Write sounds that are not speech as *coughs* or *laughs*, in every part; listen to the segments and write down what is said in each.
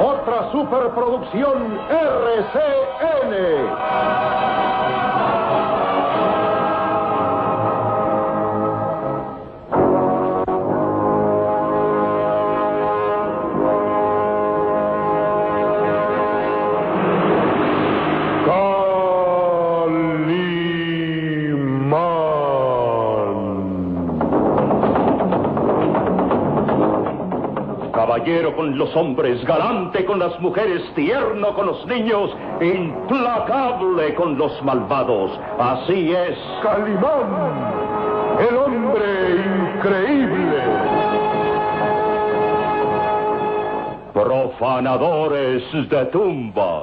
Otra superproducción RCN. Caballero con los hombres, galante con las mujeres, tierno con los niños, implacable con los malvados. Así es. Calimán, el hombre increíble. Profanadores de tumbas.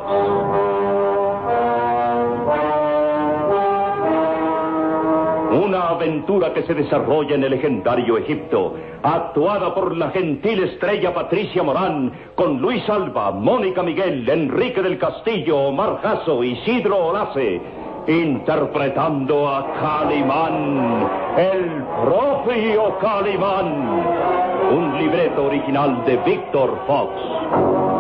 Una aventura que se desarrolla en el legendario Egipto, actuada por la gentil estrella Patricia Morán, con Luis Alba, Mónica Miguel, Enrique del Castillo, Omar Jasso, Isidro Olace, interpretando a Calimán, el propio Calimán. Un libreto original de Víctor Fox.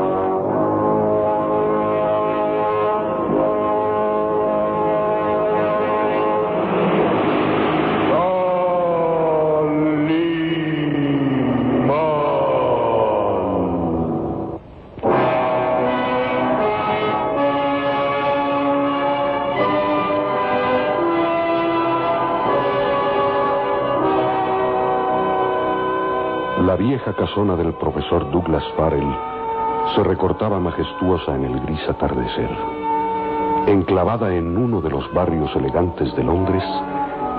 Vieja casona del profesor Douglas Farrell se recortaba majestuosa en el gris atardecer. Enclavada en uno de los barrios elegantes de Londres,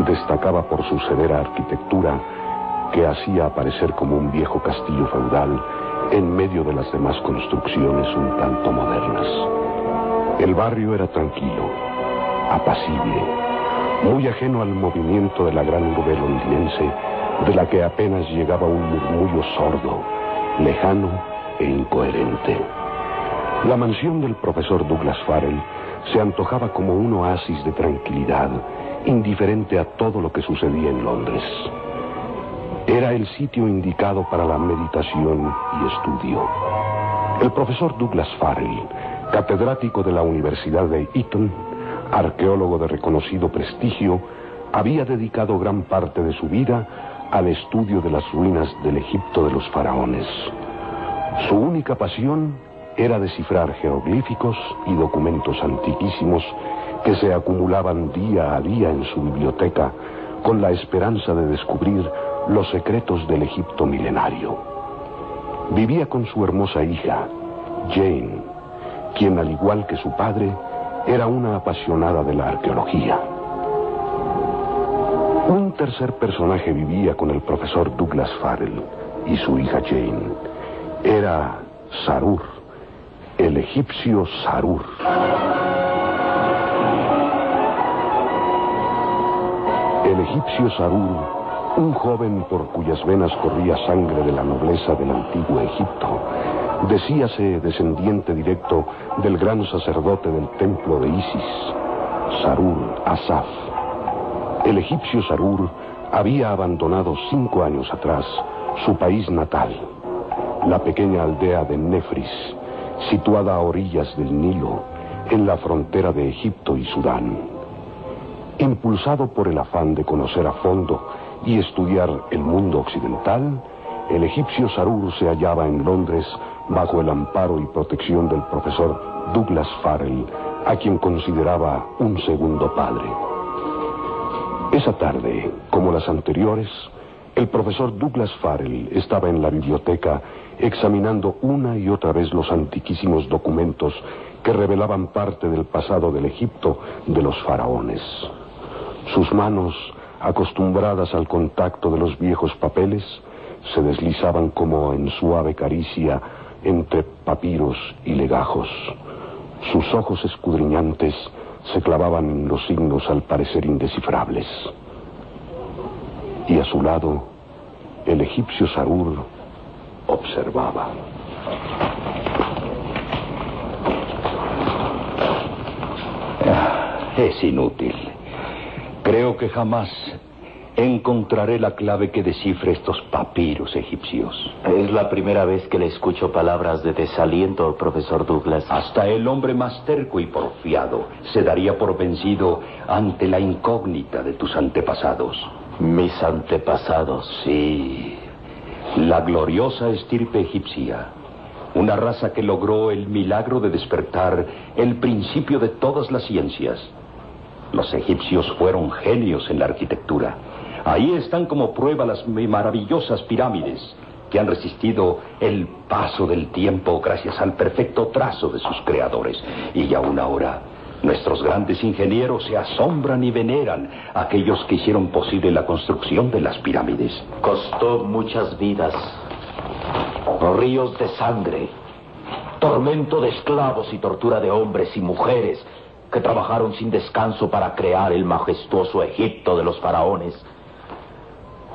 destacaba por su severa arquitectura que hacía aparecer como un viejo castillo feudal en medio de las demás construcciones un tanto modernas. El barrio era tranquilo, apacible, muy ajeno al movimiento de la gran urbe londinense de la que apenas llegaba un murmullo sordo, lejano e incoherente. La mansión del profesor Douglas Farrell se antojaba como un oasis de tranquilidad, indiferente a todo lo que sucedía en Londres. Era el sitio indicado para la meditación y estudio. El profesor Douglas Farrell, catedrático de la Universidad de Eton, arqueólogo de reconocido prestigio, había dedicado gran parte de su vida al estudio de las ruinas del Egipto de los faraones. Su única pasión era descifrar jeroglíficos y documentos antiquísimos que se acumulaban día a día en su biblioteca con la esperanza de descubrir los secretos del Egipto milenario. Vivía con su hermosa hija, Jane, quien al igual que su padre era una apasionada de la arqueología. Tercer personaje vivía con el profesor Douglas Farrell y su hija Jane. Era Sarur, el egipcio Sarur. El egipcio Sarur, un joven por cuyas venas corría sangre de la nobleza del antiguo Egipto, decíase descendiente directo del gran sacerdote del templo de Isis, Sarur Asaf. El egipcio Sarur había abandonado cinco años atrás su país natal, la pequeña aldea de Nefris, situada a orillas del Nilo, en la frontera de Egipto y Sudán. Impulsado por el afán de conocer a fondo y estudiar el mundo occidental, el egipcio Sarur se hallaba en Londres bajo el amparo y protección del profesor Douglas Farrell, a quien consideraba un segundo padre. Esa tarde, como las anteriores, el profesor Douglas Farrell estaba en la biblioteca examinando una y otra vez los antiquísimos documentos que revelaban parte del pasado del Egipto de los faraones. Sus manos, acostumbradas al contacto de los viejos papeles, se deslizaban como en suave caricia entre papiros y legajos. Sus ojos escudriñantes se clavaban los signos al parecer indescifrables. Y a su lado, el egipcio Sarur observaba. Ah, Es inútil. Creo que jamás encontraré la clave que descifre estos papiros egipcios. Es la primera vez que le escucho palabras de desaliento, profesor Douglas. Hasta el hombre más terco y porfiado se daría por vencido ante la incógnita de tus antepasados. Mis antepasados. Sí, la gloriosa estirpe egipcia. Una raza que logró el milagro de despertar el principio de todas las ciencias. Los egipcios fueron genios en la arquitectura. Ahí están como prueba las maravillosas pirámides que han resistido el paso del tiempo gracias al perfecto trazo de sus creadores. Y aún ahora, nuestros grandes ingenieros se asombran y veneran a aquellos que hicieron posible la construcción de las pirámides. Costó muchas vidas, ríos de sangre, tormento de esclavos y tortura de hombres y mujeres que trabajaron sin descanso para crear el majestuoso Egipto de los faraones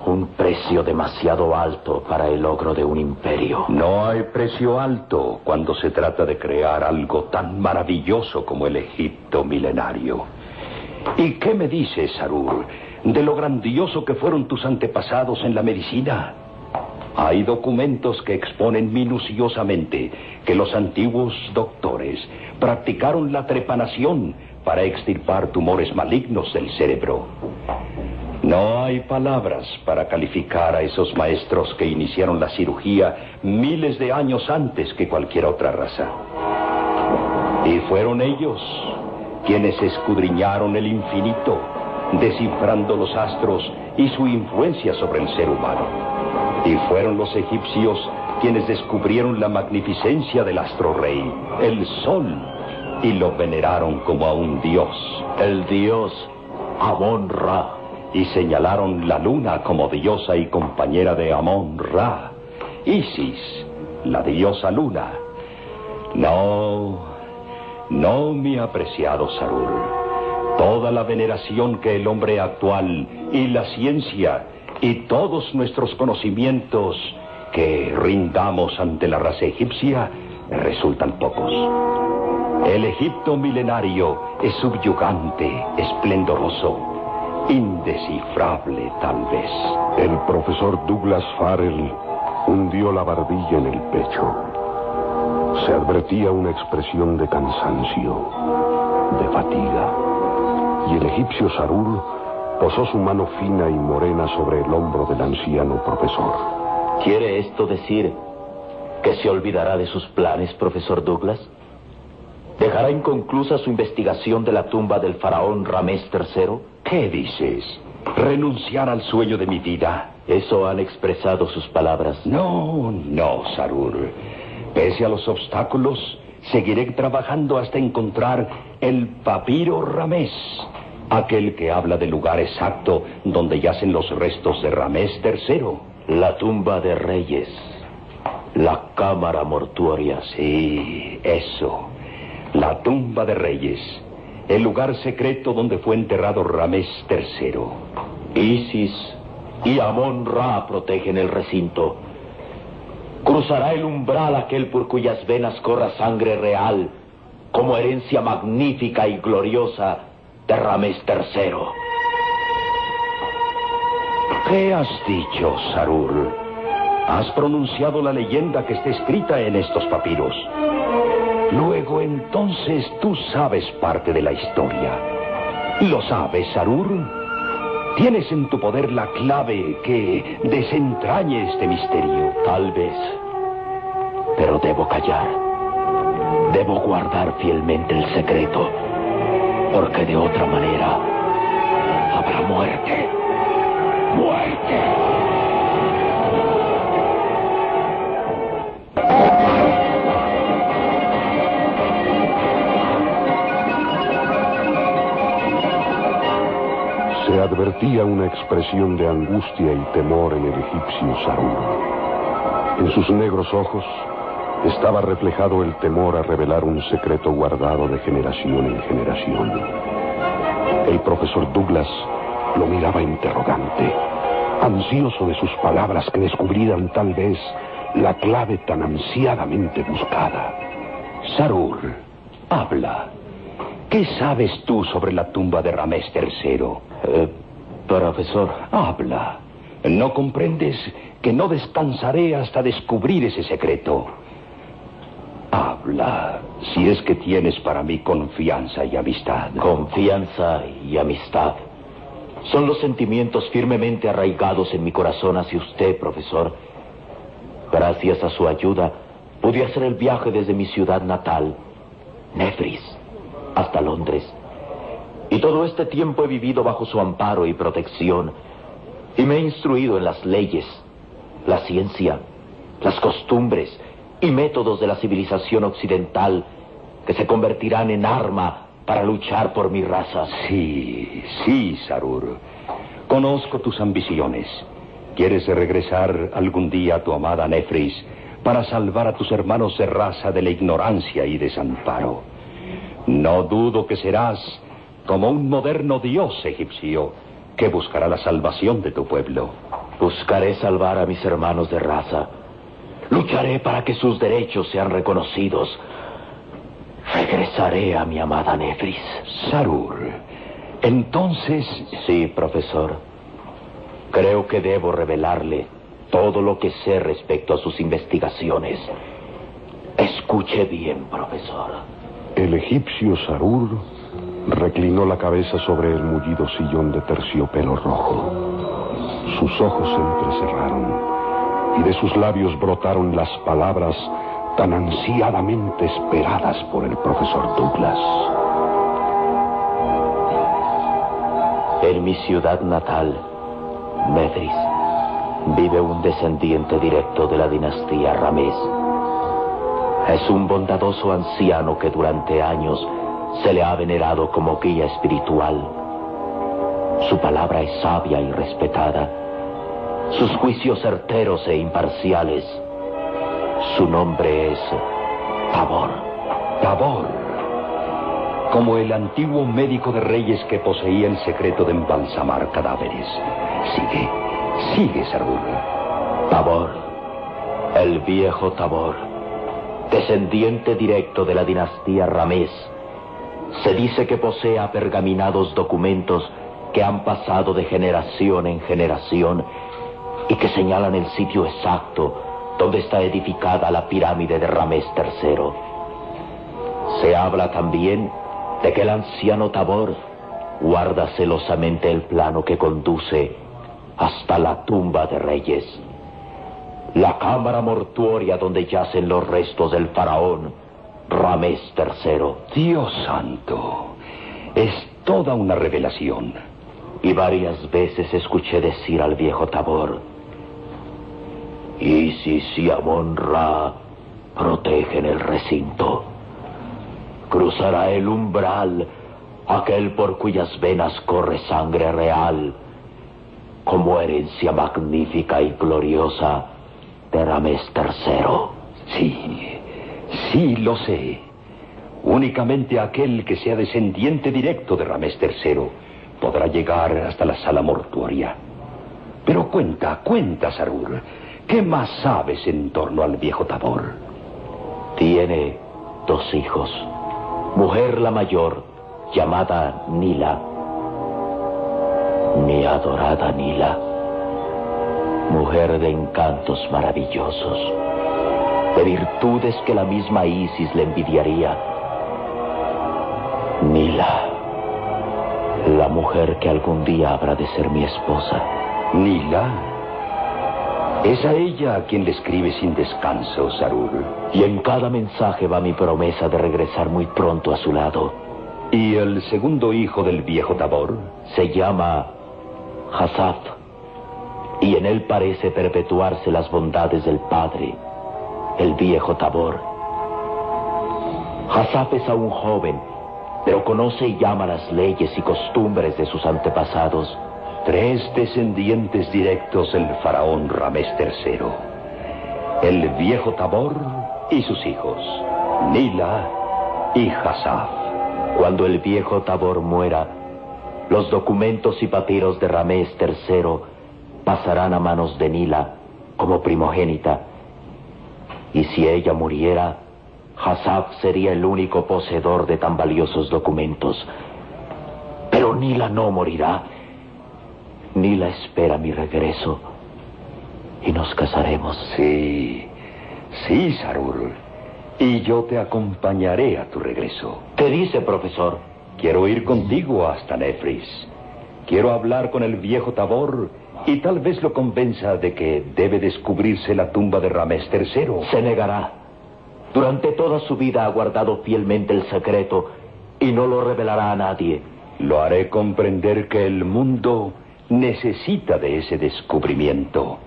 un precio demasiado alto para el logro de un imperio. No hay precio alto cuando se trata de crear algo tan maravilloso como el Egipto milenario. ¿Y qué me dices, Sarur, de lo grandioso que fueron tus antepasados en la medicina? Hay documentos que exponen minuciosamente que los antiguos doctores practicaron la trepanación para extirpar tumores malignos del cerebro. No hay palabras para calificar a esos maestros que iniciaron la cirugía miles de años antes que cualquier otra raza. Y fueron ellos quienes escudriñaron el infinito, descifrando los astros y su influencia sobre el ser humano. Y fueron los egipcios quienes descubrieron la magnificencia del astro rey, el sol, y lo veneraron como a un dios. El dios Amon-Ra y señalaron la luna como diosa y compañera de Amón Ra, Isis, la diosa luna. No, no, mi apreciado Sarur. Toda la veneración que el hombre actual y la ciencia y todos nuestros conocimientos que rindamos ante la raza egipcia resultan pocos. El Egipto milenario es subyugante, esplendoroso, indescifrable tal vez. El profesor Douglas Farrell hundió la barbilla en el pecho. Se advertía una expresión de cansancio, de fatiga, y el egipcio Sarur posó su mano fina y morena sobre el hombro del anciano profesor. ¿Quiere esto decir que se olvidará de sus planes, profesor Douglas? ¿Dejará inconclusa su investigación de la tumba del faraón Ramés III? ¿Qué dices? ¿Renunciar al sueño de mi vida? Eso han expresado sus palabras. No, no, Sarur. Pese a los obstáculos, seguiré trabajando hasta encontrar el papiro Ramés, aquel que habla del lugar exacto donde yacen los restos de Ramés III. La tumba de reyes. La cámara mortuoria. Sí, eso la tumba de reyes, el lugar secreto donde fue enterrado Ramés III. Isis y Amón Ra protegen el recinto. Cruzará el umbral aquel por cuyas venas corra sangre real, como herencia magnífica y gloriosa de Ramés III. ¿Qué has dicho, Sarur? Has pronunciado la leyenda que está escrita en estos papiros. Luego entonces tú sabes parte de la historia. ¿Lo sabes, Sarur? Tienes en tu poder la clave que desentrañe este misterio. Tal vez. Pero debo callar. Debo guardar fielmente el secreto. Porque de otra manera habrá muerte. Muerte. Se advertía una expresión de angustia y temor en el egipcio Sarur. En sus negros ojos estaba reflejado el temor a revelar un secreto guardado de generación en generación. El profesor Douglas lo miraba interrogante, ansioso de sus palabras que descubrieran tal vez la clave tan ansiadamente buscada. Sarur, habla. ¿Qué sabes tú sobre la tumba de Ramés III? Eh, Profesor. Habla. ¿No comprendes que no descansaré hasta descubrir ese secreto? Habla, si es que tienes para mí confianza y amistad. Confianza y amistad. Son los sentimientos firmemente arraigados en mi corazón hacia usted, profesor. Gracias a su ayuda, pude hacer el viaje desde mi ciudad natal, Nefris, hasta Londres. Y todo este tiempo he vivido bajo su amparo y protección. Y me he instruido en las leyes, la ciencia, las costumbres y métodos de la civilización occidental que se convertirán en arma para luchar por mi raza. Sí, sí, Sarur. Conozco tus ambiciones. Quieres regresar algún día a tu amada Nefris para salvar a tus hermanos de raza de la ignorancia y desamparo. No dudo que serás como un moderno dios egipcio que buscará la salvación de tu pueblo. Buscaré salvar a mis hermanos de raza. Lucharé para que sus derechos sean reconocidos. Regresaré a mi amada Nefris. Sarur, entonces... Sí, profesor. Creo que debo revelarle todo lo que sé respecto a sus investigaciones. Escuche bien, profesor. El egipcio Sarur reclinó la cabeza sobre el mullido sillón de terciopelo rojo. Sus ojos se entrecerraron y de sus labios brotaron las palabras tan ansiadamente esperadas por el profesor Douglas. En mi ciudad natal, Medris, vive un descendiente directo de la dinastía Ramés. Es un bondadoso anciano que durante años se le ha venerado como guía espiritual. Su palabra es sabia y respetada. Sus juicios certeros e imparciales. Su nombre es Tabor. Tabor. Como el antiguo médico de reyes que poseía el secreto de embalsamar cadáveres. Sigue, sigue, Sardur. Tabor. El viejo Tabor. Descendiente directo de la dinastía Ramés. Se dice que posee pergaminados documentos que han pasado de generación en generación y que señalan el sitio exacto donde está edificada la pirámide de Ramés III. Se habla también de que el anciano Tabor guarda celosamente el plano que conduce hasta la tumba de reyes, la cámara mortuoria donde yacen los restos del faraón Ramés III. Dios santo, es toda una revelación. Y varias veces escuché decir al viejo Tabor, y Amon Ra protegen el recinto. Cruzará el umbral aquel por cuyas venas corre sangre real, como herencia magnífica y gloriosa de Ramés III. Sí, sí, lo sé. Únicamente aquel que sea descendiente directo de Ramés III podrá llegar hasta la sala mortuoria. Pero cuenta, cuenta, Sarur. ¿Qué más sabes en torno al viejo Tabor? Tiene dos hijos. Mujer la mayor, llamada Nila. Mi adorada Nila. Mujer de encantos maravillosos. De virtudes que la misma Isis le envidiaría. Nila. La mujer que algún día habrá de ser mi esposa. Nila. Es a ella a quien le escribe sin descanso, Sarur. Y en cada mensaje va mi promesa de regresar muy pronto a su lado. ¿Y el segundo hijo del viejo Tabor? Se llama Hasaf. Y en él parece perpetuarse las bondades del padre, el viejo Tabor. Hasaf es aún joven, pero conoce y llama las leyes y costumbres de sus antepasados. Tres descendientes directos del faraón Ramés III. El viejo Tabor y sus hijos, Nila y Hasaf. Cuando el viejo Tabor muera, los documentos y papiros de Ramés III pasarán a manos de Nila como primogénita. Y si ella muriera, Hasaf sería el único poseedor de tan valiosos documentos. Pero Nila no morirá Nila espera mi regreso y nos casaremos. Sí, sí, Sarur. Y yo te acompañaré a tu regreso. ¿Qué dice, profesor? Quiero ir contigo hasta Nefris. Quiero hablar con el viejo Tabor y tal vez lo convenza de que debe descubrirse la tumba de Ramés III. Se negará. Durante toda su vida ha guardado fielmente el secreto y no lo revelará a nadie. Lo haré comprender que el mundo necesita de ese descubrimiento.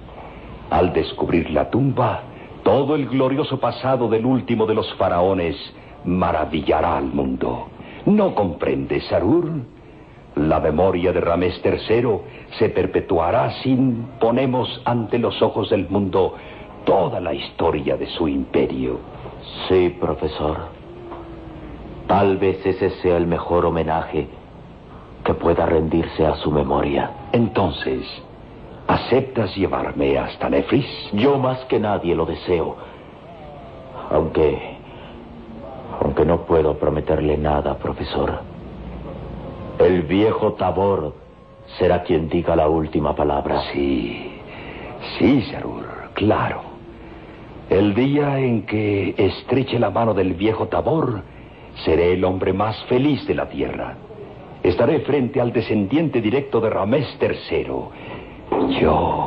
Al descubrir la tumba, todo el glorioso pasado del último de los faraones maravillará al mundo. ¿No comprendes, Sarur? La memoria de Ramés III se perpetuará si ponemos ante los ojos del mundo toda la historia de su imperio. Sí, profesor. Tal vez ese sea el mejor homenaje que pueda rendirse a su memoria. Entonces, ¿aceptas llevarme hasta Nefris? Yo más que nadie lo deseo. Aunque... Aunque no puedo prometerle nada, profesor. El viejo Tabor será quien diga la última palabra. Sí, sí, Sarur, claro. El día en que estreche la mano del viejo Tabor, seré el hombre más feliz de la tierra. Estaré frente al descendiente directo de Ramés III. Yo...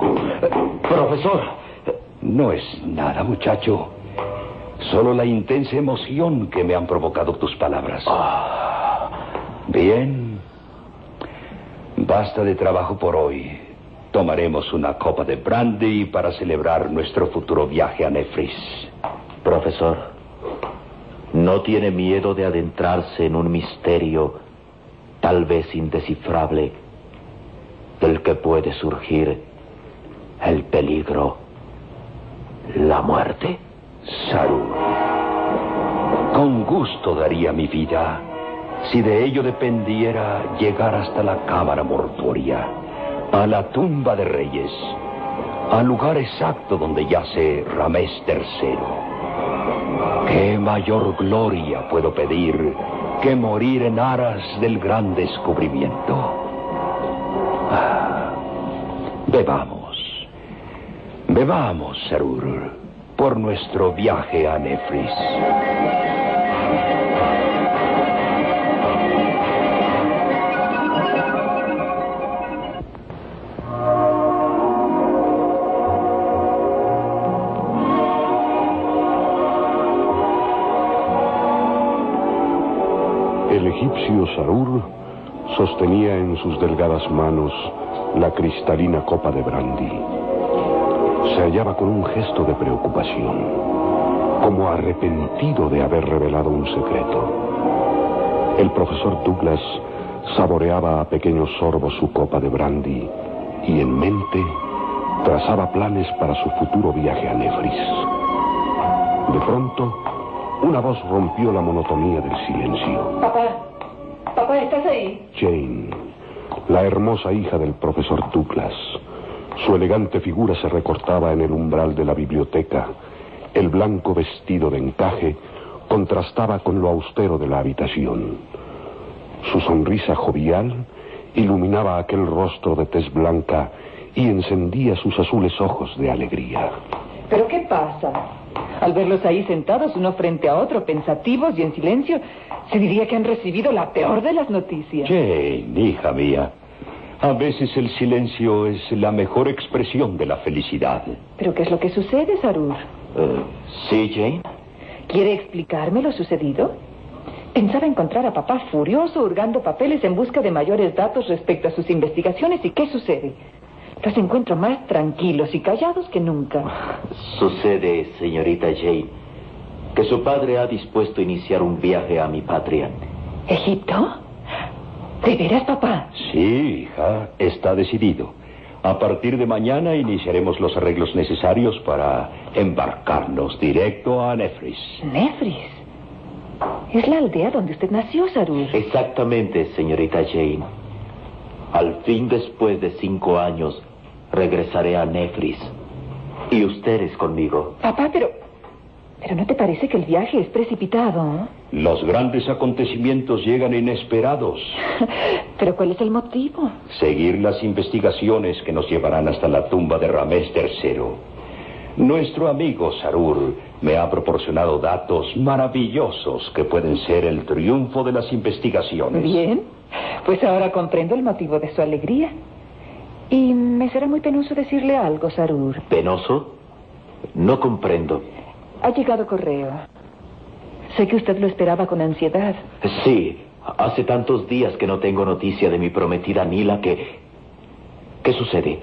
Profesor. No es nada, muchacho. Solo la intensa emoción que me han provocado tus palabras. Bien. Basta de trabajo por hoy. Tomaremos una copa de brandy para celebrar nuestro futuro viaje a Nefris. Profesor, ¿no tiene miedo de adentrarse en un misterio tal vez indescifrable del que puede surgir el peligro, la muerte? Saru, con gusto daría mi vida si de ello dependiera llegar hasta la cámara mortuoria, a la tumba de reyes, al lugar exacto donde yace Ramés III. ¿Qué mayor gloria puedo pedir que morir en aras del gran descubrimiento? Ah, bebamos, bebamos, Serur, por nuestro viaje a Nefris. El egipcio Sarur sostenía en sus delgadas manos la cristalina copa de brandy. Se hallaba con un gesto de preocupación, como arrepentido de haber revelado un secreto. El profesor Douglas saboreaba a pequeños sorbos su copa de brandy y en mente trazaba planes para su futuro viaje a Nefris. De pronto, una voz rompió la monotonía del silencio. Papá, papá, ¿estás ahí? Jane, la hermosa hija del profesor Douglas. Su elegante figura se recortaba en el umbral de la biblioteca. El blanco vestido de encaje contrastaba con lo austero de la habitación. Su sonrisa jovial iluminaba aquel rostro de tez blanca y encendía sus azules ojos de alegría. ¿Pero qué pasa? Al verlos ahí sentados uno frente a otro, pensativos y en silencio, se diría que han recibido la peor de las noticias. Jane, hija mía, a veces el silencio es la mejor expresión de la felicidad. ¿Pero qué es lo que sucede, Sarur? Eh, ¿Sí, Jane? ¿Quiere explicarme lo sucedido? Pensaba encontrar a papá furioso hurgando papeles en busca de mayores datos respecto a sus investigaciones y qué sucede. Los encuentro más tranquilos y callados que nunca. Sucede, señorita Jane, que su padre ha dispuesto a iniciar un viaje a mi patria. ¿Egipto? ¿De veras, papá? Sí, hija, está decidido. A partir de mañana iniciaremos los arreglos necesarios para embarcarnos directo a Nefris. Nefris. Es la aldea donde usted nació, Sarur. Exactamente, señorita Jane. Al fin, después de cinco años, regresaré a Nefris. Y ustedes conmigo. Papá, pero... Pero ¿no te parece que el viaje es precipitado? Los grandes acontecimientos llegan inesperados. *laughs* ¿Pero cuál es el motivo? Seguir las investigaciones que nos llevarán hasta la tumba de Ramés III. Nuestro amigo Sarur me ha proporcionado datos maravillosos que pueden ser el triunfo de las investigaciones. Bien, pues ahora comprendo el motivo de su alegría. Y me será muy penoso decirle algo, Sarur. ¿Penoso? No comprendo. Ha llegado correo. Sé que usted lo esperaba con ansiedad. Sí, hace tantos días que no tengo noticia de mi prometida Nila que... ¿Qué sucede?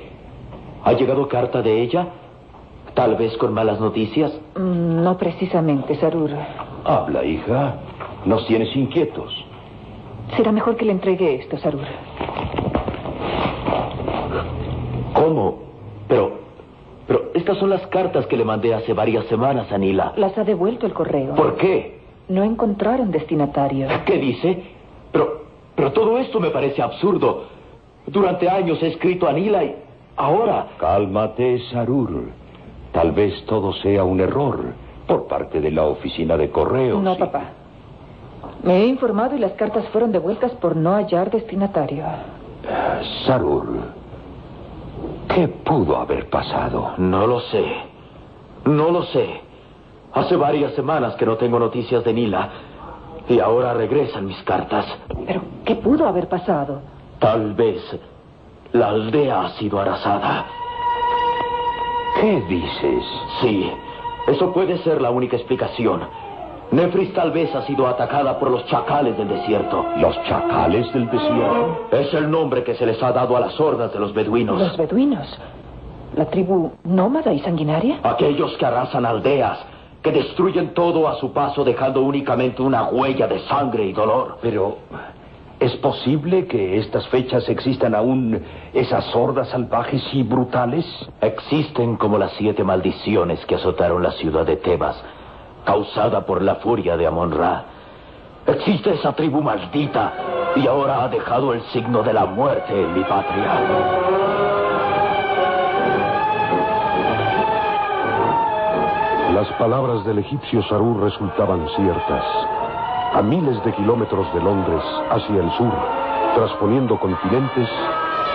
¿Ha llegado carta de ella? ¿Tal vez con malas noticias? Mm, No precisamente, Sarur. Habla, hija. Nos tienes inquietos. Será mejor que le entregue esto, Sarur. ¿Cómo? Pero... Pero estas son las cartas que le mandé hace varias semanas a Nila. Las ha devuelto el correo. ¿Por qué? No encontraron destinatario. ¿Qué dice? Pero... Pero todo esto me parece absurdo. Durante años he escrito a Nila y... Ahora... Cálmate, Sarur. Tal vez todo sea un error por parte de la oficina de correos. No, papá. Me he informado y las cartas fueron devueltas por no hallar destinatario. Sarur, ¿qué pudo haber pasado? No lo sé. No lo sé. Hace varias semanas que no tengo noticias de Nila. Y ahora regresan mis cartas. Pero, ¿qué pudo haber pasado? Tal vez la aldea ha sido arrasada. ¿Qué dices? Sí, eso puede ser la única explicación. Nefris tal vez ha sido atacada por los chacales del desierto. ¿Los chacales del desierto? Es el nombre que se les ha dado a las hordas de los beduinos. Los beduinos. ¿La tribu nómada y sanguinaria? Aquellos que arrasan aldeas, que destruyen todo a su paso dejando únicamente una huella de sangre y dolor. Pero, ¿es posible que estas fechas existan aún esas hordas salvajes y brutales? Existen como las siete maldiciones que azotaron la ciudad de Tebas, causada por la furia de Amon-Ra. Existe esa tribu maldita y ahora ha dejado el signo de la muerte en mi patria. Las palabras del egipcio Sarur resultaban ciertas. A miles de kilómetros de Londres, hacia el sur, trasponiendo continentes,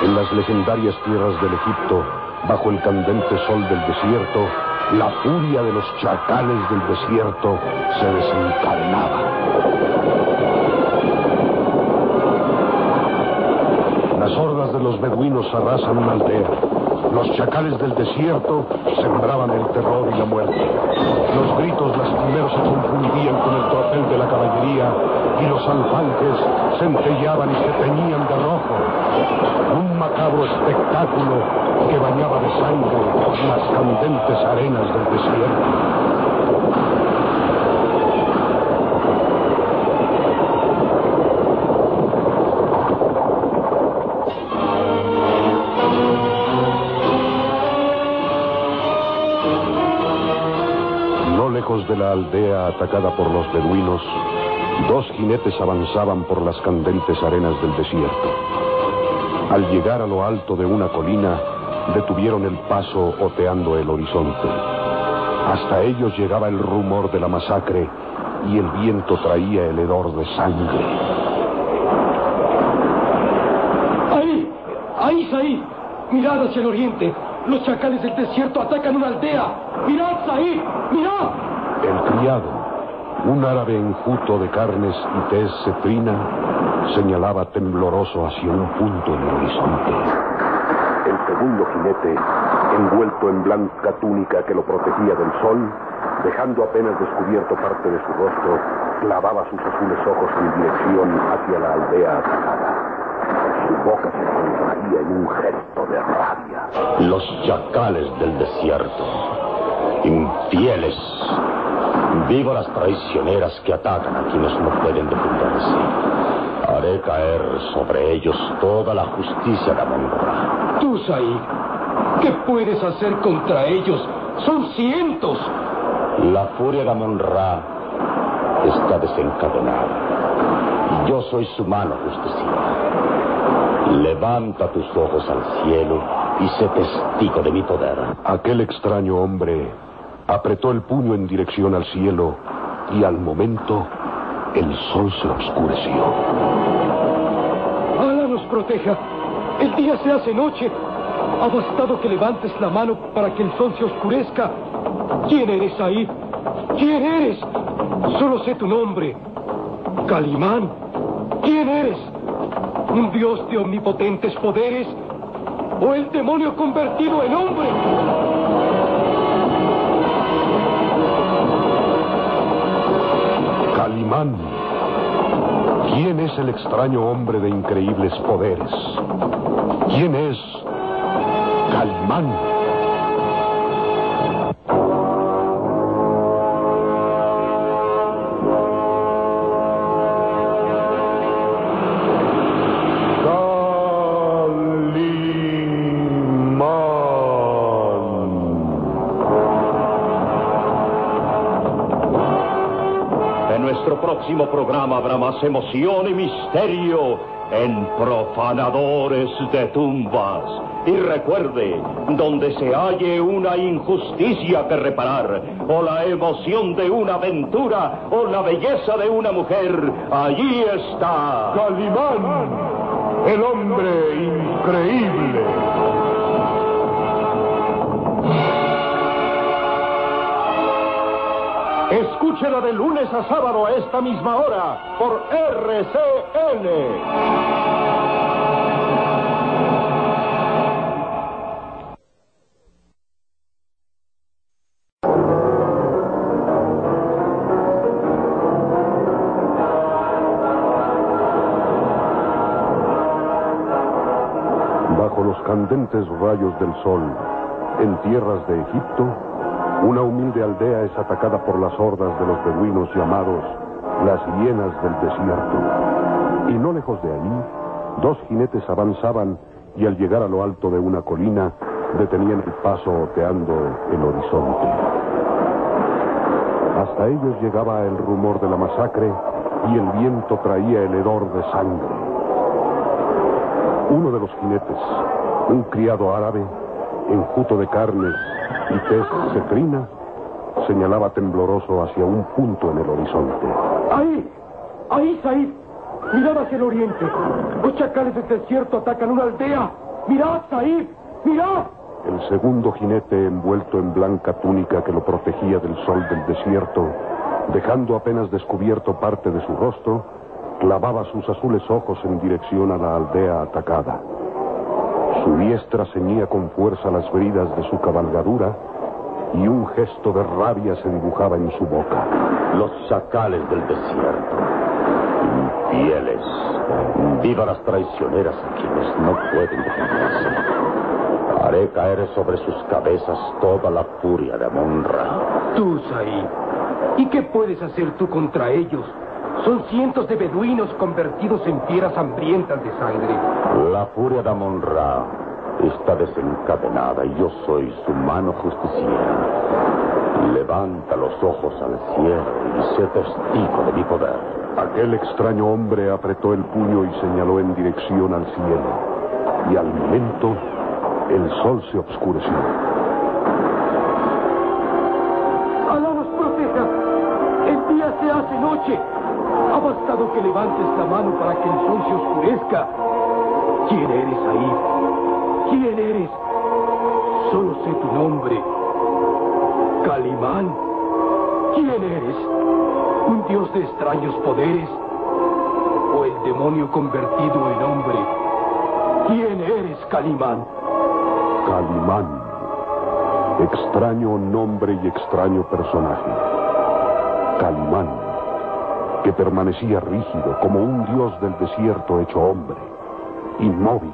en las legendarias tierras del Egipto, bajo el candente sol del desierto, la furia de los chacales del desierto se desencadenaba. Las hordas de los beduinos arrasan una aldea. Los chacales del desierto sembraban el terror y la muerte. Los gritos lastimeros se confundían con el tropel de la caballería y los alfanjes centellaban y se teñían de rojo. Un macabro espectáculo que bañaba de sangre las candentes arenas del desierto. Aldea atacada por los beduinos, dos jinetes avanzaban por las candentes arenas del desierto. Al llegar a lo alto de una colina, detuvieron el paso oteando el horizonte. Hasta ellos llegaba el rumor de la masacre y el viento traía el hedor de sangre. ¡Ahí! ¡Ahí, Saí! ¡Mirad hacia el oriente! Los chacales del desierto atacan una aldea. ¡Mirad, Saí! ¡Mirad! El criado, un árabe enjuto de carnes y tez cetrina, señalaba tembloroso hacia un punto en el horizonte. El segundo jinete, envuelto en blanca túnica que lo protegía del sol, dejando apenas descubierto parte de su rostro, clavaba sus azules ojos en dirección hacia la aldea atacada. Su boca se contraía en un gesto de rabia. Los chacales del desierto. Infieles. Víboras traicioneras que atacan a quienes no pueden defenderse. Haré caer sobre ellos toda la justicia de Amon-Ra. Tú, Saí, ¿qué puedes hacer contra ellos? Son cientos. La furia de Amon-Ra está desencadenada. Yo soy su mano justiciera. Levanta tus ojos al cielo y sé testigo de mi poder. Aquel extraño hombre apretó el puño en dirección al cielo y al momento el sol se oscureció. ¡Ala nos proteja! El día se hace noche. Ha bastado que levantes la mano para que el sol se oscurezca. ¿Quién eres ahí? ¿Quién eres? Solo sé tu nombre. Calimán. ¿Quién eres? ¿Un dios de omnipotentes poderes? ¿O el demonio convertido en hombre? ¿Quién es el extraño hombre de increíbles poderes? ¿Quién es Calimán? Programa habrá más emoción y misterio en Profanadores de Tumbas. Y recuerde, donde se halle una injusticia que reparar, o la emoción de una aventura, o la belleza de una mujer, allí está. Calimán, el hombre increíble. Escúchela de lunes a sábado a esta misma hora por RCN. Bajo los candentes rayos del sol, en tierras de Egipto, una humilde aldea es atacada por las hordas de los beduinos llamados las hienas del desierto. Y no lejos de allí, dos jinetes avanzaban y al llegar a lo alto de una colina, detenían el paso oteando el horizonte. Hasta ellos llegaba el rumor de la masacre y el viento traía el hedor de sangre. Uno de los jinetes, un criado árabe, enjuto de carnes y tez cetrina, señalaba tembloroso hacia un punto en el horizonte. ¡Ahí! ¡Ahí, Said! ¡Mirad hacia el oriente! Los chacales del desierto atacan una aldea. ¡Mirad, Said! ¡Mirad! El segundo jinete, envuelto en blanca túnica que lo protegía del sol del desierto, dejando apenas descubierto parte de su rostro, clavaba sus azules ojos en dirección a la aldea atacada. Su diestra ceñía con fuerza las bridas de su cabalgadura y un gesto de rabia se dibujaba en su boca. Los chacales del desierto. Infieles. Viva las traicioneras a quienes no pueden defenderse. Haré caer sobre sus cabezas toda la furia de Amon-Ra. Tú, Said. ¿Y qué puedes hacer tú contra ellos? Son cientos de beduinos convertidos en fieras hambrientas de sangre. La furia de Amon-Ra está desencadenada y yo soy su mano justiciera. Levanta los ojos al cielo y sé testigo de mi poder. Aquel extraño hombre apretó el puño y señaló en dirección al cielo. Y al momento, el sol se oscureció. ¡Alá nos proteja! El día se hace noche. Ha bastado que levantes la mano para que el sol se oscurezca. ¿Quién eres ahí? ¿Quién eres? Solo sé tu nombre. Calimán. ¿Quién eres? ¿Un dios de extraños poderes? ¿O el demonio convertido en hombre? ¿Quién eres, Calimán? Calimán. Extraño nombre y extraño personaje. Calimán, que permanecía rígido como un dios del desierto hecho hombre, inmóvil,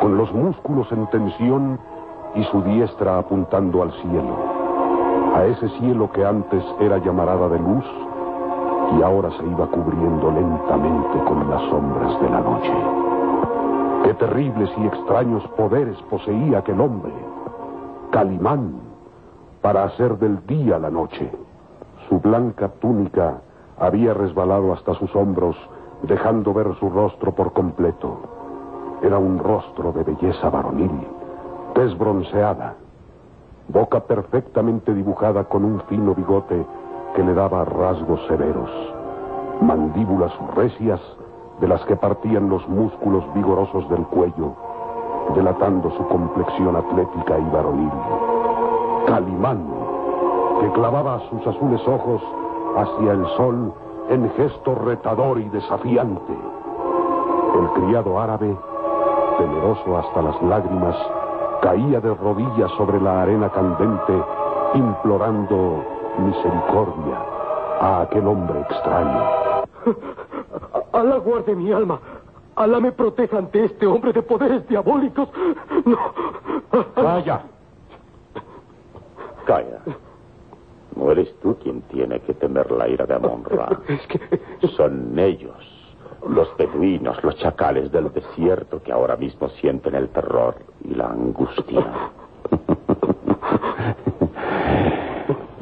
con los músculos en tensión y su diestra apuntando al cielo, a ese cielo que antes era llamarada de luz y ahora se iba cubriendo lentamente con las sombras de la noche. Qué terribles y extraños poderes poseía aquel hombre, Calimán, para hacer del día la noche. Su blanca túnica había resbalado hasta sus hombros, dejando ver su rostro por completo. Era un rostro de belleza varonil, tez bronceada, boca perfectamente dibujada con un fino bigote que le daba rasgos severos, mandíbulas recias de las que partían los músculos vigorosos del cuello, delatando su complexión atlética y varonil. Calimán, que clavaba sus azules ojos hacia el sol en gesto retador y desafiante. El criado árabe, temeroso hasta las lágrimas, caía de rodillas sobre la arena candente, implorando misericordia a aquel hombre extraño. *laughs* Alá guarde mi alma. Alá me proteja ante este hombre de poderes diabólicos. No. Calla. Calla. No eres tú quien tiene que temer la ira de Amon-Ra. *laughs* Es que... Son ellos, los beduinos, los chacales del desierto que ahora mismo sienten el terror y la angustia.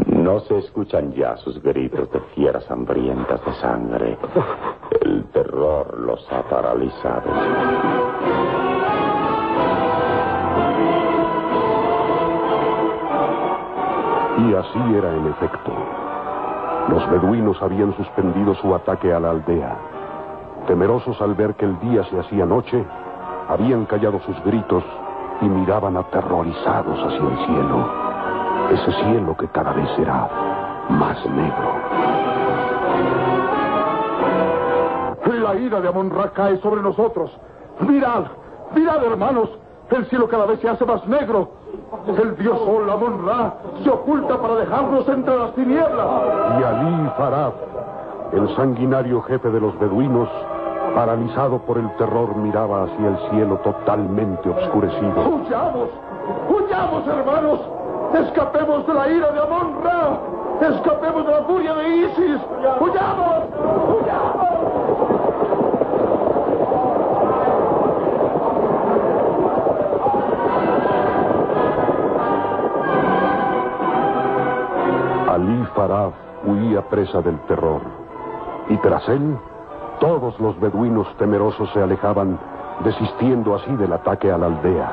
No se escuchan ya sus gritos de fieras hambrientas de sangre. El terror los ha paralizado. Y así era en efecto. Los beduinos habían suspendido su ataque a la aldea. Temerosos al ver que el día se hacía noche, habían callado sus gritos y miraban aterrorizados hacia el cielo. Ese cielo que cada vez será más negro. La ira de Amon-Ra cae sobre nosotros. Mirad, mirad, hermanos. El cielo cada vez se hace más negro. El dios Sol, Amon-Ra, se oculta para dejarnos entre las tinieblas. Y Ali Farad, el sanguinario jefe de los beduinos, paralizado por el terror, miraba hacia el cielo totalmente oscurecido. ¡Huyamos! ¡Huyamos, hermanos! ¡Escapemos de la ira de Amon-Ra! ¡Escapemos de la furia de Isis! ¡Huyamos! ¡Huyamos! Ali Farad huía presa del terror. Y tras él, todos los beduinos temerosos se alejaban, desistiendo así del ataque a la aldea.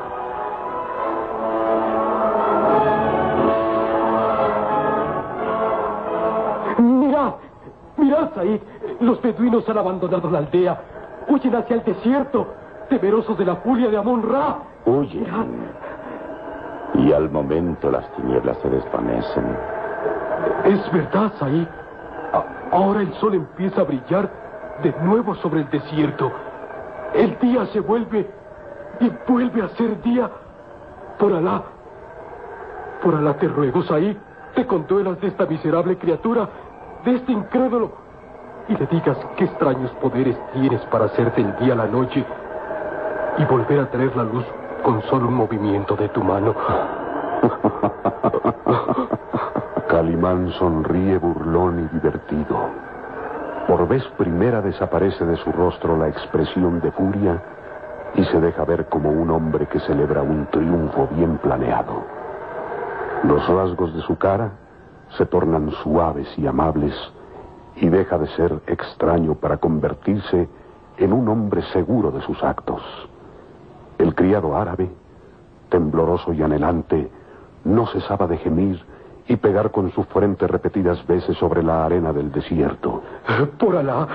Mirad, mirad, Said. Los beduinos han abandonado la aldea. Huyen hacia el desierto, temerosos de la furia de Amon-Ra. Huyen. Y al momento las tinieblas se desvanecen. Es verdad, Said. A- ahora el sol empieza a brillar de nuevo sobre el desierto. El día se vuelve y vuelve a ser día. Por Alá. Por Alá te ruego, Said, te conduelas de esta miserable criatura, de este incrédulo, y le digas qué extraños poderes tienes para hacer del día la noche y volver a traer la luz con solo un movimiento de tu mano. *laughs* Calimán sonríe burlón y divertido. Por vez primera desaparece de su rostro la expresión de furia y se deja ver como un hombre que celebra un triunfo bien planeado. Los rasgos de su cara se tornan suaves y amables y deja de ser extraño para convertirse en un hombre seguro de sus actos. El criado árabe, tembloroso y anhelante, no cesaba de gemir y pegar con su frente repetidas veces sobre la arena del desierto. Por Alá,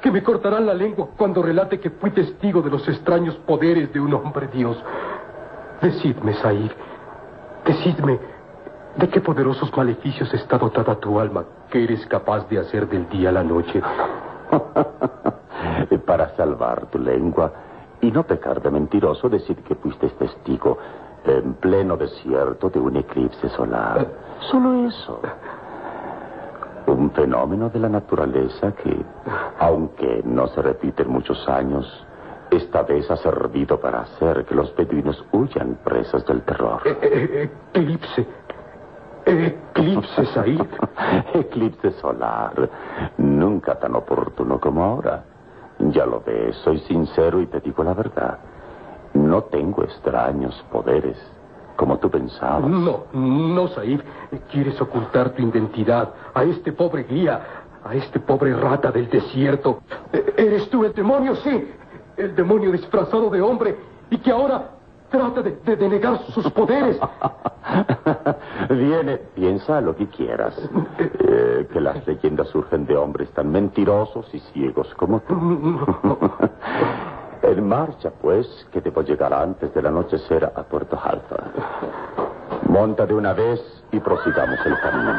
que me cortarán la lengua cuando relate que fui testigo de los extraños poderes de un hombre Dios. Decidme, Said, decidme, ¿de qué poderosos maleficios está dotada tu alma que eres capaz de hacer del día a la noche? *laughs* Para salvar tu lengua y no pecar de mentiroso, decir que fuiste testigo en pleno desierto de un eclipse solar. Solo eso. Un fenómeno de la naturaleza que, aunque no se repite en muchos años, esta vez ha servido para hacer que los beduinos huyan presas del terror. Eh, eh, eclipse. Eclipse, Said. *laughs* Eclipse solar. Nunca tan oportuno como ahora. Ya lo ves, soy sincero y te digo la verdad. No tengo extraños poderes, como tú pensabas. No, no, Said. Quieres ocultar tu identidad a este pobre guía, a este pobre rata del desierto. ¿Eres tú el demonio? Sí. El demonio disfrazado de hombre y que ahora trata de, de, negar sus poderes. *laughs* Viene, piensa lo que quieras. Eh, que las leyendas surgen de hombres tan mentirosos y ciegos como tú. *laughs* en marcha, pues, que debo llegar antes del anochecer a Puerto Alfa. Monta de una vez y prosigamos el camino.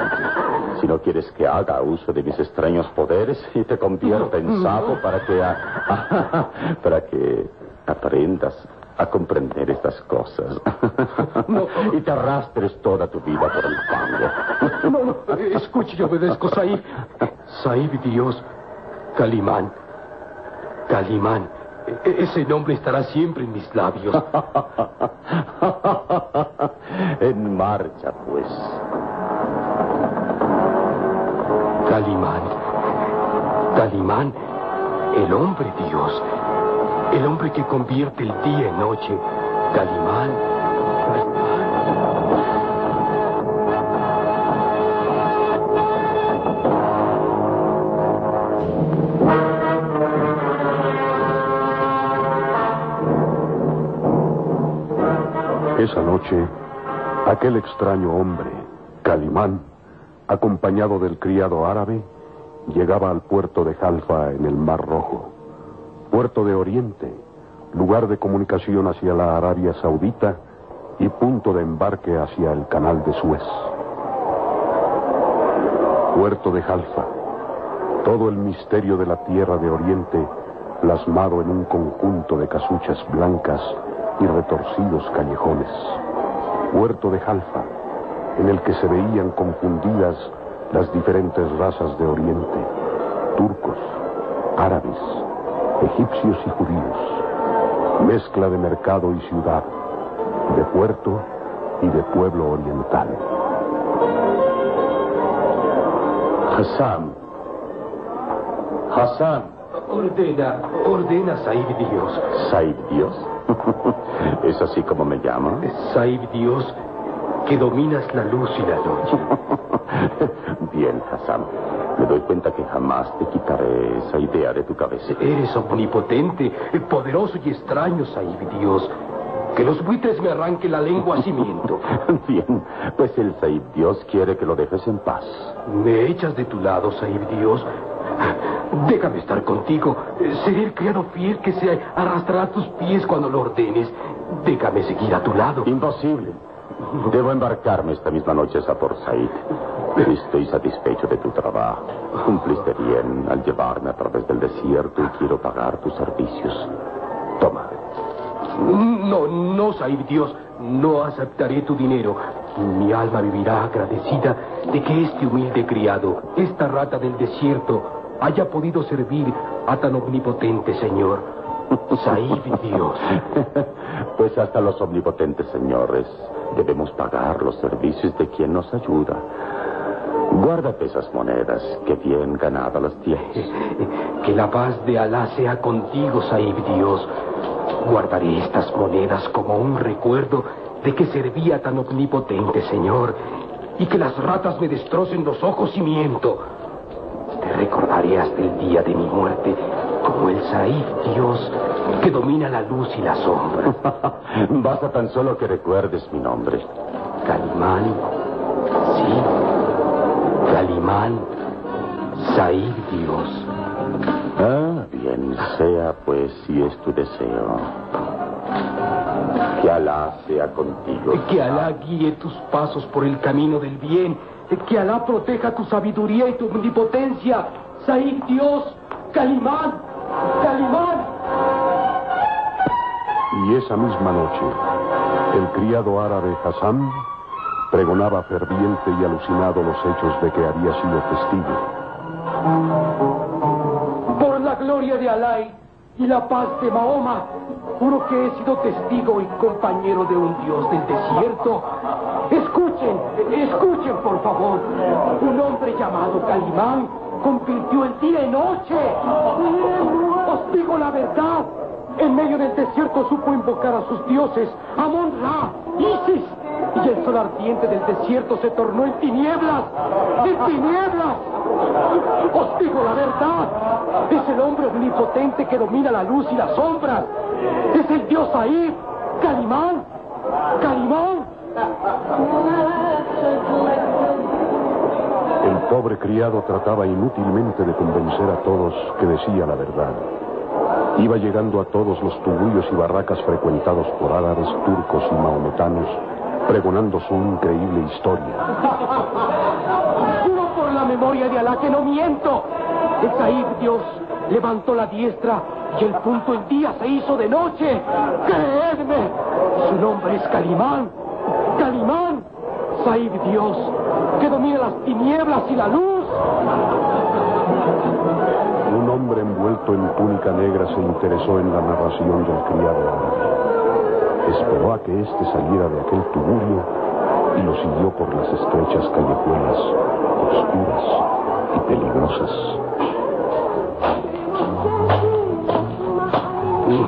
Si no quieres que haga uso de mis extraños poderes y te convierta en sapo para que... *laughs* para que aprendas a comprender estas cosas. *laughs* y te arrastres toda tu vida por el fango. no, no, escuche y obedezco, Saib. Saib, Dios, Calimán. Calimán. E-, ese nombre estará siempre en mis labios. *laughs* en marcha, pues. Calimán. Calimán, el hombre Dios. El hombre que convierte el día en noche. Calimán. Esa noche, aquel extraño hombre, Calimán, acompañado del criado árabe, llegaba al puerto de Jalfa en el Mar Rojo puerto de Oriente, lugar de comunicación hacia la Arabia Saudita y punto de embarque hacia el canal de Suez. Puerto de Jalfa, todo el misterio de la tierra de Oriente plasmado en un conjunto de casuchas blancas y retorcidos callejones. Puerto de Jalfa, en el que se veían confundidas las diferentes razas de Oriente, turcos, árabes, egipcios y judíos, mezcla de mercado y ciudad, de puerto y de pueblo oriental. Hassan. Hassan. Ordena, ordena, Saib Dios. ¿Saib Dios? ¿Es así como me llama? Saib Dios, que dominas la luz y la noche. *laughs* Bien, Hassan. Me doy cuenta que jamás te quitaré esa idea de tu cabeza. Eres omnipotente, poderoso y extraño, Saib Dios. Que los buitres me arranquen la lengua a cimiento. *laughs* Bien, pues el Saib Dios quiere que lo dejes en paz. ¿Me echas de tu lado, Saib Dios? Déjame estar contigo. Seré el criado fiel que se arrastrará a tus pies cuando lo ordenes. Déjame seguir a tu lado. Imposible. Debo embarcarme esta misma noche a Port Said. Estoy satisfecho de tu trabajo. Cumpliste bien al llevarme a través del desierto y quiero pagar tus servicios. Toma. No, no, Said Dios. No aceptaré tu dinero. Mi alma vivirá agradecida de que este humilde criado, esta rata del desierto, haya podido servir a tan omnipotente Señor. Said Dios. *laughs* Pues hasta los omnipotentes señores debemos pagar los servicios de quien nos ayuda. Guárdate esas monedas, que bien ganadas las tienes. *laughs* Que la paz de Alá sea contigo, Saib Dios. Guardaré estas monedas como un recuerdo de que servía tan omnipotente, Señor, y que las ratas me destrocen los ojos y miento. Te recordaré hasta el día de mi muerte como el Saib Dios que domina la luz y la sombra. *laughs* Basta tan solo que recuerdes mi nombre. Calimán. Sí. Calimán, Said Dios. Ah, bien sea pues si es tu deseo. Que Alá sea contigo. Que Alá guíe tus pasos por el camino del bien. Que Alá proteja tu sabiduría y tu omnipotencia. Said Dios, Calimán, Calimán. Y esa misma noche, el criado árabe Hassan pregonaba ferviente y alucinado los hechos de que había sido testigo. Por la gloria de Alá y la paz de Mahoma, juro que he sido testigo y compañero de un dios del desierto. Escuchen, escuchen por favor. Un hombre llamado Calimán convirtió el día en noche. Os digo la verdad. En medio del desierto supo invocar a sus dioses, Amon Ra, Isis, y el sol ardiente del desierto se tornó en tinieblas, en tinieblas. Os digo la verdad, es el hombre omnipotente que domina la luz y las sombras. Es el dios ahí, ¡Calimán! ¡Calimán! El pobre criado trataba inútilmente de convencer a todos que decía la verdad. Iba llegando a todos los tubullos y barracas frecuentados por árabes, turcos y mahometanos, pregonando su increíble historia. ¡Juro por la memoria de Alá que no miento! Ahí Dios levantó la diestra y el punto el día se hizo de noche. ¡Creedme! Su nombre es Calimán. Calimán. Saib Dios, que domina las tinieblas y la luz. Un hombre envuelto en túnica negra se interesó en la narración del criado. Esperó a que éste saliera de aquel tubulio y lo siguió por las estrechas callejuelas, oscuras y peligrosas.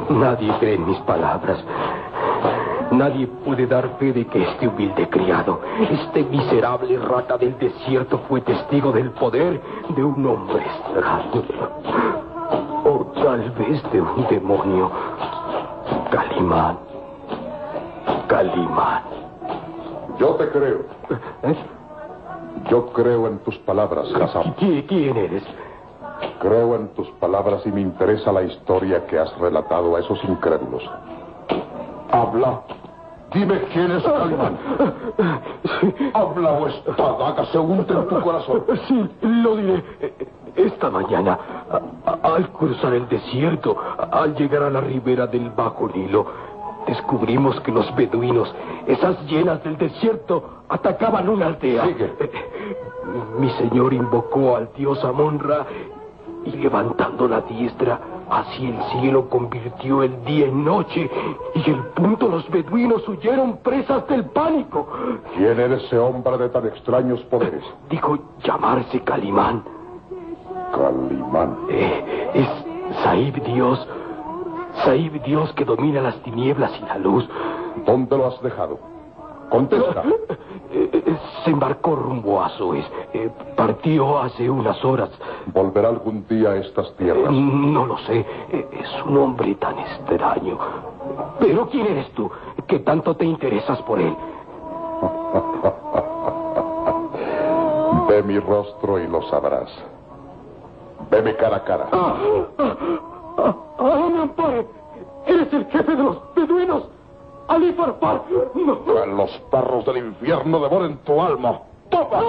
Nadie cree en mis palabras. Nadie puede dar fe de que este humilde criado, este miserable rata del desierto, fue testigo del poder de un hombre extraño. O tal vez de un demonio. Calimán. Calimán. Yo te creo. ¿Eh? Yo creo en tus palabras, Hassan. ¿Qui- ¿Quién eres? Creo en tus palabras y me interesa la historia que has relatado a esos incrédulos. Habla. Dime quién es Calimán. Habla o esta daga se en tu corazón. Sí, lo diré. Esta mañana, al cruzar el desierto, al llegar a la ribera del Bajo Nilo, descubrimos que los beduinos, esas llenas del desierto, atacaban una aldea. Sigue. Mi señor invocó al dios Amon-Ra y levantando la diestra hacia el cielo convirtió el día en noche y el punto los beduinos huyeron presas del pánico. ¿Quién era ese hombre de tan extraños poderes? Dijo llamarse Calimán. Calimán. Eh, es Saib Dios. Saib Dios que domina las tinieblas y la luz. ¿Dónde lo has dejado? Contesta. *laughs* Eh, eh, se embarcó rumbo a Suez. Eh, partió hace unas horas. ¿Volverá algún día a estas tierras? No lo sé. Es un hombre tan extraño. Pero ¿quién eres tú? Que tanto te interesas por él. Ve mi rostro y lo sabrás. Veme cara a cara. ¡Ah! ¡Ah, me ampare! ¡Eres el jefe de los beduinos! ¡Ali Farfar! ¡No! Los perros del infierno devoren tu alma. ¡Toma!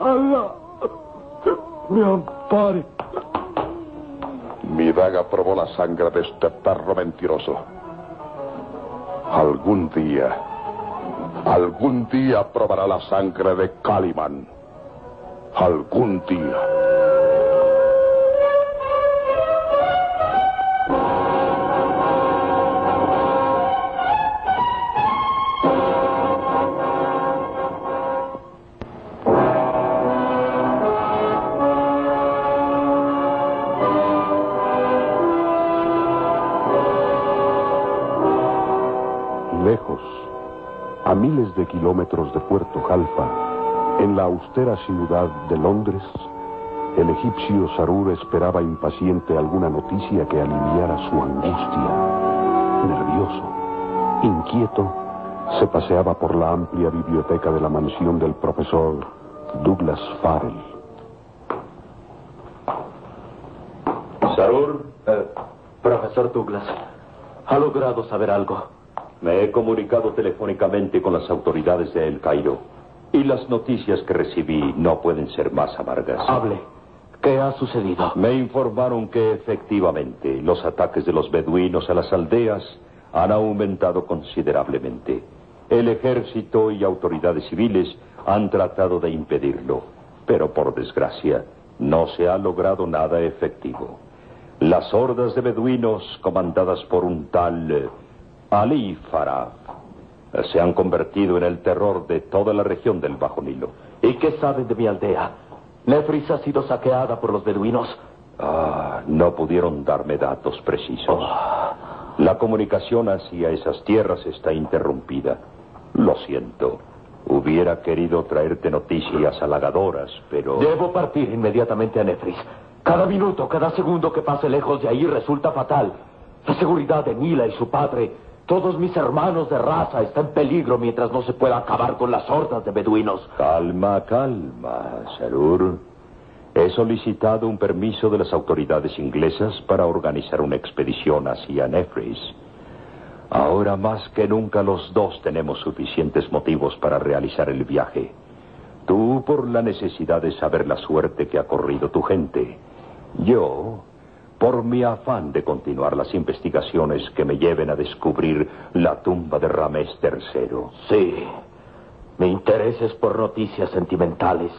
¡Allah! ¡Me ampare! Mi daga probó la sangre de este perro mentiroso. Algún día, algún día probará la sangre de Caliman. Algún día. A miles de kilómetros de Puerto Jalfa, en la austera ciudad de Londres, el egipcio Sarur esperaba impaciente alguna noticia que aliviara su angustia. Nervioso, inquieto, se paseaba por la amplia biblioteca de la mansión del profesor Douglas Farrell. Sarur, eh, profesor Douglas, ¿ha logrado saber algo? Me he comunicado telefónicamente con las autoridades de El Cairo y las noticias que recibí no pueden ser más amargas. Hable. ¿Qué ha sucedido? Me informaron que efectivamente los ataques de los beduinos a las aldeas han aumentado considerablemente. El ejército y autoridades civiles han tratado de impedirlo, pero por desgracia no se ha logrado nada efectivo. Las hordas de beduinos comandadas por un tal Ali Farah eh, se han convertido en el terror de toda la región del Bajo Nilo. ¿Y qué saben de mi aldea? ¿Nefris ha sido saqueada por los beduinos? Ah, no pudieron darme datos precisos. La comunicación hacia esas tierras está interrumpida. Lo siento. Hubiera querido traerte noticias halagadoras, pero... Debo partir inmediatamente a Nefris. Cada minuto, cada segundo que pase lejos de ahí resulta fatal. La seguridad de Nila y su padre, todos mis hermanos de raza, está en peligro mientras no se pueda acabar con las hordas de beduinos. Calma, calma, Sarur. He solicitado un permiso de las autoridades inglesas para organizar una expedición hacia Nefris. Ahora más que nunca los dos tenemos suficientes motivos para realizar el viaje. Tú por la necesidad de saber la suerte que ha corrido tu gente. Yo por mi afán de continuar las investigaciones que me lleven a descubrir la tumba de Ramés III. Sí, mi interés es por noticias sentimentales.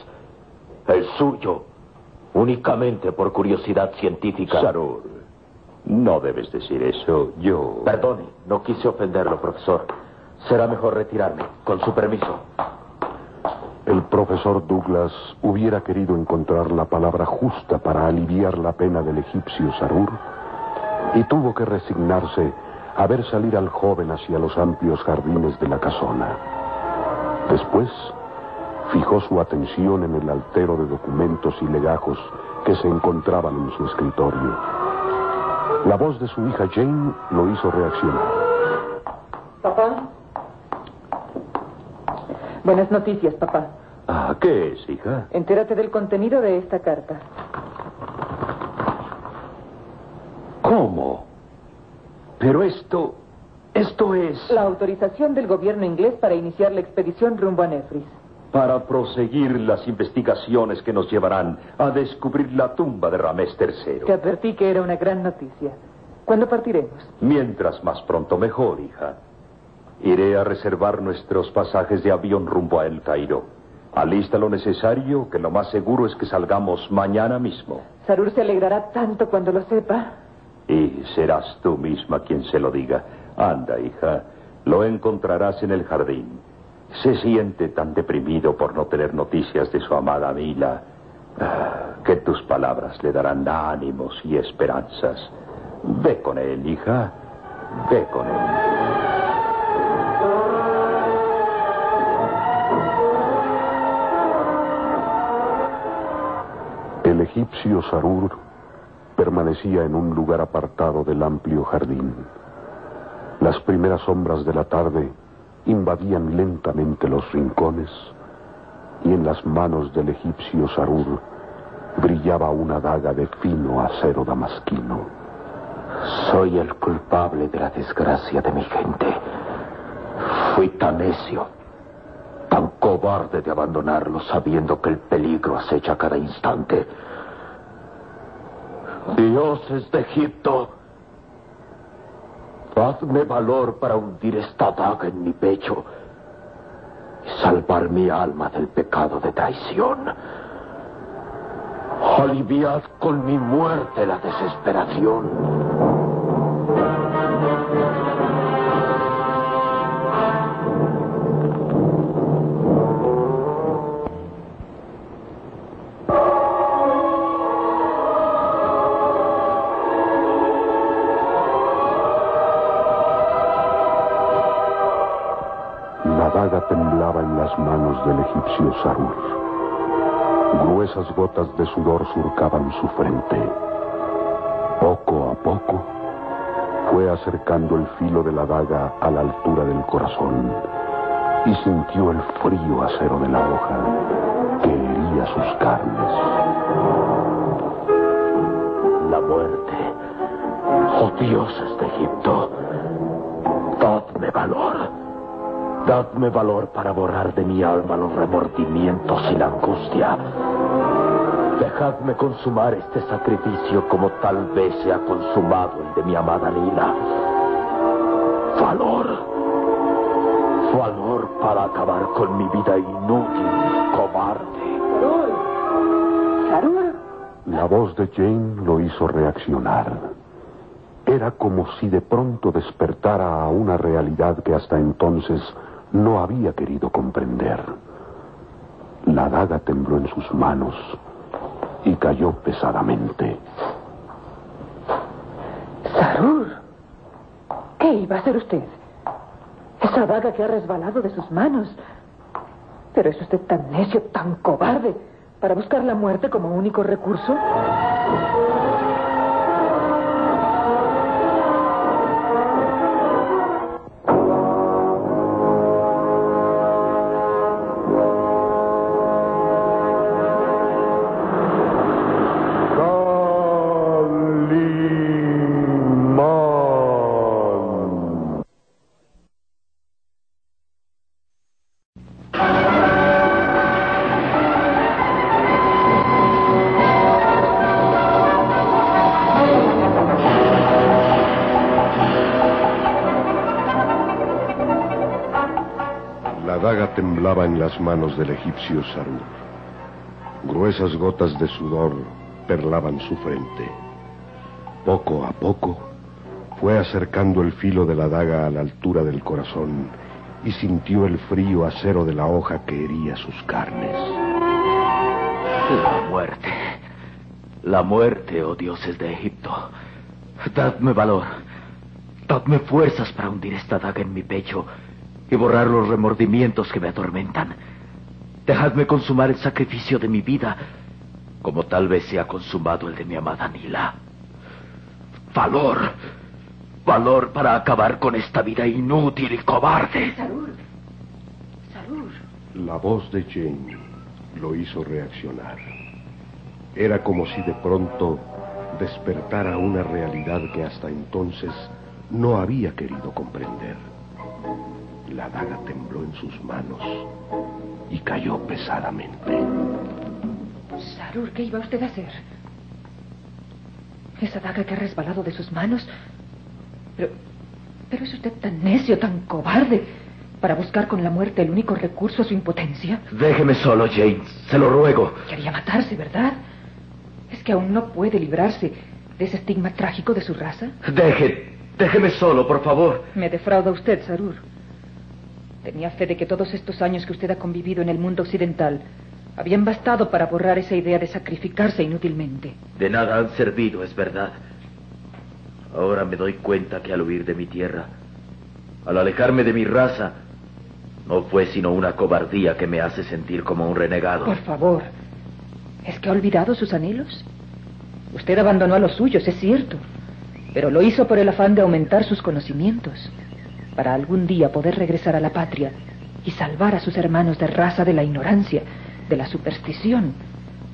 El suyo, únicamente por curiosidad científica. Sarur, no debes decir eso. Yo... Perdone, no quise ofenderlo, profesor. Será mejor retirarme, con su permiso. El profesor Douglas hubiera querido encontrar la palabra justa para aliviar la pena del egipcio Sarur y tuvo que resignarse a ver salir al joven hacia los amplios jardines de la casona. Después, fijó su atención en el altero de documentos y legajos que se encontraban en su escritorio. La voz de su hija Jane lo hizo reaccionar. Papá. Buenas noticias, papá. Ah, ¿qué es, hija? Entérate del contenido de esta carta. ¿Cómo? Pero esto... Esto es... La autorización del gobierno inglés para iniciar la expedición rumbo a Nefris. Para proseguir las investigaciones que nos llevarán a descubrir la tumba de Ramés III. Te advertí que era una gran noticia. ¿Cuándo partiremos? Mientras más pronto mejor, hija. Iré a reservar nuestros pasajes de avión rumbo a El Cairo. Alista lo necesario, que lo más seguro es que salgamos mañana mismo. Sarur se alegrará tanto cuando lo sepa. Y serás tú misma quien se lo diga. Anda, hija, lo encontrarás en el jardín. Se siente tan deprimido por no tener noticias de su amada Mila ah, que tus palabras le darán ánimos y esperanzas. Ve con él, hija. Ve con él. Egipcio Sarur permanecía en un lugar apartado del amplio jardín. Las primeras sombras de la tarde invadían lentamente los rincones y en las manos del egipcio Sarur brillaba una daga de fino acero damasquino. Soy el culpable de la desgracia de mi gente. Fui tan necio, tan cobarde de abandonarlo sabiendo que el peligro acecha cada instante. Dioses de Egipto, Hazme valor para hundir esta daga en mi pecho y salvar mi alma del pecado de traición. Aliviad con mi muerte la desesperación. Del egipcio Sarur. Gruesas gotas de sudor surcaban su frente. Poco a poco fue acercando el filo de la daga a la altura del corazón y sintió el frío acero de la hoja que hería sus carnes. La muerte. Oh dioses de Egipto, dadme valor. Dadme valor para borrar de mi alma los remordimientos y la angustia. Dejadme consumar este sacrificio como tal vez se ha consumado el de mi amada Lila. Valor. Valor para acabar con mi vida inútil y cobarde. La voz de Jane lo hizo reaccionar. Era como si de pronto despertara a una realidad que hasta entonces no había querido comprender. La daga tembló en sus manos y cayó pesadamente. Sarur, ¿qué iba a hacer usted? Esa daga que ha resbalado de sus manos. Pero es usted tan necio, tan cobarde, para buscar la muerte como único recurso. Las manos del egipcio Sarur. Gruesas gotas de sudor perlaban su frente. Poco a poco fue acercando el filo de la daga a la altura del corazón y sintió el frío acero de la hoja que hería sus carnes. La muerte. La muerte, oh dioses de Egipto. Dadme valor. Dadme fuerzas para hundir esta daga en mi pecho y borrar los remordimientos que me atormentan. Dejadme consumar el sacrificio de mi vida, como tal vez se ha consumado el de mi amada Nila. Valor. Valor para acabar con esta vida inútil y cobarde. Sarur. Sarur. La voz de Jane lo hizo reaccionar. Era como si de pronto despertara una realidad que hasta entonces no había querido comprender. La daga tembló en sus manos y cayó pesadamente. Sarur, ¿qué iba usted a hacer? Esa daga que ha resbalado de sus manos. Pero. Pero es usted tan necio, tan cobarde, para buscar con la muerte el único recurso a su impotencia. Déjeme solo, Jane. Se lo ruego. Quería matarse, ¿verdad? Es que aún no puede librarse de ese estigma trágico de su raza. Deje. Déjeme solo, por favor. Me defrauda usted, Sarur. Tenía fe de que todos estos años que usted ha convivido en el mundo occidental habían bastado para borrar esa idea de sacrificarse inútilmente. De nada han servido, es verdad. Ahora me doy cuenta que al huir de mi tierra, al alejarme de mi raza, no fue sino una cobardía que me hace sentir como un renegado. Por favor, ¿es que ha olvidado sus anhelos? Usted abandonó a los suyos, es cierto, pero lo hizo por el afán de aumentar sus conocimientos, para algún día poder regresar a la patria y salvar a sus hermanos de raza de la ignorancia, de la superstición,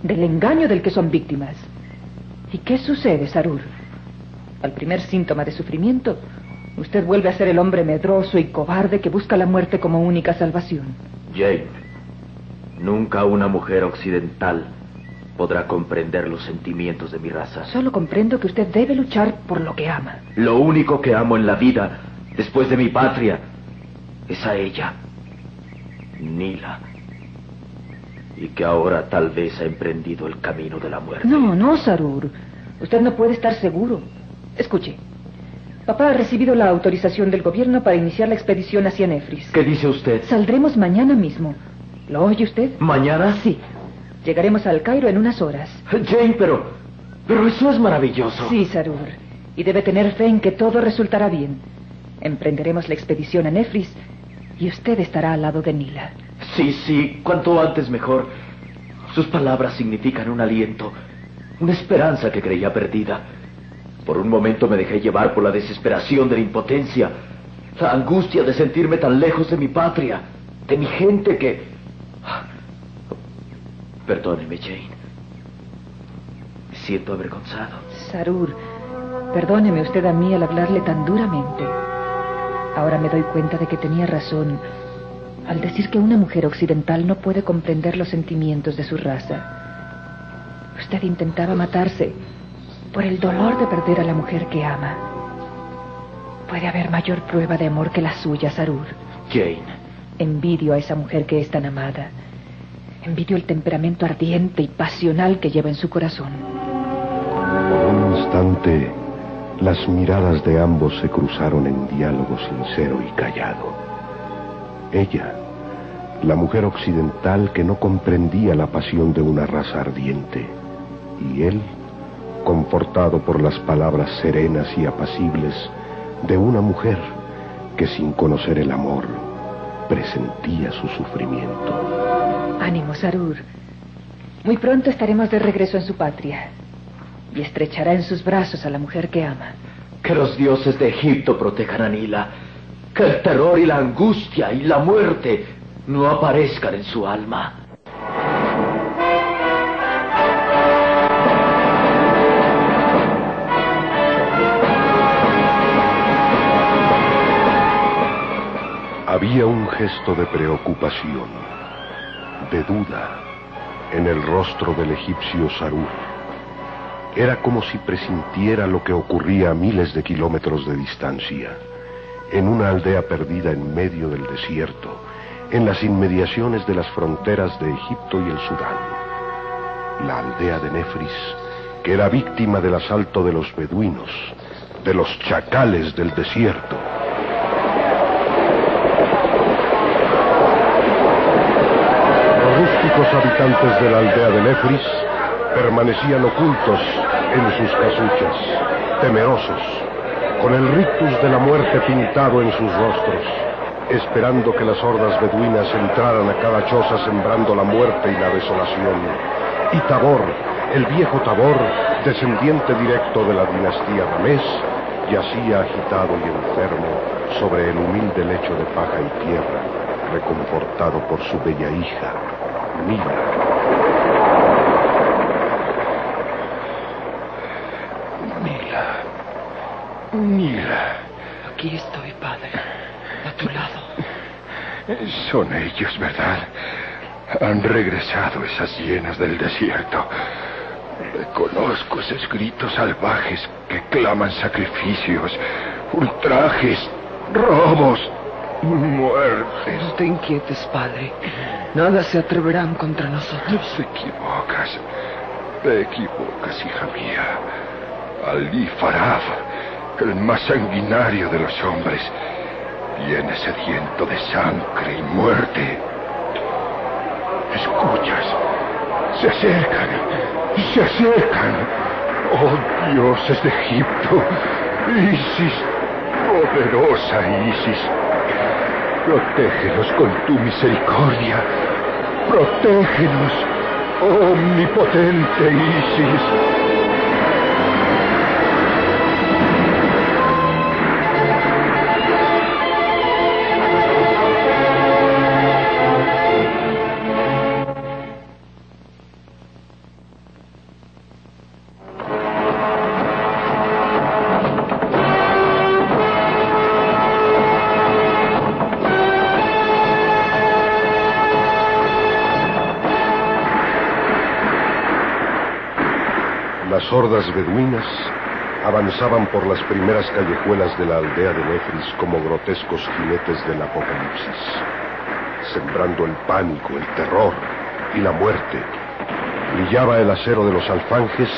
del engaño del que son víctimas. ¿Y qué sucede, Sarur? Al primer síntoma de sufrimiento, usted vuelve a ser el hombre medroso y cobarde que busca la muerte como única salvación. Jane, nunca una mujer occidental podrá comprender los sentimientos de mi raza. Solo comprendo que usted debe luchar por lo que ama. Lo único que amo en la vida, después de mi patria, es a ella, Nila. Y que ahora tal vez ha emprendido el camino de la muerte. No, no, Sarur. Usted no puede estar seguro. Escuche. Papá ha recibido la autorización del gobierno para iniciar la expedición hacia Nefris. ¿Qué dice usted? Saldremos mañana mismo. ¿Lo oye usted? ¿Mañana? Sí. Llegaremos al Cairo en unas horas. Jane, pero... Pero eso es maravilloso. Sí, Sarur. Y debe tener fe en que todo resultará bien. Emprenderemos la expedición a Nefris y usted estará al lado de Nila. Sí, sí, cuanto antes mejor. Sus palabras significan un aliento, una esperanza que creía perdida. Por un momento me dejé llevar por la desesperación de la impotencia, la angustia de sentirme tan lejos de mi patria, de mi gente que... Perdóneme, Jane. Me siento avergonzado. Sarur, perdóneme usted a mí al hablarle tan duramente. Ahora me doy cuenta de que tenía razón al decir que una mujer occidental no puede comprender los sentimientos de su raza. Usted intentaba matarse por el dolor de perder a la mujer que ama. Puede haber mayor prueba de amor que la suya, Sarur. Jane. Envidio a esa mujer que es tan amada. Envidio el temperamento ardiente y pasional que lleva en su corazón. Por un instante, las miradas de ambos se cruzaron en diálogo sincero y callado. Ella, la mujer occidental que no comprendía la pasión de una raza ardiente, y él, confortado por las palabras serenas y apacibles de una mujer que sin conocer el amor presentía su sufrimiento. Ánimo, Sarur. Muy pronto estaremos de regreso en su patria y estrechará en sus brazos a la mujer que ama. Que los dioses de Egipto protejan a Nila. Que el terror y la angustia y la muerte no aparezcan en su alma. Había un gesto de preocupación, de duda, en el rostro del egipcio Sarur. Era como si presintiera lo que ocurría a miles de kilómetros de distancia, en una aldea perdida en medio del desierto, en las inmediaciones de las fronteras de Egipto y el Sudán. La aldea de Nefris, que era víctima del asalto de los beduinos, de los chacales del desierto. Los rústicos habitantes de la aldea de Nefris permanecían ocultos en sus casuchas, temerosos, con el rictus de la muerte pintado en sus rostros, esperando que las hordas beduinas entraran a cada choza sembrando la muerte y la desolación. Y Tabor, el viejo Tabor, descendiente directo de la dinastía Ramés, yacía agitado y enfermo sobre el humilde lecho de paja y tierra, reconfortado por su bella hija, Mila. Mira. Aquí estoy, padre. A tu lado. Son ellos, ¿verdad? Han regresado esas hienas del desierto. Reconozco esos gritos salvajes que claman sacrificios, ultrajes, robos, muertes. No te inquietes, padre. Nada se atreverán contra nosotros. Te equivocas. Te equivocas, hija mía. Ali Faraf el más sanguinario de los hombres, viene sediento de sangre y muerte. ¿Escuchas? Se acercan, se acercan. Oh dioses de Egipto, Isis, poderosa Isis, protégenos con tu misericordia, protégenos, omnipotente Isis. Hordas beduinas avanzaban por las primeras callejuelas de la aldea de Nefris como grotescos jinetes del apocalipsis, sembrando el pánico, el terror y la muerte. Brillaba el acero de los alfanjes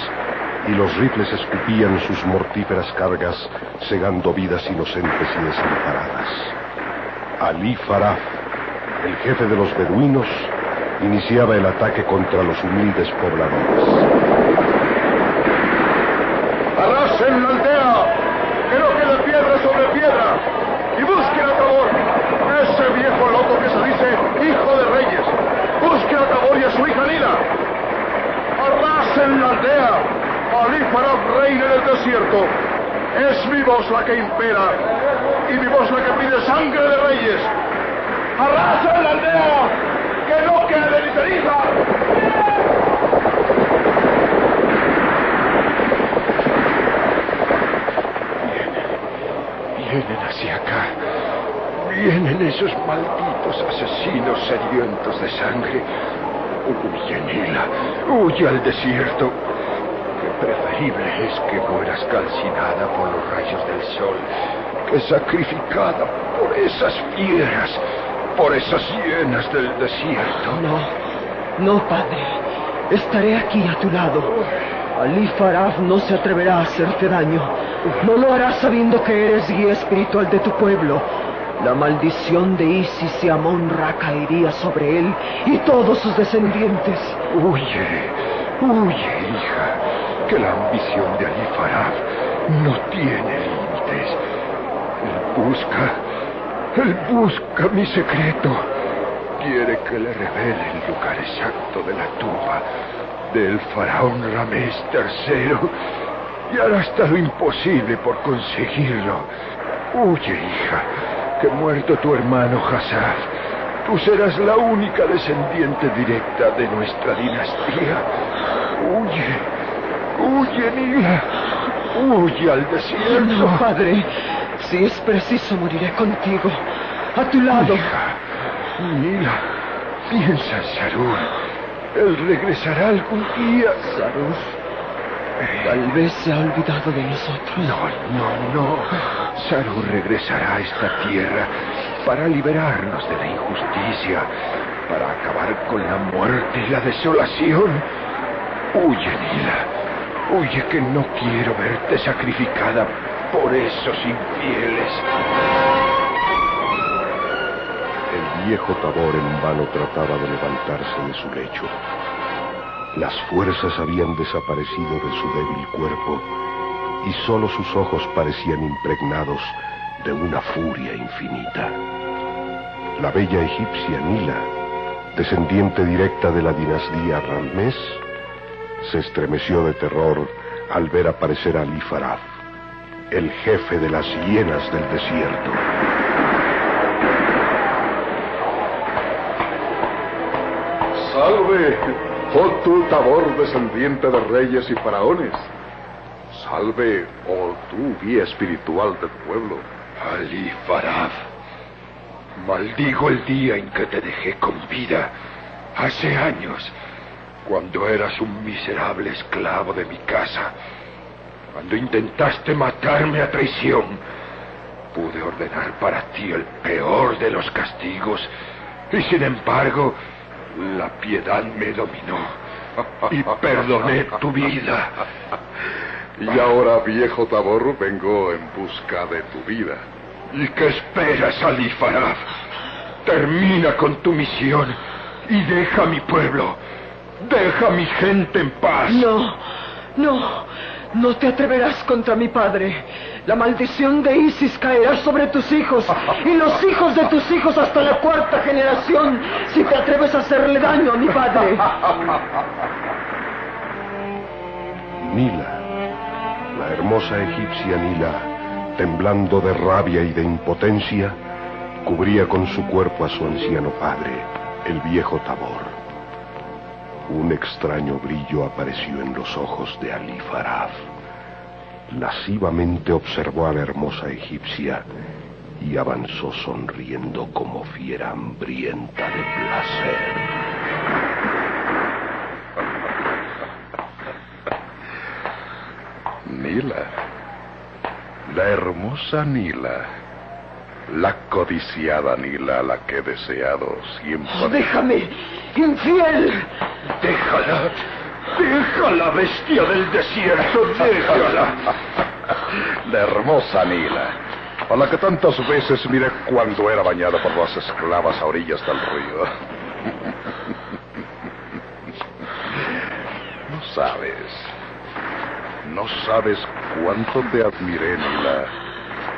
y los rifles escupían sus mortíferas cargas, segando vidas inocentes y desamparadas. Ali Faraf, el jefe de los beduinos, iniciaba el ataque contra los humildes pobladores en la aldea, que no quede piedra sobre piedra, y busquen a Tabor, ese viejo loco que se dice hijo de reyes. Busquen a Tabor y a su hija Nila. Arrasen la aldea, Ali para reina en el desierto. Es mi voz la que impera, y mi voz la que pide sangre de reyes. Arrasen la aldea, que no quede ni Vienen hacia acá. Vienen esos malditos asesinos sedientos de sangre. Huye, Nila. Huye al desierto. Qué preferible es que mueras calcinada por los rayos del sol que sacrificada por esas fieras, por esas hienas del desierto. No, no, padre. Estaré aquí a tu lado. Ali Faraf no se atreverá a hacerte daño. No lo hará sabiendo que eres guía espiritual de tu pueblo. La maldición de Isis y Amon Ra caería sobre él y todos sus descendientes. Huye, huye, hija, que la ambición de Ali Faraf no tiene límites. Él busca, él busca mi secreto. Quiere que le revele el lugar exacto de la tumba del faraón Ramés III y hará hasta lo imposible por conseguirlo. Huye, hija, que muerto tu hermano Hassad, tú serás la única descendiente directa de nuestra dinastía. Huye, huye, Nila, huye al desierto. No, padre, si es preciso moriré contigo, a tu lado. Hija, Nila, piensa en Sarur. Él regresará algún día. Sarur. Tal vez se ha olvidado de nosotros. No, no, no. Saru regresará a esta tierra para liberarnos de la injusticia, para acabar con la muerte y la desolación. Huye, Nila. Huye que no quiero verte sacrificada por esos infieles. El viejo Tabor en vano trataba de levantarse de su lecho. Las fuerzas habían desaparecido de su débil cuerpo y solo sus ojos parecían impregnados de una furia infinita. La bella egipcia Nila, descendiente directa de la dinastía Ramés, se estremeció de terror al ver aparecer a Ali Farad, el jefe de las hienas del desierto. Salve, oh tú Tabor, descendiente de reyes y faraones. Salve, oh tú guía espiritual del pueblo. Ali Farad, maldigo el día en que te dejé con vida, hace años, cuando eras un miserable esclavo de mi casa, cuando intentaste matarme a traición. Pude ordenar para ti el peor de los castigos y sin embargo la piedad me dominó y perdoné tu vida. Y ahora, viejo Tabor, vengo en busca de tu vida. ¿Y qué esperas, Ali Farad? Termina con tu misión y deja a mi pueblo. Deja a mi gente en paz. No, no, no te atreverás contra mi padre. La maldición de Isis caerá sobre tus hijos y los hijos de tus hijos hasta la cuarta generación si te atreves a hacerle daño a mi padre. Nila, la hermosa egipcia Nila, temblando de rabia y de impotencia, cubría con su cuerpo a su anciano padre, el viejo Tabor. Un extraño brillo apareció en los ojos de Ali Farad. Lascivamente observó a la hermosa egipcia y avanzó sonriendo como fiera hambrienta de placer. Nila, la hermosa Nila, la codiciada Nila, la que he deseado siempre. Oh, déjame, infiel. Déjala. Déjala, bestia del desierto. Déjala. La hermosa Nila, a la que tantas veces miré cuando era bañada por las esclavas a orillas del río. No sabes, no sabes cuánto te admiré, Nila.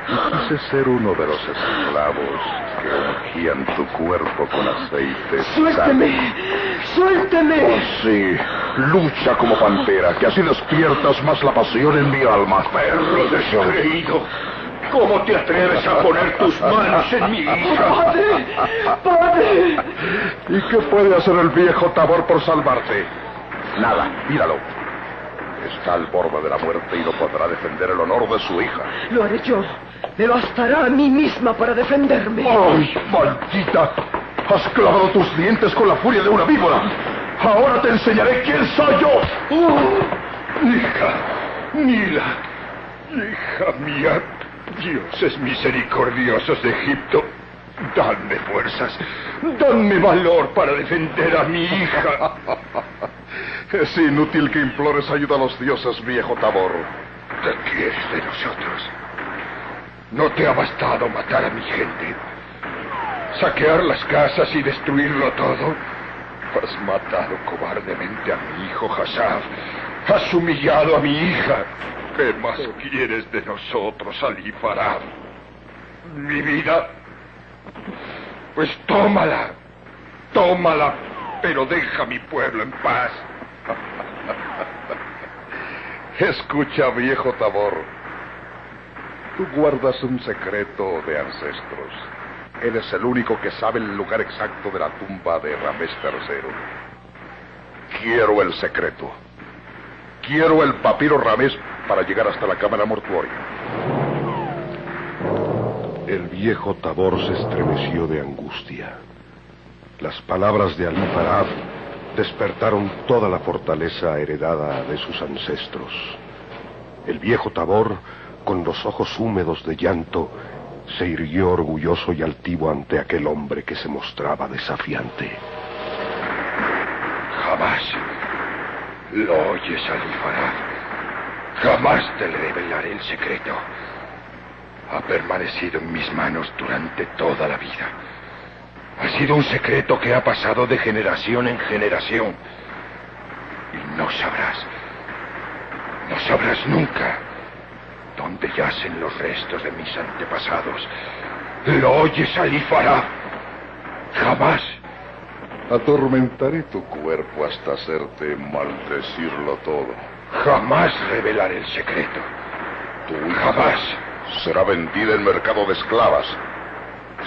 Y quise ser uno de los esclavos que ungían tu cuerpo con aceite. Suélteme, suélteme. Oh, sí, lucha como pantera, que así despiertas más la pasión en mi alma. Perro descreído. ¿Cómo te atreves a poner tus manos en mi hija? Padre, padre. ¿Y qué puede hacer el viejo Tabor por salvarte? Nada, míralo. Está al borde de la muerte y no podrá defender el honor de su hija. Lo haré yo. Me bastará a mí misma para defenderme. ¡Ay, maldita! Has clavado tus dientes con la furia de una víbora. Ahora te enseñaré quién soy yo. Oh, hija, Nila, hija mía, dioses misericordiosos de Egipto, dadme fuerzas, dadme valor para defender a mi hija. Es inútil que implores ayuda a los dioses, viejo Tabor. ¿Qué quieres de nosotros? ¿No te ha bastado matar a mi gente? ¿Saquear las casas y destruirlo todo? Has matado cobardemente a mi hijo Hassaf. Has humillado a mi hija. ¿Qué más quieres de nosotros, Ali Farad? ¿Mi vida? Pues tómala. Tómala, pero deja a mi pueblo en paz. *laughs* Escucha, viejo Tabor. Tú guardas un secreto de ancestros. Eres el único que sabe el lugar exacto de la tumba de Ramés III. Quiero el secreto. Quiero el papiro Ramés para llegar hasta la cámara mortuoria. El viejo Tabor se estremeció de angustia. Las palabras de Ali Farad despertaron toda la fortaleza heredada de sus ancestros. El viejo Tabor, con los ojos húmedos de llanto, se irguió orgulloso y altivo ante aquel hombre que se mostraba desafiante. Jamás lo oyes, Alifarad. Jamás te revelaré el secreto. Ha permanecido en mis manos durante toda la vida. Ha sido un secreto que ha pasado de generación en generación. Y no sabrás, no sabrás nunca dónde yacen los restos de mis antepasados. ¿Lo oyes, Alifarad? Jamás. Atormentaré tu cuerpo hasta hacerte maldecirlo todo. Jamás revelaré el secreto. Tu hija Jamás. será vendida en mercado de esclavas.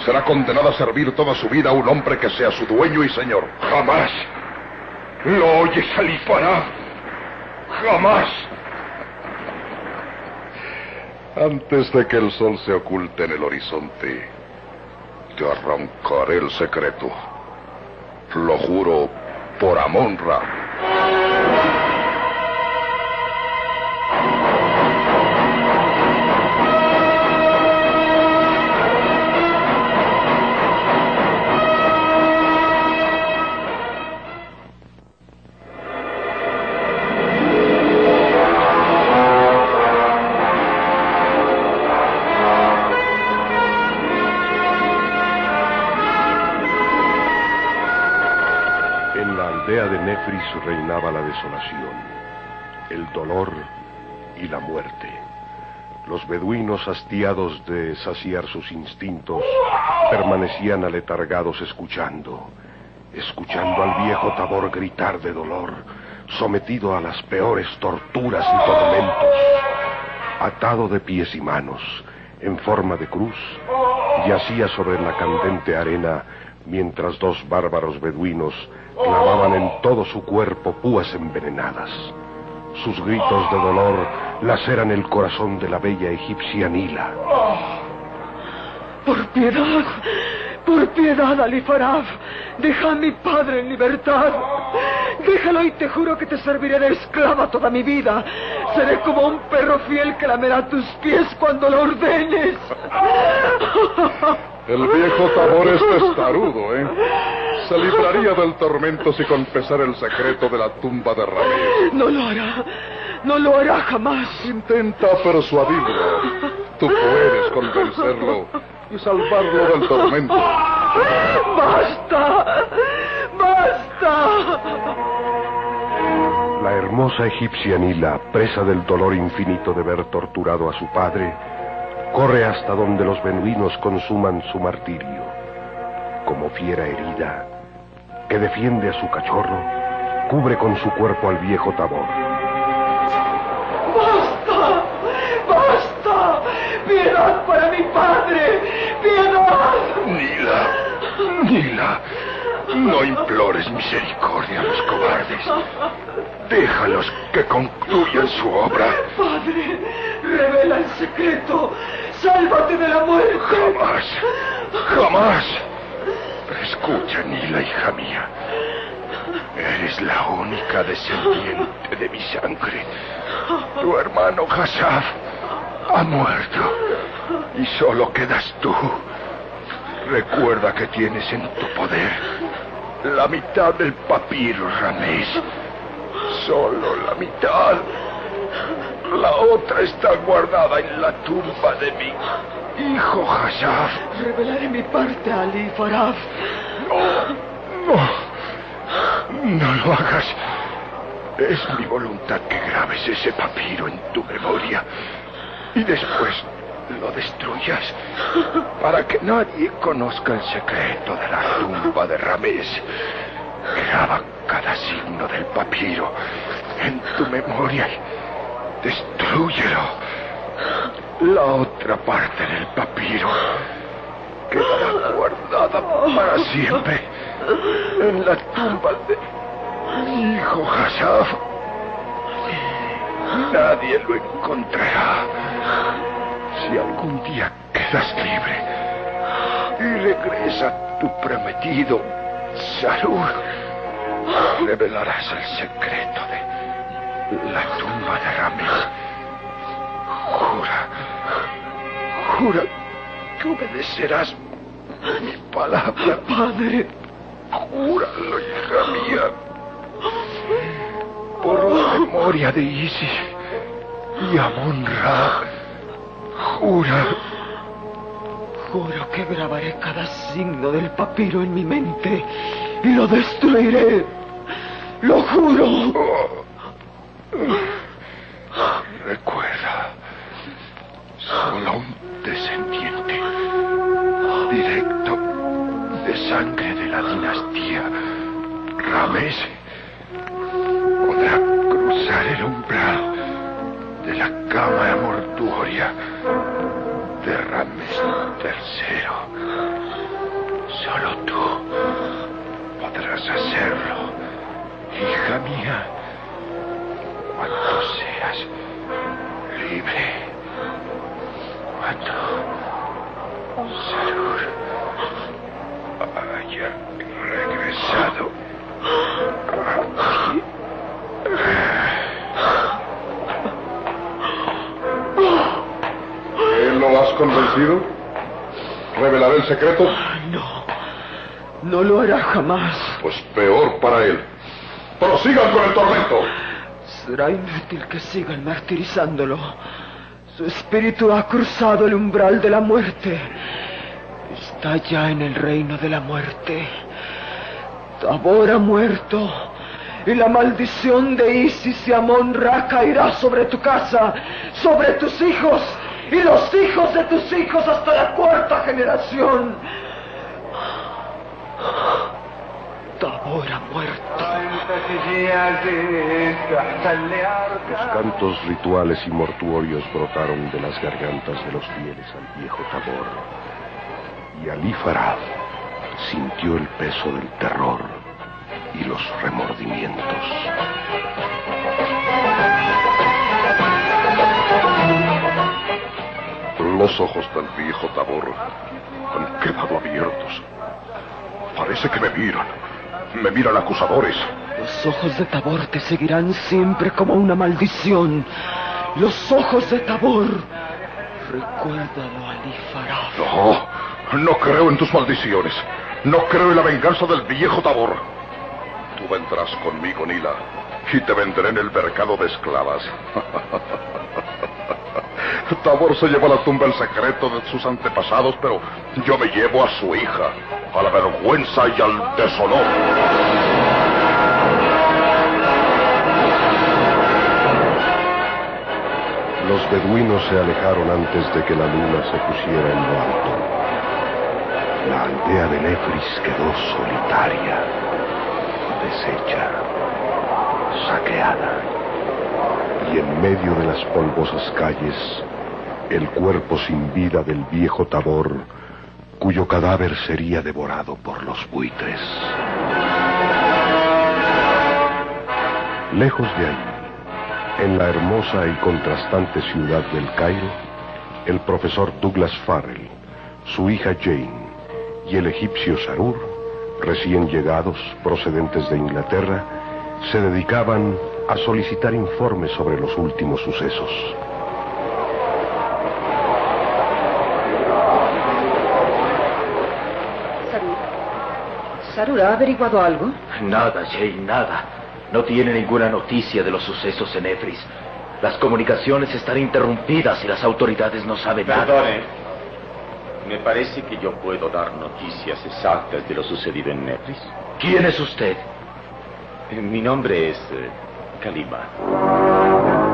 Será condenada a servir toda su vida a un hombre que sea su dueño y señor. Jamás. ¿Lo oyes, Alifará? Jamás. Antes de que el sol se oculte en el horizonte, te arrancaré el secreto. Lo juro por Amonra. El dolor y la muerte. Los beduinos, hastiados de saciar sus instintos, permanecían aletargados escuchando, escuchando al viejo Tabor gritar de dolor, sometido a las peores torturas y tormentos, atado de pies y manos, en forma de cruz, yacía sobre la candente arena mientras dos bárbaros beduinos clavaban en todo su cuerpo púas envenenadas. Sus gritos de dolor laceran el corazón de la bella egipcia Nila. por piedad, por piedad, Alifarab, deja a mi padre en libertad. Déjalo y te juro que te serviré de esclava toda mi vida. Seré como un perro fiel que lamerá tus pies cuando lo ordenes. *laughs* El viejo Tabor es testarudo, ¿eh? Se libraría del tormento si confesara el secreto de la tumba de Ramírez. No lo hará. No lo hará jamás. Intenta persuadirlo. Tú puedes convencerlo y salvarlo del tormento. ¡Basta! ¡Basta! La hermosa egipcia Nila, presa del dolor infinito de ver torturado a su padre, corre hasta donde los beduinos consuman su martirio. Como fiera herida que defiende a su cachorro, cubre con su cuerpo al viejo Tabor. ¡Basta! ¡Basta! ¡Piedad para mi padre! ¡Piedad! Nila, Nila, no implores misericordia a los cobardes. Déjalos que concluyan su obra. Padre, revela el secreto. Sálvate de la muerte. Jamás, jamás. Escucha, Nila, hija mía. Eres la única descendiente de mi sangre. Tu hermano Hassaf ha muerto. Y solo quedas tú. Recuerda que tienes en tu poder la mitad del papiro, Ramés. Solo la mitad. La otra está guardada en la tumba de mi hijo Hassaf. Revelaré mi parte, Ali Faraf. No, no. No lo hagas. Es mi voluntad que grabes ese papiro en tu memoria y después lo destruyas para que nadie conozca el secreto de la tumba de Ramés. Graba cada signo del papiro en tu memoria y destruyelo. La otra parte del papiro quedará guardada para siempre en la tumba de mi hijo Hassaf. Nadie lo encontrará. Si algún día quedas libre y regresa tu prometido salud, revelarás el secreto de la tumba de Ramés. Jura, jura que obedecerás mi palabra. Padre. Júralo, hija mía. Por la memoria de Isis y Amon Ra. Jura. Juro que grabaré cada signo del papiro en mi mente y lo destruiré. Lo juro. Recuerda, solo un descendiente directo de sangre de la dinastía Ramés podrá cruzar el umbral de la cámara mortuoria de Ramés III. Solo tú podrás hacerlo, hija mía, cuando seas libre. Cuando Salud haya regresado. ¿Él lo has convencido? ¿Revelará el secreto? No. No lo hará jamás. Pues peor para él. Prosigan con el tormento. Será inútil que sigan martirizándolo. Su espíritu ha cruzado el umbral de la muerte. Está ya en el reino de la muerte. Tabor ha muerto. Y la maldición de Isis y Amon Ra caerá sobre tu casa, sobre tus hijos y los hijos de tus hijos hasta la cuarta generación. Tabor ha muerto. Los cantos rituales y mortuorios brotaron de las gargantas de los fieles al viejo Tabor. Y Alí Farad sintió el peso del terror y los remordimientos. Los ojos del viejo Tabor han quedado abiertos. Parece que me miran. Me miran acusadores. Los ojos de Tabor te seguirán siempre como una maldición. Los ojos de Tabor. Recuérdalo, Ali Farad. No, no creo en tus maldiciones. No creo en la venganza del viejo Tabor. Tú vendrás conmigo, Nila, y te venderé en el mercado de esclavas. *laughs* Tabor se llevó a la tumba el secreto de sus antepasados, pero yo me llevo a su hija, a la vergüenza y al deshonor. Los beduinos se alejaron antes de que la luna se pusiera en lo alto. La aldea de Nefris quedó solitaria, deshecha, saqueada. Y en medio de las polvosas calles, el cuerpo sin vida del viejo Tabor, cuyo cadáver sería devorado por los buitres. Lejos de ahí, en la hermosa y contrastante ciudad del Cairo, el profesor Douglas Farrell, su hija Jane y el egipcio Sarur, recién llegados procedentes de Inglaterra, se dedicaban a solicitar informes sobre los últimos sucesos. Sarur. ¿ha averiguado algo? Nada, Jane, nada. No tiene ninguna noticia de los sucesos en Efris. Las comunicaciones están interrumpidas y las autoridades no saben nada. Me parece que yo puedo dar noticias exactas de lo sucedido en Nefris. ¿Quién es usted? Mi nombre es eh, Kalima.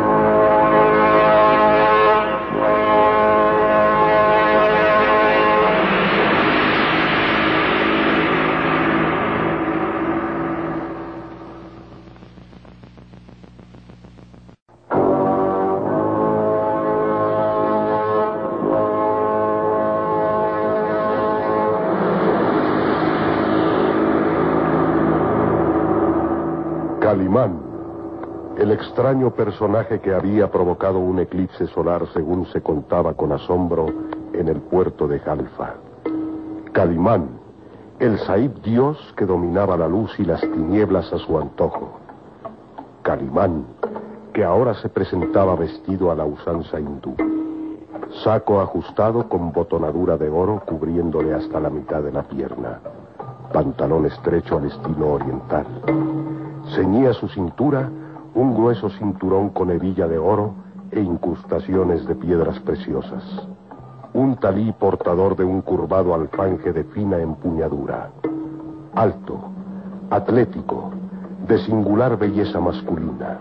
Extraño personaje que había provocado un eclipse solar según se contaba con asombro en el puerto de Jalfa. Calimán, el Saib dios que dominaba la luz y las tinieblas a su antojo. Calimán, que ahora se presentaba vestido a la usanza hindú. Saco ajustado con botonadura de oro cubriéndole hasta la mitad de la pierna. Pantalón estrecho al estilo oriental. Ceñía su cintura un grueso cinturón con hebilla de oro e incrustaciones de piedras preciosas. Un talí portador de un curvado alfanje de fina empuñadura. Alto, atlético, de singular belleza masculina,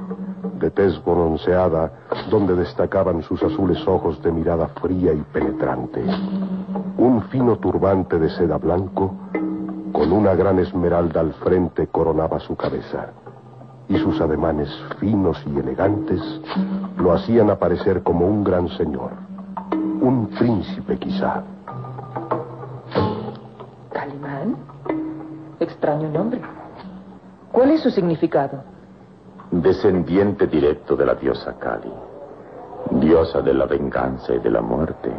de tez bronceada, donde destacaban sus azules ojos de mirada fría y penetrante. Un fino turbante de seda blanco, con una gran esmeralda al frente, coronaba su cabeza. Y sus ademanes finos y elegantes lo hacían aparecer como un gran señor. Un príncipe, quizá. ¿Calimán? Extraño nombre. ¿Cuál es su significado? Descendiente directo de la diosa Kali, diosa de la venganza y de la muerte.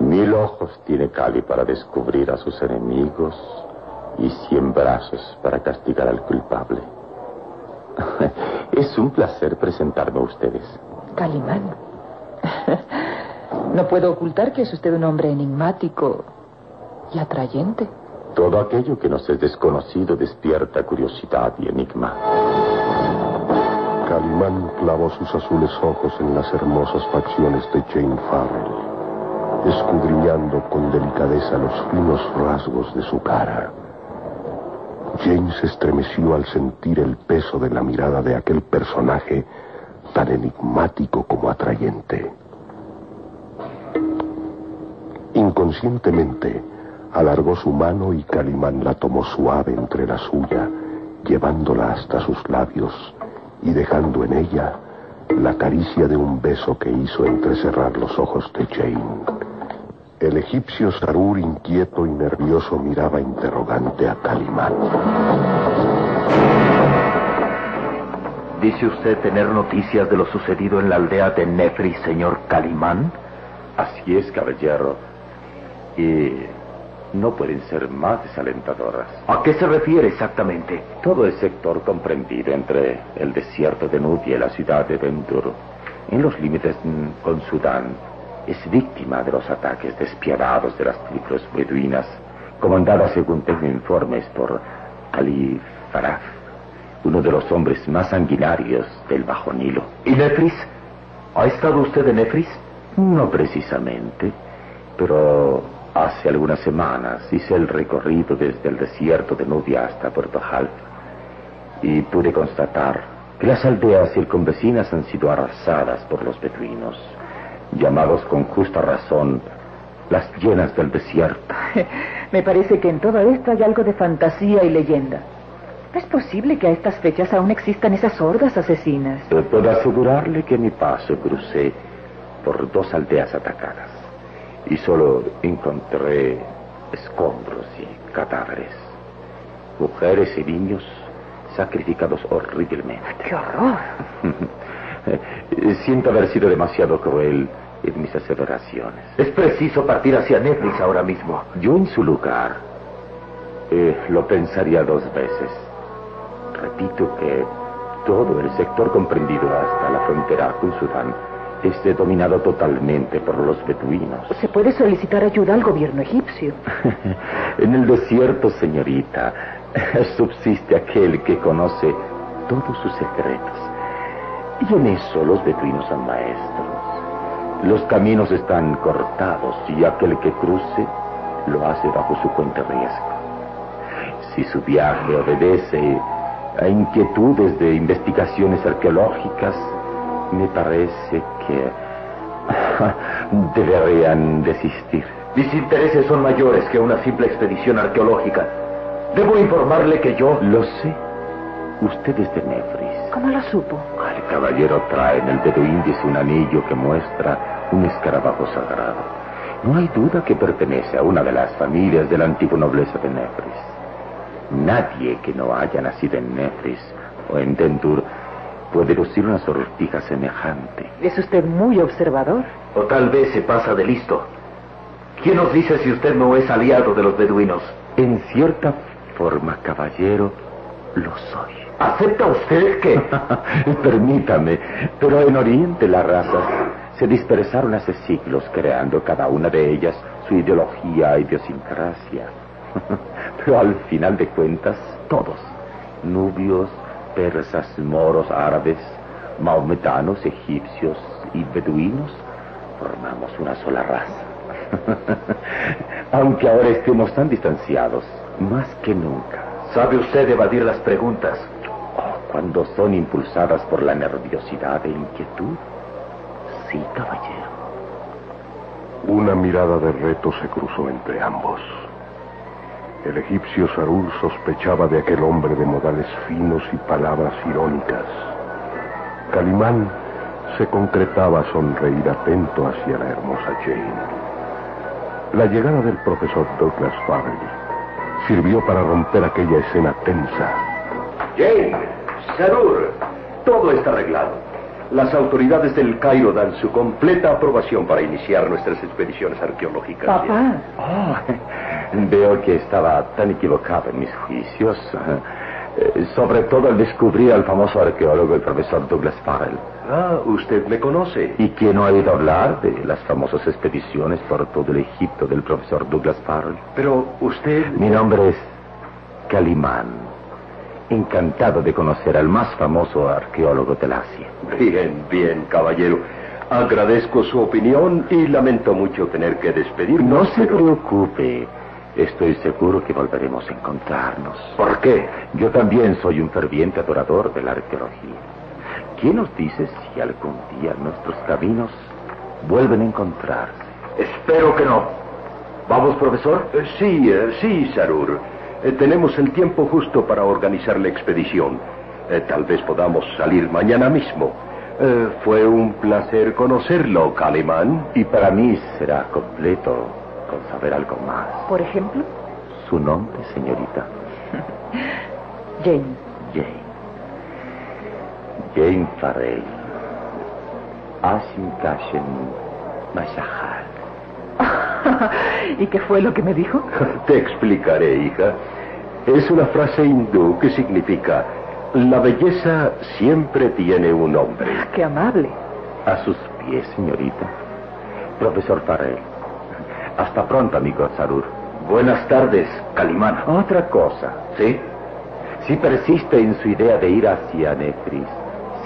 Mil ojos tiene Kali para descubrir a sus enemigos y cien brazos para castigar al culpable. *laughs* es un placer presentarme a ustedes. Calimán. No puedo ocultar que es usted un hombre enigmático y atrayente. Todo aquello que nos es desconocido despierta curiosidad y enigma. Calimán clavó sus azules ojos en las hermosas facciones de Jane Farrell, escudriñando con delicadeza los finos rasgos de su cara. Jane se estremeció al sentir el peso de la mirada de aquel personaje tan enigmático como atrayente. Inconscientemente, alargó su mano y Calimán la tomó suave entre la suya, llevándola hasta sus labios y dejando en ella la caricia de un beso que hizo entrecerrar los ojos de Jane. El egipcio Sarur, inquieto y nervioso, miraba interrogante a Calimán. ¿Dice usted tener noticias de lo sucedido en la aldea de Nefri, señor Calimán? Así es, caballero. Y no pueden ser más desalentadoras. ¿A qué se refiere exactamente? Todo el sector comprendido entre el desierto de Nubia y la ciudad de Bendur, en los límites con Sudán, es víctima de los ataques despiadados de las tribus beduinas, comandadas según tengo informes por Ali Faraf, uno de los hombres más sanguinarios del Bajo Nilo. ¿Y Nefris? ¿Ha estado usted en Nefris? No precisamente, pero Hace algunas semanas hice el recorrido desde el desierto de Nubia hasta Puerto Half y pude constatar que las aldeas circunvecinas han sido arrasadas por los beduinos, llamados con justa razón las llenas del desierto. *laughs* Me parece que en todo esto hay algo de fantasía y leyenda. ¿Es posible que a estas fechas aún existan esas hordas asesinas? Puedo asegurarle que mi paso crucé por dos aldeas atacadas y solo encontré escombros y cadáveres. Mujeres y niños sacrificados horriblemente. ¡Qué horror! *laughs* *laughs* Siento haber sido demasiado cruel en mis aseveraciones. Es preciso partir hacia Netflix ahora mismo. Yo en su lugar eh, lo pensaría dos veces. Repito que todo el sector comprendido hasta la frontera con Sudán esté dominado totalmente por los beduinos. ¿Se puede solicitar ayuda al gobierno egipcio? *laughs* en el desierto, señorita, *laughs* subsiste aquel que conoce todos sus secretos. Y en eso los beduinos son maestros. Los caminos están cortados y aquel que cruce lo hace bajo su cuenta riesgo. Si su viaje obedece a inquietudes de investigaciones arqueológicas, me parece que *laughs* deberían desistir. Mis intereses son mayores que una simple expedición arqueológica. Debo informarle que yo... Lo sé. Usted es de Nefris. ¿Cómo lo supo? El caballero trae en el dedo índice un anillo que muestra un escarabajo sagrado. No hay duda que pertenece a una de las familias de la antigua nobleza de Nefris. Nadie que no haya nacido en Nefris o en Dendur puede lucir una sortija semejante. Es usted muy observador. O tal vez se pasa de listo. ¿Quién nos dice si usted no es aliado de los beduinos? En cierta forma, caballero, lo soy. ¿Acepta usted que...? *laughs* Permítame, pero en Oriente las razas se dispersaron hace siglos creando cada una de ellas su ideología e idiosincrasia. *laughs* Pero al final de cuentas, todos, nubios, persas, moros, árabes, maometanos, egipcios y beduinos, formamos una sola raza. *laughs* Aunque ahora estemos tan distanciados, más que nunca. ¿Sabe usted evadir las preguntas? Cuando son impulsadas por la nerviosidad e inquietud. Sí, caballero. Una mirada de reto se cruzó entre ambos. El egipcio Sarul sospechaba de aquel hombre de modales finos y palabras irónicas. Calimán se concretaba a sonreír atento hacia la hermosa Jane. La llegada del profesor Douglas Farrell sirvió para romper aquella escena tensa. Jane, Sarur, todo está arreglado. Las autoridades del Cairo dan su completa aprobación para iniciar nuestras expediciones arqueológicas. Papá. Oh, veo que estaba tan equivocado en mis juicios. Eh, sobre todo al descubrir al famoso arqueólogo, el profesor Douglas Farrell. Ah, usted me conoce. ¿Y quién no ha oído hablar de las famosas expediciones por todo el Egipto del profesor Douglas Farrell? Pero usted... Mi nombre es Calimán. Encantado de conocer al más famoso arqueólogo del Asia. Bien, bien, caballero. Agradezco su opinión y lamento mucho tener que despedirme. No se preocupe. Estoy seguro que volveremos a encontrarnos. ¿Por qué? Yo también soy un ferviente adorador de la arqueología. ¿Quién nos dice si algún día nuestros caminos vuelven a encontrarse? Espero que no. ¿Vamos, profesor? Eh, sí, eh, sí, Sarur. Eh, tenemos el tiempo justo para organizar la expedición. Eh, tal vez podamos salir mañana mismo. Eh, fue un placer conocerlo, Calimán. Y para mí será completo con saber algo más. Por ejemplo, Su nombre, señorita. *laughs* Jane. Jane. Jane Farrell. Asim Kashem Mashahal. *laughs* ¿Y qué fue lo que me dijo? *laughs* Te explicaré, hija. Es una frase hindú que significa la belleza siempre tiene un nombre. Qué amable. A sus pies, señorita. Profesor Farrell. Hasta pronto, amigo Sarur. Buenas tardes, Calimán. Otra cosa. ¿Sí? Si persiste en su idea de ir hacia Nefris,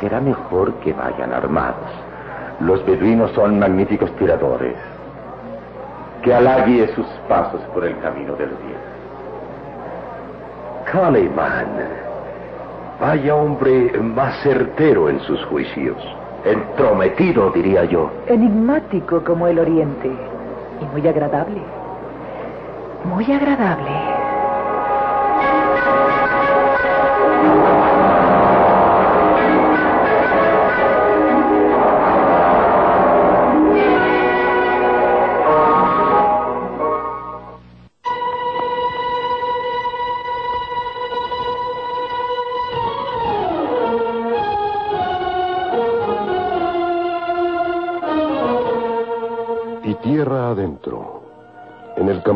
será mejor que vayan armados. Los beduinos son magníficos tiradores. Que Alá sus pasos por el camino del bien. Calimán. Vaya hombre más certero en sus juicios. Entrometido, diría yo. Enigmático como el oriente. Y muy agradable. Muy agradable.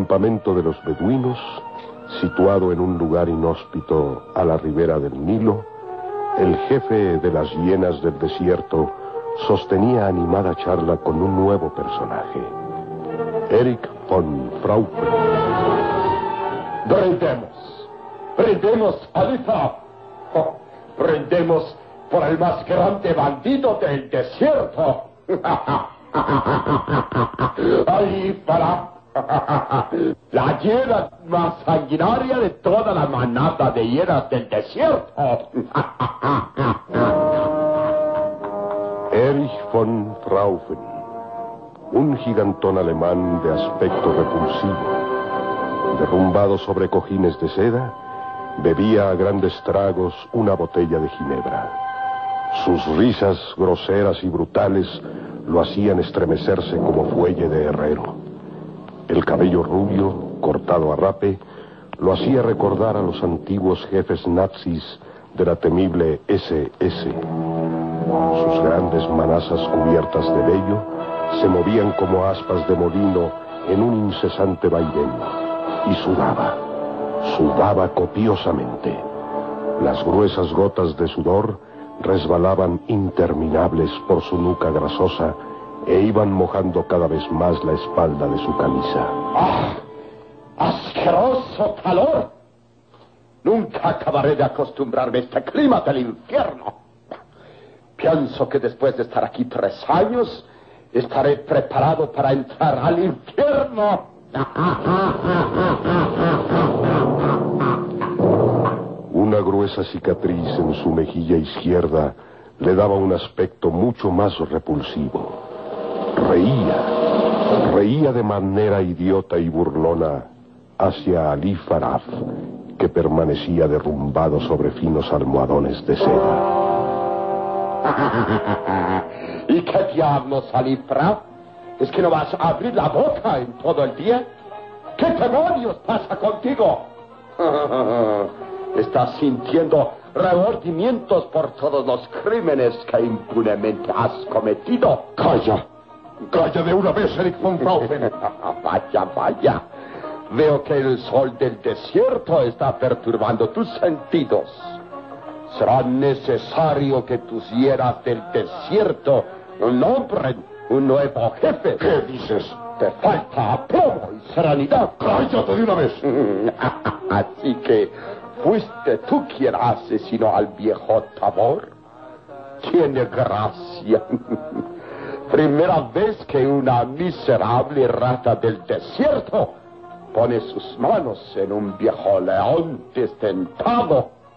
Campamento de los beduinos, situado en un lugar inhóspito a la ribera del Nilo, el jefe de las hienas del desierto sostenía animada charla con un nuevo personaje, Eric von Fraufen. Brindemos. Brindemos, Alifa. Oh, brindemos por el más grande bandido del desierto. *laughs* Alifa. *laughs* La hiena más sanguinaria de toda la manada de hienas del desierto. *laughs* Erich von Fraufen, un gigantón alemán de aspecto repulsivo. Derrumbado sobre cojines de seda, bebía a grandes tragos una botella de ginebra. Sus risas groseras y brutales lo hacían estremecerse como fuelle de herrero. El cabello rubio, cortado a rape, lo hacía recordar a los antiguos jefes nazis de la temible SS. Sus grandes manazas cubiertas de vello se movían como aspas de molino en un incesante vaivén y sudaba, sudaba copiosamente. Las gruesas gotas de sudor resbalaban interminables por su nuca grasosa e iban mojando cada vez más la espalda de su camisa. ¡Ah! ¡Asqueroso calor! Nunca acabaré de acostumbrarme a este clima del infierno. Pienso que después de estar aquí tres años, estaré preparado para entrar al infierno. Una gruesa cicatriz en su mejilla izquierda le daba un aspecto mucho más repulsivo. Reía, reía de manera idiota y burlona hacia Ali Faraf, que permanecía derrumbado sobre finos almohadones de seda. *laughs* ¿Y qué diablos, Ali Faraf? ¿Es que no vas a abrir la boca en todo el día? ¿Qué demonios pasa contigo? *laughs* Estás sintiendo remordimientos por todos los crímenes que impunemente has cometido. Calla. Calla de una vez, Eric von Fraufen. *laughs* vaya, vaya. Veo que el sol del desierto está perturbando tus sentidos. Será necesario que tus hieras del desierto nombren un nuevo jefe. ¿Qué dices? Te falta aplomo y serenidad. Cállate de una vez. *laughs* Así que, ¿fuiste tú quien asesinó al viejo Tabor? Tiene gracia. *laughs* Primera vez que una miserable rata del desierto pone sus manos en un viejo león destentado. *laughs*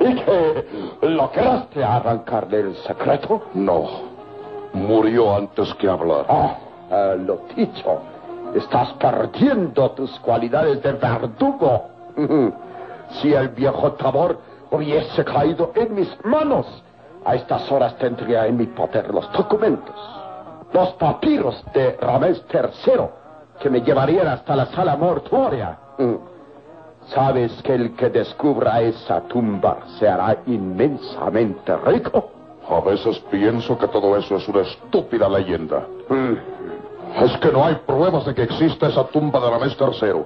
¿Y que lograste arrancarle el secreto? No. Murió antes que hablar. Ah, eh, lo dicho. Estás perdiendo tus cualidades de verdugo. *laughs* si el viejo Tabor hubiese caído en mis manos, a estas horas tendría en mi poder los documentos, los papiros de Ramés III, que me llevarían hasta la sala mortuoria. ¿Sabes que el que descubra esa tumba se hará inmensamente rico? A veces pienso que todo eso es una estúpida leyenda. Es que no hay pruebas de que exista esa tumba de Ramés III.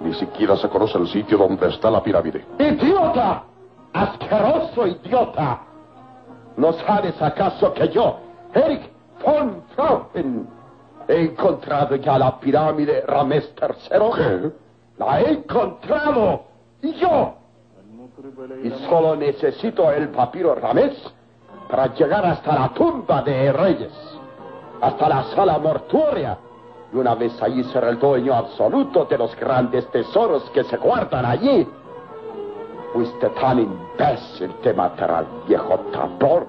Ni siquiera se conoce el sitio donde está la pirámide. ¡Idiota! ¡Asqueroso idiota! ¿No sabes acaso que yo, Eric von Fraufen, he encontrado ya la pirámide Ramés III? ¿Qué? ¡La he encontrado! ¡Y yo! Y solo necesito el papiro Ramés para llegar hasta la tumba de reyes, hasta la sala mortuoria. Y una vez allí será el dueño absoluto de los grandes tesoros que se guardan allí. Fuiste tan imbécil de matar al viejo Tabor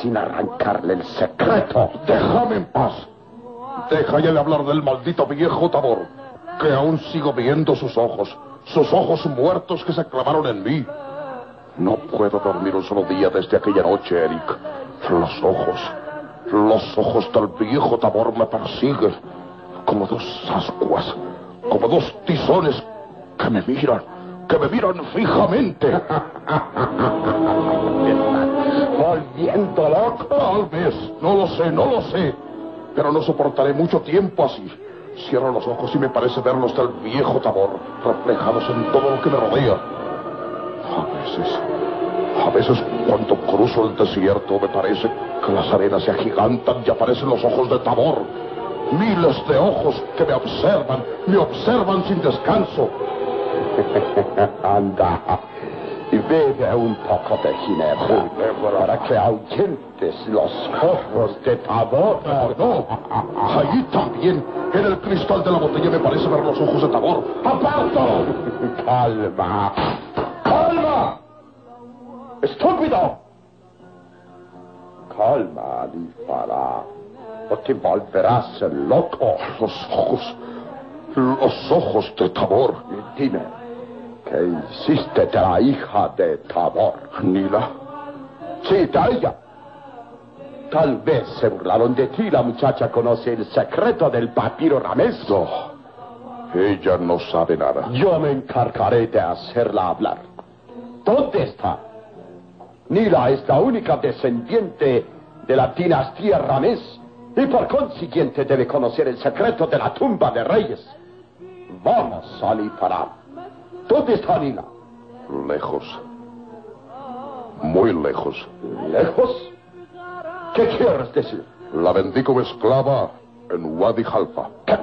sin arrancarle el secreto. Déjame en paz. Deja ya de hablar del maldito viejo Tabor, que aún sigo viendo sus ojos, sus ojos muertos que se clavaron en mí. No puedo dormir un solo día desde aquella noche, Eric. Los ojos, los ojos del viejo Tabor me persiguen, como dos ascuas, como dos tizones que me miran, que me miran fijamente. Volviendo loco. Tal vez, no lo sé, no lo sé. Pero no soportaré mucho tiempo así. Cierro los ojos y me parece verlos del viejo Tabor, reflejados en todo lo que me rodea. A veces, a veces cuando cruzo el desierto me parece que las arenas se agigantan y aparecen los ojos de Tabor. Miles de ojos que me observan, me observan sin descanso. *laughs* Anda y bebe un poco de ginebra para que ahuyentes los ojos de Tabor. *laughs* No, allí también, en el cristal de la botella me parece ver los ojos de Tabor. ¡Aparto! *laughs* Calma. ¡Calma! ¡Estúpido! Calma, Alifara, o te volverás loco. Los ojos, los ojos de Tabor. Dime, ¿qué hiciste de la hija de Tabor? Nila, Sí, de ella. Tal vez se burlaron de ti. La muchacha conoce el secreto del papiro Ramés. no. Ella no sabe nada. Yo me encargaré de hacerla hablar. ¿Dónde está? Nila es la única descendiente de la dinastía Ramés y por consiguiente debe conocer el secreto de la tumba de reyes. Vamos, Ali Farah. ¿Dónde está Nila? Lejos. Muy lejos. ¿Lejos? ¿Qué quieres decir? La vendí como esclava en Wadi Halfa. ¿Qué?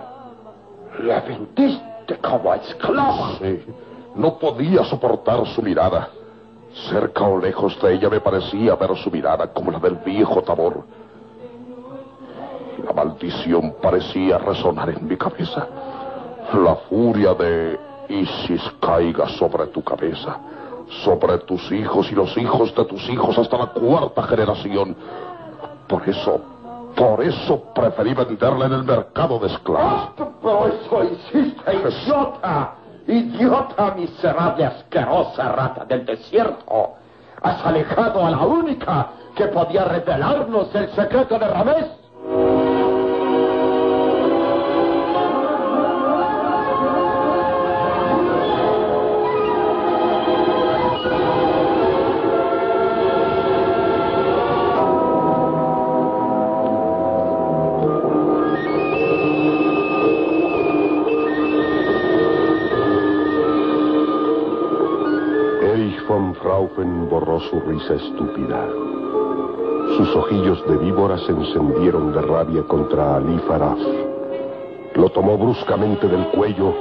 ¿La vendiste como esclava? Sí. No podía soportar su mirada. Cerca o lejos de ella me parecía ver su mirada como la del viejo Tabor. La maldición parecía resonar en mi cabeza. La furia de Isis caiga sobre tu cabeza, sobre tus hijos y los hijos de tus hijos hasta la cuarta generación. Por eso, por eso preferí venderla en el mercado de esclavos. Pero eso hiciste, idiota. Idiota, miserable, asquerosa rata del desierto. Has alejado a la única que podía revelarnos el secreto de Ramés. Su risa estúpida. Sus ojillos de víbora se encendieron de rabia contra Ali Faraf. Lo tomó bruscamente del cuello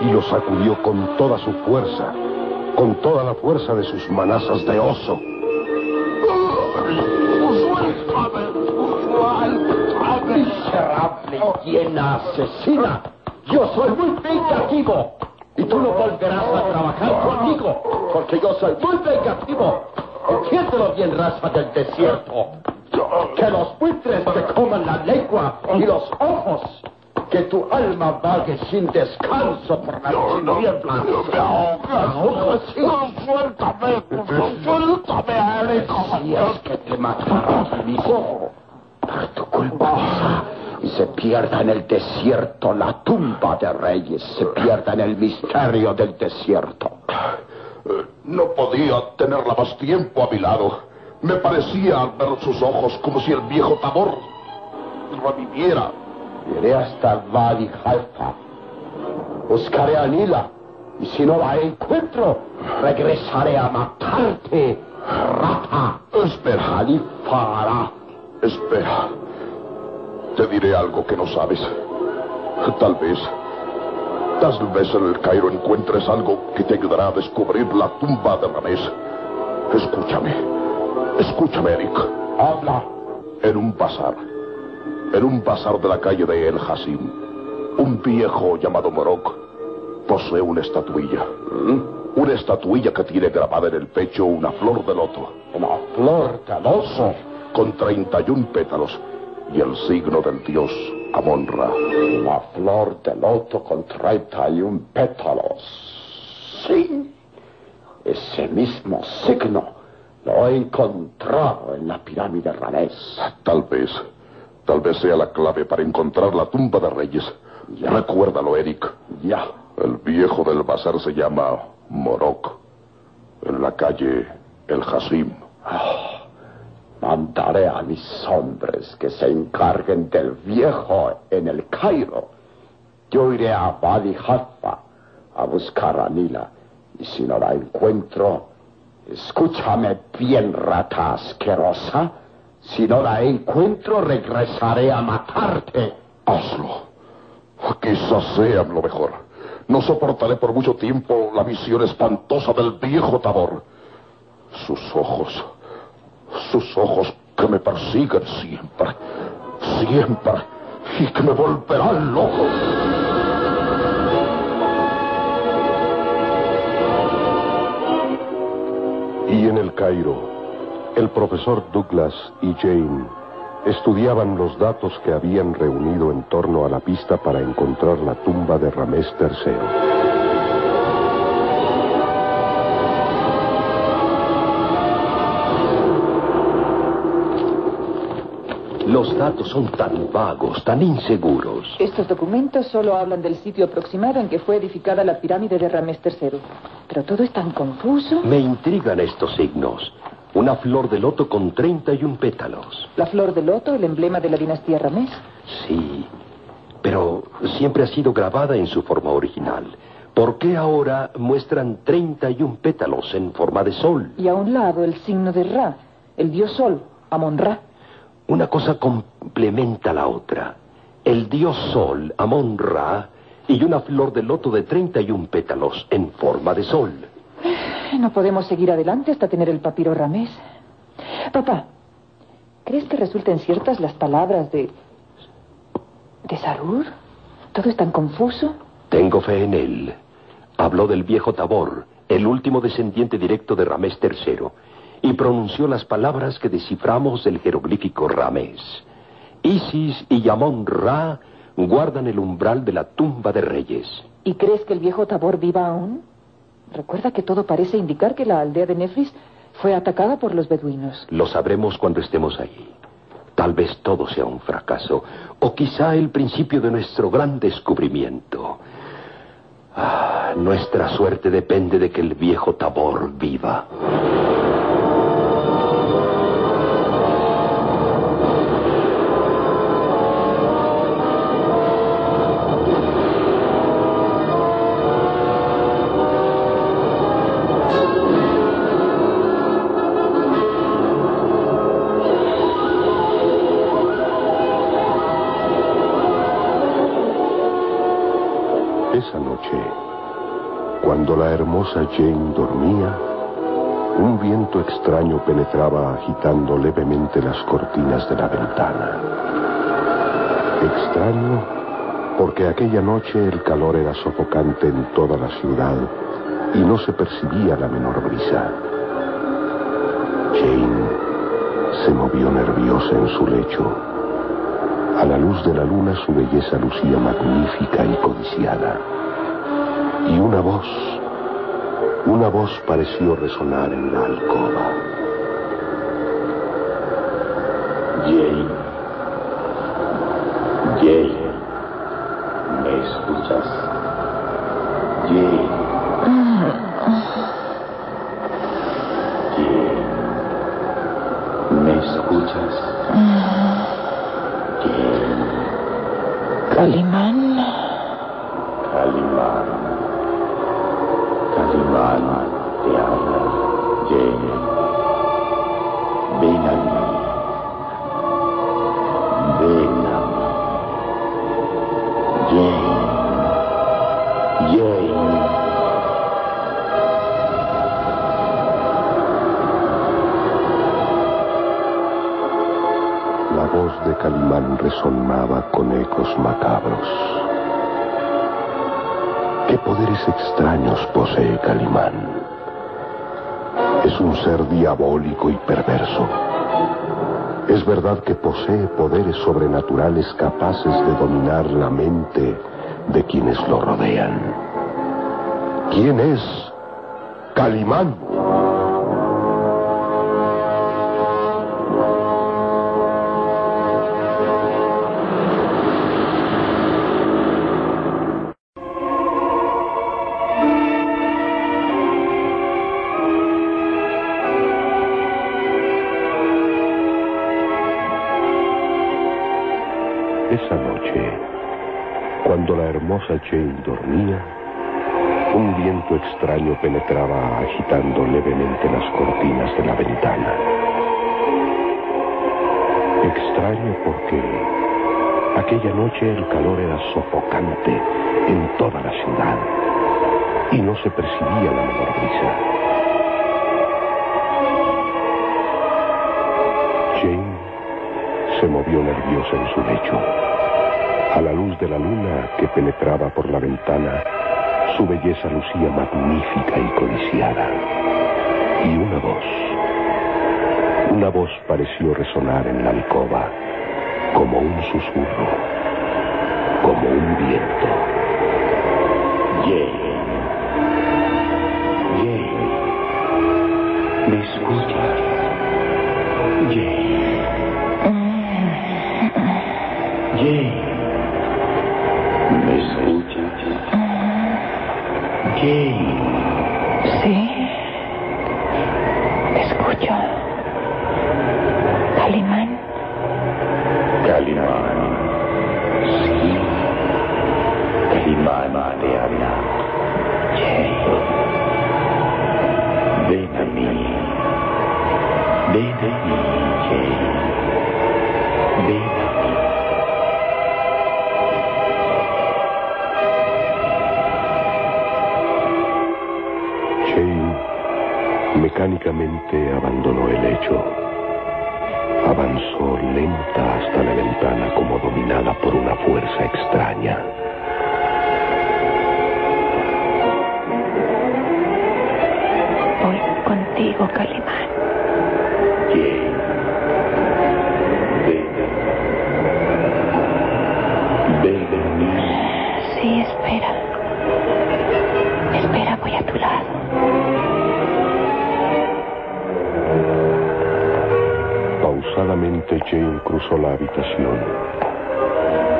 y lo sacudió con toda su fuerza, con toda la fuerza de sus manazas de oso. Miserable, llena, asesina. Yo soy muy vengativo. Y tú no volverás a trabajar conmigo, porque yo soy muy vengativo. Entiéndelo bien, raza del desierto. Que los buitres te coman la lengua y los ojos. Que tu alma vague sin descanso por las tinieblas. Ahora sí. Suéltame, suéltame, Alex. Si es que te matará mi hijo. Por tu culpa. Y se pierda en el desierto la tumba de reyes. Se pierda en el misterio del desierto. No podía tenerla más tiempo a mi lado. Me parecía al ver sus ojos como si el viejo Tabor reviviera. Iré hasta el Wadi Halfa. Buscaré a Nila. Y si no la encuentro, regresaré a matarte, rata. Espera. Ali Farah. Espera. Te diré algo que no sabes. Tal vez. Tal vez en el Cairo encuentres algo que te ayudará a descubrir la tumba de Ramés. Escúchame. Escúchame, Eric. Habla. En un bazar. En un bazar de la calle de El Hasim. Un viejo llamado Morok posee una estatuilla. Una estatuilla que tiene grabada en el pecho una flor de loto. Una flor de loto. Con 31 pétalos y el signo del dios Amon-Ra. Una flor de loto con 31 pétalos. Sí. Ese mismo signo lo he encontrado en la pirámide Ramés. Tal vez. Tal vez sea la clave para encontrar la tumba de reyes. Ya. Recuérdalo, Eric. Ya. El viejo del bazar se llama Morok. En la calle El Hasim. Ah, mandaré a mis hombres que se encarguen del viejo en el Cairo. Yo iré a Wadi Halfa a buscar a Nila. Y si no la encuentro, escúchame bien, rata asquerosa. Si no la encuentro, regresaré a matarte. Hazlo. Quizás sea lo mejor. No soportaré por mucho tiempo la visión espantosa del viejo Tabor. Sus ojos, sus ojos que me persiguen siempre, siempre, y que me volverán loco. Y en el Cairo, el profesor Douglas y Jane estudiaban los datos que habían reunido en torno a la pista para encontrar la tumba de Ramés III. Los datos son tan vagos, tan inseguros. Estos documentos solo hablan del sitio aproximado en que fue edificada la pirámide de Ramés III. Pero todo es tan confuso. Me intrigan estos signos. Una flor de loto con 31 pétalos. La flor de loto, el emblema de la dinastía Ramés. Sí, pero siempre ha sido grabada en su forma original. ¿Por qué ahora muestran 31 pétalos en forma de sol? Y a un lado el signo de Ra, el dios sol, Amon-Ra. Una cosa complementa a la otra. El dios Sol, Amon Ra, y una flor de loto de 31 pétalos en forma de sol. No podemos seguir adelante hasta tener el papiro Ramés. Papá, ¿crees que resulten ciertas las palabras de. de Sarur? ¿Todo es tan confuso? Tengo fe en él. Habló del viejo Tabor, el último descendiente directo de Ramés III, y pronunció las palabras que desciframos del jeroglífico Ramés. Isis y Yamón Ra guardan el umbral de la tumba de reyes. ¿Y crees que el viejo Tabor viva aún? Recuerda que todo parece indicar que la aldea de Nefris fue atacada por los beduinos. Lo sabremos cuando estemos allí. Tal vez todo sea un fracaso, o quizá el principio de nuestro gran descubrimiento. Ah, nuestra suerte depende de que el viejo Tabor viva. Hermosa Jane dormía, un viento extraño penetraba agitando levemente las cortinas de la ventana. Extraño porque aquella noche el calor era sofocante en toda la ciudad y no se percibía la menor brisa. Jane se movió nerviosa en su lecho. A la luz de la luna su belleza lucía magnífica y codiciada. Y una voz, una voz pareció resonar en la alcoba. Jane. Jane. Poderes sobrenaturales capaces de dominar la mente de quienes lo rodean. ¿Quién es Calimán? Hermosa Jane dormía, un viento extraño penetraba agitando levemente las cortinas de la ventana. Extraño porque aquella noche el calor era sofocante en toda la ciudad y no se percibía la menor brisa. Jane se movió nerviosa en su lecho. A la luz de la luna que penetraba por la ventana, su belleza lucía magnífica y codiciada. Y una voz, una voz pareció resonar en la alcoba, como un susurro, como un viento. Jane. Cruzó la habitación.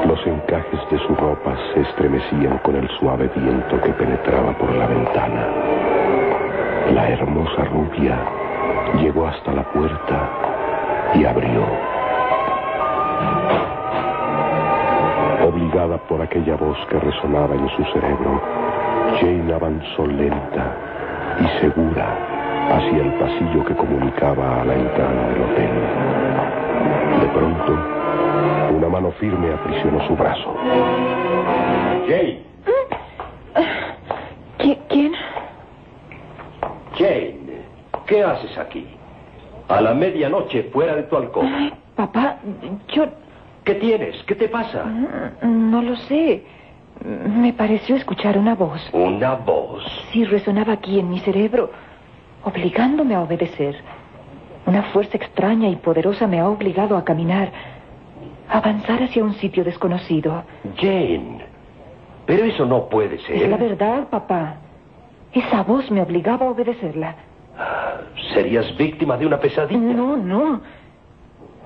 Los encajes de su ropa se estremecían con el suave viento que penetraba por la ventana. La hermosa rubia llegó hasta la puerta y abrió. Obligada por aquella voz que resonaba en su cerebro, Jane avanzó lenta y segura hacia el pasillo que comunicaba a la entrada del hotel. De pronto, una mano firme aprisionó su brazo. Jane. ¿Qui- ¿Quién? Jane. ¿Qué haces aquí? A la medianoche fuera de tu alcoba. Ay, papá, yo ¿Qué tienes? ¿Qué te pasa? mm, no lo sé. Me pareció escuchar una voz. Una voz. Sí, resonaba aquí en mi cerebro, obligándome a obedecer. Una fuerza extraña y poderosa me ha obligado a caminar, a avanzar hacia un sitio desconocido. Jane. Pero eso no puede ser. Es la verdad, papá. Esa voz me obligaba a obedecerla. ¿Serías víctima de una pesadilla? No, no.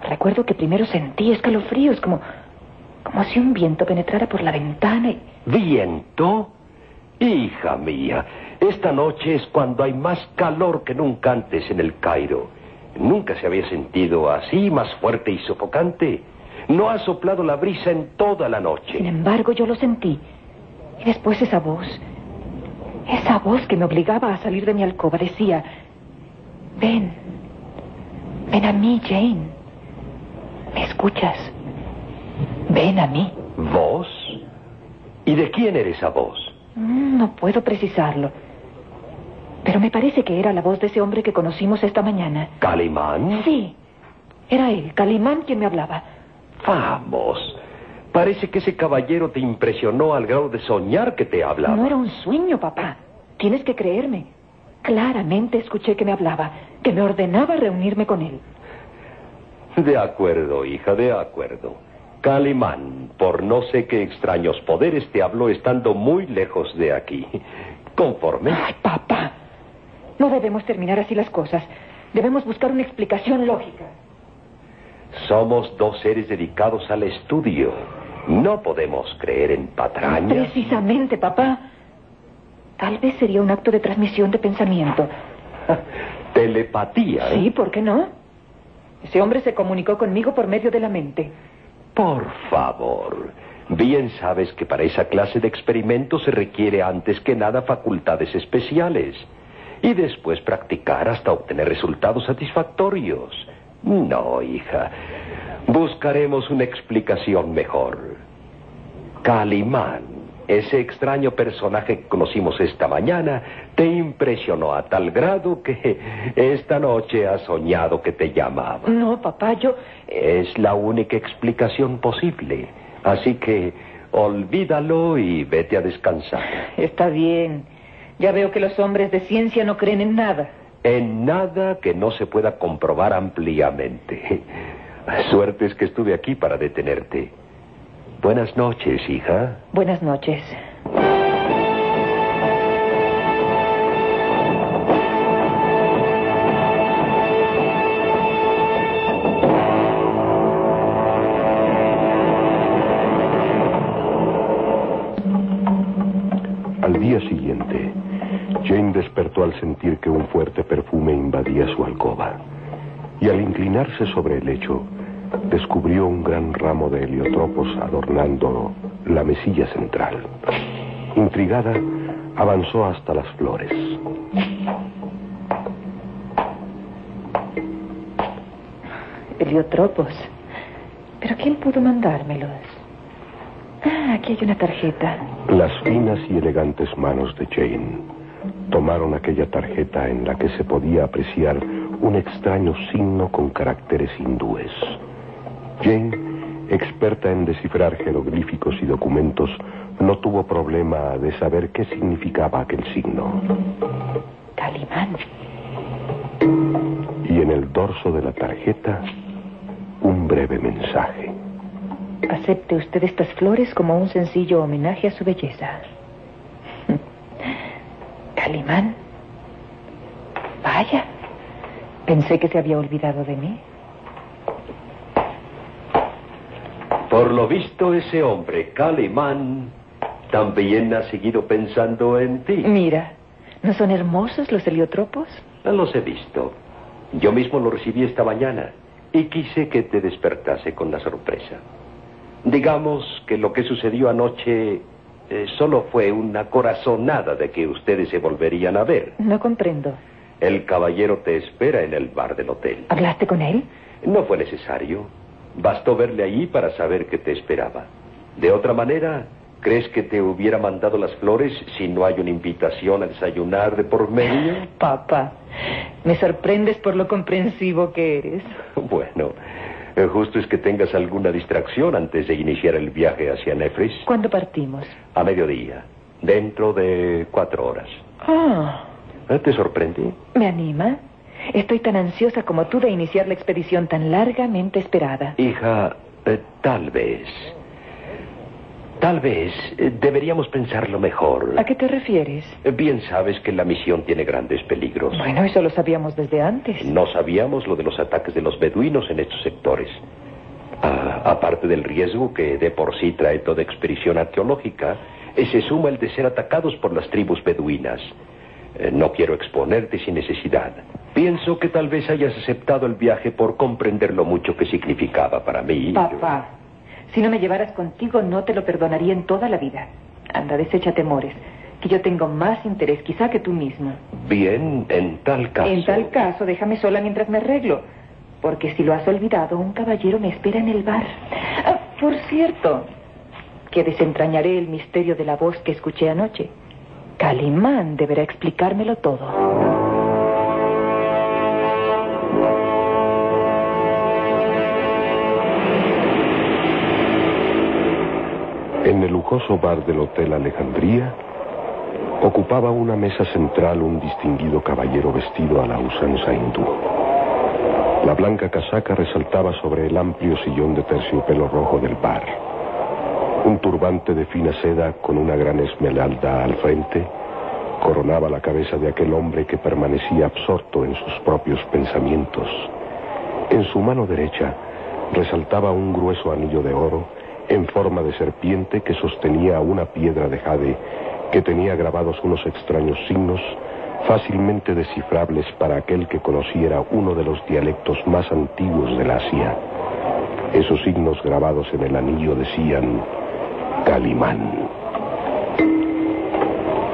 Recuerdo que primero sentí escalofríos, como, como si un viento penetrara por la ventana y... ¿Viento? Hija mía, esta noche es cuando hay más calor que nunca antes en el Cairo. Nunca se había sentido así, más fuerte y sofocante. No ha soplado la brisa en toda la Sin noche. embargo, yo lo sentí. Y después esa voz, esa voz que me obligaba a salir de mi alcoba, decía, ven, ven a mí, Jane. ¿Me escuchas? Ven a mí. ¿Voz? ¿Y de quién era esa voz? Mm, No puedo precisarlo. Pero me parece que era la voz de ese hombre que conocimos esta mañana. ¿Calimán? Sí, era él, Calimán, quien me hablaba. Vamos. Parece que ese caballero te impresionó al grado de soñar que te hablaba. No era un sueño, papá. Tienes que creerme. Claramente escuché que me hablaba, que me ordenaba reunirme con él. De acuerdo, hija, de acuerdo. Calimán, por no sé qué extraños poderes te habló estando muy lejos de aquí. Conforme. Ay, papá. No debemos terminar así las cosas. Debemos buscar una explicación lógica. Somos dos seres dedicados al estudio. No podemos creer en patrañas. Precisamente, papá. Tal vez sería un acto de transmisión de pensamiento. *laughs* Telepatía. ¿eh? Sí, ¿por qué no? Ese hombre se comunicó conmigo por medio de la mente. Por favor. Bien sabes que para esa clase de experimentos se requiere antes que nada facultades especiales. Y después practicar hasta obtener resultados satisfactorios. No, hija. Buscaremos una explicación mejor. Calimán, ese extraño personaje que conocimos esta mañana, te impresionó a tal grado que esta noche has soñado que te llamaba. No, papá, yo... Es la única explicación posible. Así que olvídalo y vete a descansar. Está bien. Ya veo que los hombres de ciencia no creen en nada. En nada que no se pueda comprobar ampliamente. *laughs* Suerte es que estuve aquí para detenerte. Buenas noches, hija. Buenas noches. Al día siguiente, Jane despertó al sentir que un fuerte perfume invadía su alcoba. Y al inclinarse sobre el lecho, descubrió un gran ramo de heliotropos adornando la mesilla central. Intrigada, avanzó hasta las flores. Heliotropos. ¿Pero quién pudo mandármelos? Ah, aquí hay una tarjeta. Las finas y elegantes manos de Jane tomaron aquella tarjeta en la que se podía apreciar un extraño signo con caracteres hindúes. Jane, experta en descifrar jeroglíficos y documentos, no tuvo problema de saber qué significaba aquel signo. Calimán. Y en el dorso de la tarjeta, un breve mensaje. Acepte usted estas flores como un sencillo homenaje a su belleza. Calimán. Vaya. Pensé que se había olvidado de mí. Por lo visto, ese hombre, Calimán, también ha seguido pensando en ti. Mira, ¿no son hermosos los heliotropos? No los he visto. Yo mismo lo recibí esta mañana y quise que te despertase con la sorpresa. Digamos que lo que sucedió anoche eh, solo fue una corazonada de que ustedes se volverían a ver. No comprendo. El caballero te espera en el bar del hotel. ¿Hablaste con él? No fue necesario. Bastó verle allí para saber que te esperaba. De otra manera, ¿crees que te hubiera mandado las flores si no hay una invitación a desayunar de por medio? Papá, me sorprendes por lo comprensivo que eres. *laughs* Bueno, eh, justo es que tengas alguna distracción antes de iniciar el viaje hacia Nefris. ¿Cuándo partimos? A mediodía, dentro de cuatro horas. Ah, ¿Eh? ¿Te sorprende? me anima. Estoy tan ansiosa como tú de iniciar la expedición tan largamente esperada. Hija, eh, tal vez. Tal vez eh, deberíamos pensarlo mejor. ¿A qué te refieres? Eh, Bien sabes que la misión tiene grandes peligros. Bueno, eso lo sabíamos desde antes. No sabíamos lo de los ataques de los beduinos en estos sectores. Ah, aparte del riesgo que de por sí trae toda expedición arqueológica, eh, se suma el de ser atacados por las tribus beduinas. Eh, no quiero exponerte sin necesidad. Pienso que tal vez hayas aceptado el viaje por comprender lo mucho que significaba para mí. Papá, si no me llevaras contigo no te lo perdonaría en toda la vida. Anda, desecha temores, que yo tengo más interés quizá que tú mismo. Bien, en tal caso. En tal caso, déjame sola mientras me arreglo. Porque si lo has olvidado, un caballero me espera en el bar. Ah, por cierto, que desentrañaré el misterio de la voz que escuché anoche. Calimán deberá explicármelo todo. En el lujoso bar del Hotel Alejandría, ocupaba una mesa central un distinguido caballero vestido a la usanza hindú. La blanca casaca resaltaba sobre el amplio sillón de terciopelo rojo del bar. Un turbante de fina seda con una gran esmeralda al frente coronaba la cabeza de aquel hombre que permanecía absorto en sus propios pensamientos. En su mano derecha resaltaba un grueso anillo de oro en forma de serpiente que sostenía una piedra de jade que tenía grabados unos extraños signos fácilmente descifrables para aquel que conociera uno de los dialectos más antiguos del Asia. Esos signos grabados en el anillo decían Calimán.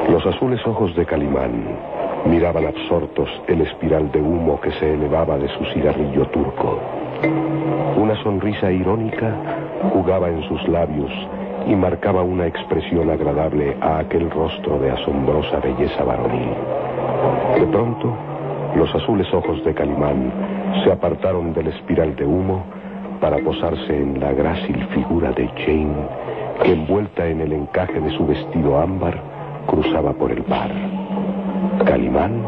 Los azules ojos de Calimán miraban absortos el espiral de humo que se elevaba de su cigarrillo turco. Una sonrisa irónica jugaba en sus labios y marcaba una expresión agradable a aquel rostro de asombrosa belleza varonil. De pronto, los azules ojos de Calimán se apartaron del espiral de humo para posarse en la grácil figura de Jane, que envuelta en el encaje de su vestido ámbar, cruzaba por el bar. Calimán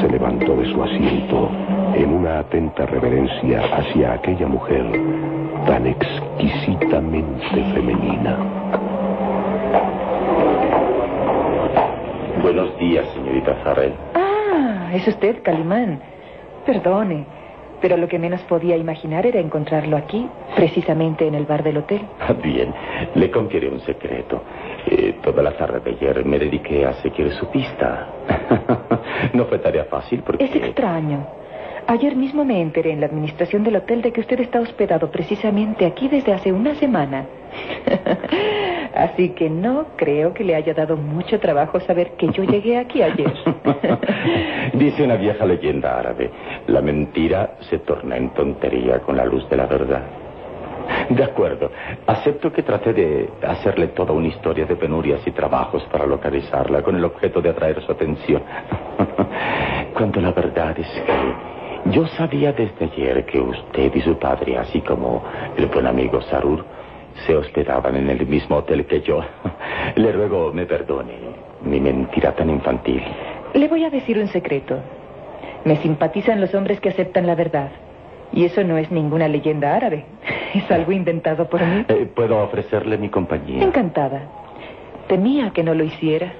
se levantó de su asiento en una atenta reverencia hacia aquella mujer tan exquisitamente femenina. Buenos días, señorita Farrell. Ah, es usted, Calimán. Perdone, pero lo que menos podía imaginar era encontrarlo aquí, precisamente en el bar del hotel. Bien, le confiere un secreto. Eh, toda la tarde de ayer me dediqué a seguir su pista. *laughs* no fue tarea fácil porque... Es extraño. Ayer mismo me enteré en la administración del hotel de que usted está hospedado precisamente aquí desde hace una semana. *laughs* Así que no creo que le haya dado mucho trabajo saber que yo llegué aquí ayer. *laughs* Dice una vieja leyenda árabe, la mentira se torna en tontería con la luz de la verdad. De acuerdo. Acepto que traté de hacerle toda una historia de penurias y trabajos para localizarla con el objeto de atraer su atención. *laughs* Cuando la verdad es que yo sabía desde ayer que usted y su padre, así como el buen amigo Sarur, se hospedaban en el mismo hotel que yo. *laughs* Le ruego me perdone mi mentira tan infantil. Le voy a decir un secreto. Me simpatizan los hombres que aceptan la verdad. Y eso no es ninguna leyenda árabe. *laughs* Es algo inventado por mí. Eh, ¿Puedo ofrecerle mi compañía? Encantada. Temía que no lo hiciera.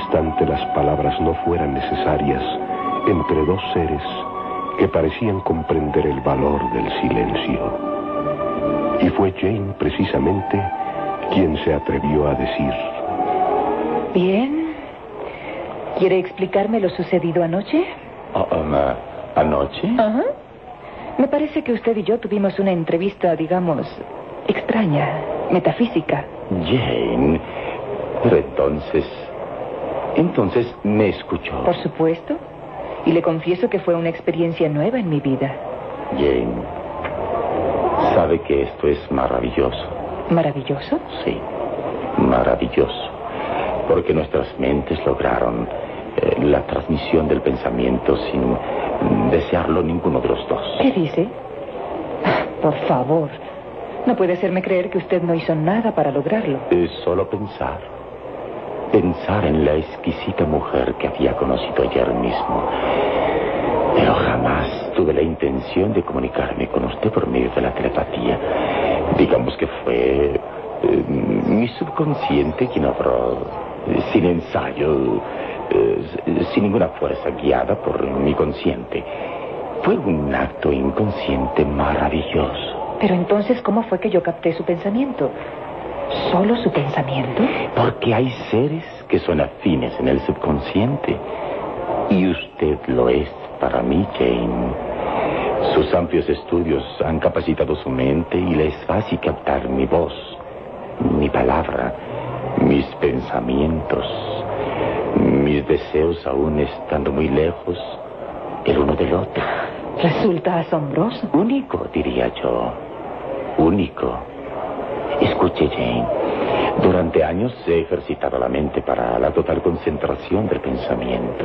Instante las palabras no fueran necesarias entre dos seres que parecían comprender el valor del silencio. Y fue Jane precisamente quien se atrevió a decir, Bien. ¿Quiere explicarme lo sucedido anoche? Um, ah, ¿Anoche? Ajá. Me parece que usted y yo tuvimos una entrevista, digamos, extraña, metafísica. Jane. Pero entonces... Entonces me escuchó. Por supuesto. Y le confieso que fue una experiencia nueva en mi vida. Jane. Sabe que esto es maravilloso. ¿Maravilloso? Sí. Maravilloso. Porque nuestras mentes lograron eh, la transmisión del pensamiento sin desearlo ninguno de los dos. ¿Qué dice? Por favor. No puede hacerme creer que usted no hizo nada para lograrlo. Es solo pensar. Pensar en la exquisita mujer que había conocido ayer mismo. Pero jamás tuve la intención de comunicarme con usted por medio de la telepatía. Digamos que fue eh, mi subconsciente quien obró eh, sin ensayo, eh, sin ninguna fuerza guiada por mi consciente. Fue un acto inconsciente maravilloso. Pero entonces, ¿cómo fue que yo capté su pensamiento? ¿Solo su pensamiento? Porque hay seres que son afines en el subconsciente. Y usted lo es para mí, Jane. Sus amplios estudios han capacitado su mente y le es fácil captar mi voz, mi palabra, mis pensamientos, mis deseos aún estando muy lejos el uno del otro. Resulta asombroso. Único, diría yo. Único. Escuche, Jane. Durante años he ejercitado la mente para la total concentración del pensamiento.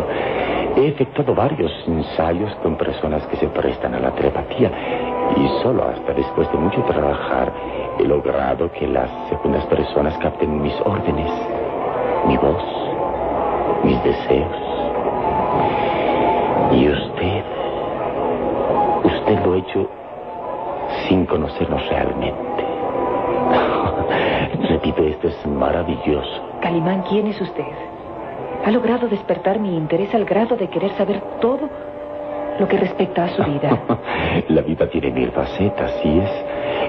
He efectuado varios ensayos con personas que se prestan a la telepatía y solo hasta después de mucho trabajar he logrado que las segundas personas capten mis órdenes, mi voz, mis deseos. Y usted, usted lo ha hecho sin conocernos realmente. Repito, esto es maravilloso. Calimán, ¿quién es usted? Ha logrado despertar mi interés al grado de querer saber todo lo que respecta a su vida. *laughs* La vida tiene mil facetas y es,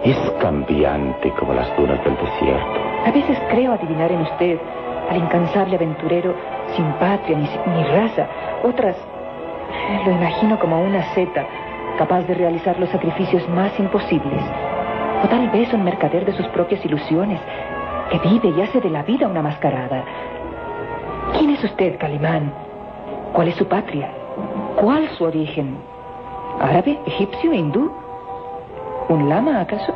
es cambiante como las dunas del desierto. A veces creo adivinar en usted al incansable aventurero sin patria ni, ni raza. Otras lo imagino como una seta capaz de realizar los sacrificios más imposibles. O tal vez un mercader de sus propias ilusiones que vive y hace de la vida una mascarada. ¿Quién es usted, Calimán? ¿Cuál es su patria? ¿Cuál su origen? ¿Árabe, egipcio, hindú? ¿Un lama, acaso?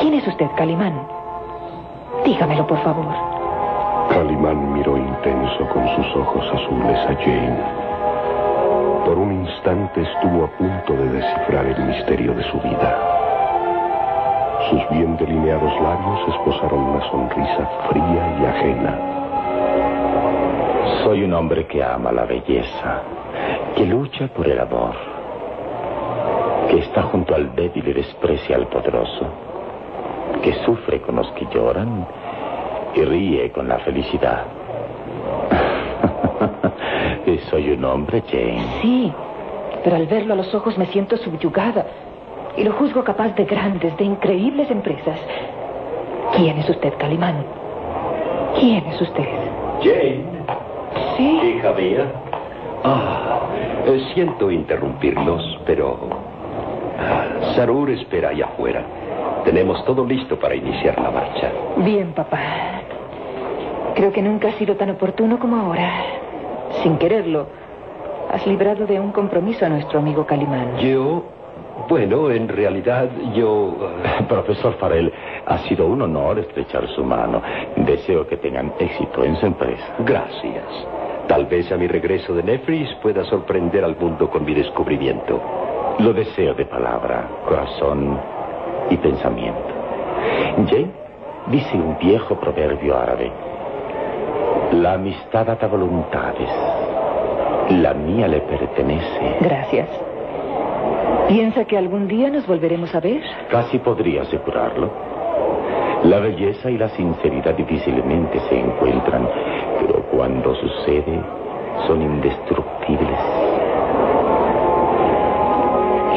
¿Quién es usted, Calimán? Dígamelo, por favor. Calimán miró intenso con sus ojos azules a Jane. Por un instante estuvo a punto de descifrar el misterio de su vida. Sus bien delineados labios esposaron una sonrisa fría y ajena. Soy un hombre que ama la belleza, que lucha por el amor. que está junto al débil y desprecia al poderoso, que sufre con los que lloran y ríe con la felicidad. *laughs* Soy un hombre, Jane. Sí, pero al verlo a los ojos me siento subyugada y lo juzgo capaz de grandes, de increíbles empresas. ¿Quién es usted, Calimán? ¿Quién es usted? Jane. Sí. Hija mía. Ah, eh, siento interrumpirlos, pero... Ah, Sarur espera allá afuera. Tenemos todo listo para iniciar la marcha. Bien, papá. Creo que nunca ha sido tan oportuno como ahora. Sin quererlo, has librado de un compromiso a nuestro amigo Calimán. Yo... Bueno, en realidad yo... eh, *laughs* Profesor Farrell, ha sido un honor estrechar su mano. Deseo que tengan éxito en su empresa. Gracias. Tal vez a mi regreso de Nefris pueda sorprender al mundo con mi descubrimiento. Lo deseo de palabra, corazón y pensamiento. Jane, dice un viejo proverbio árabe. La amistad ata voluntades. La mía le pertenece. Gracias. ¿Piensa que algún día nos volveremos a ver? Casi podría asegurarlo. La belleza y la sinceridad difícilmente se encuentran, pero cuando sucede, son indestructibles.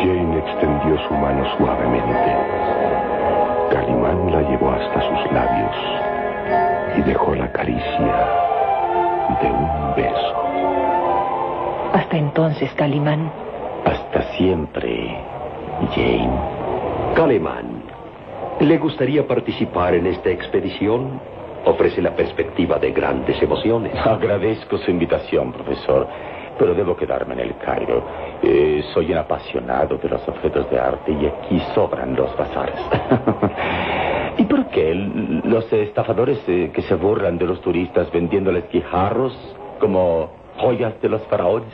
Jane extendió su mano suavemente. Calimán la llevó hasta sus labios y dejó la caricia de un beso. Hasta entonces, Calimán. Siempre, Jane. Calimán, ¿le gustaría participar en esta expedición? Ofrece la perspectiva de grandes emociones. Agradezco su invitación, profesor, pero debo quedarme en el Cairo. Eh, soy un apasionado de los objetos de arte y aquí sobran los bazares. *laughs* ¿Y por qué los estafadores eh, que se burlan de los turistas vendiéndoles guijarros como joyas de los faraones?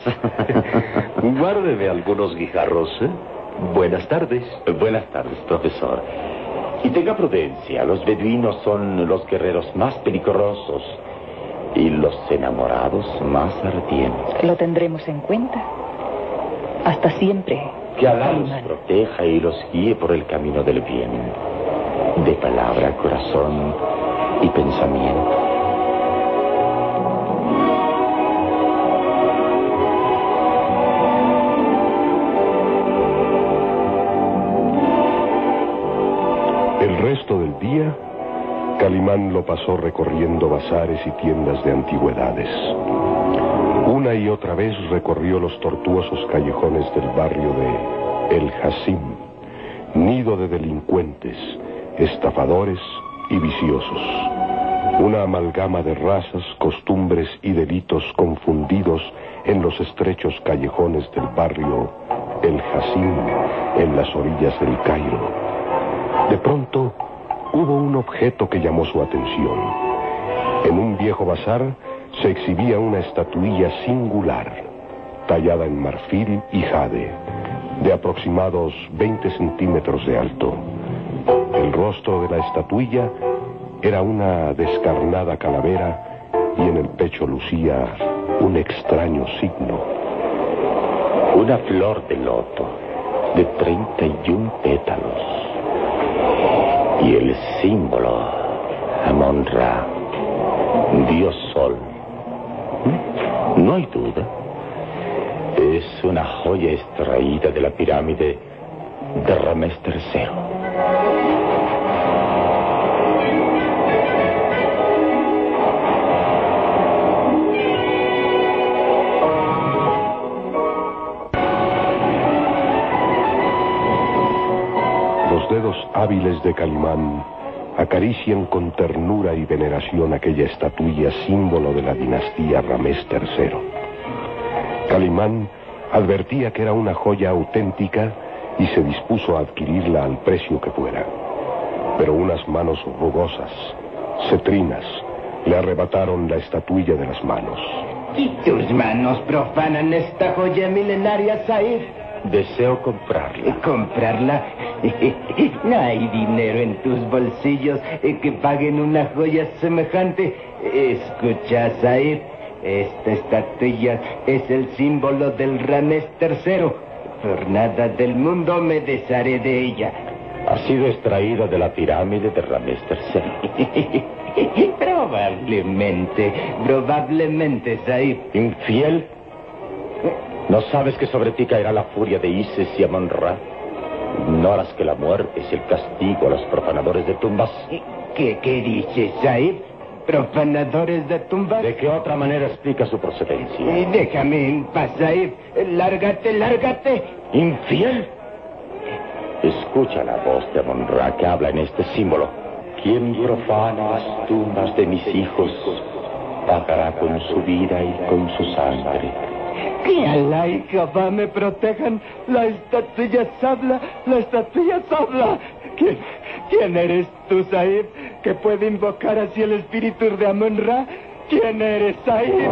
*laughs* Guárdeme algunos guijarros. ¿eh? Buenas tardes. Buenas tardes, profesor. Y tenga prudencia, los beduinos son los guerreros más peligrosos y los enamorados más ardientes. Lo tendremos en cuenta. Hasta siempre. Que Alá los proteja y los guíe por el camino del bien, de palabra, corazón y pensamiento. Calimán lo pasó recorriendo bazares y tiendas de antigüedades. Una y otra vez recorrió los tortuosos callejones del barrio de El Hasim, nido de delincuentes, estafadores y viciosos. Una amalgama de razas, costumbres y delitos confundidos en los estrechos callejones del barrio El Hasim, en las orillas del Cairo. De pronto, hubo un objeto que llamó su atención. En un viejo bazar se exhibía una estatuilla singular, tallada en marfil y jade, de aproximados 20 centímetros de alto. El rostro de la estatuilla era una descarnada calavera y en el pecho lucía un extraño signo. Una flor de loto de 31 pétalos. Y el símbolo, Amon-Ra, Dios Sol. ¿Mm? No hay duda. Es una joya extraída de la pirámide de Ramés III. Los dedos hábiles de Calimán acarician con ternura y veneración aquella estatuilla símbolo de la dinastía Ramés III. Calimán advertía que era una joya auténtica y se dispuso a adquirirla al precio que fuera. Pero unas manos rugosas, cetrinas, le arrebataron la estatuilla de las manos. Y tus manos profanan esta joya milenaria, Said. Deseo comprarla. ¿Comprarla? *laughs* No hay dinero en tus bolsillos eh, que paguen una joya semejante. Escucha, Said. Esta estatuilla es el símbolo del Ramés III. Por nada del mundo me desharé de ella. Ha sido extraída de la pirámide de Ramés III. probablemente, probablemente, Said. ¿Infiel? ¿No sabes que sobre ti caerá la furia de Isis y Amon-Ra? ¿Ignoras que la muerte es el castigo a los profanadores de tumbas? ¿Qué, qué dices, Said? ¿Profanadores de tumbas? ¿De qué otra manera explica su procedencia? Eh, déjame en paz, Said. Lárgate, lárgate. ¿Infiel? Escucha la voz de Amon-Ra que habla en este símbolo. Quien profana las tumbas de mis hijos pagará con su vida y con su sangre. Que Alá y Jehová me protejan. La estatuilla habla, la estatuilla habla. ¿Quién, ¿Quién eres tú, Said, que puede invocar así el espíritu de Amon-Ra? ¿Quién eres, Said?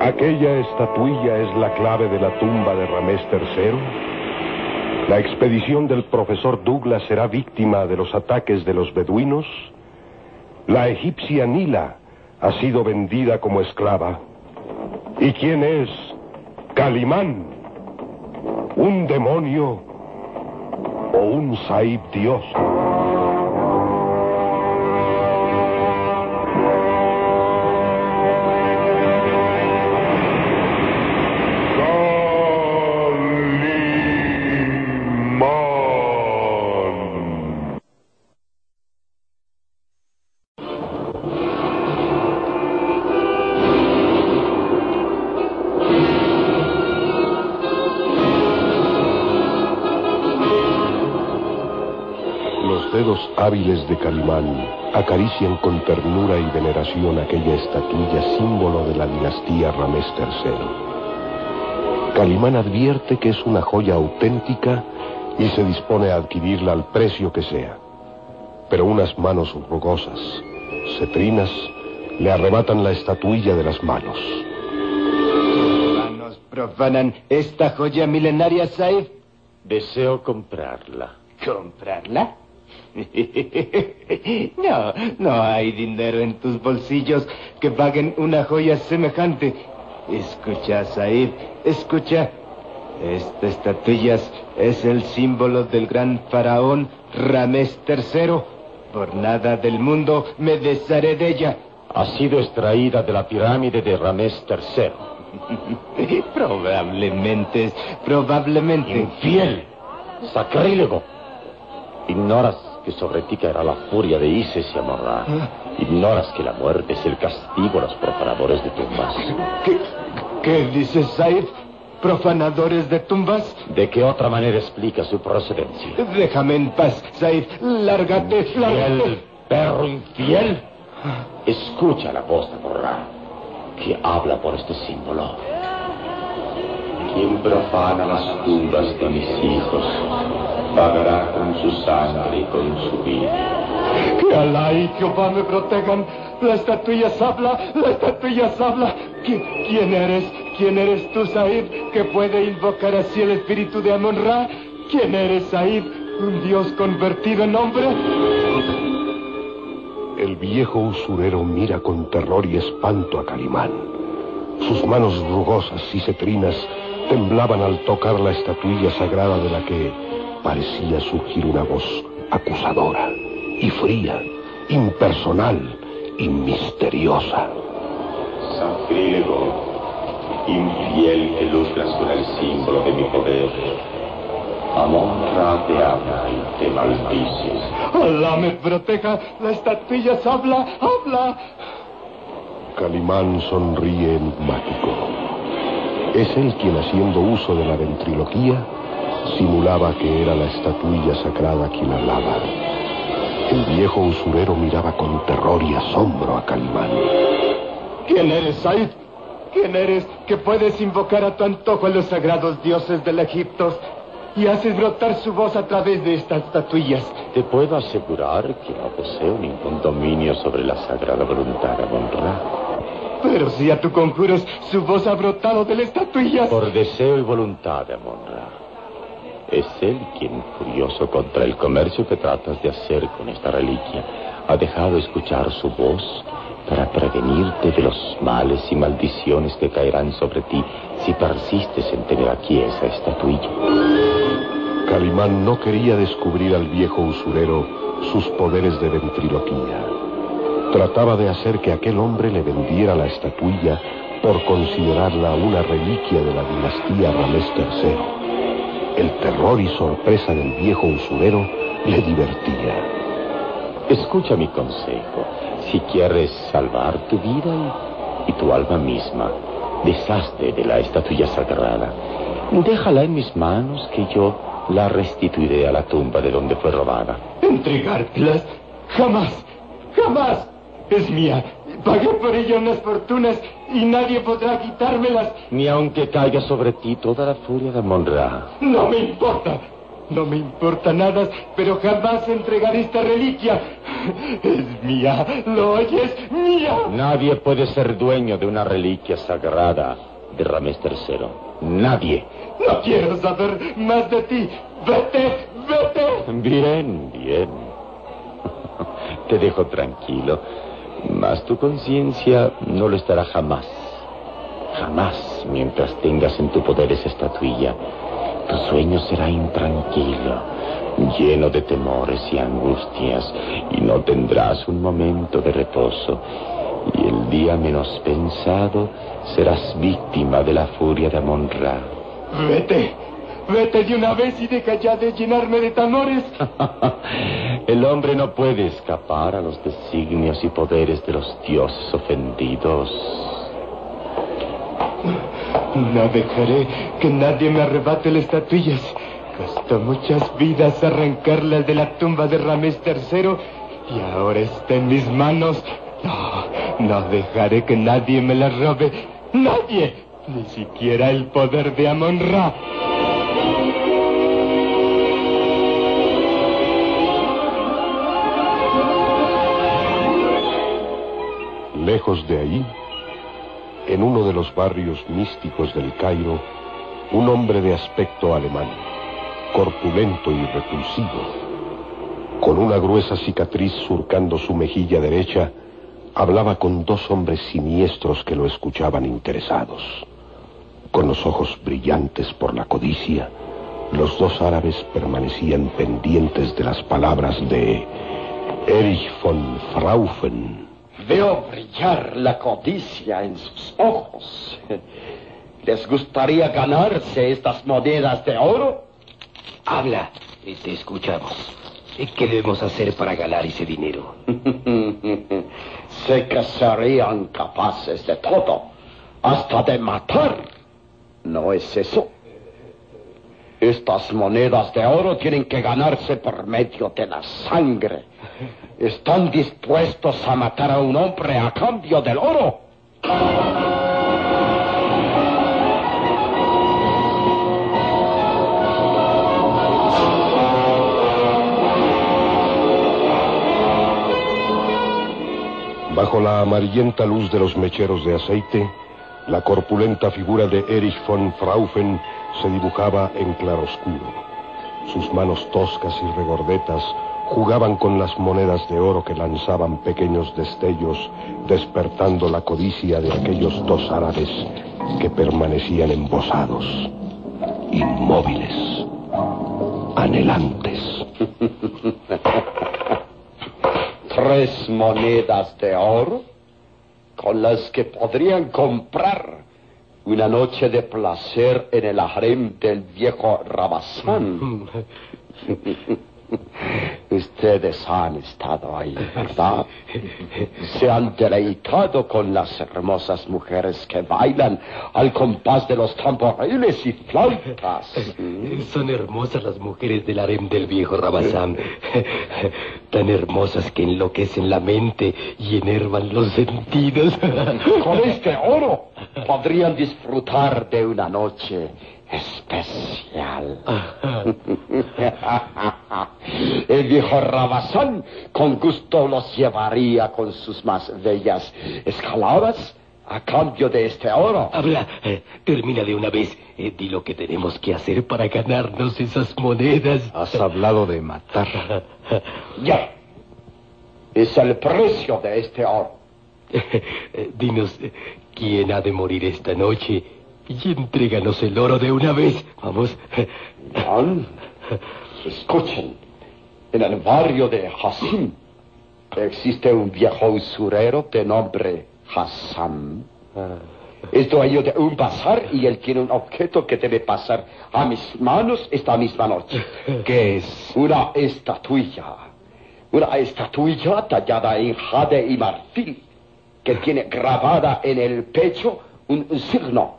¿Aquella estatuilla es la clave de la tumba de Ramés III? ¿La expedición del profesor Douglas será víctima de los ataques de los beduinos? ¿La egipcia Nila ha sido vendida como esclava? ¿Y quién es Calimán? ¿Un demonio o un Saib Dios? De Calimán acarician con ternura y veneración aquella estatuilla símbolo de la dinastía Ramés III. Calimán advierte que es una joya auténtica y se dispone a adquirirla al precio que sea. Pero unas manos rugosas, cetrinas, le arrebatan la estatuilla de las manos. Manos profanan esta joya milenaria, Said. Deseo comprarla. ¿Comprarla? *laughs* No, no hay dinero en tus bolsillos que paguen una joya semejante. Escucha, Said, escucha. Esta estatuilla es el símbolo del gran faraón Ramés III. Por nada del mundo me desharé de ella. Ha sido extraída de la pirámide de Ramés III. *laughs* probablemente, probablemente. Infiel, sacrílego. Ignoras que sobre ti caerá la furia de Isis y Amorra. Ignoras que la muerte es el castigo a los profanadores de tumbas. ¿Qué, qué dices, Said? ¿Profanadores de tumbas? ¿De qué otra manera explica su procedencia? Déjame en paz, Said. Lárgate, lárgate. ¿Infiel, perro infiel? Escucha la voz de Amorra, que habla por este símbolo. Quien profana las tumbas de mis hijos pagará con su sangre y con su vida. Que Alá y Jehová me protejan. La estatuilla habla, la estatuilla habla. ¿Qui- ¿Quién eres? ¿Quién eres tú, Said, que puede invocar así el espíritu de Amon-Ra? ¿Quién eres, Said? ¿Un dios convertido en hombre? El viejo usurero mira con terror y espanto a Calimán. Sus manos rugosas y cetrinas temblaban al tocar la estatuilla sagrada de la que parecía surgir una voz acusadora y fría, impersonal y misteriosa. Sacrílego, infiel que lucras con el símbolo de mi poder. Amon-Ra te ama y te maldice. Alá me proteja. La estatuilla habla, habla. Calimán sonríe enigmático. Es él quien, haciendo uso de la ventriloquía, simulaba que era la estatuilla sagrada quien hablaba. El viejo usurero miraba con terror y asombro a Calimán. ¿Quién eres, Said? ¿Quién eres que puedes invocar a tu antojo a los sagrados dioses del Egipto y haces brotar su voz a través de estas estatuillas? Te puedo asegurar que no poseo ningún dominio sobre la sagrada voluntad de Amon-Ra. Pero si a tu conjuros su voz ha brotado de las estatuillas. Por deseo y voluntad de Amon-Ra. Es él quien, furioso contra el comercio que tratas de hacer con esta reliquia, ha dejado escuchar su voz para prevenirte de los males y maldiciones que caerán sobre ti si persistes en tener aquí esa estatuilla. Calimán no quería descubrir al viejo usurero sus poderes de ventriloquía. Trataba de hacer que aquel hombre le vendiera la estatuilla por considerarla una reliquia de la dinastía Ramés III. El terror y sorpresa del viejo usurero le divertía. Escucha mi consejo. Si quieres salvar tu vida y, tu alma misma, deshazte de la estatuilla sagrada. Déjala en mis manos que yo la restituiré a la tumba de donde fue robada. ¿Entregártelas? Jamás, jamás. Es mía. Pagué por ella unas fortunas y nadie podrá quitármelas. Ni aunque caiga sobre ti toda la furia de Monra. No me importa. No me importa nada, pero jamás entregaré esta reliquia. Es mía, ¿lo oyes? Mía. Nadie puede ser dueño de una reliquia sagrada de Ramés III. Nadie. No quiero saber más de ti. Vete, vete. Bien, bien. Te dejo tranquilo. Mas tu conciencia no lo estará jamás. Jamás mientras tengas en tu poder esa estatuilla. Tu sueño será intranquilo, lleno de temores y angustias, y no tendrás un momento de reposo. Y el día menos pensado serás víctima de la furia de Amon-Ra. Vete, vete de una vez y deja ya de llenarme de temores. *laughs* el hombre no puede escapar a los designios y poderes de los dioses ofendidos. No dejaré que nadie me arrebate las estatuillas. Costó muchas vidas arrancarlas de la tumba de Ramés III y ahora está en mis manos. No, no dejaré que nadie me las robe. Nadie, ni siquiera el poder de Amon-Ra. Lejos de ahí, en uno de los barrios místicos del Cairo, un hombre de aspecto alemán, corpulento y repulsivo, con una gruesa cicatriz surcando su mejilla derecha, hablaba con dos hombres siniestros que lo escuchaban interesados. Con los ojos brillantes por la codicia, los dos árabes permanecían pendientes de las palabras de Erich von Fraufen, Veo brillar la codicia en sus ojos. ¿Les gustaría ganarse estas monedas de oro? Habla y te escuchamos. ¿Qué debemos hacer para ganar ese dinero? *laughs* sé que serían capaces de todo, hasta de matar. ¿No es eso? Estas monedas de oro tienen que ganarse por medio de la sangre. ¿Están dispuestos a matar a un hombre a cambio del oro? Bajo la amarillenta luz de los mecheros de aceite, la corpulenta figura de Erich von Fraufen se dibujaba en claroscuro. Sus manos toscas y regordetas jugaban con las monedas de oro que lanzaban pequeños destellos, despertando la codicia de aquellos dos árabes que permanecían embosados, inmóviles, anhelantes. *laughs* Tres monedas de oro con las que podrían comprar una noche de placer en el harem del viejo Rabazán. *laughs* *laughs* Ustedes han estado ahí, ¿verdad? Se han deleitado con las hermosas mujeres que bailan al compás de los tamboriles y flautas. Son hermosas las mujeres del harem del viejo Rabazán. *laughs* Tan hermosas que enloquecen la mente y enervan los sentidos. Con *laughs* este oro podrían disfrutar de una noche especial. *laughs* El viejo Rabazán con gusto los llevaría con sus más bellas escaladas a cambio de este oro. Habla, eh, termina de una vez. Eh, di lo que tenemos que hacer para ganarnos esas monedas. Has hablado de matar. *laughs* ya. Es el precio de este oro. *laughs* Dinos, ¿quién ha de morir esta noche? Y entréganos el oro de una vez. Vamos. Juan, escuchen. En el barrio de Hassim existe un viejo usurero de nombre Hassan. Es dueño de un bazar y él tiene un objeto que debe pasar a mis manos esta misma noche. ¿Qué *laughs* es? Una estatuilla. Una estatuilla tallada en jade y marfil que tiene grabada en el pecho un signo.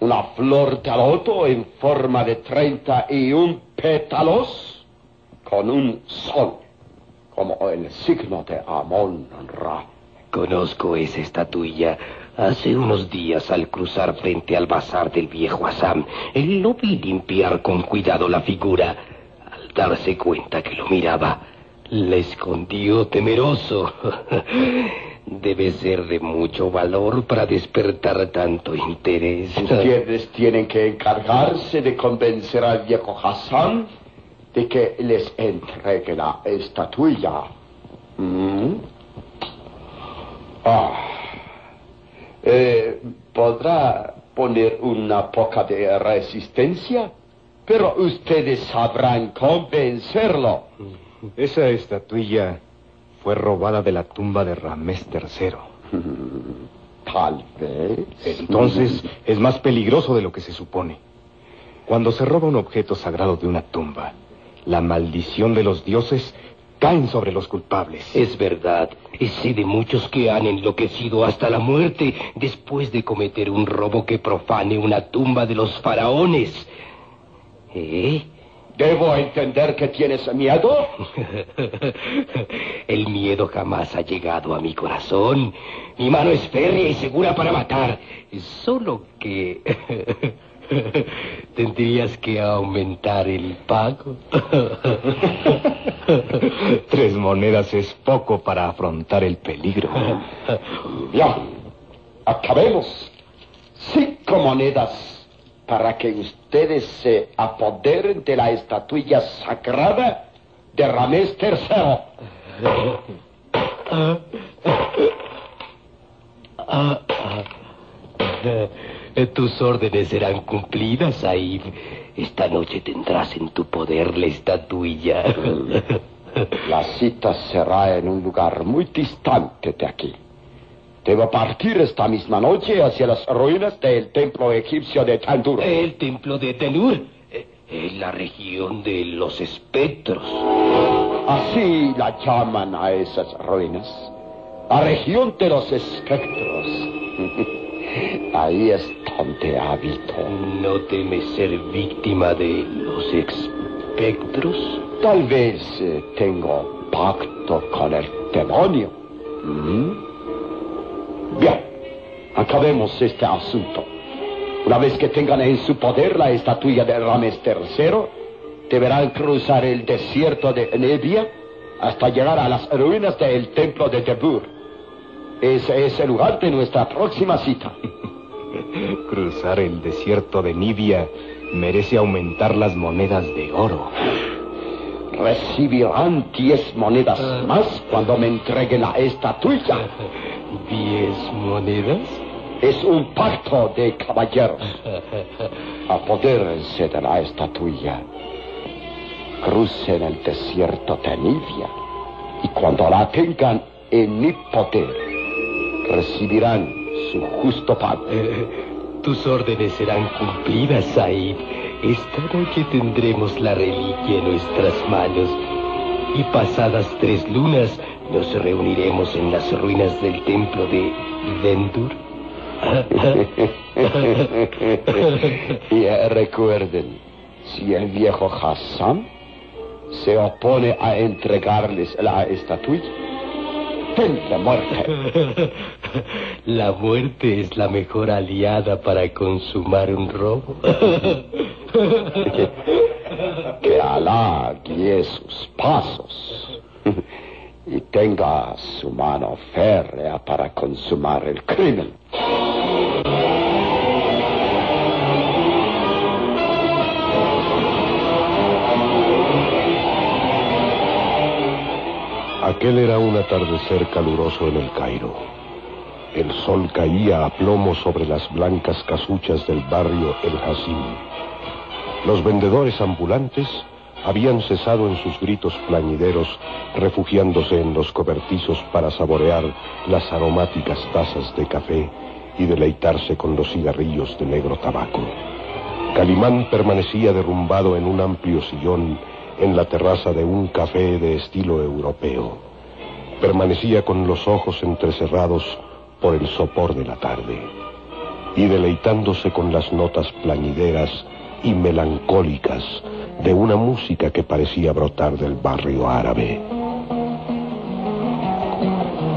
Una flor de loto en forma de treinta y un pétalos con un sol, como el signo de Amon Ra. Conozco esa estatuilla. Hace unos días, al cruzar frente al bazar del viejo Assam, él lo vi limpiar con cuidado la figura. Al darse cuenta que lo miraba, la escondió temeroso. *laughs* Debe ser de mucho valor para despertar tanto interés. Ustedes tienen que encargarse de convencer al viejo Hassan de que les entregue la estatuilla. ¿Mm? Ah. Eh, Podrá poner una poca de resistencia, pero ustedes sabrán convencerlo. Esa estatuilla fue robada de la tumba de Ramés III. *laughs* Tal vez. Entonces es más peligroso de lo que se supone. Cuando se roba un objeto sagrado de una tumba, la maldición de los dioses caen sobre los culpables. Es verdad. Y sé de muchos que han enloquecido hasta la muerte después de cometer un robo que profane una tumba de los faraones. ¿Eh? ¿Debo entender que tienes miedo? *laughs* El miedo jamás ha llegado a mi corazón. Mi mano es férrea y segura para matar. Solo que... *laughs* Tendrías que aumentar el pago. *laughs* Tres monedas es poco para afrontar el peligro. Ya, acabemos. Cinco monedas para que ustedes se apoderen de la estatuilla sagrada de Ramés III. Tus órdenes serán cumplidas, Saib. Esta noche tendrás en tu poder la estatuilla. La cita será en un lugar muy distante de aquí. Debo partir esta misma noche hacia las ruinas del templo egipcio de Tandur. El templo de eh, En la región de los espectros. Así la llaman a esas ruinas. La región de los espectros. *laughs* Ahí es donde habito. ¿No temes ser víctima de los espectros? Tal vez eh, tengo pacto con el demonio. ¿Mm? Bien, acabemos este asunto. Una vez que tengan en su poder la estatuilla de Rames III, deberán cruzar el desierto de Nebia hasta llegar a las ruinas del templo de Debur. Ese es el lugar de nuestra próxima cita. *laughs* Cruzar el desierto de Nibia merece aumentar las monedas de oro. Recibirán diez monedas más cuando me entreguen la estatuilla. *laughs* ¿Diez monedas? Es un pacto de caballeros. *laughs* Apodérense de la estatuilla. Crucen el desierto de Nibia. Y cuando la tengan en mi poder, recibirán su justo pago. Tus órdenes serán cumplidas, Said. Esta noche tendremos la reliquia en nuestras manos. Y pasadas tres lunas nos reuniremos en las ruinas del templo de Vendur. *laughs* y eh, recuerden, si el viejo Hassan se opone a entregarles la estatuilla, tendrá muerte. *laughs* La muerte es la mejor aliada para consumar un robo. *laughs* que Alá guíe sus pasos y tenga su mano férrea para consumar el crimen. Aquel era un atardecer caluroso en el Cairo. El sol caía a plomo sobre las blancas casuchas del barrio El Hasim. Los vendedores ambulantes habían cesado en sus gritos plañideros, refugiándose en los cobertizos para saborear las aromáticas tazas de café y deleitarse con los cigarrillos de negro tabaco. Calimán permanecía derrumbado en un amplio sillón en la terraza de un café de estilo europeo. Permanecía con los ojos entrecerrados por el sopor de la tarde y deleitándose con las notas plañideras y melancólicas de una música que parecía brotar del barrio árabe.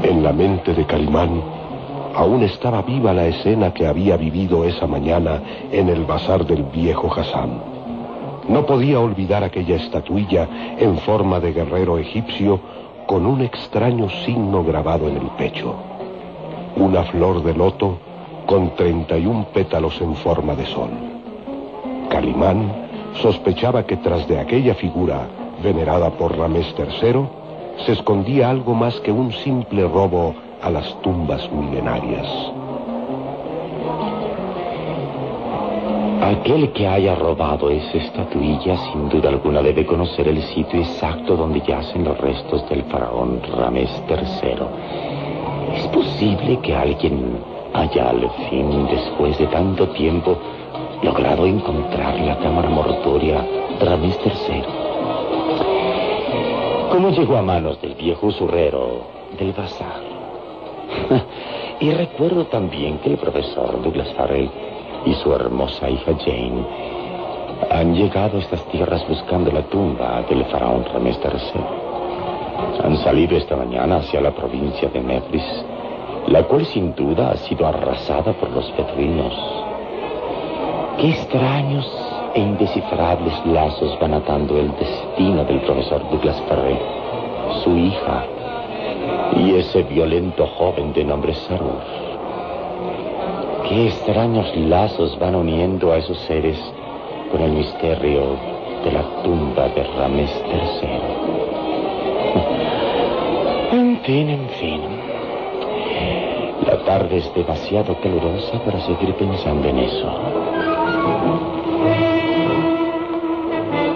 En la mente de Calimán aún estaba viva la escena que había vivido esa mañana en el bazar del viejo Hassan. No podía olvidar aquella estatuilla en forma de guerrero egipcio con un extraño signo grabado en el pecho. Una flor de loto con 31 pétalos en forma de sol. Calimán sospechaba que tras de aquella figura, venerada por Ramés III, se escondía algo más que un simple robo a las tumbas milenarias. Aquel que haya robado esa estatuilla sin duda alguna debe conocer el sitio exacto donde yacen los restos del faraón Ramés III. ¿Es posible que alguien haya al fin, después de tanto tiempo, logrado encontrar la cámara mortuoria Ramés III? ¿Cómo llegó a manos del viejo usurrero del bazar? *laughs* y recuerdo también que el profesor Douglas Farrell y su hermosa hija Jane han llegado a estas tierras buscando la tumba del faraón Ramés III. Han salido esta mañana hacia la provincia de Memphis, la cual sin duda ha sido arrasada por los beduinos. Qué extraños e indescifrables lazos van atando el destino del profesor Douglas Farrell, su hija y ese violento joven de nombre Sarur. Qué extraños lazos van uniendo a esos seres con el misterio de la tumba de Ramés *laughs* III. En fin, en fin. La tarde es demasiado calurosa para seguir pensando en eso.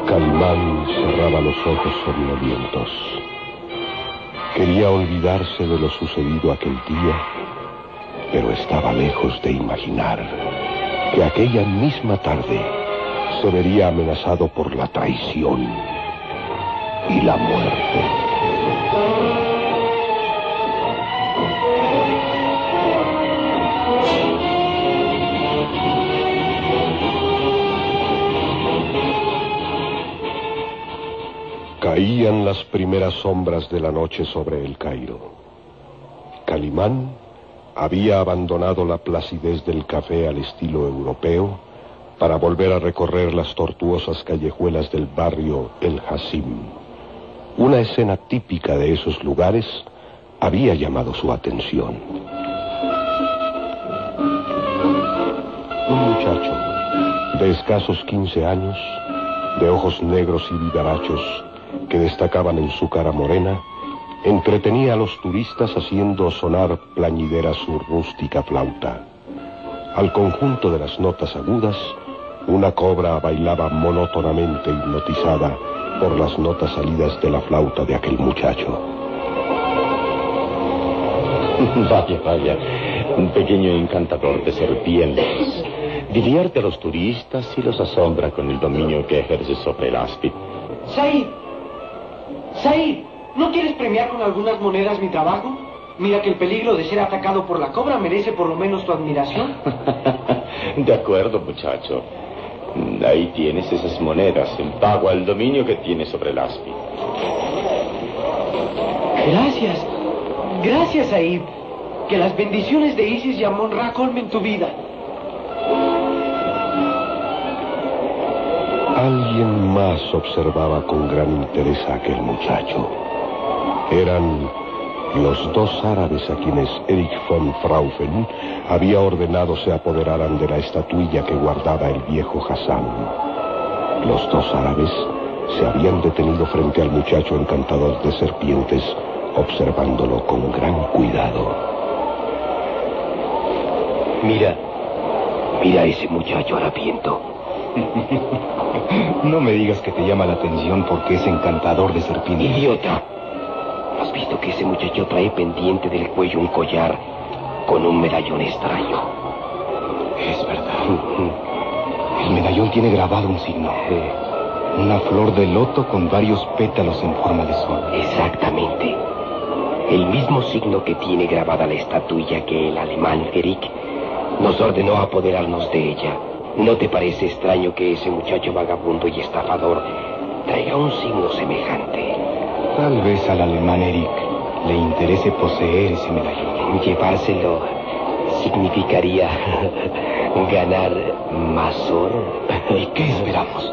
Calimán cerraba los ojos somnolientos. Quería olvidarse de lo sucedido aquel día, pero estaba lejos de imaginar que aquella misma tarde se vería amenazado por la traición y la muerte. Caían las primeras sombras de la noche sobre el Cairo. Calimán había abandonado la placidez del café al estilo europeo para volver a recorrer las tortuosas callejuelas del barrio El Hasim. Una escena típica de esos lugares había llamado su atención. Un muchacho de escasos 15 años, de ojos negros y vivarachos, que destacaban en su cara morena, entretenía a los turistas haciendo sonar plañidera su rústica flauta. Al conjunto de las notas agudas, una cobra bailaba monótonamente hipnotizada por las notas salidas de la flauta de aquel muchacho. *laughs* Vaya, vaya, un pequeño encantador de serpientes. Divierte a los turistas y los asombra con el dominio que ejerce sobre el áspid. Said, Said, ¿no quieres premiar con algunas monedas mi trabajo? Mira que el peligro de ser atacado por la cobra merece por lo menos tu admiración. *laughs* De acuerdo, muchacho. Ahí tienes esas monedas en pago al dominio que tienes sobre el áspid. Gracias. Gracias, Said. Que las bendiciones de Isis y Amon Ra colmen tu vida. Alguien más observaba con gran interés a aquel muchacho. Eran los dos árabes a quienes Erich von Fraufen había ordenado se apoderaran de la estatuilla que guardaba el viejo Hassan. Los dos árabes se habían detenido frente al muchacho encantador de serpientes, observándolo con gran cuidado. Mira, mira a ese muchacho harapiento. *laughs* No me digas que te llama la atención porque es encantador de serpientes. ¡Idiota! ¿No has visto que ese muchacho trae pendiente del cuello un collar con un medallón extraño? Es verdad. El medallón tiene grabado un signo. Una flor de loto con varios pétalos en forma de sol. Exactamente. El mismo signo que tiene grabada la estatuilla que el alemán Eric nos ordenó apoderarnos de ella. ¿No te parece extraño que ese muchacho vagabundo y estafador traiga un signo semejante? Tal vez al alemán Eric le interese poseer ese medallón. Llevárselo significaría *laughs* ganar más oro. ¿Y qué esperamos?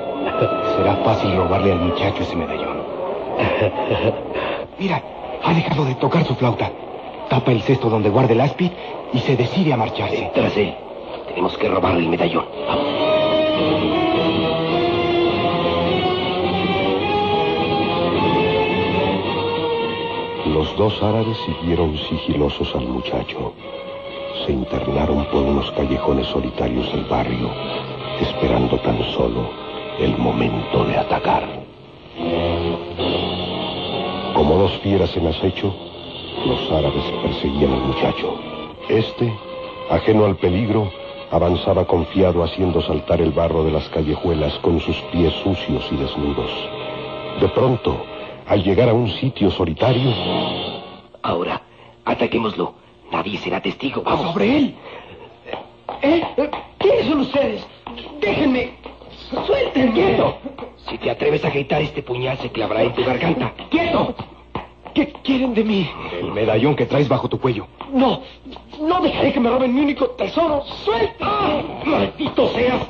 Será fácil robarle al muchacho ese medallón. Mira, ha dejado de tocar su flauta. Tapa el cesto donde guarda el aspid y se decide a marcharse. Tras él. Tenemos que robarle el medallón. Los dos árabes siguieron sigilosos al muchacho. Se internaron por unos callejones solitarios del barrio, esperando tan solo el momento de atacar. Como dos fieras en acecho, los árabes perseguían al muchacho. Este, ajeno al peligro, avanzaba confiado haciendo saltar el barro de las callejuelas con sus pies sucios y desnudos. De pronto, al llegar a un sitio solitario... Ahora, ataquémoslo. Nadie será testigo. Vamos. ¿Sobre él? ¿Eh? ¿Quiénes son ustedes? Déjenme. Suéltenme. ¡Quieto! Si te atreves a gritar, este puñal se clavará en tu garganta. ¡Quieto! ¿Qué quieren de mí? El medallón que traes bajo tu cuello. No, no dejaré que me roben mi único tesoro. ¡Suelta! ¡Ah! ¡Maldito seas!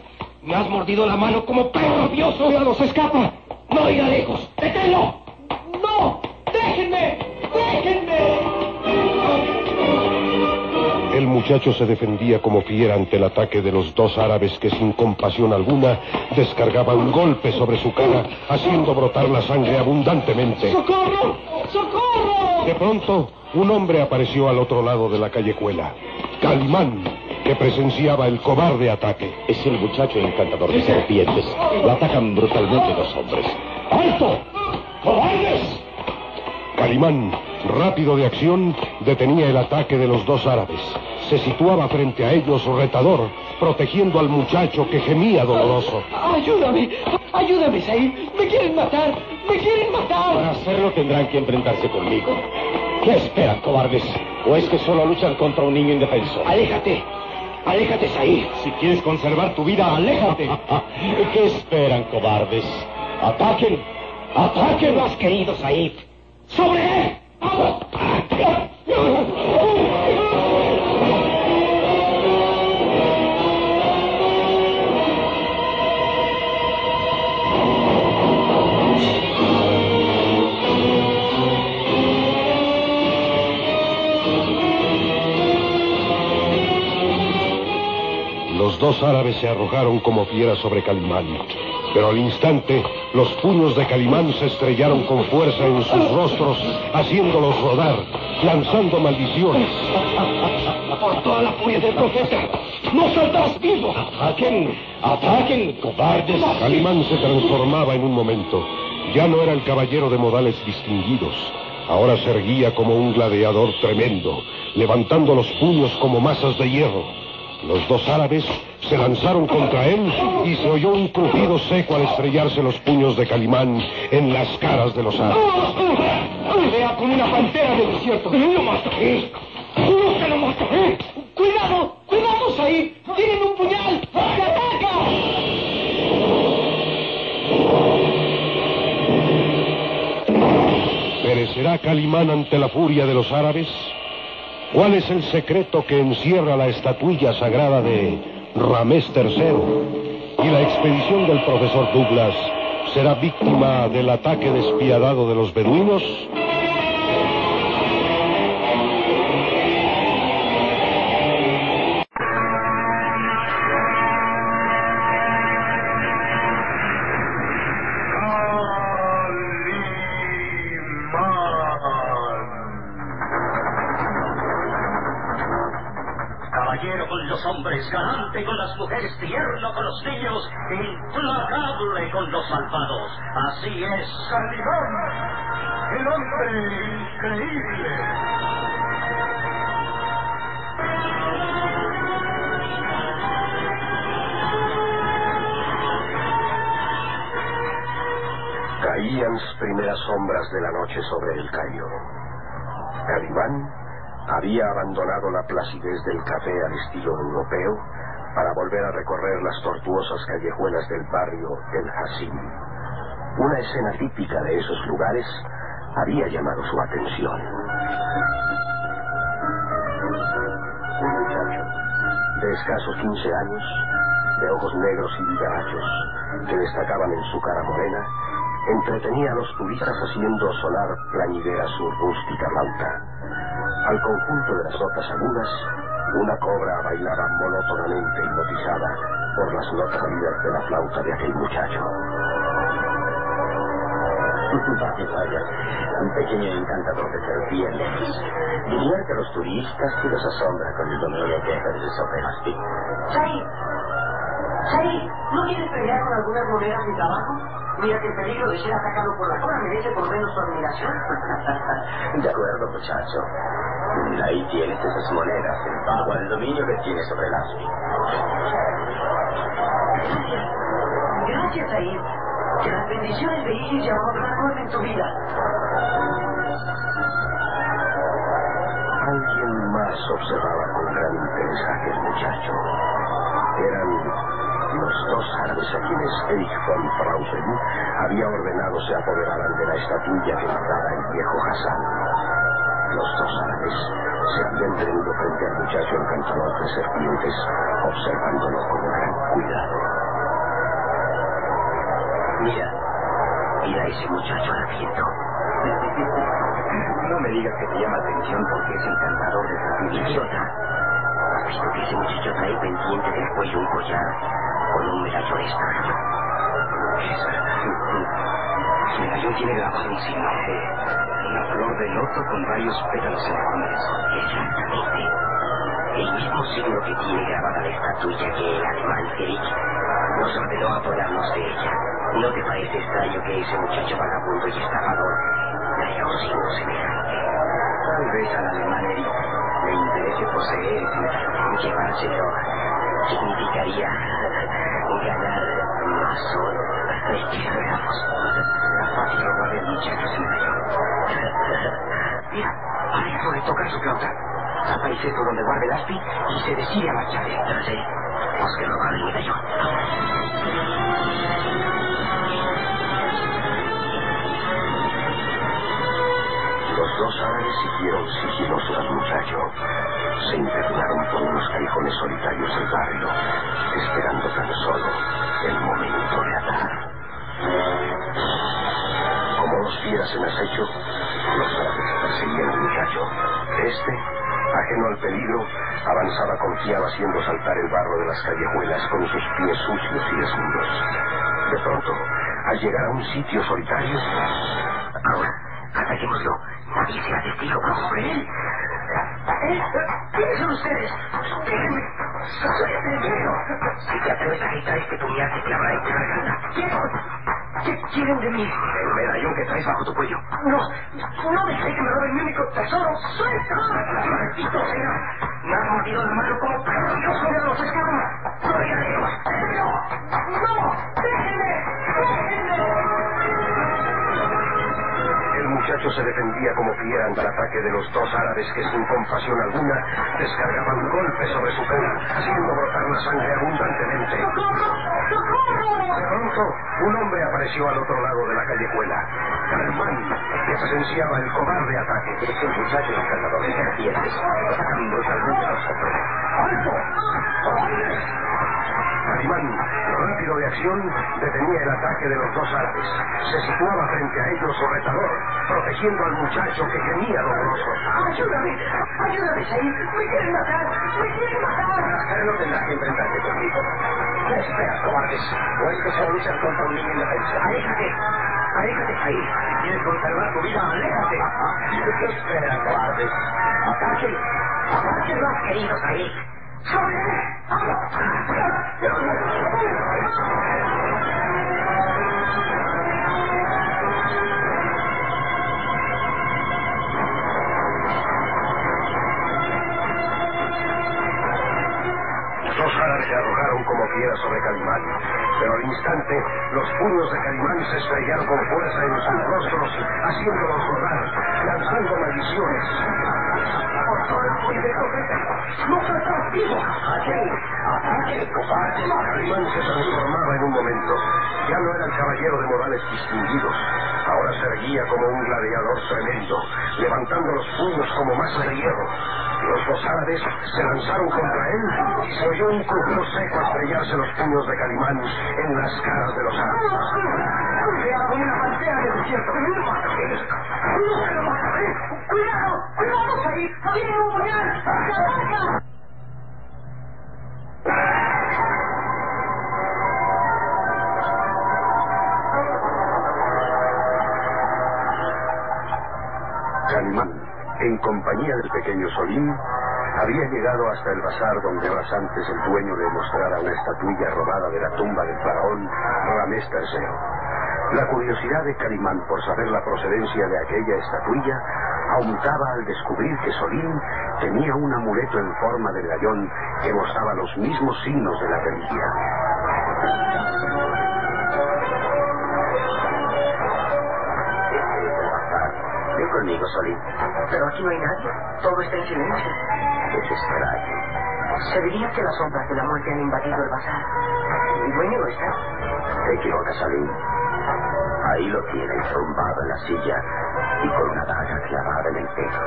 Me has mordido la mano como perro rabioso. ¡Cuidado, se escapa! ¡No irá lejos! ¡Deténlo! ¡No! ¡Déjenme! ¡Déjenme! El muchacho se defendía como fiera ante el ataque de los dos árabes que sin compasión alguna descargaban un golpe sobre su cara, haciendo brotar la sangre abundantemente. ¡Socorro! ¡Socorro! De pronto, un hombre apareció al otro lado de la callejuela. Calimán, que presenciaba el cobarde ataque. Es el muchacho encantador de serpientes. Lo atacan brutalmente dos hombres. ¡Alto! ¡Cobardes! Calimán, rápido de acción, detenía el ataque de los dos árabes. Se situaba frente a ellos retador, protegiendo al muchacho que gemía doloroso. ¡Ayúdame! ¡Ayúdame, Said! ¡Me quieren matar! ¡Me quieren matar! Para hacerlo tendrán que enfrentarse conmigo. ¿Qué esperan, cobardes? ¿O es que solo luchan contra un niño indefenso? ¡Aléjate! ¡Aléjate, Said! Si quieres conservar tu vida, aléjate. *laughs* ¿Qué esperan, cobardes? ¡Ataquen! ¡Ataquen! Lo has querido, Said. ¡Sobre él! ¡Vamos! Los dos árabes se arrojaron como fieras sobre Calimán. Pero al instante, los puños de Calimán se estrellaron con fuerza en sus rostros, haciéndolos rodar, lanzando maldiciones. Por toda la furia del profeta, no saldrás vivo. ¡Ataquen! ¡Ataquen, cobardes! Calimán se transformaba en un momento. Ya no era el caballero de modales distinguidos. Ahora se erguía como un gladiador tremendo, levantando los puños como masas de hierro. Los dos árabes se lanzaron contra él y se oyó un crujido seco al estrellarse los puños de Calimán en las caras de los árabes. Pelea como una pantera del desierto. ¡Lo mataré! ¡Juro que lo mataré! ¡Cuidado! ¡Cuidado, Said! ¡Tienen un puñal! ¡Se ataca! ¿Perecerá Calimán ante la furia de los árabes? ¿Cuál es el secreto que encierra la estatuilla sagrada de Ramés III? Y la expedición del profesor Douglas será víctima del ataque despiadado de los beduinos? Las mujeres, tierno con los niños, implacable con los malvados. Así es. Calimán, el hombre increíble. Caían las primeras sombras de la noche sobre el Cairo. Calimán había abandonado la placidez del café al estilo europeo para volver a recorrer las tortuosas callejuelas del barrio El Hassim. Una escena típica de esos lugares había llamado su atención. Un muchacho de escasos 15 años, de ojos negros y vivarachos, que destacaban en su cara morena, entretenía a los turistas haciendo sonar plañidera su rústica flauta. Al conjunto de las notas agudas, una cobra bailaba monótonamente hipnotizada por las notas salidas de la flauta de aquel muchacho. Vaya, vaya, un pequeño encantador de serpientes. Divierte a los turistas y los asombra con el dominio que ejerce sobre las. Said, Said, ¿no quieres pelear con algunas monedas mi trabajo? Mira que el peligro de ser atacado por la cobra merece por menos tu admiración. *laughs* De acuerdo, muchacho. Ahí tienes esas monedas, en pago al dominio que tienes sobre el aspi. Gracias. Said. Que las bendiciones de Isis y amor recuerden tu vida. Alguien más observaba con gran interés a aquel muchacho. Eran los dos árabes a quienes Erich von Frausen había ordenado se apoderaran de la estatuilla que matara el viejo Hassan. Los dos árabes se habían tenido frente al muchacho encantador de serpientes, observándolo con gran cuidado. Mira, mira ese muchacho harapiento. No me digas que te llama la atención porque es encantador de serpientes. Idiota. ¿Has visto que ese muchacho trae pendiente del cuello un collar con un medallón extraño? Es verdad. El medallón tiene grabado. Una flor de loto con varios pétalos enormes. Exactamente. El mismo signo que tiene grabada la estatuilla que el alemán Erich nos ordenó apoderarnos de ella. ¿No te parece extraño que ese muchacho vagabundo y estafador traiga un signo semejante? Tal vez al alemán Erich le interese poseer medallón. Llevárselo significaría ganar más oro. Veamos. La fácil robar el muchacho ese medallón. Mira, dejado de tocar su flauta. Aparece por donde guarda el aspi y se decide a marchar. Entonces, tenemos que robar el medallón. Los dos árabes siguieron sigilosos al muchacho. Se internaron por unos callejones solitarios del barrio, esperando tan solo avanzaba confiado haciendo saltar el barro de las callejuelas con sus pies sucios y desnudos. De pronto, al llegar a un sitio solitario, Ahora, ataquémoslo. Nadie será testigo sobre él. ¿Quiénes son ustedes? Déjenme. Soy el primero. Si te atreves a gritar este puñal te clavará en tu garganta. ¿Qué quieren de mí? el medallón que traes bajo tu cuello. No, no dejaré que me roben mi único tesoro. ¡Suelta! ¡Maldito sea! Me han mordido la mano como perros. ¡Dios mío, los esclavos! ¡No dejaremos! ¡No! ¡Déjenme! El muchacho se defendía como fiera ante el ataque de los dos árabes que sin compasión alguna descargaban golpes sobre su cara, haciendo brotar la sangre abundantemente. De pronto, un hombre apareció al otro lado de la callejuela. Calimán, que presenciaba el cobarde ataque. Ese muchacho encantador de serpientes tan brutalmente a nosotros. ¡Alto! Calimán, rápido de acción, detenía el ataque de los dos árabes. Se situaba frente a ellos retador, protegiendo al muchacho que gemía doloroso. ¡Ayúdame! ¡Ayúdame, Said! ¡Me quieren matar! ¡Me quieren matar! No tendrás que enfrentarte conmigo. ¿Qué esperas, cobardes? ¿O es que solo contra un niño indefenso? ¡Aléjate! ¡Aléjate, Said! Quieres conservar tu vida, aléjate. ¿Qué esperas, cobardes? ¡Ataque! ¡Ataque, no has querido, Said! Los árabes arrojaron como quiera sobre Calimán, pero al instante los puños de Calimán se estrellaron con fuerza en sus rostros, haciéndolos rodar, lanzando maldiciones. ¡No estás vivo! ¡Aquel! ¡Ataque, cobarde! Se transformaba en un momento. Ya no era el caballero de modales distinguidos. Se erguía como un gladiador tremendo, levantando los puños como masa de hierro. Los dos árabes se lanzaron contra él y se oyó un crujido seco estrellarse los puños de Calimán en las caras de los árabes. una pantera del desierto! ¡Cuidado! ¡Cuidado! ¡Tiene un puñal! En compañía del pequeño Solín, había llegado hasta el bazar donde horas antes el dueño le mostrara una estatuilla robada de la tumba del faraón Ramés III. La curiosidad de Calimán por saber la procedencia de aquella estatuilla aumentaba al descubrir que Solín tenía un amuleto en forma de gallón que mostraba los mismos signos de la reliquia. Conmigo, Solín. Pero aquí no hay nadie. Todo está en silencio. Es extraño. Se diría que las sombras de la muerte han invadido el bazar. El dueño no está. Te equivocas, Salim. Ahí lo tiene, tumbado en la silla y con una daga clavada en el pecho.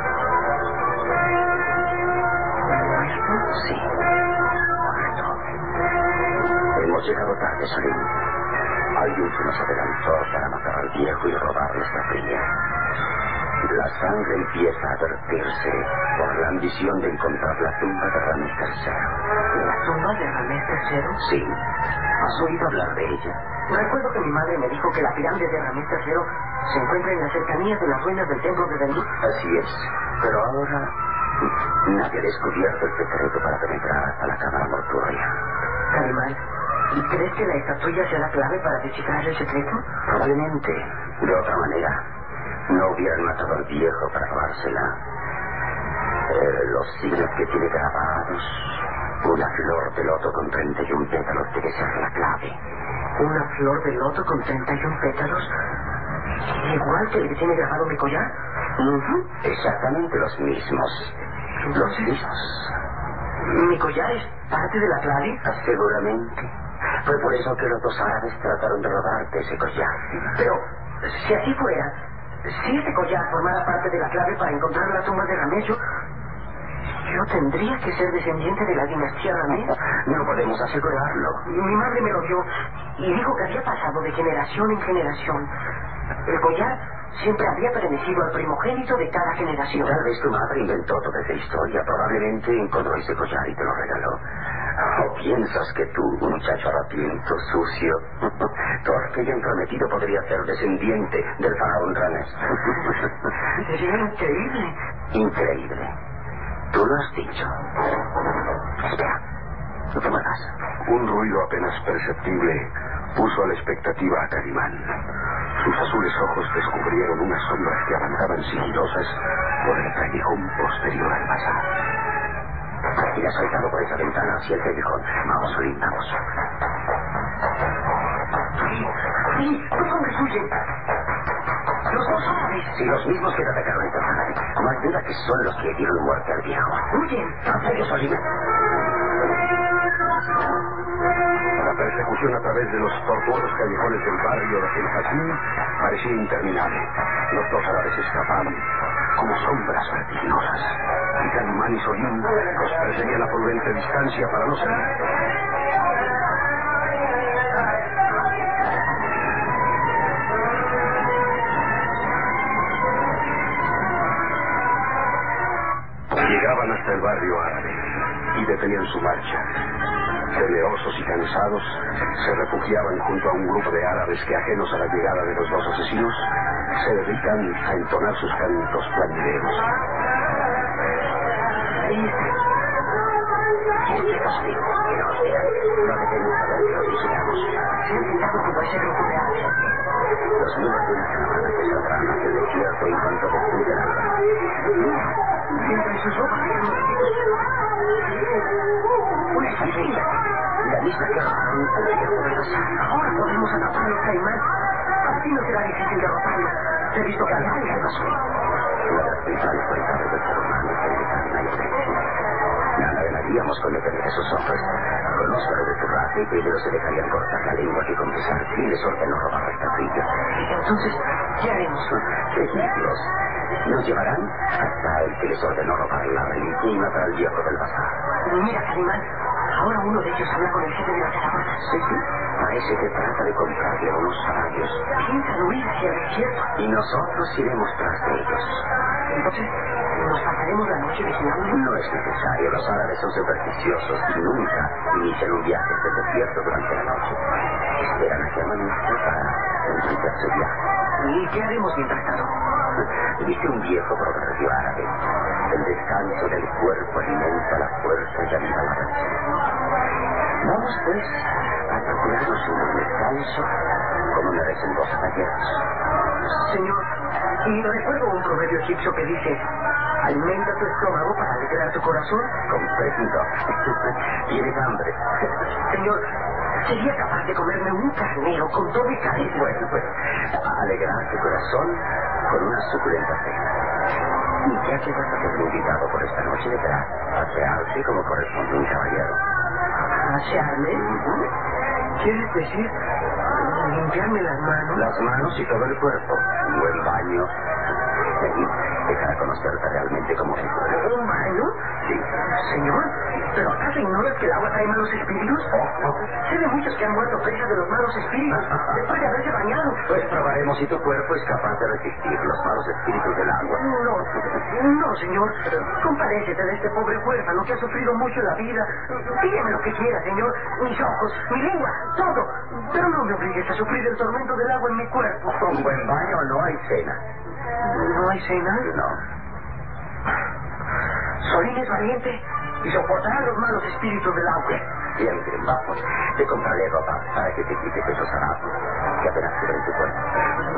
¿Muerto? Sí. Muerto. Hemos llegado tarde, Salim. Alguien se nos adelantó para matar al viejo y robar nuestra cría. La sangre empieza a vertirse por la ambición de encontrar la tumba de Ramés III. ¿La tumba de Ramés III? Sí. ¿Has oído hablar de ella? Recuerdo que mi madre me dijo que la pirámide de Ramés III se encuentra en las cercanías de las ruinas del templo de Delhi. Así es. Pero ahora nadie ha descubierto el secreto para penetrar hasta la cámara mortuoria. Calimán, ¿y crees que la estatuilla sea la clave para descifrar el secreto? Probablemente. De otra manera, no hubieran matado al viejo para robársela. Eh, los signos que tiene grabados, una flor de loto con 31 pétalos debe ser la clave. ¿Una flor de loto con 31 pétalos? ¿Igual que el que tiene grabado mi collar? Ujú, Exactamente los mismos. Los mismos. ¿Mi collar es parte de la clave? Seguramente. Fue por eso que los dos árabes trataron de robarte ese collar. Pero, si así fuera, si ese collar formara parte de la clave para encontrar la tumba de Ramés, yo, tendría que ser descendiente de la dinastía Ramés. No podemos asegurarlo. Mi madre me lo dio y dijo que había pasado de generación en generación. El collar siempre había pertenecido al primogénito de cada generación. Tal vez tu madre inventó toda esa historia. Probablemente encontró ese collar y te lo regaló. ¿O piensas que tú, muchacho harapiento, sucio, *laughs* torpe y entrometido, podría ser descendiente del faraón Ramés? *laughs* Sería increíble. Increíble. Tú lo has dicho. Espera. No te muevas. Un ruido apenas perceptible puso a la expectativa a Calimán. Sus azules ojos descubrieron unas sombras que avanzaban sigilosas por el callejón posterior al bazar. Y ha saltado por esa ventana hacia el callejón. Vamos, Solín, vamos. Sí, los hombres huyen. Los dos árabes. Sí, los mismos que te atacaron esta tarde. No hay duda que son los que dieron muerte al viejo. Huyen. ¿En serio, Solín? La persecución a través de los tortuosos callejones del barrio de El Jacín parecía interminable. Los dos árabes escapaban como sombras vertiginosas. Y Calimán y Solín los perseguían a prudente distancia para no ser... Llegaban hasta el barrio árabe y detenían su marcha. Temerosos y cansados, se refugiaban junto a un grupo de árabes que, ajenos a la llegada de los dos asesinos, se dedican a entonar sus cantos plañideros. Los grupo de una caravana que saldrán hacia el desierto en cuanto el alba. Mira, sus Ahora podemos atrapar a los caimán. Así no será difícil derrotarlos. He visto que hay algo azul. Una de las principales cualidades del ser humano el la inocencia. Nada ganaríamos con detener a esos hombres. Conozco de tu raza y primero se dejarían cortar la lengua que confesar y les ordenó robar la estatuilla. Entonces, ¿qué haremos? Seguirlos. Nos llevarán hasta el que les ordenó robar la reliquia y matar al viejo del bazar. Mira, Calimán, ahora uno de ellos habla con el jefe de la caravana. Sí, sí. Parece que trata de comprarle a unos caballos. Piensan huir hacia el desierto. Y nosotros iremos tras de ellos. Entonces, ¿nos pasaremos la noche vigilando? No es necesario. Los árabes son supersticiosos y nunca inician un viaje el desierto durante la noche. Esperan a que amanezca para ¿Y qué haremos mientras tanto? Dice un viejo proverbio árabe. El descanso del cuerpo alimenta la fuerza y anima la razón. Vamos pues a procurarnos un descanso como merecen los caballeros. Señor, y recuerdo un proverbio egipcio que dice, alimenta tu estómago para alegrar tu corazón. Comprendo. *laughs* Tienes hambre. Señor, sería capaz de comerme un carnero con todo y cabeza. Bueno, pues, alegrar tu corazón con una suculenta cena. Y ya que vas a ser invitado por esta noche, deberás asearse como corresponde un caballero. ¿Asearme? ¿Quieres decir limpiarme las manos? Las manos y todo el cuerpo. Un buen baño. Y dejar conocerte realmente como es. ¿Un baño? Sí. Señor, ¿pero acaso ignoras que el agua trae malos espíritus? Sé de muchos que han muerto presas de los malos espíritus después de haberse bañado. Pues probaremos si tu cuerpo es capaz de resistir los malos espíritus del agua. No, no, señor. Compadécete de este pobre huérfano que ha sufrido mucho en la vida. Pídeme lo que quiera, señor. Mis ojos, mi lengua, todo. Pero no me obligues a sufrir el tormento del agua en mi cuerpo. Con buen baño no hay cena. ¿No hay cena? No. Solín es valiente y soportará los malos espíritus del agua. Bien, bien, vamos. Te compraré ropa para que te quites esos harapos que apenas cubren tu cuerpo.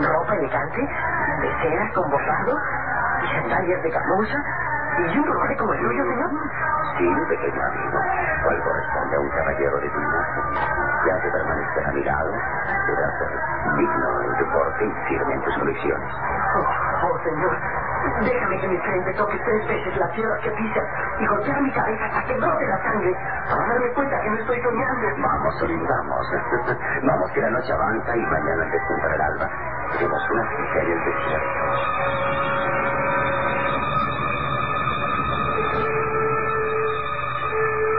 ¿Ropa elegante? ¿De seda con bordado? ¿Y sandalias de camusa? ¿Y un roble como el tuyo, señor? Sí, pequeño amigo. Cual corresponde a un caballero de tu imagen. Ya que permanecer a mi lado, deberás ser digno en tu porte y firme en tus convicciones. Oh, oh, señor, déjame que mi frente toque tres veces la tierra que pisa y golpear mi cabeza hasta que brote la sangre para darme cuenta que no estoy soñando. Vamos, Solín, vamos. *laughs* vamos, que la noche avanza y mañana despuntar el alba tenemos una cita en el desierto.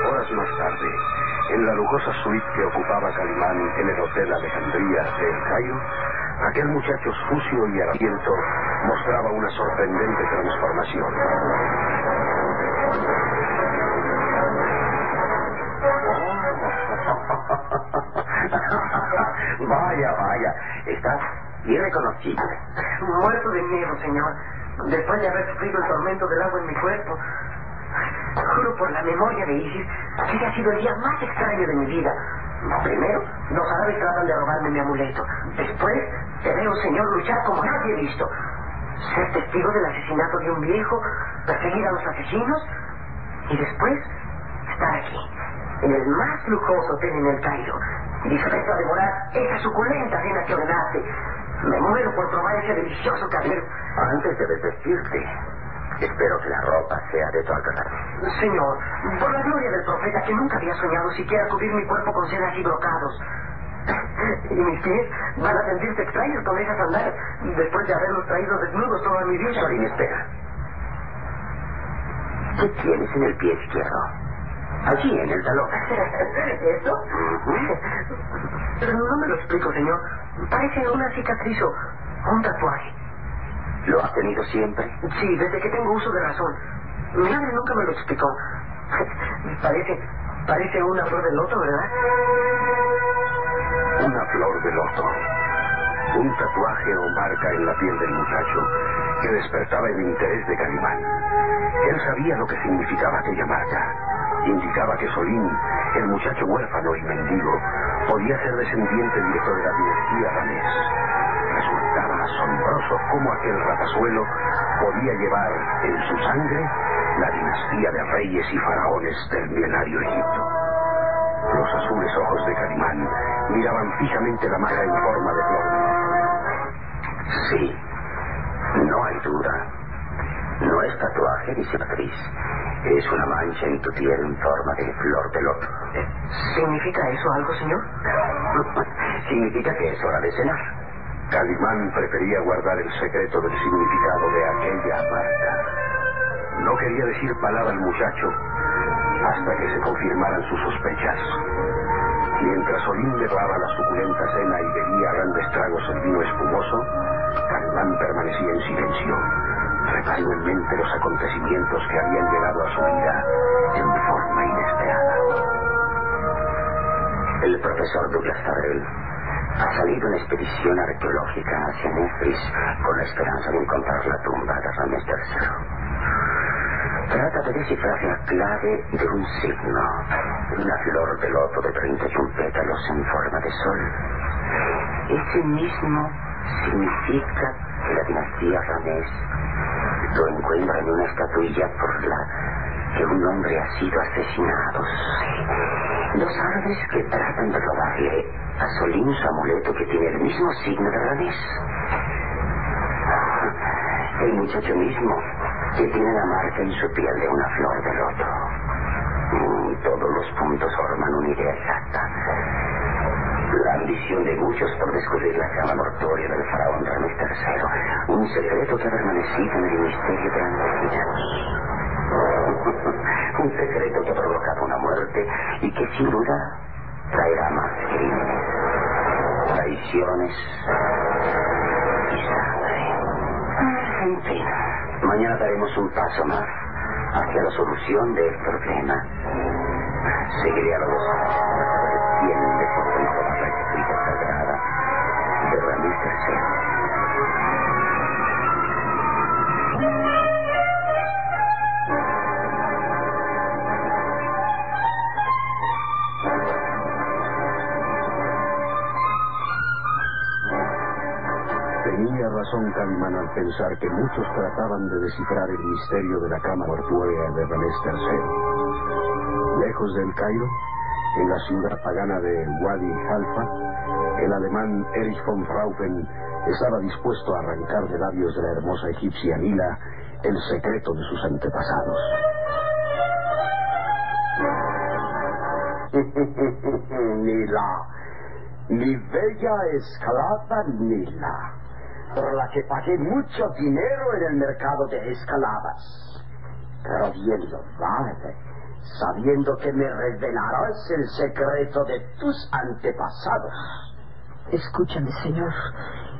Horas más tarde, en la lujosa suite que ocupaba Calimán en el Hotel Alejandría de El Cairo, aquel muchacho sucio y harapiento mostraba una sorprendente transformación. *laughs* Vaya, vaya, estás irreconocible. Muerto de miedo, señor. Después de haber sufrido el tormento del agua en mi cuerpo. Juro por la memoria de Isis que ha sido el día más extraño de mi vida. Primero, los árabes tratan de robarme mi amuleto. Después, te veo, señor, luchar como nadie he visto. Ser testigo del asesinato de un viejo, perseguir a los asesinos y después estar aquí, en el más lujoso hotel en el Cairo, dispuesto a devorar esa suculenta cena que ordenaste. Me muero por probar ese delicioso carnero. Antes de desvestirte, espero que la ropa sea de tu alcance. Señor, por la gloria del profeta que nunca había soñado siquiera cubrir mi cuerpo con sedas y brocados. *laughs* Y mis pies van a sentirse extraños con esas sandalias después de haberlos traído desnudos toda mi vida. Solín, espera. ¿Qué tienes en el pie izquierdo? Allí, en el talón. *laughs* ¿Esto? Pero no me lo explico, señor. Parece una cicatriz o un tatuaje. ¿Lo has tenido siempre? Sí, desde que tengo uso de razón. Mi madre nunca me lo explicó. *laughs* Parece, parece una flor de loto, ¿verdad? Una flor de loto. Un tatuaje o marca en la piel del muchacho que despertaba el interés de Calimán. Él sabía lo que significaba aquella marca. indicaba que Solín, el muchacho huérfano y mendigo, podía ser descendiente directo de la dinastía Ramés. Resultaba asombroso cómo aquel ratazuelo podía llevar en su sangre la dinastía de reyes y faraones del milenario Egipto. Los azules ojos de Calimán miraban fijamente la maja en forma de flor. Sí, no hay duda. No es tatuaje ni cicatriz. Es una mancha en tu piel en forma de flor de loto. ¿Significa eso algo, señor? *laughs* Significa que es hora de cenar. Calimán prefería guardar el secreto del significado de aquella marca. No quería decir palabra al muchacho hasta que se confirmaran sus sospechas. Mientras Solín levaba la suculenta cena y bebía grandes tragos el vino espumoso, Calimán permanecía en silencio, repasando en mente los acontecimientos que habían llegado a su vida en forma inesperada. El profesor Douglas Farrell ha salido en expedición arqueológica hacia Nefris con la esperanza de encontrar la tumba de Ramés III. Trata de descifrar la clave de un signo, una flor de loto de 31 pétalos en forma de sol. Ese mismo significa que la dinastía Ramés lo encuentra en una estatuilla por la que un hombre ha sido asesinado. Los árabes que tratan de robarle a Solín su amuleto que tiene el mismo signo de Ramés. El muchacho mismo que tiene la marca en su piel de una flor de loto. Mm, Todos los puntos forman una idea exacta. La ambición de muchos por descubrir la cama mortuoria del faraón Ramés III. Un secreto que ha permanecido en el misterio de años. Un secreto que ha provocado una muerte y que sin duda traerá más crímenes, traiciones y sangre. En fin, mañana daremos un paso más hacia la solución del problema. Seguiré a los recientes por comprobar la escrita sagrada de Ramírez III. Tenía razón Calimán al pensar que muchos trataban de descifrar el misterio de la cama mortuoria de Ramés III. Lejos del Cairo, en la ciudad pagana de Wadi Halfa, el alemán Erich von Fraufen estaba dispuesto a arrancar de labios de la hermosa egipcia Nila el secreto de sus antepasados. *laughs* Nila, mi bella esclava Nila, por la que pagué mucho dinero en el mercado de esclavas. Pero bien lo vale, sabiendo que me revelarás el secreto de tus antepasados. Escúchame, señor,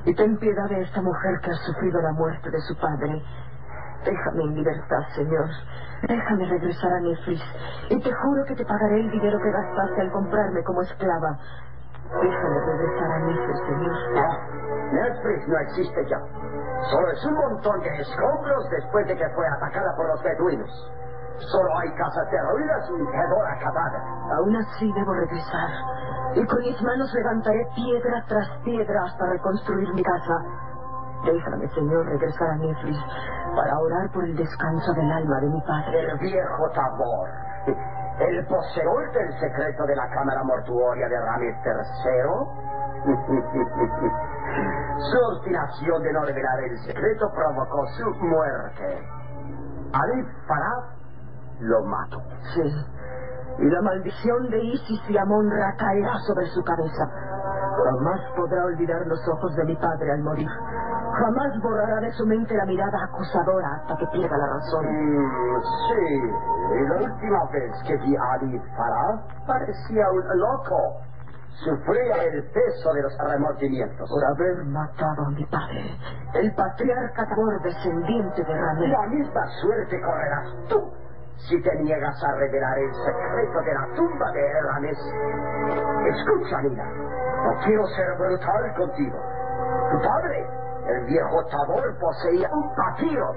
y ten piedad de esta mujer que ha sufrido la muerte de su padre. Déjame en libertad, señor. Déjame regresar a Nefris. Y te juro que te pagaré el dinero que gastaste al comprarme como esclava. Déjame regresar a Nefris, señor. No, Nefris no existe ya. Solo es un montón de escombros después de que fue atacada por los beduinos. Solo hay casas derruidas y hedor acabada. Aún así debo regresar. Y con mis manos levantaré piedra tras piedra hasta reconstruir mi casa. Déjame, Señor, regresar a Nefris para orar por el descanso del alma de mi padre. El viejo Tabor, el poseedor del secreto de la cámara mortuoria de Ramírez III. *laughs* su obstinación de no revelar el secreto provocó su muerte. Ali Farad lo mató. Sí. Y la maldición de Isis y Amon-Ra caerá sobre su cabeza. Jamás podrá olvidar los ojos de mi padre al morir. Jamás borrará de su mente la mirada acusadora hasta que pierda la razón. Mm, sí, y la última vez que vi a Ali Farad parecía un loco. Sufría el peso de los remordimientos. Por haber matado a mi padre, el patriarca Tabor descendiente de Ramírez. La misma suerte correrás tú si te niegas a revelar el secreto de la tumba de Ramés. Escucha, Nina, no quiero ser brutal contigo. Tu padre, el viejo Tabor, poseía un papiro,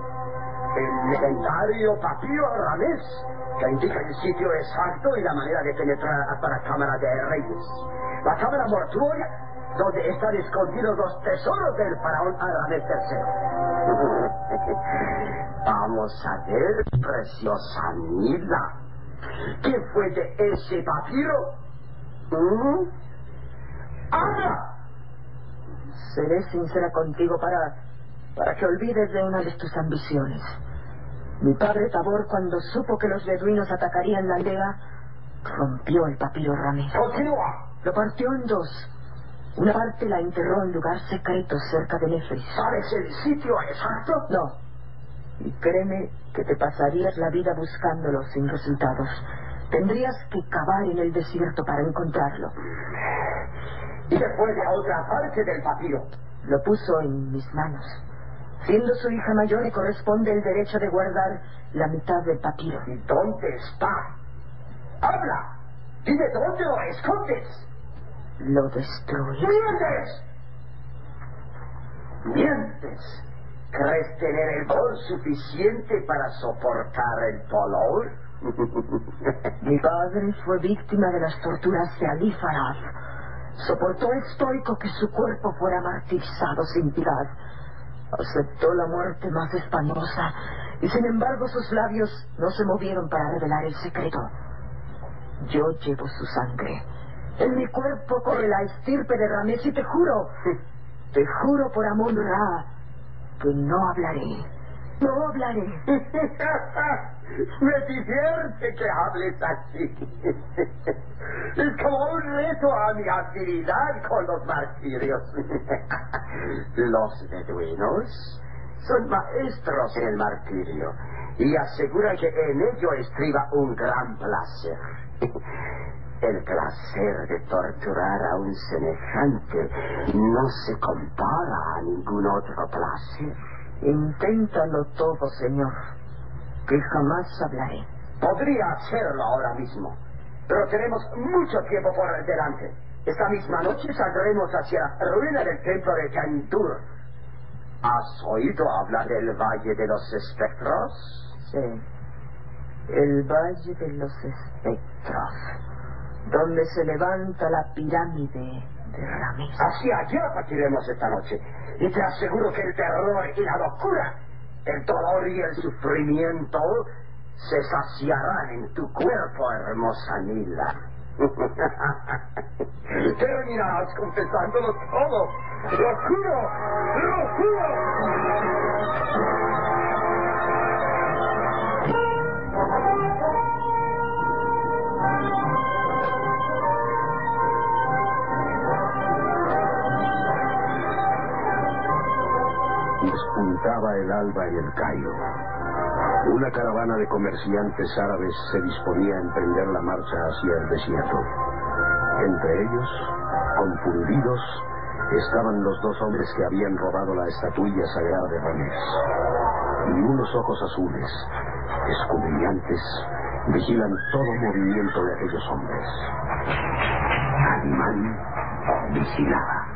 el legendario papiro Ramés, que indica el sitio exacto y la manera de penetrar hasta la Cámara de Reyes. La Cámara Mortuoria, donde están escondidos los tesoros del faraón Aramés *laughs* III. Vamos a ver, preciosa Nila. ¿Qué fue de ese papiro? ¿Mm? ¡Habla! Seré sincera contigo para, para que olvides de una de tus ambiciones. Mi padre Tabor, cuando supo que los beduinos atacarían la aldea, rompió el papiro Ramés. ¡Continúa! Lo partió en dos. Una parte la enterró en lugar secreto cerca de Nefris. ¿Sabes el sitio exacto? No. Y créeme que te pasarías la vida buscándolo sin resultados. Tendrías que cavar en el desierto para encontrarlo. ¿Y después de otra parte del papiro? Lo puso en mis manos. Siendo su hija mayor, le corresponde el derecho de guardar la mitad del papiro. ¿Y dónde está? ¡Habla! Dime dónde lo escondes. Lo destruí. ¡Mientes! ¡Mientes! ¿Crees tener el valor suficiente para soportar el dolor? *laughs* Mi padre fue víctima de las torturas de Ali Farad. Soportó estoico que su cuerpo fuera martirizado sin piedad. Aceptó la muerte más espantosa y sin embargo sus labios no se movieron para revelar el secreto. Yo llevo su sangre. En mi cuerpo corre la estirpe de Ramés y te juro, te juro por Amon Ra, que no hablaré. No hablaré. *laughs* Me divierte que hables así. Es como un reto a mi habilidad con los martirios. *laughs* Los beduinos son maestros en el martirio y asegura que en ello estriba un gran placer. El placer de torturar a un semejante no se compara a ningún otro placer. Inténtalo todo, señor, que jamás hablaré. Podría hacerlo ahora mismo, pero tenemos mucho tiempo por delante. Esta misma noche saldremos hacia la ruina del templo de Cantur. ¿Has oído hablar del Valle de los Espectros? Sí. El Valle de los Espectros, donde se levanta la pirámide de Ramés. Hacia allá partiremos esta noche. Y te aseguro que el terror y la locura, el dolor y el sufrimiento se saciarán en tu cuerpo, hermosa Nila. *laughs* Terminarás confesándolo todo. ¡Lo juro! ¡Lo Despuntaba el alba en el Cairo. Una caravana de comerciantes árabes se disponía a emprender la marcha hacia el desierto. Entre ellos, confundidos, estaban los dos hombres que habían robado la estatuilla sagrada de Ramés. Y unos ojos azules, escudriñantes, vigilan todo movimiento de aquellos hombres. Calimán vigilaba.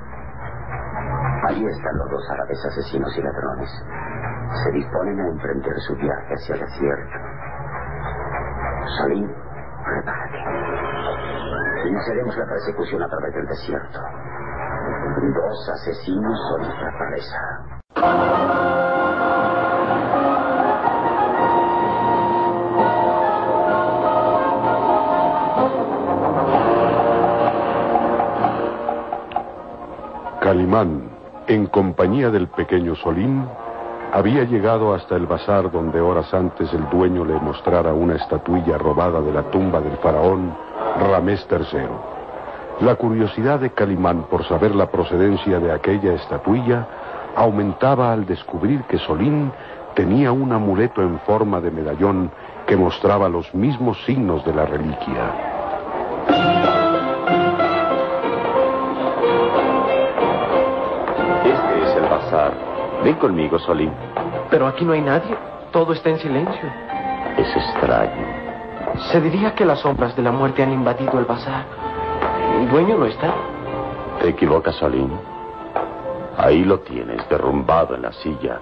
Allí están los dos árabes asesinos y ladrones. Se disponen a emprender su viaje hacia el desierto. Salim, prepárate. Iniciaremos la persecución a través del desierto. Dos asesinos son nuestra presa. Calimán, en compañía del pequeño Solín, había llegado hasta el bazar donde horas antes el dueño le mostrara una estatuilla robada de la tumba del faraón Ramés III. La curiosidad de Calimán por saber la procedencia de aquella estatuilla aumentaba al descubrir que Solín tenía un amuleto en forma de medallón que mostraba los mismos signos de la reliquia. Ven conmigo, Solín. Pero aquí no hay nadie. Todo está en silencio. Es extraño. Se diría que las sombras de la muerte han invadido el bazar. El dueño no está. Te equivocas, Solín. Ahí lo tienes, derrumbado en la silla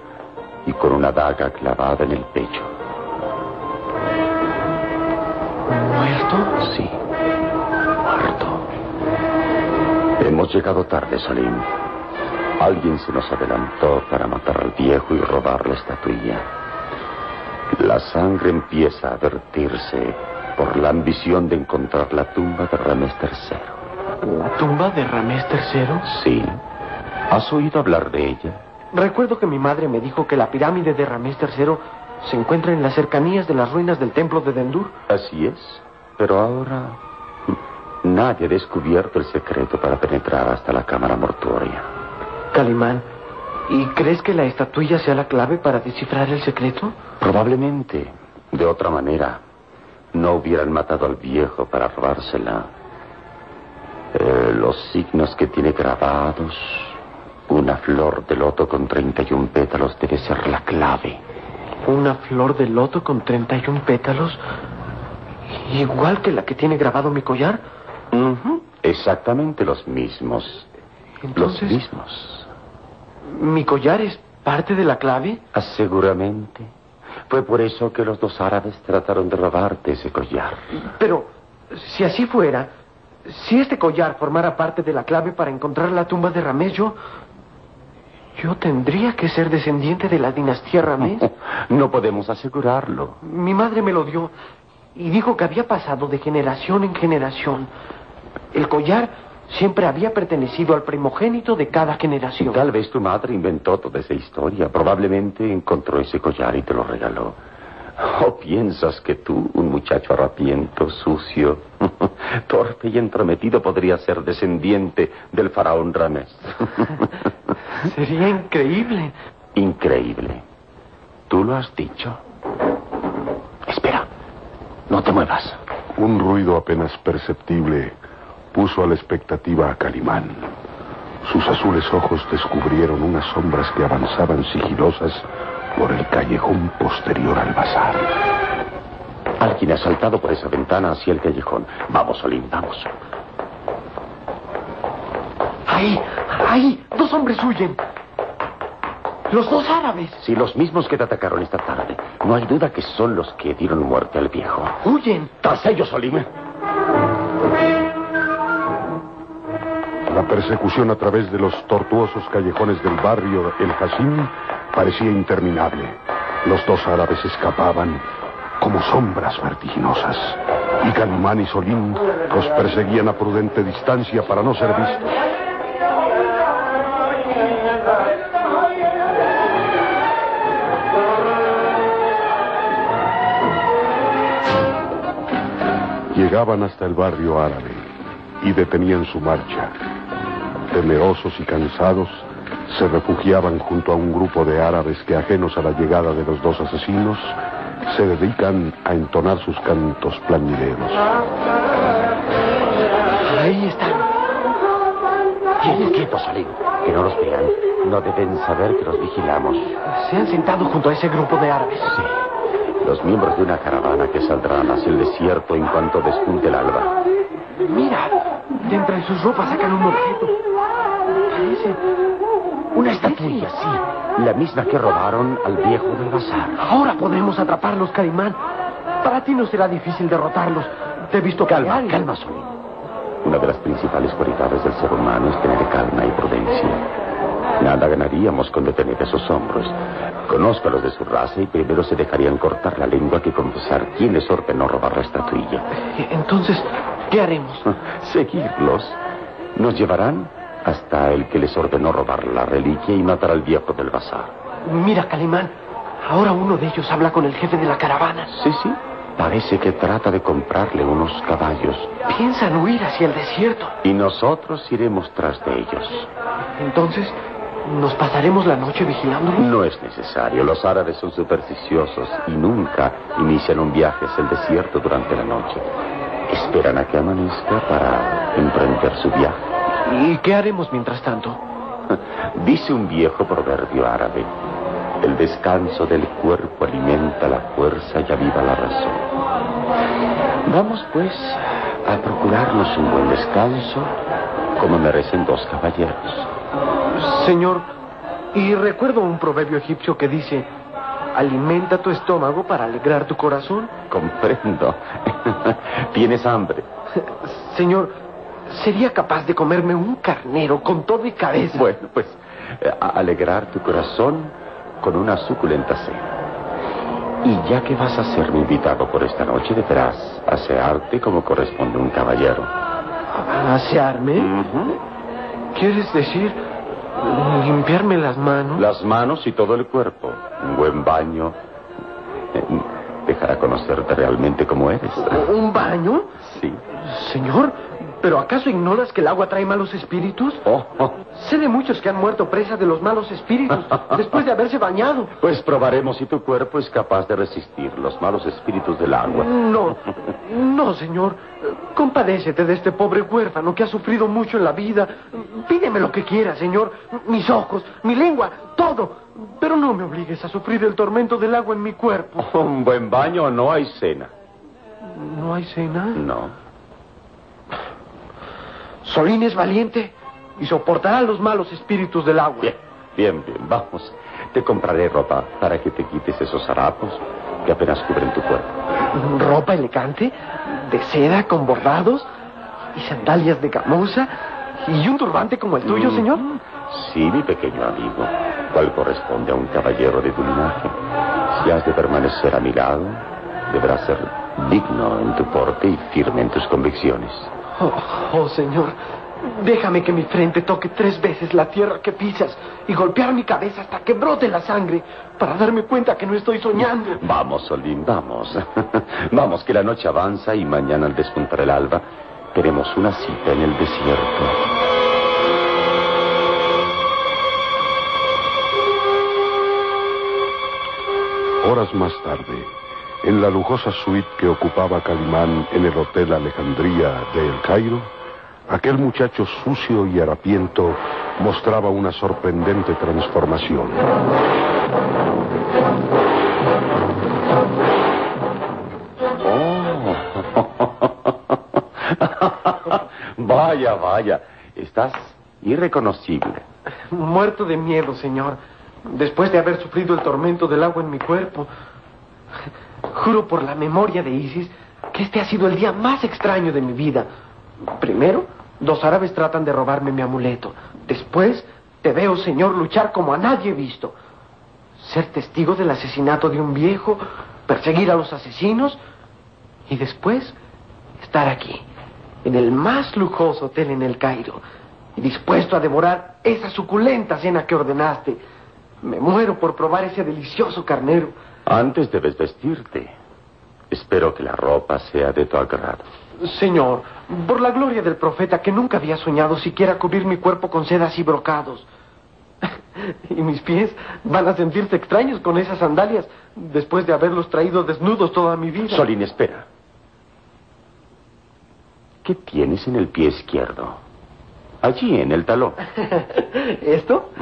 y con una daga clavada en el pecho. ¿Muerto? Sí, muerto. Hemos llegado tarde, Salim. Alguien se nos adelantó para matar al viejo y robar la estatuilla. La sangre empieza a vertirse por la ambición de encontrar la tumba de Ramés III. ¿La tumba de Ramés III? Sí. ¿Has oído hablar de ella? Recuerdo que mi madre me dijo que la pirámide de Ramés III se encuentra en las cercanías de las ruinas del templo de Dendur. Así es. Pero ahora *laughs* nadie ha descubierto el secreto para penetrar hasta la cámara mortuoria. Calimán, ¿y crees que la estatuilla sea la clave para descifrar el secreto? Probablemente. De otra manera, no hubieran matado al viejo para robársela. Eh, los signos que tiene grabados, una flor de loto con 31 pétalos debe ser la clave. ¿Una flor de loto con 31 pétalos? ¿Igual que la que tiene grabado mi collar? Exactamente los mismos. Entonces, Los mismos. ¿Mi collar es parte de la clave? Ah, Seguramente. Fue por eso que los dos árabes trataron de robarte ese collar. Pero, si así fuera, si este collar formara parte de la clave para encontrar la tumba de Ramés, yo... Yo tendría que ser descendiente de la dinastía Ramés. *laughs* No podemos asegurarlo. Mi madre me lo dio y dijo que había pasado de generación en generación. El collar siempre había pertenecido al primogénito de cada generación. Tal vez tu madre inventó toda esa historia. Probablemente encontró ese collar y te lo regaló. ¿O piensas que tú, un muchacho arrapiento, sucio, *laughs* torpe y entrometido, podría ser descendiente del faraón Ramés? *laughs* Sería increíble. Increíble. Tú lo has dicho. Espera. No te muevas. Un ruido apenas perceptible puso a la expectativa a Calimán. Sus azules ojos descubrieron unas sombras que avanzaban sigilosas por el callejón posterior al bazar. Alguien ha saltado por esa ventana hacia el callejón. Vamos, Olim, vamos. ¡Ahí! ¡Ahí! ¡Dos hombres huyen! ¡Los dos árabes! Sí, los mismos que te atacaron esta tarde. No hay duda que son los que dieron muerte al viejo. ¡Huyen! Tras ellos, Olim. La persecución a través de los tortuosos callejones del barrio El Hashim parecía interminable. Los dos árabes escapaban como sombras vertiginosas. Y Calimán y Solín los perseguían a prudente distancia para no ser vistos. Llegaban hasta el barrio árabe y detenían su marcha. Temerosos y cansados, se refugiaban junto a un grupo de árabes que, ajenos a la llegada de los dos asesinos, se dedican a entonar sus cantos plañideros. Ahí están. Tienes quietos, Salim. Que no los vean. No deben saber que los vigilamos. Se han sentado junto a ese grupo de árabes. Sí. Los miembros de una caravana que saldrán hacia el desierto en cuanto despunte el alba. Mira, de entre sus ropas sacan un objeto. Parece Una estatuilla, sí. La misma que robaron al viejo del bazar. Ahora podremos atraparlos, Calimán. Para ti no será difícil derrotarlos. Te he visto Calma, calma, Solín. Una de las principales cualidades del ser humano es tener calma y prudencia. Nada ganaríamos con detener esos hombros. Conozco a los de su raza y primero se dejarían cortar la lengua que confesar quién les ordenó robar la estatuilla. Entonces, ¿qué haremos? Seguirlos. Nos llevarán hasta el que les ordenó robar la reliquia y matar al viejo del bazar. Mira, Calimán. Ahora uno de ellos habla con el jefe de la caravana. Sí, sí. Parece que trata de comprarle unos caballos. Piensan huir hacia el desierto. Y nosotros iremos tras de ellos. Entonces, ¿nos pasaremos la noche vigilándolos? No es necesario. Los árabes son supersticiosos y nunca inician un viaje hacia el desierto durante la noche. Esperan a que amanezca para emprender su viaje. ¿Y qué haremos mientras tanto? *laughs* Dice un viejo proverbio árabe. El descanso del cuerpo alimenta la fuerza y aviva la razón. Vamos, pues, a procurarnos un buen descanso, como merecen dos caballeros. Señor, y recuerdo un proverbio egipcio que dice, alimenta tu estómago para alegrar tu corazón. Comprendo. *laughs* ¿Tienes hambre? Señor, sería capaz de comerme un carnero con todo y cabeza. Bueno, pues eh, a- alegrar tu corazón con una suculenta cena. Y ya que vas a ser mi invitado por esta noche, deberás asearte como corresponde un caballero. ¿Asearme? ¿Quieres decir limpiarme las manos? Las manos y todo el cuerpo. Un buen baño eh, dejará conocerte realmente como eres. ¿Un baño? Sí. Señor, ¿pero acaso ignoras que el agua trae malos espíritus? Oh, oh. Sé de muchos que han muerto presa de los malos espíritus *laughs* después de haberse bañado. Pues probaremos si tu cuerpo es capaz de resistir los malos espíritus del agua. No, *laughs* no, señor. Compadécete de este pobre huérfano que ha sufrido mucho en la vida. Pídeme lo que quieras, señor. Mis ojos, mi lengua, todo. Pero no me obligues a sufrir el tormento del agua en mi cuerpo. Un buen baño o no hay cena. ¿No hay cena? No. Solín es valiente y soportará los malos espíritus del agua. Bien, bien, bien. Vamos. Te compraré ropa para que te quites esos harapos que apenas cubren tu cuerpo. Ropa elegante, de seda con bordados y sandalias de gamuza y un turbante como el tuyo, Mm. señor. Sí, mi pequeño amigo, cual corresponde a un caballero de tu linaje. Si has de permanecer a mi lado, deberás ser digno en tu porte y firme en tus convicciones. Oh, oh, señor, déjame que mi frente toque tres veces la tierra que pisas y golpear mi cabeza hasta que brote la sangre para darme cuenta que no estoy soñando. Vamos, Solín, vamos. *laughs* vamos, que la noche avanza y mañana al despuntar el alba tenemos una cita en el desierto. Horas más tarde, en la lujosa suite que ocupaba Calimán en el Hotel Alejandría de El Cairo, aquel muchacho sucio y harapiento mostraba una sorprendente transformación. *laughs* vaya, vaya, estás irreconocible. Muerto de miedo, señor, después de haber sufrido el tormento del agua en mi cuerpo. Juro por la memoria de Isis que este ha sido el día más extraño de mi vida. Primero, dos árabes tratan de robarme mi amuleto. Después, te veo, señor, luchar como a nadie he visto. Ser testigo del asesinato de un viejo, perseguir a los asesinos y después estar aquí, en el más lujoso hotel en el Cairo, y dispuesto a devorar esa suculenta cena que ordenaste. Me muero por probar ese delicioso carnero. Antes debes vestirte. Espero que la ropa sea de tu agrado. Señor, por la gloria del profeta que nunca había soñado siquiera cubrir mi cuerpo con sedas y brocados. *laughs* Y mis pies van a sentirse extraños con esas sandalias después de haberlos traído desnudos toda mi vida. Solín, espera. ¿Qué tienes en el pie izquierdo? Allí, en el talón. *laughs* ¿Esto? *laughs*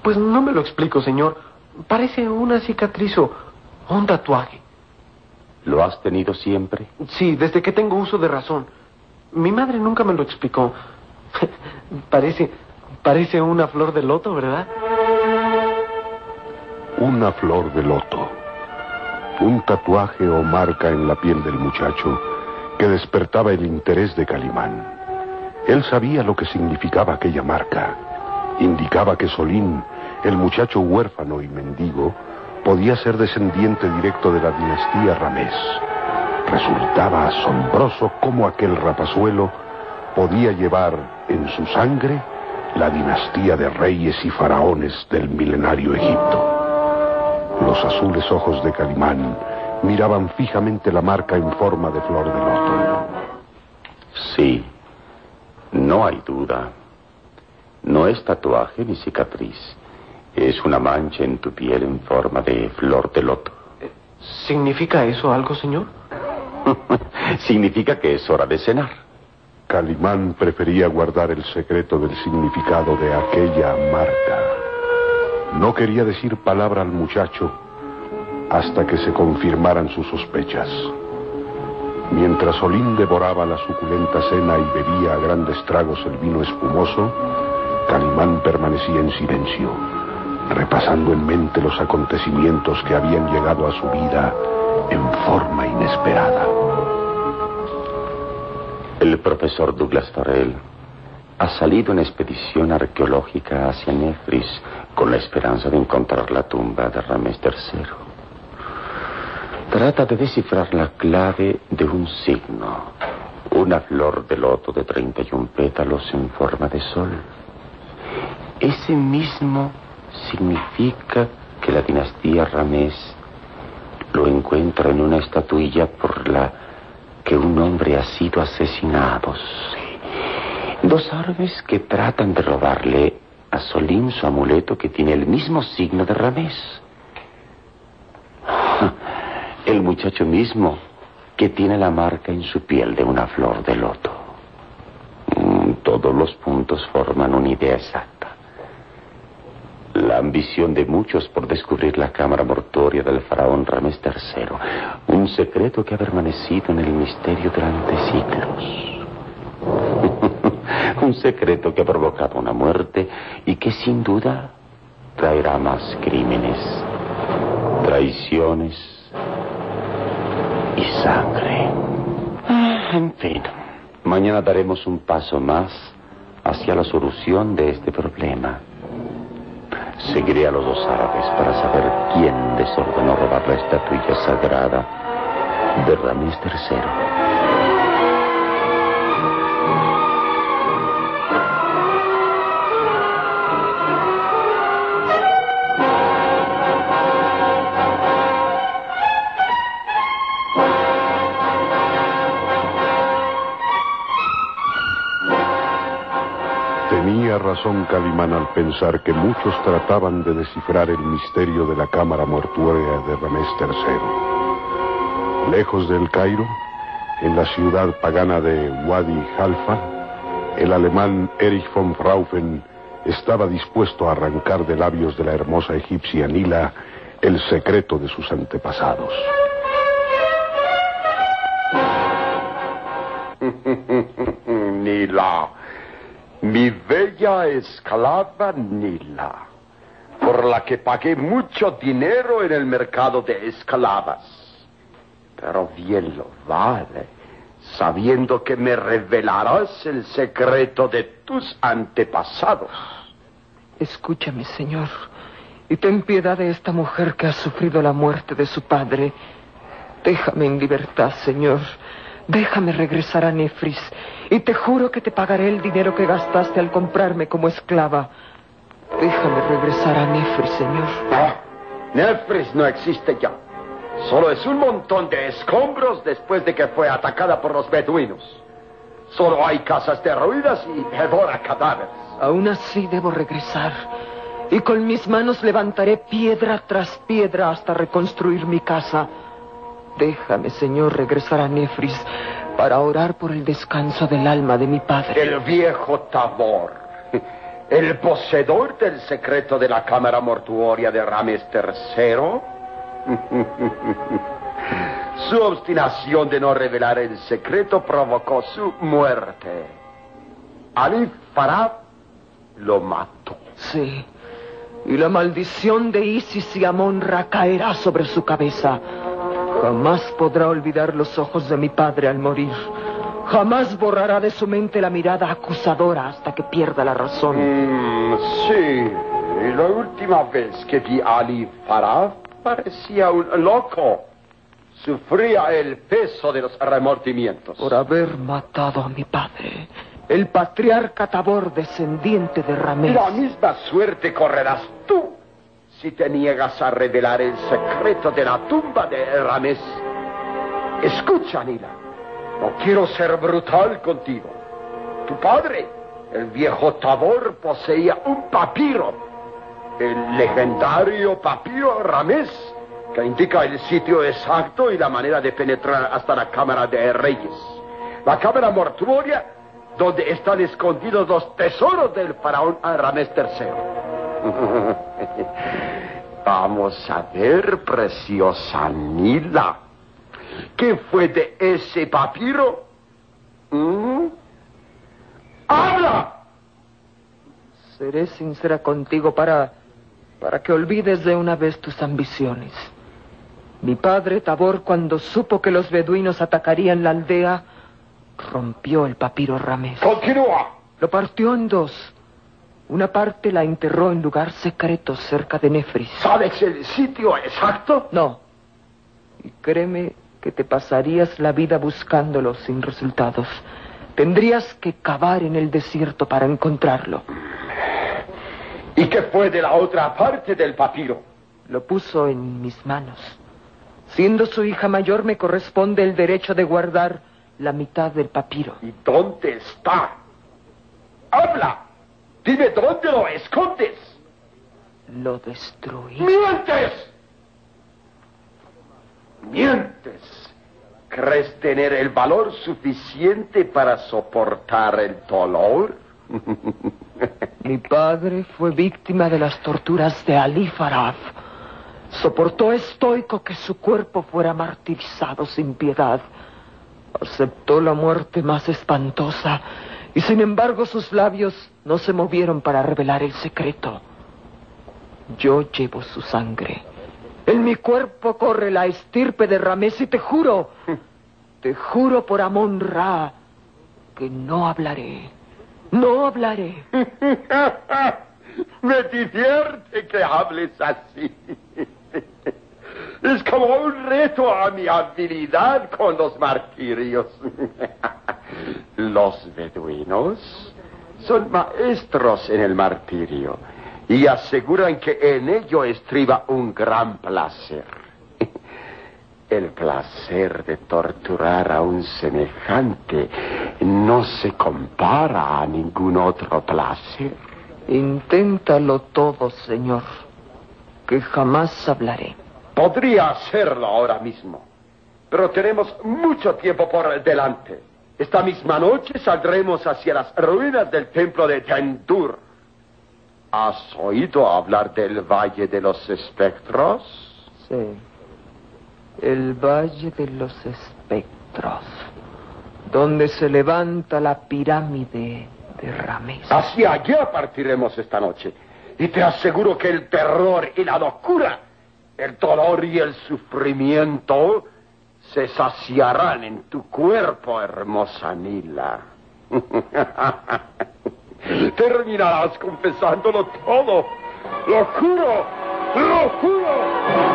Pues no me lo explico, señor. Parece una cicatriz o un tatuaje. ¿Lo has tenido siempre? Sí, desde que tengo uso de razón. Mi madre nunca me lo explicó. *laughs* parece, parece una flor de loto, ¿verdad? Una flor de loto. Un tatuaje o marca en la piel del muchacho que despertaba el interés de Calimán. Él sabía lo que significaba aquella marca. Indicaba que Solín, el muchacho huérfano y mendigo, podía ser descendiente directo de la dinastía Ramés. Resultaba asombroso cómo aquel rapazuelo podía llevar en su sangre la dinastía de reyes y faraones del milenario Egipto. Los azules ojos de Calimán miraban fijamente la marca en forma de flor de loto. Sí, no hay duda. No es tatuaje ni cicatriz. Es una mancha en tu piel en forma de flor de loto. ¿Significa eso algo, señor? *laughs* Significa que es hora de cenar. Calimán prefería guardar el secreto del significado de aquella marca. No quería decir palabra al muchacho hasta que se confirmaran sus sospechas. Mientras Solín devoraba la suculenta cena y bebía a grandes tragos el vino espumoso, Calimán permanecía en silencio, repasando en mente los acontecimientos que habían llegado a su vida en forma inesperada. El profesor Douglas Farrell ha salido en expedición arqueológica hacia Nefris con la esperanza de encontrar la tumba de Ramés III. Trata de descifrar la clave de un signo, una flor de loto de 31 pétalos en forma de sol. Ese mismo significa que la dinastía Ramés lo encuentra en una estatuilla por la que un hombre ha sido asesinado. Dos árabes que tratan de robarle a Solim su amuleto que tiene el mismo signo de Ramés. *laughs* El muchacho mismo que tiene la marca en su piel de una flor de loto. Mm, todos los puntos forman una idea exacta. La ambición de muchos por descubrir la cámara mortuoria del faraón Ramés III. Un secreto que ha permanecido en el misterio durante siglos. *laughs* Un secreto que ha provocado una muerte y que sin duda traerá más crímenes, traiciones y sangre. Ah, en fin, mañana daremos un paso más hacia la solución de este problema. Seguiré a los dos árabes para saber quién desordenó robar la estatuilla sagrada de Ramés III. Razón Calimán al pensar que muchos trataban de descifrar el misterio de la cámara mortuoria de Ramés III. Lejos del Cairo, en la ciudad pagana de Wadi Halfa, el alemán Erich von Fraufen estaba dispuesto a arrancar de labios de la hermosa egipcia Nila el secreto de sus antepasados. *laughs* Nila, mi bella esclava Nila, por la que pagué mucho dinero en el mercado de esclavas. Pero bien lo vale, sabiendo que me revelarás el secreto de tus antepasados. Escúchame, señor, y ten piedad de esta mujer que ha sufrido la muerte de su padre. Déjame en libertad, señor. Déjame regresar a Nefris y te juro que te pagaré el dinero que gastaste al comprarme como esclava. Déjame regresar a Nefris, señor. No, Nefris no existe ya. Solo es un montón de escombros después de que fue atacada por los beduinos. Solo hay casas derruidas y devora cadáveres. Aún así debo regresar. Y con mis manos levantaré piedra tras piedra hasta reconstruir mi casa. Déjame, Señor, regresar a Nefris para orar por el descanso del alma de mi padre. El viejo Tabor, el poseedor del secreto de la cámara mortuoria de Rames III. Su obstinación de no revelar el secreto provocó su muerte. Ali Farab lo mató. Sí. Y la maldición de Isis y Amon-Ra caerá sobre su cabeza. Jamás podrá olvidar los ojos de mi padre al morir. Jamás borrará de su mente la mirada acusadora hasta que pierda la razón. Mm, sí, y la última vez que vi a Ali Farah parecía un loco. Sufría el peso de los remordimientos. Por haber matado a mi padre. El patriarca Tabor, descendiente de Ramés. La misma suerte correrás tú si te niegas a revelar el secreto de la tumba de Ramés. Escucha, Nila. No quiero ser brutal contigo. Tu padre, el viejo Tabor, poseía un papiro. El legendario papiro Ramés, que indica el sitio exacto y la manera de penetrar hasta la cámara de reyes. La cámara mortuoria donde están escondidos los tesoros del faraón Ramés III. *laughs* Vamos a ver, preciosa Nila. ¿Qué fue de ese papiro? ¿Mm? ¡Habla! Seré sincera contigo para para que olvides de una vez tus ambiciones. Mi padre, Tabor, cuando supo que los beduinos atacarían la aldea, rompió el papiro Ramés. ¡Continúa! Lo partió en dos. Una parte la enterró en lugar secreto cerca de Nefris. ¿Sabes el sitio exacto? No. Y créeme que te pasarías la vida buscándolo sin resultados. Tendrías que cavar en el desierto para encontrarlo. ¿Y qué fue de la otra parte del papiro? Lo puso en mis manos. Siendo su hija mayor, me corresponde el derecho de guardar la mitad del papiro. ¿Y dónde está? ¡Habla! Dime dónde lo escondes. Lo destruí. ¡Mientes! ¡Mientes! ¿Crees tener el valor suficiente para soportar el dolor? *laughs* Mi padre fue víctima de las torturas de Ali Faraf. Soportó estoico que su cuerpo fuera martirizado sin piedad. Aceptó la muerte más espantosa y sin embargo sus labios no se movieron para revelar el secreto. Yo llevo su sangre. En mi cuerpo corre la estirpe de Ramés y te juro, *laughs* te juro por Amon Ra que no hablaré. No hablaré. *laughs* Me divierte que hables así. Es como un reto a mi habilidad con los martirios. *laughs* Los beduinos son maestros en el martirio y aseguran que en ello estriba un gran placer. *laughs* El placer de torturar a un semejante no se compara a ningún otro placer. Inténtalo todo, señor, que jamás hablaré. Podría hacerlo ahora mismo, pero tenemos mucho tiempo por delante. Esta misma noche saldremos hacia las ruinas del templo de Tendur. ¿Has oído hablar del Valle de los Espectros? Sí. El Valle de los Espectros, donde se levanta la pirámide de Ramés. Hacia allá partiremos esta noche. Y te aseguro que el terror y la locura, el dolor y el sufrimiento se saciarán en tu cuerpo, hermosa Nila. *laughs* Terminarás confesándolo todo. Lo juro, lo juro.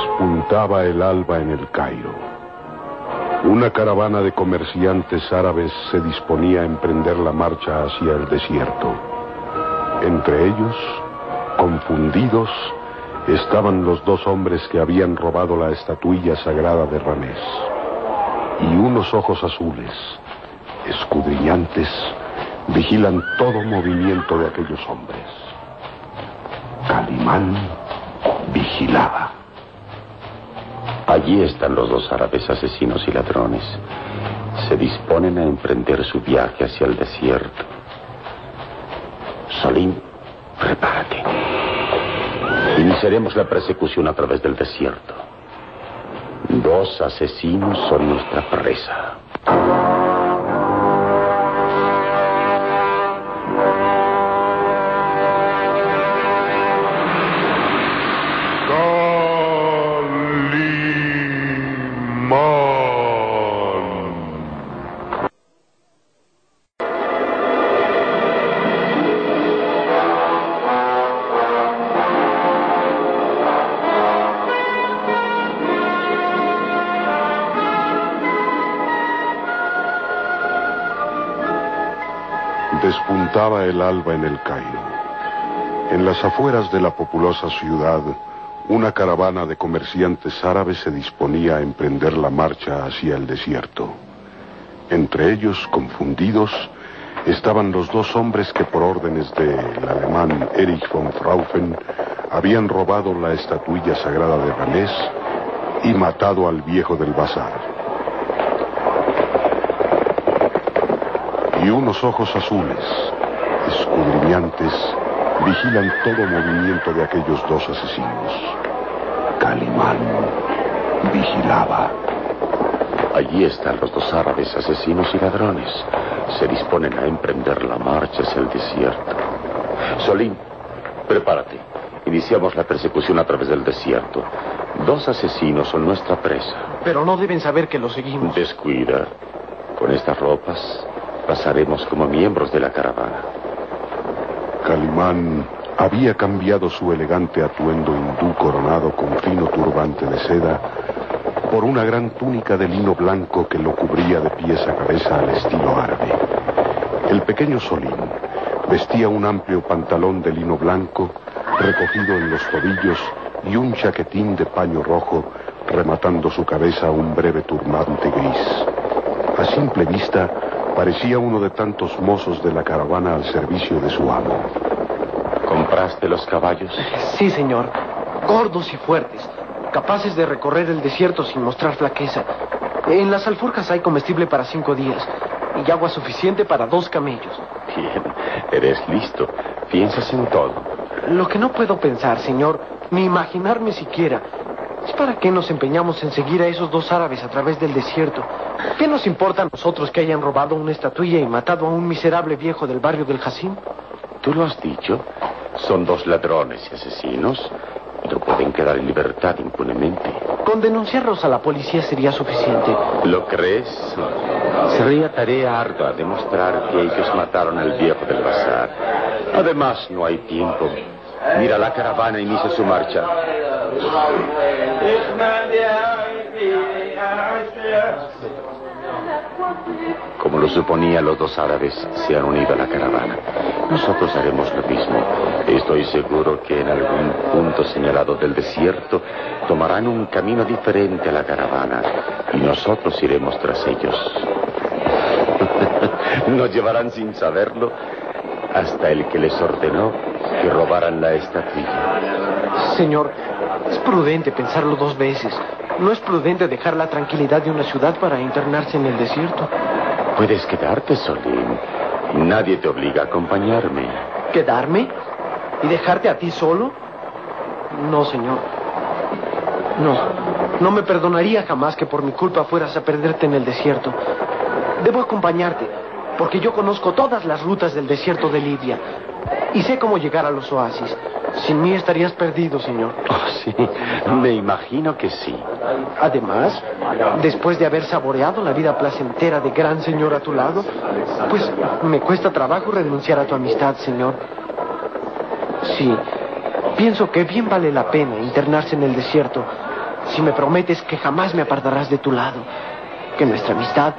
Despuntaba el alba en el Cairo. Una caravana de comerciantes árabes se disponía a emprender la marcha hacia el desierto. Entre ellos, confundidos, estaban los dos hombres que habían robado la estatuilla sagrada de Ramés. Y unos ojos azules, escudriñantes, vigilan todo movimiento de aquellos hombres. Calimán vigilaba. Allí están los dos árabes asesinos y ladrones. Se disponen a emprender su viaje hacia el desierto. Salim, prepárate. Iniciaremos la persecución a través del desierto. Dos asesinos son nuestra presa. Despuntaba el alba en el Cairo. En las afueras de la populosa ciudad, una caravana de comerciantes árabes se disponía a emprender la marcha hacia el desierto. Entre ellos, confundidos, estaban los dos hombres que por órdenes del alemán Erich von Fraufen habían robado la estatuilla sagrada de Ramés y matado al viejo del bazar. Y unos ojos azules, escudriñantes vigilan todo movimiento de aquellos dos asesinos. Calimán vigilaba. Allí están los dos árabes, asesinos y ladrones. Se disponen a emprender la marcha hacia el desierto. Solín, prepárate. Iniciamos la persecución a través del desierto. Dos asesinos son nuestra presa. Pero no deben saber que lo seguimos. Descuida. Con estas ropas pasaremos como miembros de la caravana. Calimán había cambiado su elegante atuendo hindú coronado con fino turbante de seda por una gran túnica de lino blanco que lo cubría de pies a cabeza al estilo árabe. El pequeño Solín vestía un amplio pantalón de lino blanco recogido en los tobillos y un chaquetín de paño rojo rematando su cabeza un breve turbante gris. A simple vista parecía uno de tantos mozos de la caravana al servicio de su amo. ¿Compraste los caballos? Sí, señor. Gordos y fuertes, capaces de recorrer el desierto sin mostrar flaqueza. En las alforjas hay comestible para cinco días y agua suficiente para dos camellos. Bien, eres listo. Piensas en todo. Lo que no puedo pensar, señor, ni imaginarme siquiera, para qué nos empeñamos en seguir a esos dos árabes a través del desierto. ¿Qué nos importa a nosotros que hayan robado una estatuilla y matado a un miserable viejo del barrio del Jacín? Tú lo has dicho. Son dos ladrones y asesinos. No pueden quedar en libertad impunemente. Con denunciarlos a la policía sería suficiente. ¿Lo crees? Sería tarea ardua demostrar que ellos mataron al viejo del bazar. Además, no hay tiempo. Mira, la caravana inicia su marcha. Como lo suponía, los dos árabes se han unido a la caravana. Nosotros haremos lo mismo. Estoy seguro que en algún punto señalado del desierto tomarán un camino diferente a la caravana y nosotros iremos tras ellos. *laughs* Nos llevarán sin saberlo hasta el que les ordenó que robaran la estatuilla. Señor, es prudente pensarlo dos veces. No es prudente dejar la tranquilidad de una ciudad para internarse en el desierto. Puedes quedarte, Solín. Nadie te obliga a acompañarme. ¿Quedarme? ¿Y dejarte a ti solo? No, señor. No. No me perdonaría jamás que por mi culpa fueras a perderte en el desierto. Debo acompañarte, porque yo conozco todas las rutas del desierto de Libia. Y sé cómo llegar a los oasis. Sin mí estarías perdido, señor. *laughs* Oh, sí, me imagino que sí. Además, después de haber saboreado la vida placentera de gran señor a tu lado, pues me cuesta trabajo renunciar a tu amistad, señor. Sí, pienso que bien vale la pena internarse en el desierto si me prometes que jamás me apartarás de tu lado, que nuestra amistad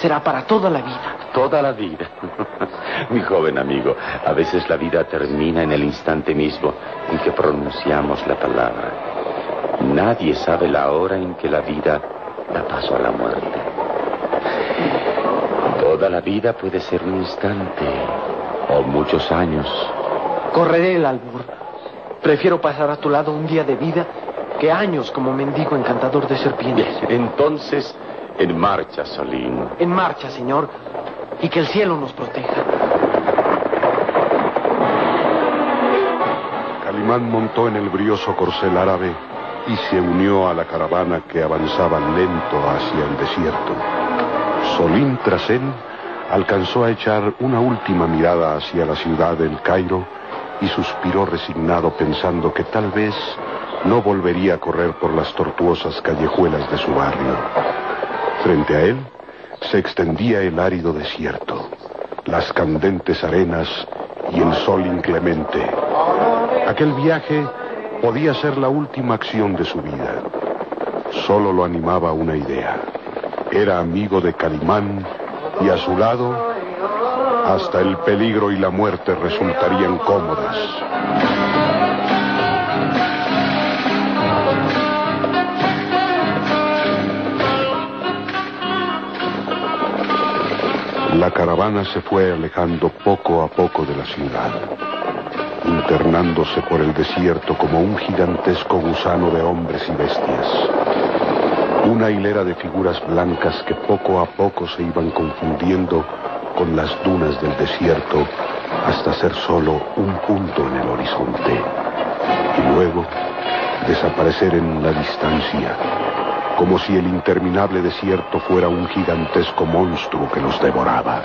será para toda la vida. Toda la vida. *laughs* Mi joven amigo, a veces la vida termina en el instante mismo en que pronunciamos la palabra. Nadie sabe la hora en que la vida da paso a la muerte. Toda la vida puede ser un instante o muchos años. Correré el albur. Prefiero pasar a tu lado un día de vida que años como mendigo encantador de serpientes. Entonces, en marcha, Solín. En marcha, señor. Y que el cielo nos proteja. Calimán montó en el brioso corcel árabe y se unió a la caravana que avanzaba lento hacia el desierto. Solín tras él alcanzó a echar una última mirada hacia la ciudad del Cairo y suspiró resignado pensando que tal vez no volvería a correr por las tortuosas callejuelas de su barrio. Frente a él se extendía el árido desierto, las candentes arenas y el sol inclemente. Aquel viaje podía ser la última acción de su vida. Solo lo animaba una idea. Era amigo de Calimán y a su lado hasta el peligro y la muerte resultarían cómodas. La caravana se fue alejando poco a poco de la ciudad, internándose por el desierto como un gigantesco gusano de hombres y bestias. Una hilera de figuras blancas que poco a poco se iban confundiendo con las dunas del desierto hasta ser solo un punto en el horizonte y luego desaparecer en la distancia, como si el interminable desierto fuera un gigantesco monstruo que nos devoraba.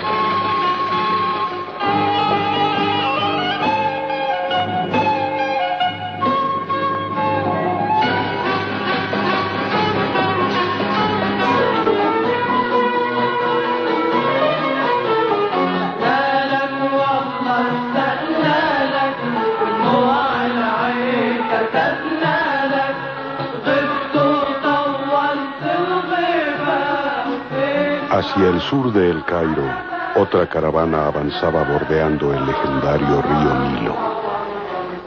Hacia el sur de El Cairo, otra caravana avanzaba bordeando el legendario río Nilo.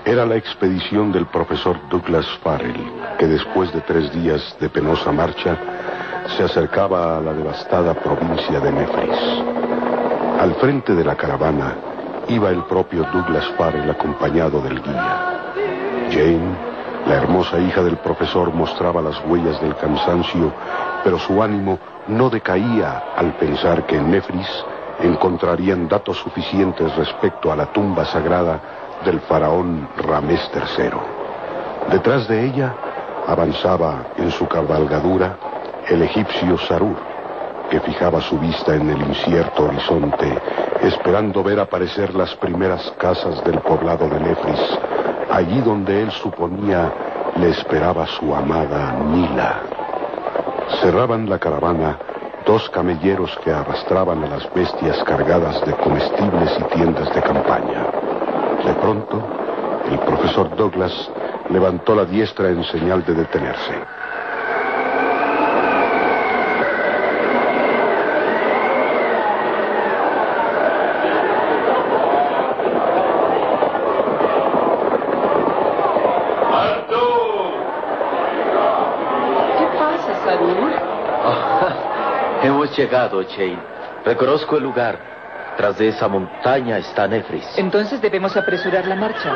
Era la expedición del profesor Douglas Farrell, que después de tres días de penosa marcha, se acercaba a la devastada provincia de Nefris. Al frente de la caravana iba el propio Douglas Farrell acompañado del guía. Jane, la hermosa hija del profesor, mostraba las huellas del cansancio, pero su ánimo no decaía al pensar que en Nefris encontrarían datos suficientes respecto a la tumba sagrada del faraón Ramés III. Detrás de ella avanzaba en su cabalgadura el egipcio Sarur, que fijaba su vista en el incierto horizonte, esperando ver aparecer las primeras casas del poblado de Nefris, allí donde él suponía le esperaba su amada Nila. Cerraban la caravana dos camelleros que arrastraban a las bestias cargadas de comestibles y tiendas de campaña. De pronto, el profesor Douglas levantó la diestra en señal de detenerse. ¿Qué pasa, Sarur? Hemos llegado, Jane. Reconozco el lugar. Tras de esa montaña está Nefris. Entonces debemos apresurar la marcha.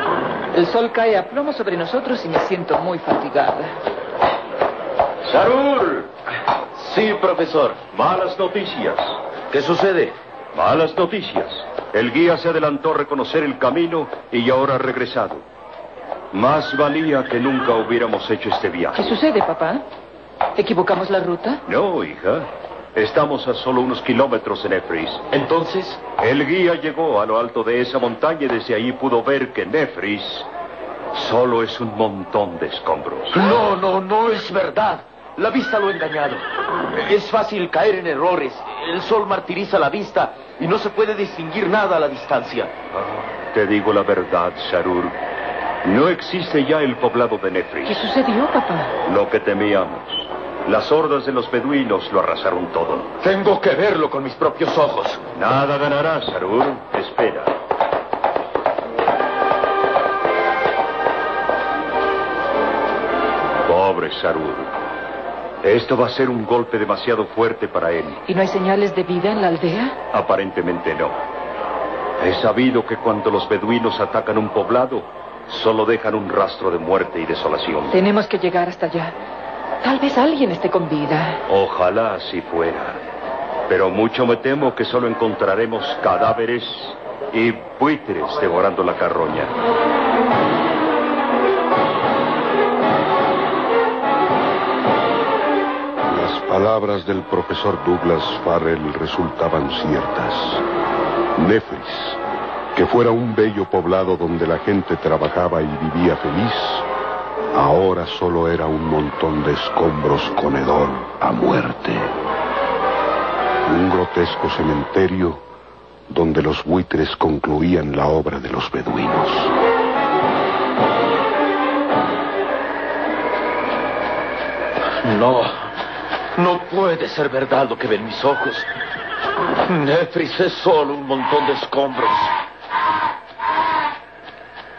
El sol cae a plomo sobre nosotros y me siento muy fatigada. ¡Sarur! Sí, profesor. Malas noticias. ¿Qué sucede? Malas noticias. El guía se adelantó a reconocer el camino y ahora ha regresado. Más valía que nunca hubiéramos hecho este ¿Qué viaje. sucede, papá? ¿Equivocamos la ruta? No, hija. Estamos a solo unos kilómetros de Nefris. Entonces, El guía llegó a lo alto de esa montaña y desde ahí pudo ver que Nefris solo es un montón de escombros. No, no, no es verdad. La vista lo ha engañado. Es fácil caer en errores. El sol martiriza la vista y no se puede distinguir nada a la distancia. Te digo la verdad, Sarur. No existe ya el poblado de Nefris. ¿Qué sucedió, papá? Lo que temíamos. Las hordas de los beduinos lo arrasaron todo. Tengo que verlo con mis propios ojos. Nada ganarás, Sarur. Espera. Pobre Sarur. Esto va a ser un golpe demasiado fuerte para él. ¿Y no hay señales de vida en la aldea? Aparentemente no. He sabido que cuando los beduinos atacan un poblado, solo dejan un rastro de muerte y desolación. Tenemos que llegar hasta allá. Tal vez alguien esté con vida. Ojalá así fuera. Pero mucho me temo que solo encontraremos cadáveres y buitres devorando la carroña. Las palabras del profesor Douglas Farrell resultaban ciertas. Nefris, que fuera un bello poblado donde la gente trabajaba y vivía feliz, ahora solo era un montón de escombros con hedor a muerte. Un grotesco cementerio donde los buitres concluían la obra de los beduinos. No, no puede ser verdad lo que ven mis ojos. Nefris es solo un montón de escombros.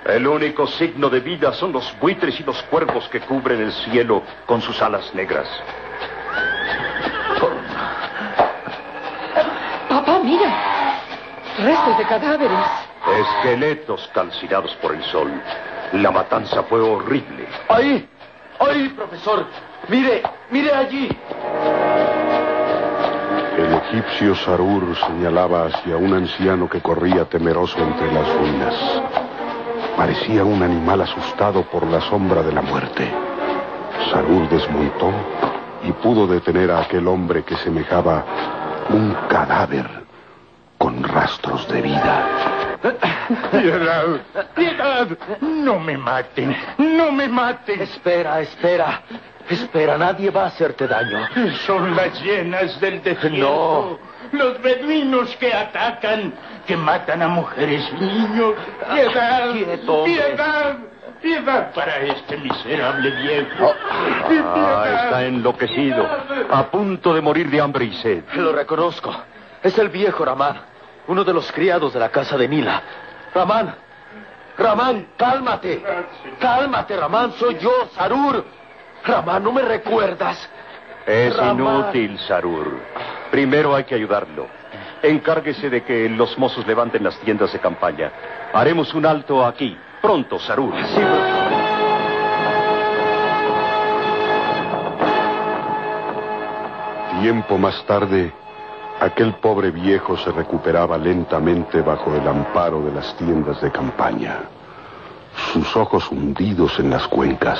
El único signo de vida son los buitres y los cuervos que cubren el cielo con sus alas negras. Papá, mira. Restos de cadáveres. Esqueletos calcinados por el sol. La matanza fue horrible. Ahí, ahí, profesor. Mire, mire allí. El egipcio Sarur señalaba hacia un anciano que corría temeroso entre las ruinas. Parecía un animal asustado por la sombra de la muerte. Sarur desmontó y pudo detener a aquel hombre que semejaba un cadáver con rastros de vida. Piedad, piedad, no me maten, no me maten. Espera, espera, espera, nadie va a hacerte daño. Son las llenas del desierto. No. Los beduinos que atacan, que matan a mujeres y niños. Piedad, Quieto, piedad, piedad para este miserable viejo. Ah, está enloquecido, a punto de morir de hambre y sed. Lo reconozco. Es el viejo Ramán, uno de los criados de la casa de Nila. Ramán, Ramán, cálmate. Cálmate, Ramán, soy yo, Sarur. Ramán, ¿no me recuerdas? Es inútil, Sarur. Primero hay que ayudarlo. Encárguese de que los mozos levanten las tiendas de campaña. Haremos un alto aquí. Pronto, Sarur. Tiempo más tarde, aquel pobre viejo se recuperaba lentamente bajo el amparo de las tiendas de campaña. Sus ojos hundidos en las cuencas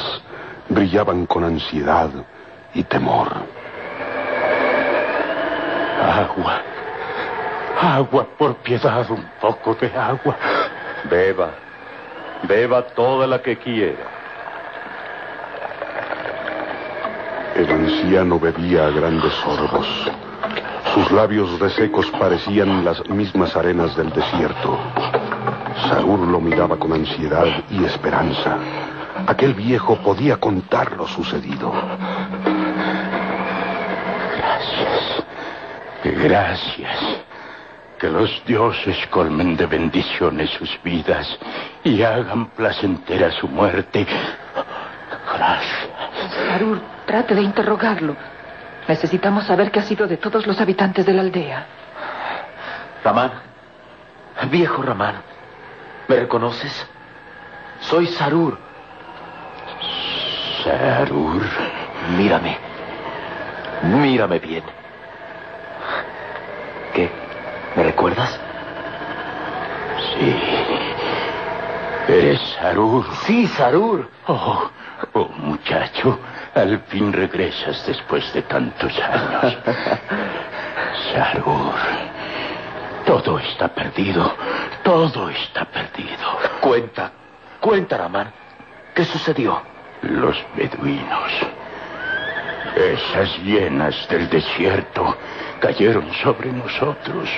brillaban con ansiedad y temor. Agua. Agua, por piedad, un poco de agua. Beba. Beba toda la que quiera. El anciano bebía a grandes sorbos. Sus labios resecos parecían las mismas arenas del desierto. Saúl lo miraba con ansiedad y esperanza. Aquel viejo podía contar lo sucedido. Gracias. Gracias. Que los dioses colmen de bendiciones sus vidas y hagan placentera su muerte. Gracias. Sarur, trate de interrogarlo. Necesitamos saber qué ha sido de todos los habitantes de la aldea. Ramán, viejo Ramán, ¿me reconoces? Soy Sarur. Sarur. Mírame. Mírame bien. ¿Qué? ¿Me recuerdas? Sí. ¿Eres Sarur? Sí, Sarur. Oh, oh, muchacho, al fin regresas después de tantos años. Sarur, todo está perdido, todo está perdido. Cuenta, cuenta, Ramán. ¿Qué sucedió? Los beduinos, esas hienas del desierto, cayeron sobre nosotros.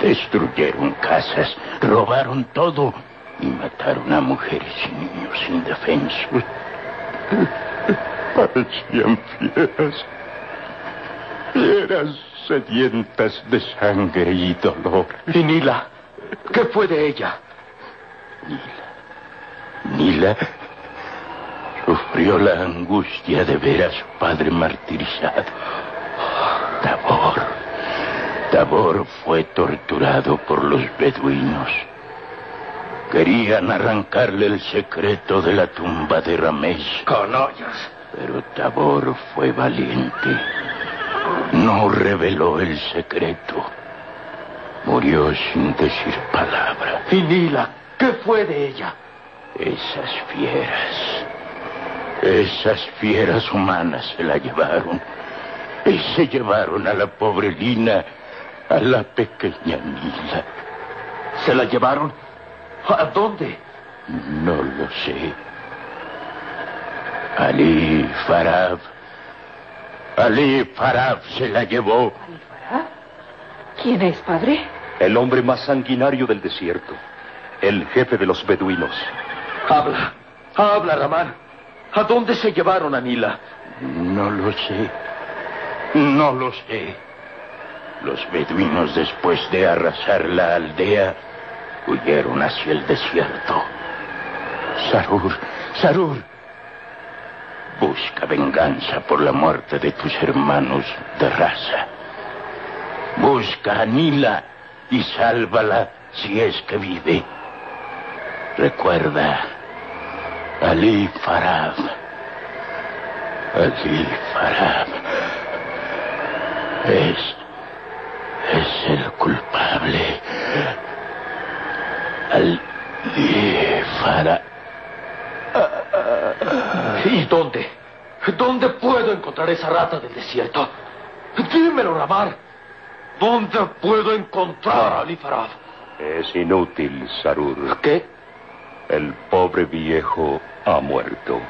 Destruyeron casas, robaron todo y mataron a mujeres y niños indefensos. Parecían fieras. Fieras sedientas de sangre y dolor. ¿Y Nila? ¿Qué fue de ella? Nila sufrió la angustia de ver a su padre martirizado. Tabor. Tabor fue torturado por los beduinos. Querían arrancarle el secreto de la tumba de Ramés. Canallas. Pero Tabor fue valiente. No reveló el secreto. Murió sin decir palabra. ¿Y Nila? ¿Qué fue de ella? Esas fieras. Esas fieras humanas se la llevaron. Y se llevaron a la pobre Lina, a la pequeña Nila. ¿Se la llevaron? ¿A dónde? No lo sé. Ali Farab. Ali Farab se la llevó. ¿Quién es, padre? El hombre más sanguinario del desierto. El jefe de los beduinos. Habla, habla, Ramán. ¿A dónde se llevaron a Nila? No lo sé. No lo sé. Los beduinos, después de arrasar la aldea, huyeron hacia el desierto. Sarur, Sarur, busca venganza por la muerte de tus hermanos de raza. Busca a Nila y sálvala si es que vive. Recuerda, Ali Farab. Ali Farab. Es es el culpable. Al Fara. ¿Y dónde? ¿Dónde puedo encontrar esa rata del desierto? Dímelo, Ramar. ¿Dónde puedo encontrar a Ali Farad? Es inútil, Sarur. ¿Qué? El pobre viejo ha muerto.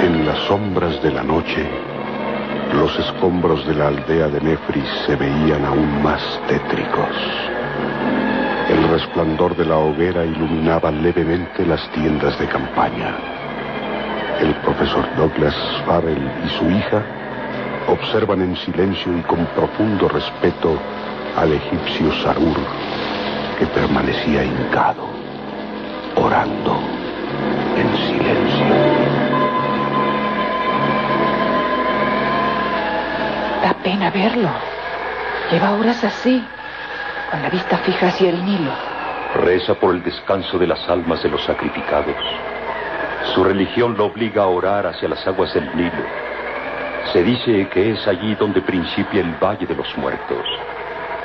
En las sombras de la noche, los escombros de la aldea de Nefris se veían aún más tétricos. El resplandor de la hoguera iluminaba levemente las tiendas de campaña. El profesor Douglas Farrell y su hija observan en silencio y con profundo respeto al egipcio Sarur, que permanecía hincado, orando en silencio. Da pena verlo. Lleva horas así, con la vista fija hacia el Nilo. Reza por el descanso de las almas de los sacrificados. Su religión lo obliga a orar hacia las aguas del Nilo. Se dice que es allí donde principia el Valle de los Muertos.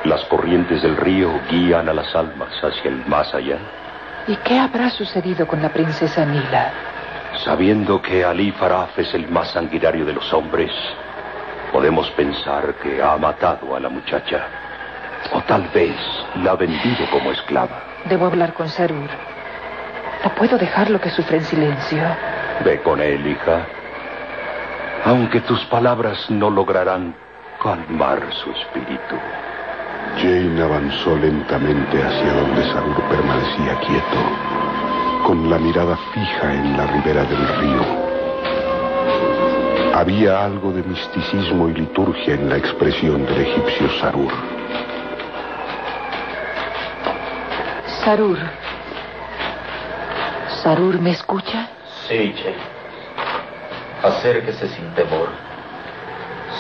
Las corrientes del río guían a las almas hacia el más allá. ¿Y qué habrá sucedido con la princesa Nila? Sabiendo que Ali Faraf es el más sanguinario de los hombres, podemos pensar que ha matado a la muchacha. O tal vez la ha vendido como esclava. Debo hablar con Sarur. No puedo dejarlo que sufra en silencio. Ve con él, hija. Aunque tus palabras no lograrán calmar su espíritu. Jane avanzó lentamente hacia donde Sarur permanecía quieto, con la mirada fija en la ribera del río. Había algo de misticismo y liturgia en la expresión del egipcio Sarur. Sarur. Sarur, ¿me escucha? Sí, Jane. Acérquese sin temor.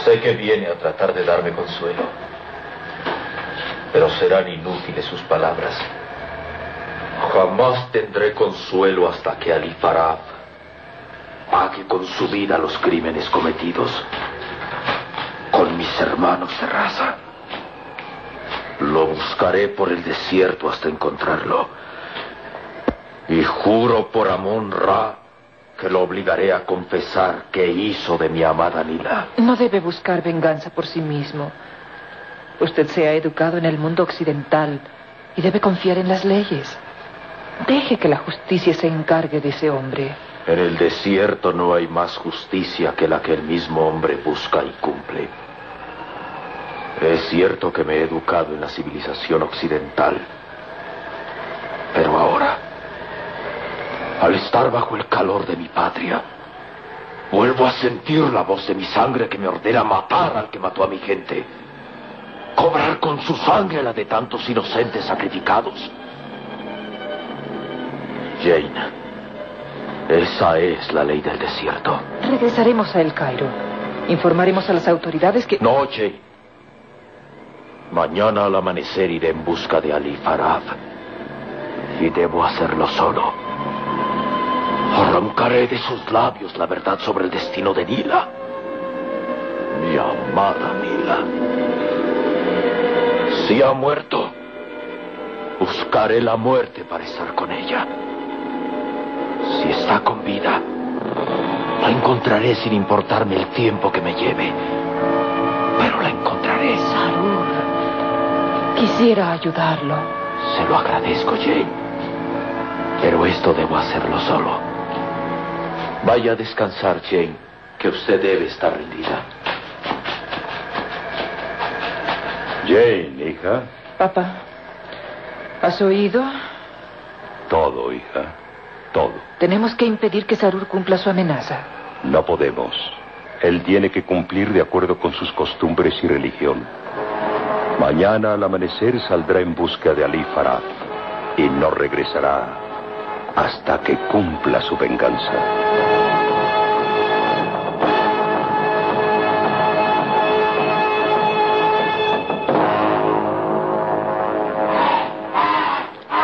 Sé que viene a tratar de darme consuelo. Pero serán inútiles sus palabras. Jamás tendré consuelo hasta que Ali Farab pague con su vida los crímenes cometidos con mis hermanos de raza. Lo buscaré por el desierto hasta encontrarlo. Y juro por Amon Ra que lo obligaré a confesar que hizo de mi amada Nila. No debe buscar venganza por sí mismo. Usted se ha educado en el mundo occidental y debe confiar en las leyes. Deje que la justicia se encargue de ese hombre. En el desierto no hay más justicia que la que el mismo hombre busca y cumple. Es cierto que me he educado en la civilización occidental, pero ahora, al estar bajo el calor de mi patria, vuelvo a sentir la voz de mi sangre que me ordena matar al que mató a mi gente, cobrar con su sangre la de tantos inocentes sacrificados. Jane, esa es la ley del desierto. Regresaremos a El Cairo. Informaremos a las autoridades que... No, Jane. Mañana al amanecer iré en busca de Ali Farad. Y debo hacerlo solo. Arrancaré de sus labios la verdad sobre el destino de Nila. Mi amada Nila. Si ha muerto, buscaré la muerte para estar con ella. Si está con vida, la encontraré sin importarme el tiempo que me lleve. Pero la encontraré. Salud. Quisiera ayudarlo. Se lo agradezco, Jane. Pero esto debo hacerlo solo. Vaya a descansar, Jane, que usted debe estar rendida. Jane, hija. Papá, ¿has oído? Todo, hija. Todo. Tenemos que impedir que Sarur cumpla su amenaza. No podemos. Él tiene que cumplir de acuerdo con sus costumbres y religión. Mañana al amanecer saldrá en busca de Ali Farad y no regresará hasta que cumpla su venganza.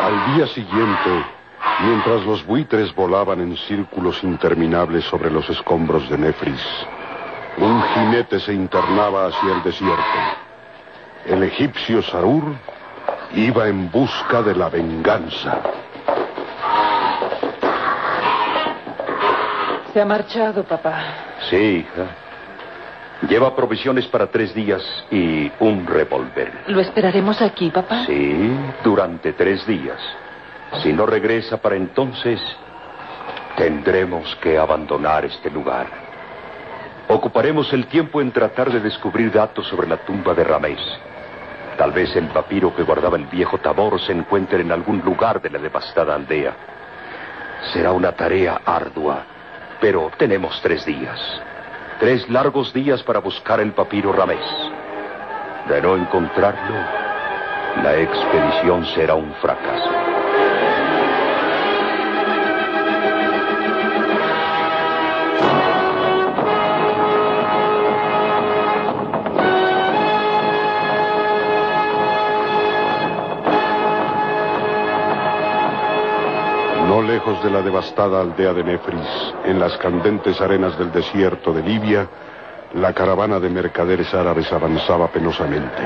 Al día siguiente, mientras los buitres volaban en círculos interminables sobre los escombros de Nefris, un jinete se internaba hacia el desierto. El egipcio Sarur iba en busca de la venganza. Se ha marchado, papá. Sí, hija. Lleva provisiones para tres días y un revólver. ¿Lo esperaremos aquí, papá? Sí, durante tres días. Si no regresa para entonces, tendremos que abandonar este lugar. Ocuparemos el tiempo en tratar de descubrir datos sobre la tumba de Ramés. Tal vez el papiro que guardaba el viejo Tabor se encuentre en algún lugar de la devastada aldea. Será una tarea ardua, pero tenemos tres días. Tres largos días para buscar el papiro Ramés. De no encontrarlo, la expedición será un fracaso. Lejos de la devastada aldea de Nefris, en las candentes arenas del desierto de Libia, la caravana de mercaderes árabes avanzaba penosamente.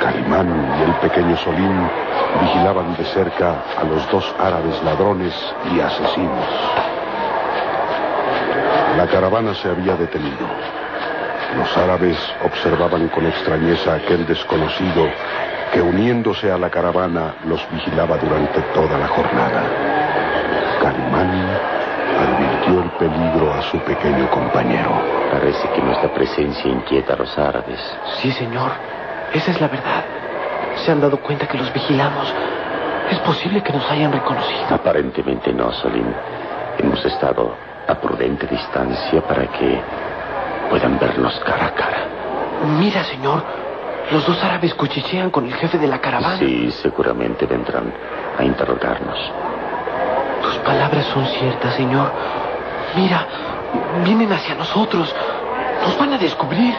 Calimán y el pequeño Solín vigilaban de cerca a los dos árabes ladrones y asesinos. La caravana se había detenido. Los árabes observaban con extrañeza a aquel desconocido que uniéndose a la caravana los vigilaba durante toda la jornada. Calimán advirtió el peligro a su pequeño compañero. Parece que nuestra presencia inquieta a los árabes. Sí, señor. Esa es la verdad. Se han dado cuenta que los vigilamos. Es posible que nos hayan reconocido. Aparentemente no, Salim. Hemos estado a prudente distancia para que puedan vernos cara a cara. Mira, señor. Los dos árabes cuchichean con el jefe de la caravana. Sí, seguramente vendrán a interrogarnos. Tus palabras son ciertas, señor. Mira, vienen hacia nosotros. Nos van a descubrir.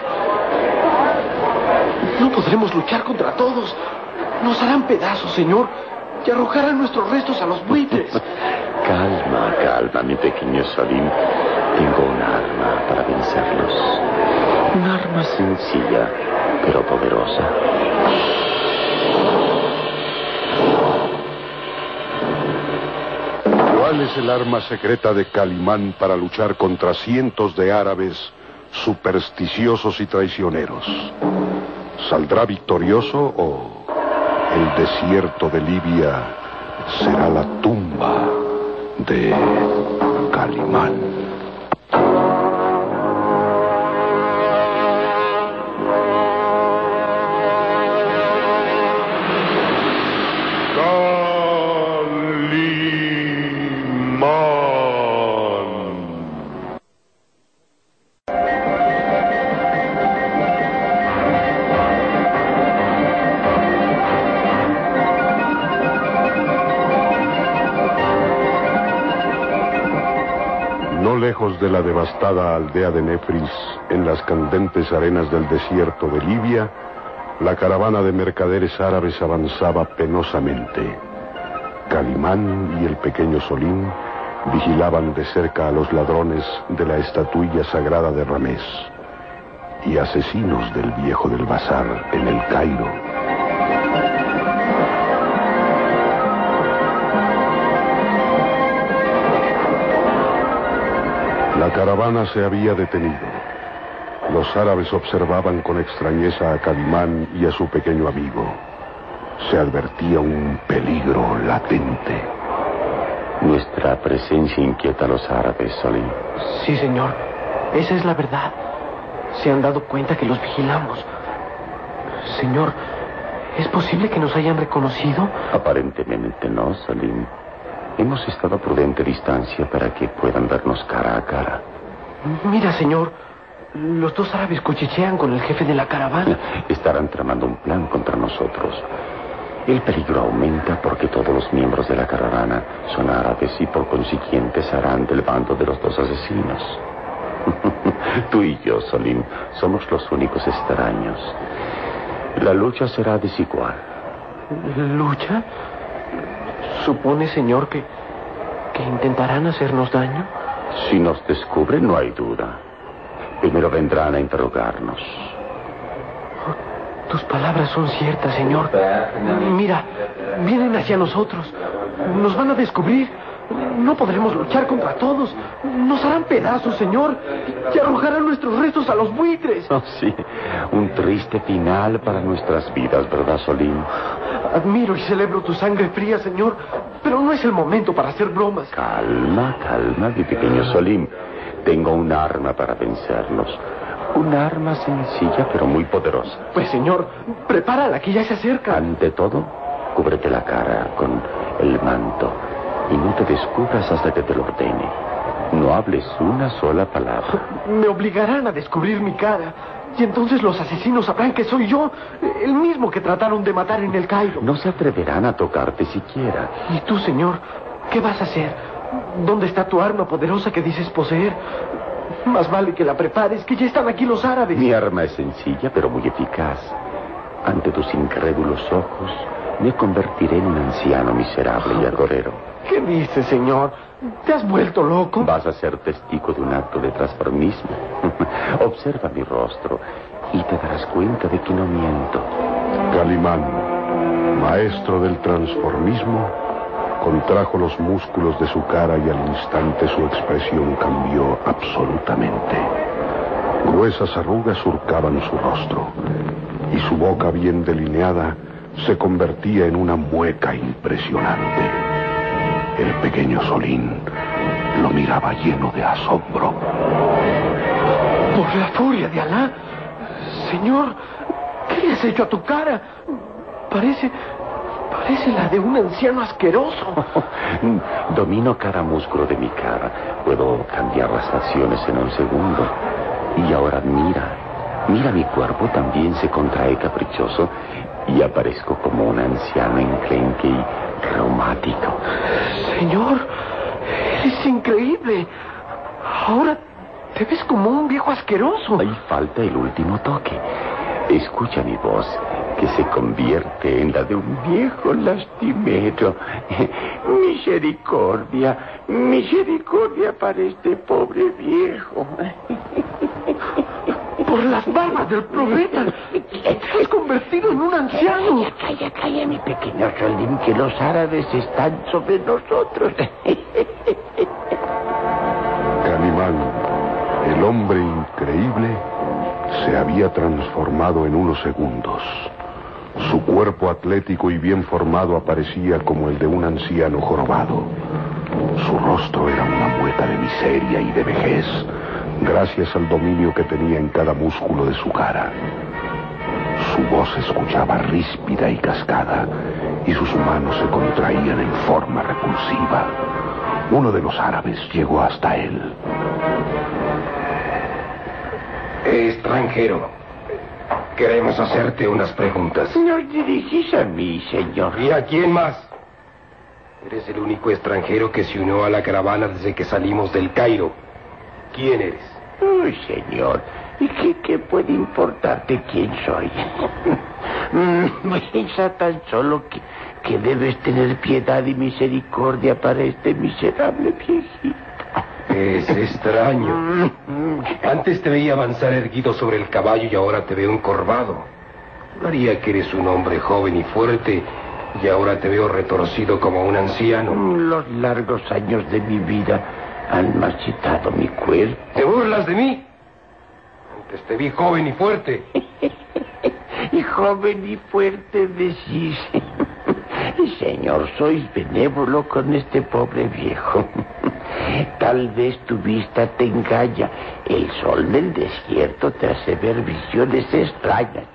No podremos luchar contra todos. Nos harán pedazos, señor, y arrojarán nuestros restos a los buitres. *laughs* calma, calma, mi pequeño Salim. Tengo un arma para vencerlos. Un arma sencilla, pero poderosa. ¿Cuál es el arma secreta de Calimán para luchar contra cientos de árabes supersticiosos y traicioneros? ¿Saldrá victorioso o el desierto de Libia será la tumba de Calimán? De la devastada aldea de Nefris, en las candentes arenas del desierto de Libia, la caravana de mercaderes árabes avanzaba penosamente. Calimán y el pequeño Solín vigilaban de cerca a los ladrones de la estatuilla sagrada de Ramés y asesinos del viejo del bazar en el Cairo. La caravana se había detenido. Los árabes observaban con extrañeza a Calimán y a su pequeño amigo. Se advertía un peligro latente. Nuestra presencia inquieta a los árabes, Salim. Sí, señor. Esa es la verdad. Se han dado cuenta que los vigilamos. Señor, ¿es posible que nos hayan reconocido? Aparentemente no, Salim. Hemos estado a prudente distancia para que puedan vernos cara a cara. Mira, señor. Los dos árabes cuchichean con el jefe de la caravana. Estarán tramando un plan contra nosotros. El peligro aumenta porque todos los miembros de la caravana son árabes y por consiguiente serán del bando de los dos asesinos. *laughs* Tú y yo, Solim, somos los únicos extraños. La lucha será desigual. ¿Lucha? ¿Supone, señor, que, que intentarán hacernos daño? Si nos descubren, no hay duda. Primero vendrán a interrogarnos. Tus palabras son ciertas, señor. Mira, vienen hacia nosotros. Nos van a descubrir. No podremos luchar contra todos. Nos harán pedazos, señor. Y arrojarán nuestros restos a los buitres. Oh, sí, un triste final para nuestras vidas, ¿verdad, Solín? Admiro y celebro tu sangre fría, señor. Pero no es el momento para hacer bromas. Calma, calma, mi pequeño Solim. Tengo un arma para vencerlos. Un arma sencilla pero muy poderosa. Pues, señor, prepárala, que ya se acerca. Ante todo, cúbrete la cara con el manto y no te descubras hasta que te lo ordene. No hables una sola palabra. Me obligarán a descubrir mi cara. Y entonces los asesinos sabrán que soy yo, el mismo que trataron de matar en el Cairo. No se atreverán a tocarte siquiera. ¿Y tú, señor? ¿Qué vas a hacer? ¿Dónde está tu arma poderosa que dices poseer? Más vale que la prepares, que ya están aquí los árabes. Mi arma es sencilla, pero muy eficaz. Ante tus incrédulos ojos, me convertiré en un anciano miserable y agorero. ¿Qué dices, señor? ¿Te has vuelto loco? Vas a ser testigo de un acto de transformismo. *laughs* Observa mi rostro y te darás cuenta de que no miento. Calimán, maestro del transformismo, contrajo los músculos de su cara y al instante su expresión cambió absolutamente. Gruesas arrugas surcaban su rostro y su boca bien delineada se convertía en una mueca impresionante. El pequeño Solín lo miraba lleno de asombro. Por la furia de Alá. Señor, ¿qué le has hecho a tu cara? Parece... Parece la de un anciano asqueroso. *laughs* Domino cada músculo de mi cara. Puedo cambiar las facciones en un segundo. Y ahora mira. Mira mi cuerpo también se contrae caprichoso y aparezco como un anciano enclenque y reumático. Señor, eres increíble. Ahora te ves como un viejo asqueroso. Ahí falta el último toque. Escucha mi voz, que se convierte en la de un viejo lastimero. *laughs* Misericordia, misericordia para este pobre viejo. *laughs* Por las barbas del profeta, has convertido en un anciano. Calla, calla, calla, mi pequeño Solim, que los árabes están sobre nosotros. Calimán, el hombre increíble, se había transformado en unos segundos. Su cuerpo atlético y bien formado aparecía como el de un anciano jorobado. Su rostro era una mueca de miseria y de vejez, gracias al dominio que tenía en cada músculo de su cara. Su voz se escuchaba ríspida y cascada, y sus manos se contraían en forma repulsiva. Uno de los árabes llegó hasta él. Extranjero, queremos hacerte unas preguntas. No dirigís a mí, señor. ¿Y a quién más? Eres el único extranjero que se unió a la caravana desde que salimos del Cairo. ¿Quién eres? Uy, señor, ¿y qué, qué puede importarte quién soy? *laughs* Piensa tan solo que, que debes tener piedad y misericordia para este miserable viejito. Es extraño. Antes te veía avanzar erguido sobre el caballo y ahora te veo encorvado. Haría que eres un hombre joven y fuerte y ahora te veo retorcido como un anciano. Los largos años de mi vida han marchitado mi cuerpo. ¿Te burlas de mí? Antes te vi joven y fuerte. *laughs* y joven y fuerte decís. *laughs* Señor, sois benévolo con este pobre viejo. *laughs* Tal vez tu vista te engaña. El sol del desierto te hace ver visiones extrañas.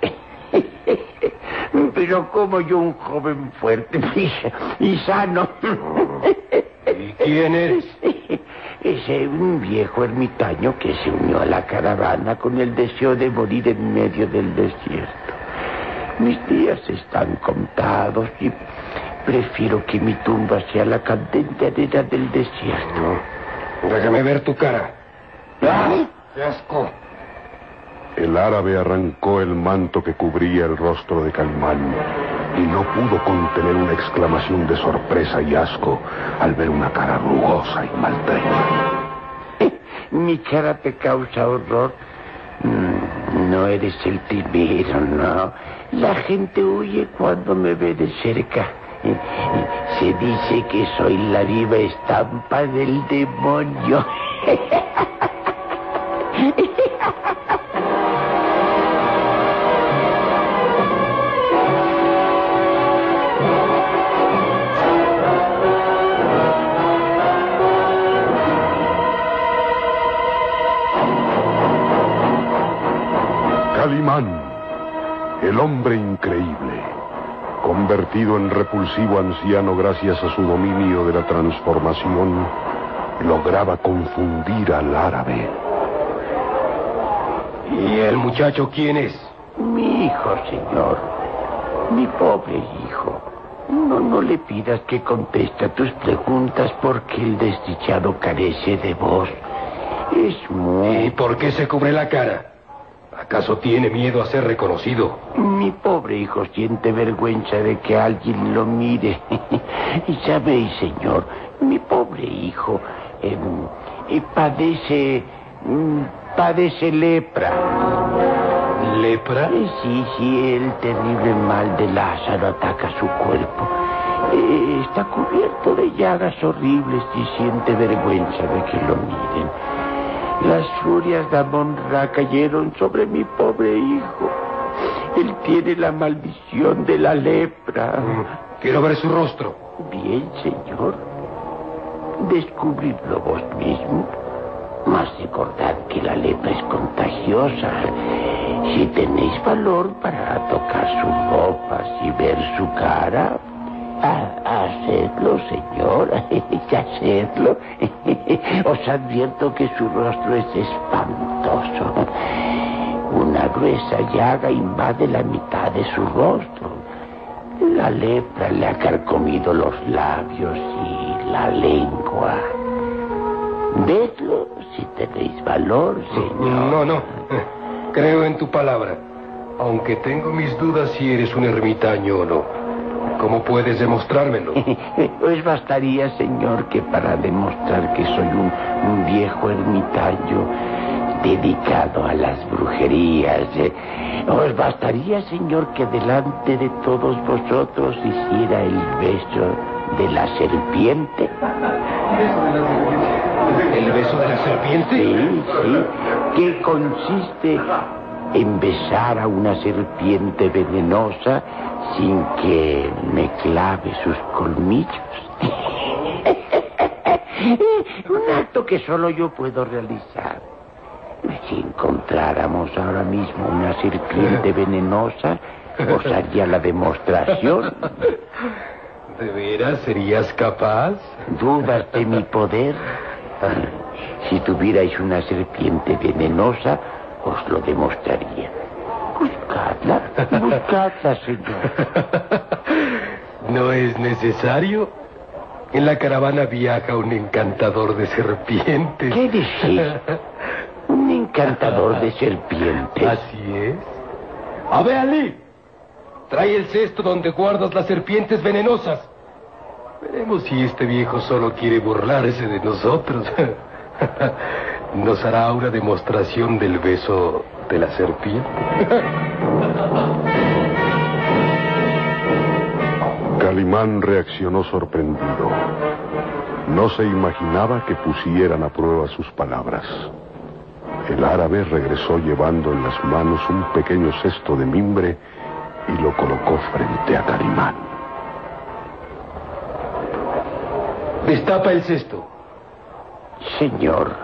Pero como yo, un joven fuerte y sano. ¿Y quién eres? Es un viejo ermitaño que se unió a la caravana con el deseo de morir en medio del desierto. Mis días están contados y prefiero que mi tumba sea la candente arena del desierto. Déjame ver tu cara. ¿Ah? ¡Qué asco! El árabe arrancó el manto que cubría el rostro de Calimán y no pudo contener una exclamación de sorpresa y asco al ver una cara rugosa y maltrecha. *laughs* Mi cara te causa horror. Mm, No eres el primero, no. La gente huye cuando me ve de cerca. *laughs* Se dice que soy la viva estampa del demonio. *laughs* Calimán, el hombre increíble, convertido en repulsivo anciano gracias a su dominio de la transformación, lograba confundir al árabe. ¿Y el muchacho quién es? Mi hijo, señor. Mi pobre hijo. No, no le pidas que conteste a tus preguntas porque el desdichado carece de voz. Es muy... ¿Y por qué se cubre la cara? ¿Acaso tiene miedo a ser reconocido? Mi pobre hijo siente vergüenza de que alguien lo mire. *laughs* y sabéis, señor, mi pobre hijo eh, eh, padece... mm, padece lepra. ¿Lepra? Eh, Sí, sí, el terrible mal de Lázaro ataca su cuerpo. Eh, Está cubierto de llagas horribles y siente vergüenza de que lo miren. Las furias de Amon-Ra cayeron sobre mi pobre hijo. Él tiene la maldición de la lepra. Quiero ver su rostro. Bien, señor. Descubridlo vos mismo. Mas recordad que la lepra es contagiosa. Si tenéis valor para tocar sus ropas y ver su cara, ha- hacedlo, señor. *laughs* hacedlo. *laughs* Os advierto que su rostro es espantoso. Una gruesa llaga invade la mitad de su rostro. La lepra le ha carcomido los labios y la lengua. Vedlo si tenéis valor, señor. No, no. Creo en tu palabra. Aunque tengo mis dudas si eres un ermitaño o no. ¿Cómo puedes demostrármelo? *laughs* Pues bastaría, señor, que para demostrar que soy un, un viejo ermitaño dedicado a las brujerías, eh, os bastaría, señor, que delante de todos vosotros hiciera el beso de la serpiente. ¿El beso de la serpiente? Sí, sí, que consiste en besar a una serpiente venenosa sin que me clave sus colmillos. *laughs* Un acto que solo yo puedo realizar. Si encontráramos ahora mismo una serpiente *laughs* venenosa, os haría la demostración. ¿De veras serías capaz? ¿Dudas de mi poder? *laughs* Si tuvierais una serpiente venenosa, os lo demostraría. Buscadla, buscadla, señor. *laughs* ¿No es necesario? En la caravana viaja un encantador de serpientes. ¿Qué decís? Un encantador de serpientes. Así es. A ver, Ali. Trae el cesto donde guardas las serpientes venenosas. Veremos si este viejo solo quiere burlarse de nosotros. *laughs* Nos hará una demostración del beso de la serpiente. *laughs* Calimán reaccionó sorprendido. No se imaginaba que pusieran a prueba sus palabras. El árabe regresó llevando en las manos un pequeño cesto de mimbre y lo colocó frente a Calimán. Destapa el cesto. Señor,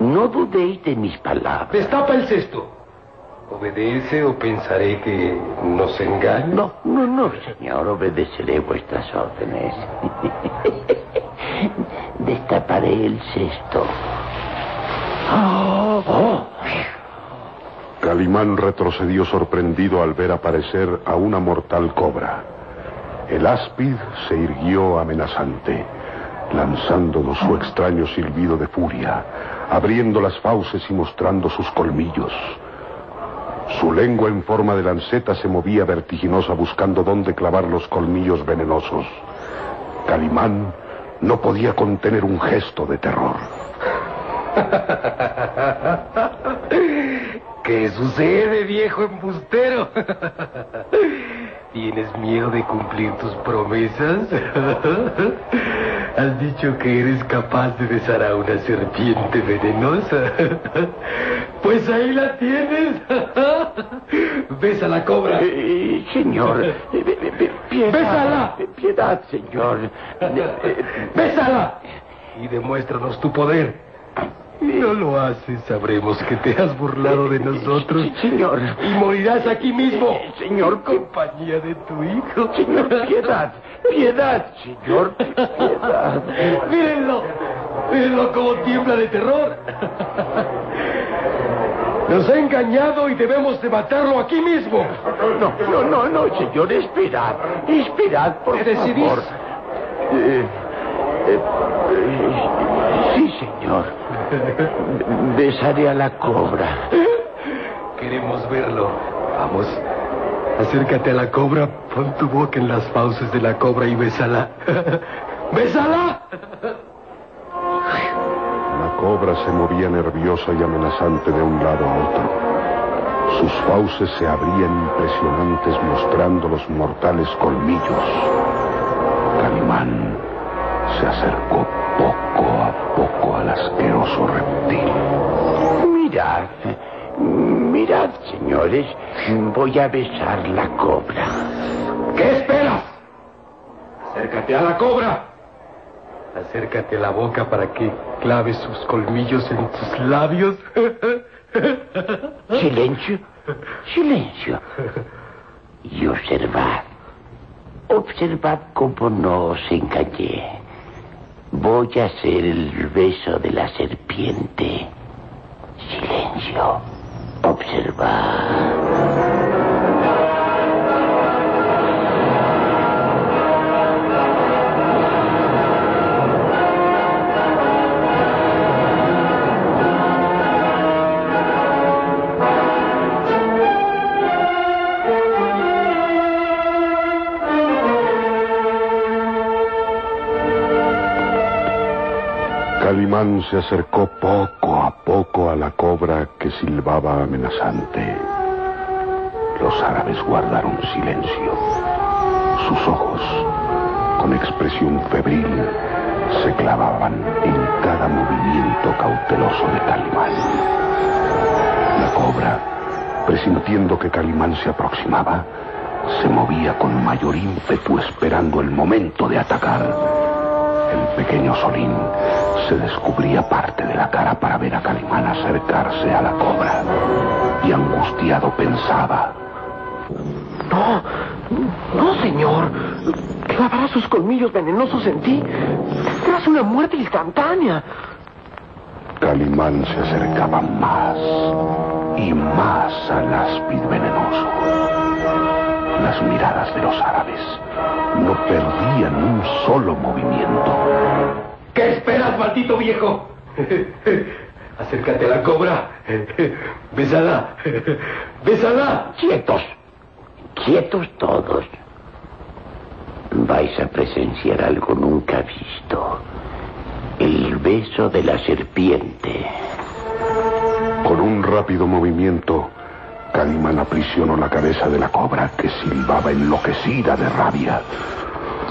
no dudéis de mis palabras. Destapa el cesto. ¿Obedece o pensaré que nos engaña? No, no, no, señor, obedeceré vuestras órdenes. *laughs* Destaparé el cesto. Oh, oh. Calimán retrocedió sorprendido al ver aparecer a una mortal cobra. El áspid se irguió amenazante, lanzándonos su extraño silbido de furia, abriendo las fauces y mostrando sus colmillos. Su lengua en forma de lanceta se movía vertiginosa buscando dónde clavar los colmillos venenosos. Calimán no podía contener un gesto de terror. *laughs* ¿Qué sucede, viejo embustero? ¿Tienes miedo de cumplir tus promesas? ¿Has dicho que eres capaz de besar a una serpiente venenosa? Pues ahí la tienes. Besa la cobra. Eh, señor, eh, piedad. ¡Bésala! Piedad, señor. ¡Bésala! Y demuéstranos tu poder. No lo haces, sabremos que te has burlado de nosotros. Señor. Y morirás aquí mismo. Señor. Compañía de tu hijo. Señor, piedad. Piedad, señor. Piedad. Mírenlo. Mírenlo como tiembla de terror. Nos ha engañado y debemos de matarlo aquí mismo. No, no, no, no, señor. Esperad. Esperad, por ¿Te decidís? favor. Eh, eh, sí, señor. Besaré a la cobra. Queremos verlo. Vamos. Acércate a la cobra, pon tu boca en las fauces de la cobra y bésala. *laughs* ¡Bésala! La cobra se movía nerviosa y amenazante de un lado a otro. Sus fauces se abrían impresionantes mostrando los mortales colmillos. Calimán se acercó poco a poco al asqueroso reptil. Mirad, mirad, señores. Voy a besar la cobra. ¿Qué esperas? Acércate a la cobra. Acércate a la boca para que clave sus colmillos en tus labios. Silencio, silencio. Y observad, observad cómo no os engañé. Voy a hacer el beso de la serpiente. Silencio. Observad. Se acercó poco a poco a la cobra que silbaba amenazante. Los árabes guardaron silencio. Sus ojos, con expresión febril, se clavaban en cada movimiento cauteloso de Calimán. La cobra, presintiendo que Calimán se aproximaba, se movía con mayor ímpetu esperando el momento de atacar. El pequeño Solín se descubría parte de la cara para ver a Calimán acercarse a la cobra. Y angustiado pensaba. No, no, señor. Clavará sus colmillos venenosos en ti. Tendrás una muerte instantánea. Calimán se acercaba más y más al áspid venenoso. Las miradas de los árabes no perdían un solo movimiento. ¿Qué esperas, maldito viejo? *laughs* Acércate a la cobra. Bésala. Bésala. Quietos. Quietos todos. Vais a presenciar algo nunca visto. El beso de la serpiente. Con un rápido movimiento, Calimán aprisionó la cabeza de la cobra que silbaba enloquecida de rabia.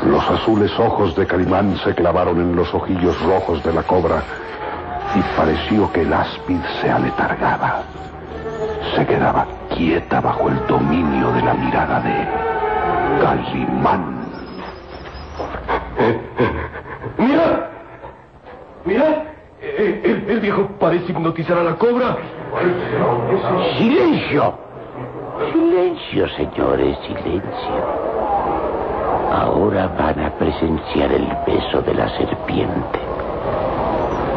Los azules ojos de Calimán se clavaron en los ojillos rojos de la cobra y pareció que el áspid se aletargaba. Se quedaba quieta bajo el dominio de la mirada de Calimán. *laughs* ¡Mira! ¡Mira! El, el- el viejo parece hipnotizar a la cobra. ¡Silencio! Silencio, señores, silencio. Ahora van a presenciar el beso de la serpiente.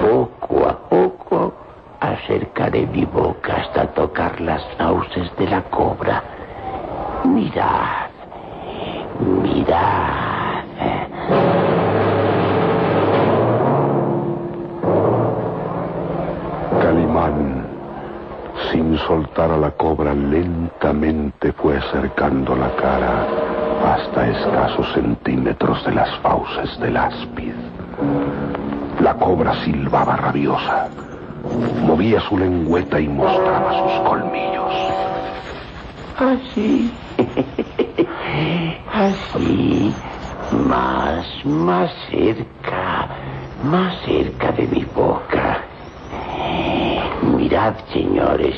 Poco a poco, acercaré mi boca hasta tocar las fauces de la cobra. Mirad, mirad. Calimán, sin soltar a la cobra, lentamente fue acercando la cara hasta escasos centímetros de las fauces del áspid. La cobra silbaba rabiosa, movía su lengüeta y mostraba sus colmillos. Así. *laughs* Así. Más, más cerca. Más cerca de mi boca. Mirad, señores.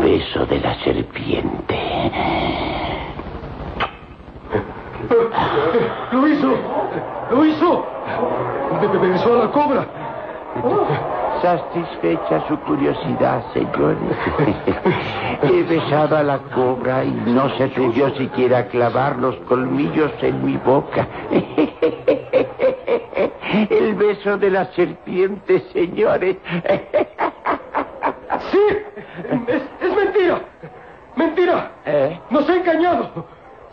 Beso de la serpiente. ¡Lo hizo! ¡Lo hizo! Be- be- Besó a la cobra. Satisfecha su curiosidad, señores. *laughs* He besado a la cobra y no se atrevió siquiera a clavar los colmillos en mi boca. *laughs* El beso de la serpiente, señores. *laughs* ¡Sí! ¡Mentira! ¿Eh? ¡Nos ha engañado!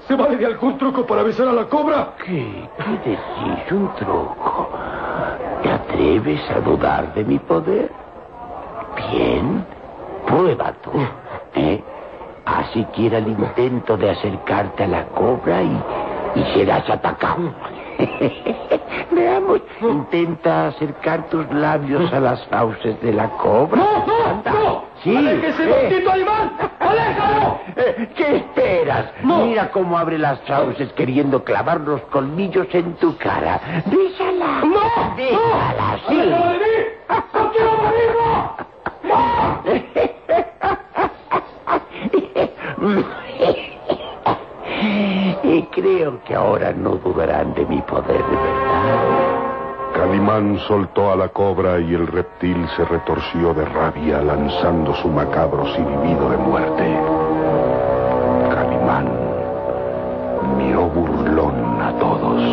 ¿Se vale de algún truco para besar a la cobra? ¿Qué? ¿Qué decís? ¿Un truco? ¿Te atreves a dudar de mi poder? Bien, prueba tú. ¿eh? Haz siquiera el intento de acercarte a la cobra y, y serás atacado. *laughs* Veamos, intenta acercar tus labios a las fauces de la cobra. ¡No, no, no! Sí. ¡Aléjese, eh. maldito animal! ¡Aléjalo! Eh, ¿Qué esperas? Mira cómo abre las fauces queriendo clavar los colmillos en tu cara. Bésala. ¡No! Bésala, ¡No! sí. ¡Aléjalo de mí! ¡No quiero morirlo! *laughs* *laughs* Y creo que ahora no dudarán de mi poder, ¿verdad? Calimán soltó a la cobra y el reptil se retorció de rabia lanzando su macabro silbido de muerte. Calimán miró burlón a todos.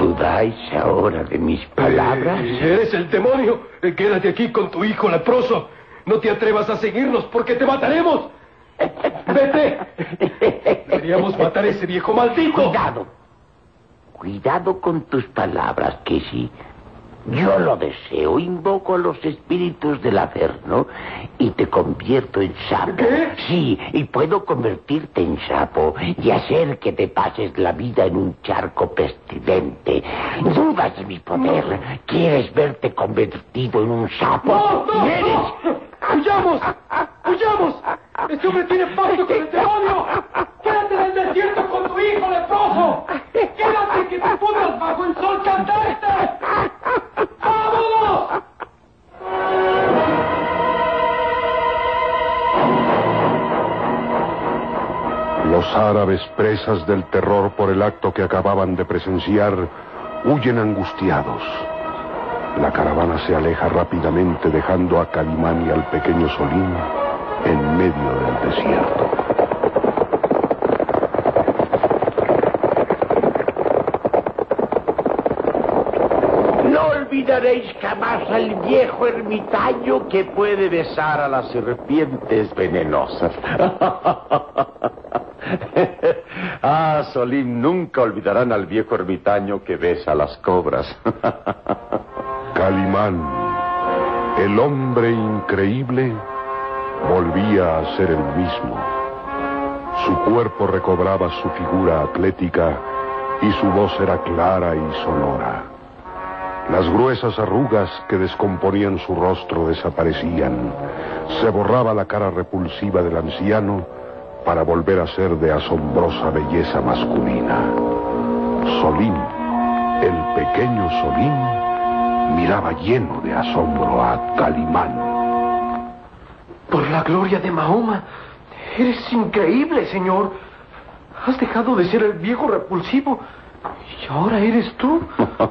¿Dudáis ahora de mis palabras? Eres el demonio. Eh, Quédate aquí con tu hijo leproso. No te atrevas a seguirnos porque te mataremos. Vete. Deberíamos matar a ese viejo maldito. Cuidado. Cuidado con tus palabras, que si yo lo deseo, invoco a los espíritus del Averno y te convierto en sapo. ¿Qué? Sí, y puedo convertirte en sapo y hacer que te pases la vida en un charco pestilente. ¿Dudas de mi poder? ¿Quieres verte convertido en un sapo? ¡No, no, ¿Quieres? no! ¡Huyamos! ¡Huyamos! ¡Este hombre tiene pacto con el demonio! ¡Quédate en el desierto con tu hijo leproso! ¡Quédate que te pudras bajo el sol candente! ¡Vámonos! Los árabes, presas del terror por el acto que acababan de presenciar, huyen angustiados. La caravana se aleja rápidamente dejando a Calimán y al pequeño Solín en medio del desierto. No olvidaréis jamás al viejo ermitaño que puede besar a las serpientes venenosas. *laughs* ah, Solín, nunca olvidarán al viejo ermitaño que besa a las cobras. *laughs* El hombre increíble, volvía a ser el mismo. Su cuerpo recobraba su figura atlética y su voz era clara y sonora. Las gruesas arrugas que descomponían su rostro desaparecían. Se borraba la cara repulsiva del anciano para volver a ser de asombrosa belleza masculina. Solín, el pequeño Solín, miraba lleno de asombro a Calimán. Por la gloria de Mahoma, eres increíble, señor. Has dejado de ser el viejo repulsivo y ahora eres tú.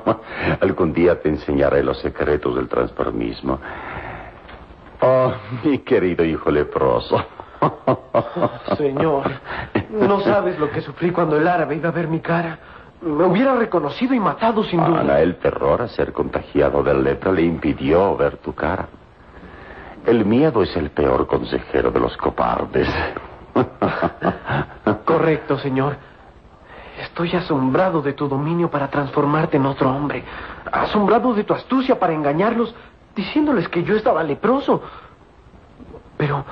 *laughs* Algún día te enseñaré los secretos del transformismo. Oh, mi querido hijo leproso. Señor, no sabes lo que sufrí cuando el árabe iba a ver mi cara. Me hubiera reconocido y matado sin duda. Ana, el terror a ser contagiado de lepra le impidió ver tu cara. El miedo es el peor consejero de los cobardes. *laughs* Correcto, señor. Estoy asombrado de tu dominio para transformarte en otro hombre. Asombrado de tu astucia para engañarlos, diciéndoles que yo estaba leproso. Pero,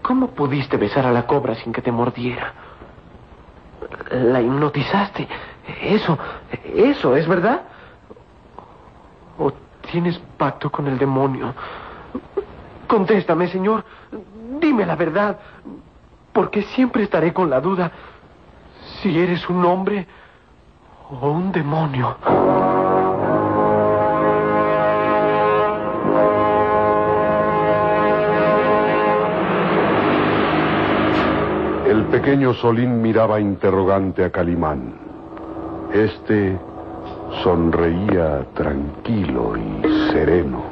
¿cómo pudiste besar a la cobra sin que te mordiera? La hipnotizaste. Eso, eso, ¿es verdad? ¿O tienes pacto con el demonio? Contéstame, señor. Dime la verdad. Porque siempre estaré con la duda si eres un hombre o un demonio. El pequeño Solín miraba interrogante a Calimán. Este sonreía tranquilo y sereno.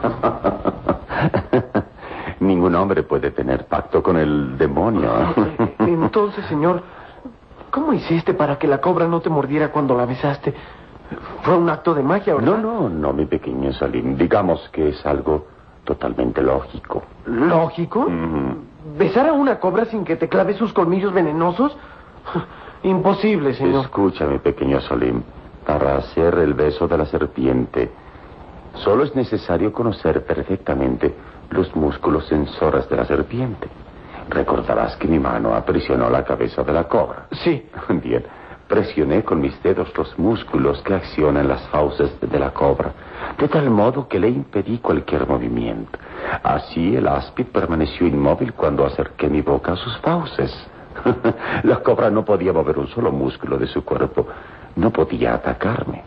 *laughs* Ningún hombre puede tener pacto con el demonio. Entonces, señor, ¿cómo hiciste para que la cobra no te mordiera cuando la besaste? Fue un acto de magia, ¿verdad? No, no, no, mi pequeño Solín. Digamos que es algo totalmente lógico. ¿Lógico? ¿Besar a una cobra sin que te clave sus colmillos venenosos? *laughs* Imposible, señor. Escucha, mi pequeño Solín. Para hacer el beso de la serpiente, solo es necesario conocer perfectamente los músculos sensores de la serpiente. Recordarás que mi mano aprisionó la cabeza de la cobra. Sí. *laughs* Bien. Presioné con mis dedos los músculos que accionan las fauces de la cobra, de tal modo que le impedí cualquier movimiento. Así el áspid permaneció inmóvil cuando acerqué mi boca a sus fauces. *laughs* la cobra no podía mover un solo músculo de su cuerpo, no podía atacarme.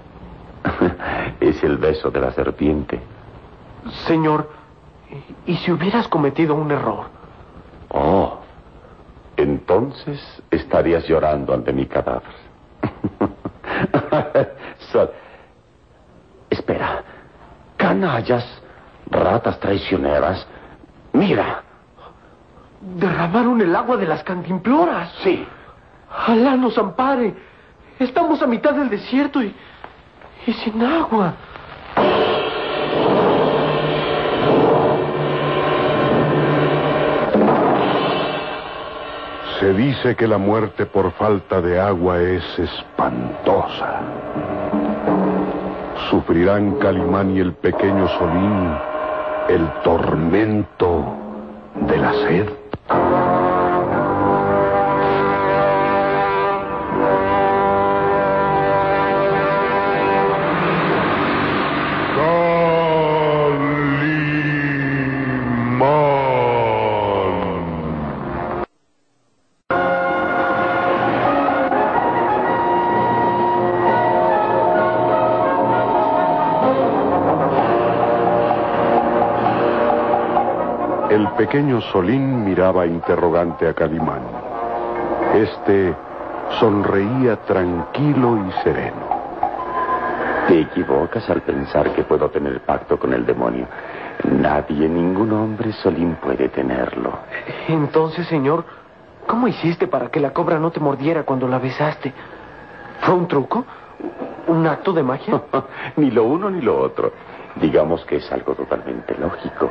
*laughs* es el beso de la serpiente. Señor, ¿y si hubieras cometido un error? Oh, entonces estarías llorando ante mi cadáver. *laughs* Sol. Espera. Canallas, ratas traicioneras. Mira. Derramaron el agua de las cantimploras. Sí. Alá nos ampare. Estamos a mitad del desierto y, y sin agua. Se dice que la muerte por falta de agua es espantosa. Sufrirán Calimán y el pequeño Solín el tormento de la sed. Pequeño Solín miraba interrogante a Calimán. Este sonreía tranquilo y sereno. Te equivocas al pensar que puedo tener pacto con el demonio. Nadie, ningún hombre Solín puede tenerlo. Entonces, señor, ¿cómo hiciste para que la cobra no te mordiera cuando la besaste? ¿Fue un truco? ¿Un acto de magia? *laughs* ni lo uno ni lo otro. Digamos que es algo totalmente lógico.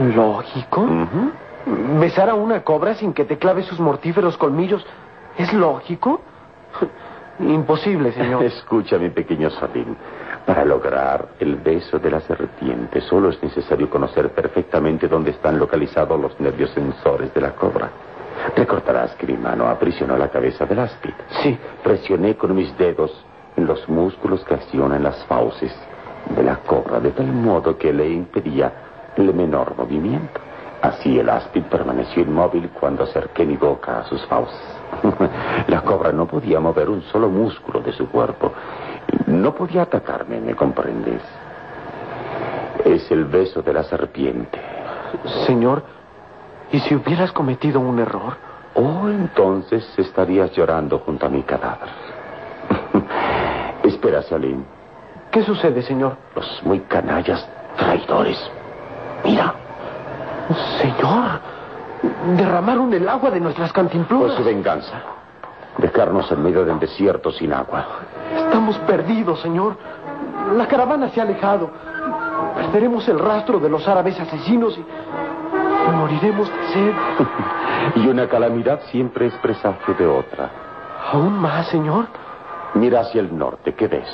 ¿Lógico? ¿Besar a una cobra sin que te clave sus mortíferos colmillos es lógico? *laughs* Imposible, señor. *laughs* Escucha, mi pequeño Solín. Para lograr el beso de la serpiente solo es necesario conocer perfectamente dónde están localizados los nervios sensores de la cobra. Recordarás que mi mano aprisionó la cabeza del áspid. Sí. Presioné con mis dedos en los músculos que accionan las fauces de la cobra de tal modo que le impedía el menor movimiento. Así el áspid permaneció inmóvil cuando acerqué mi boca a sus fauces. *laughs* La cobra no podía mover un solo músculo de su cuerpo. No podía atacarme, ¿me comprendes? Es el beso de la serpiente. Señor, ¿y si hubieras cometido un error? Oh, entonces estarías llorando junto a mi cadáver. *laughs* Espera, Salim. ¿Qué sucede, señor? Los muy canallas traidores. Mira. Señor, Derramaron el agua de nuestras cantimploras. Fue su venganza. Dejarnos en medio del desierto sin agua. Estamos perdidos, señor. La caravana se ha alejado. Perderemos el rastro de los árabes asesinos y moriremos de sed. *laughs* y una calamidad siempre es presagio de otra. ¿Aún más, señor? Mira hacia el norte, ¿qué ves?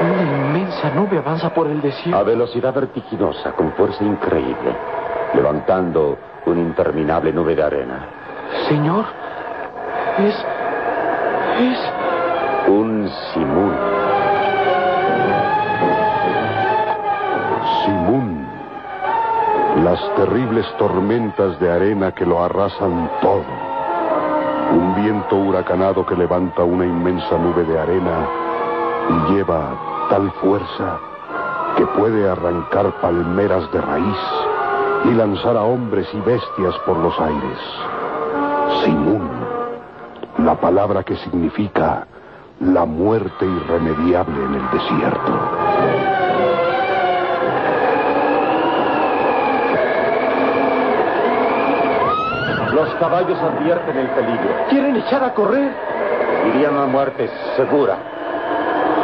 Una inmensa nube avanza por el desierto. A velocidad vertiginosa, con fuerza increíble, levantando una interminable nube de arena. Señor, es. es. Un simún. Simún. Las terribles tormentas de arena que lo arrasan todo. Un viento huracanado que levanta una inmensa nube de arena y lleva tal fuerza que puede arrancar palmeras de raíz y lanzar a hombres y bestias por los aires. Simún, la palabra que significa la muerte irremediable en el desierto. Los caballos advierten el peligro. Quieren echar a correr. Irían a muerte segura.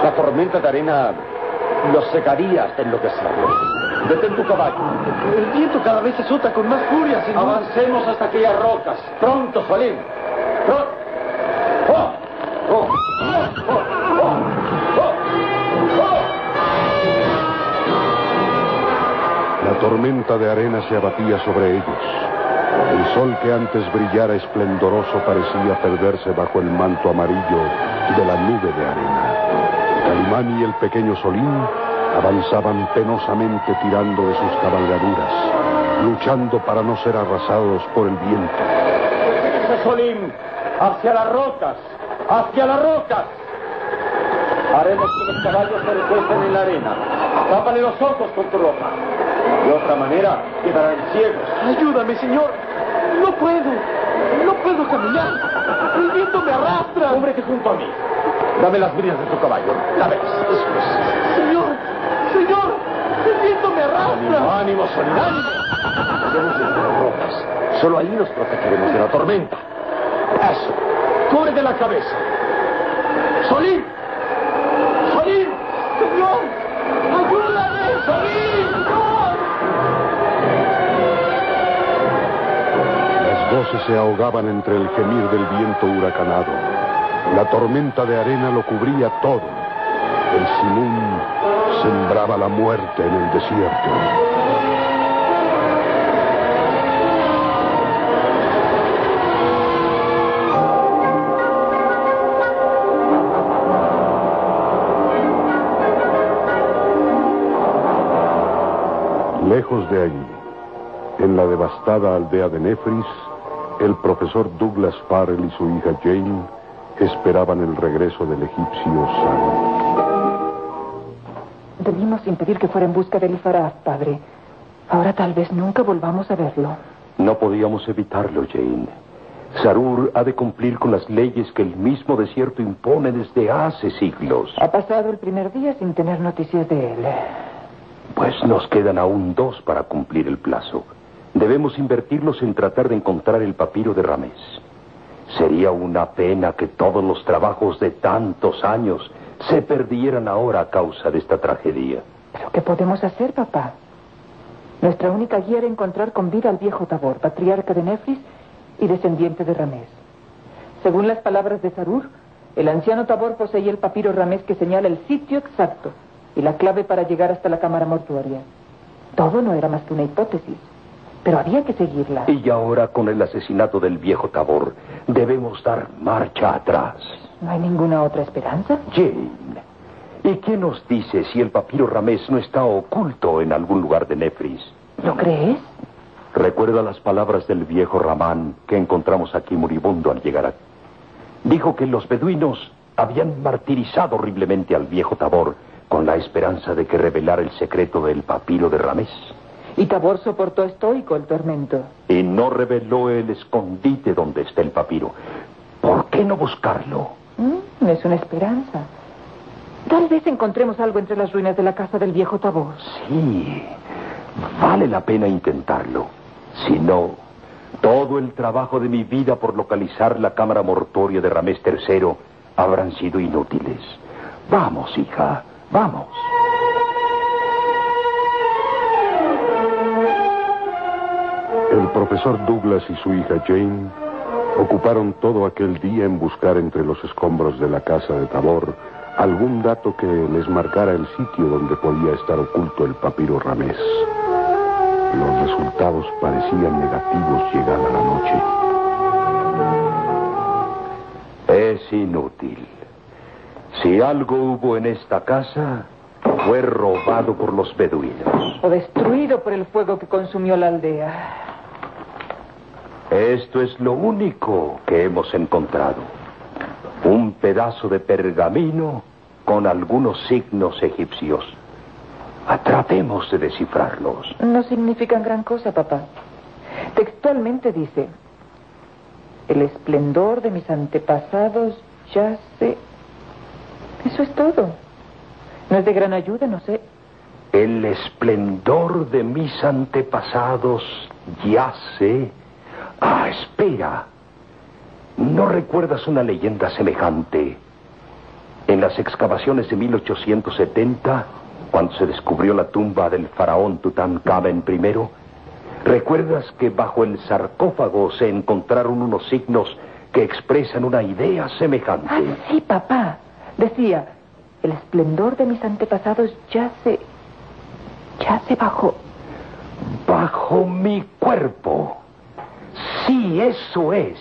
La tormenta de arena los secaría hasta enloquecerlos. Detén tu caballo. El viento cada vez azota con más furia, señor. Avancemos hasta aquellas rocas. Pronto, Salim. Pronto. ¡Oh! ¡Oh! ¡Oh! La tormenta de arena se abatía sobre ellos. El sol que antes brillara esplendoroso parecía perderse bajo el manto amarillo de la nube de arena. Calimán y el pequeño Solín avanzaban penosamente tirando de sus cabalgaduras, luchando para no ser arrasados por el viento. Solín! ¡Hacia las rocas! ¡Hacia las rocas! Haremos que los caballos se recuesten en la arena. Tápale los ojos con tu ropa. De otra manera, quedarán ciegos. Ayúdame, señor. No puedo. No puedo caminar. El viento me arrastra. Hombre, que junto a mí. Dame las bridas de tu caballo. La ves. Señor, señor, el viento me arrastra. Ánimo, ánimo, entre las rocas. Solo ahí nos protegeremos de la tormenta. Eso. Cúbrete la cabeza. Solín. Solín. Señor, ayúdame. Solín. Las voces se ahogaban entre el gemir del viento huracanado. La tormenta de arena lo cubría todo. El simún sembraba la muerte en el desierto. Lejos de allí, en la devastada aldea de Nefris, el profesor Douglas Farrell y su hija Jane esperaban el regreso del egipcio Sam. Debimos impedir que fuera en busca del Ifaraf, padre. Ahora tal vez nunca volvamos a verlo. No podíamos evitarlo, Jane. Sarur ha de cumplir con las leyes que el mismo desierto impone desde hace siglos. Ha pasado el primer día sin tener noticias de él. Pues nos quedan aún dos para cumplir el plazo. Debemos invertirlos en tratar de encontrar el papiro de Ramés. Sería una pena que todos los trabajos de tantos años se perdieran ahora a causa de esta tragedia. ¿Pero qué podemos hacer, papá? Nuestra única guía era encontrar con vida al viejo Tabor, patriarca de Nefris y descendiente de Ramés. Según las palabras de Sarur, el anciano Tabor poseía el papiro Ramés que señala el sitio exacto y la clave para llegar hasta la cámara mortuaria. Todo no era más que una hipótesis, pero había que seguirla. Y ahora, con el asesinato del viejo Tabor, debemos dar marcha atrás. ¿No hay ninguna otra esperanza? Jane, ¿y qué nos dice si el papiro Ramés no está oculto en algún lugar de Nefris? ¿Lo crees? Recuerda las palabras del viejo Ramán que encontramos aquí moribundo al llegar aquí. Dijo que los beduinos habían martirizado horriblemente al viejo Tabor con la esperanza de que revelara el secreto del papiro de Ramés. Y Tabor soportó estoico el tormento. Y no reveló el escondite donde está el papiro. ¿Por qué no buscarlo? Mm, es una esperanza. Tal vez encontremos algo entre las ruinas de la casa del viejo Tabor. Sí, vale la pena intentarlo. Si no, todo el trabajo de mi vida por localizar la cámara mortoria de Ramés III habrán sido inútiles. Vamos, hija, vamos. El profesor Douglas y su hija Jane ocuparon todo aquel día en buscar entre los escombros de la casa de Tabor algún dato que les marcara el sitio donde podía estar oculto el papiro ramés. Los resultados parecían negativos llegada la noche. Es inútil. Si algo hubo en esta casa, fue robado por los beduinos. O destruido por el fuego que consumió la aldea. Esto es lo único que hemos encontrado. Un pedazo de pergamino con algunos signos egipcios. Tratemos de descifrarlos. No significan gran cosa, papá. Textualmente dice, el esplendor de mis antepasados yace... Eso es todo. No es de gran ayuda, no sé. El esplendor de mis antepasados yace... Ah, espera. ¿No recuerdas una leyenda semejante? En las excavaciones de 1870, cuando se descubrió la tumba del faraón Tutankamen I, ¿recuerdas que bajo el sarcófago se encontraron unos signos que expresan una idea semejante? Ah, sí, papá. Decía, el esplendor de mis antepasados yace... yace bajo... Bajo mi cuerpo. Sí, eso es.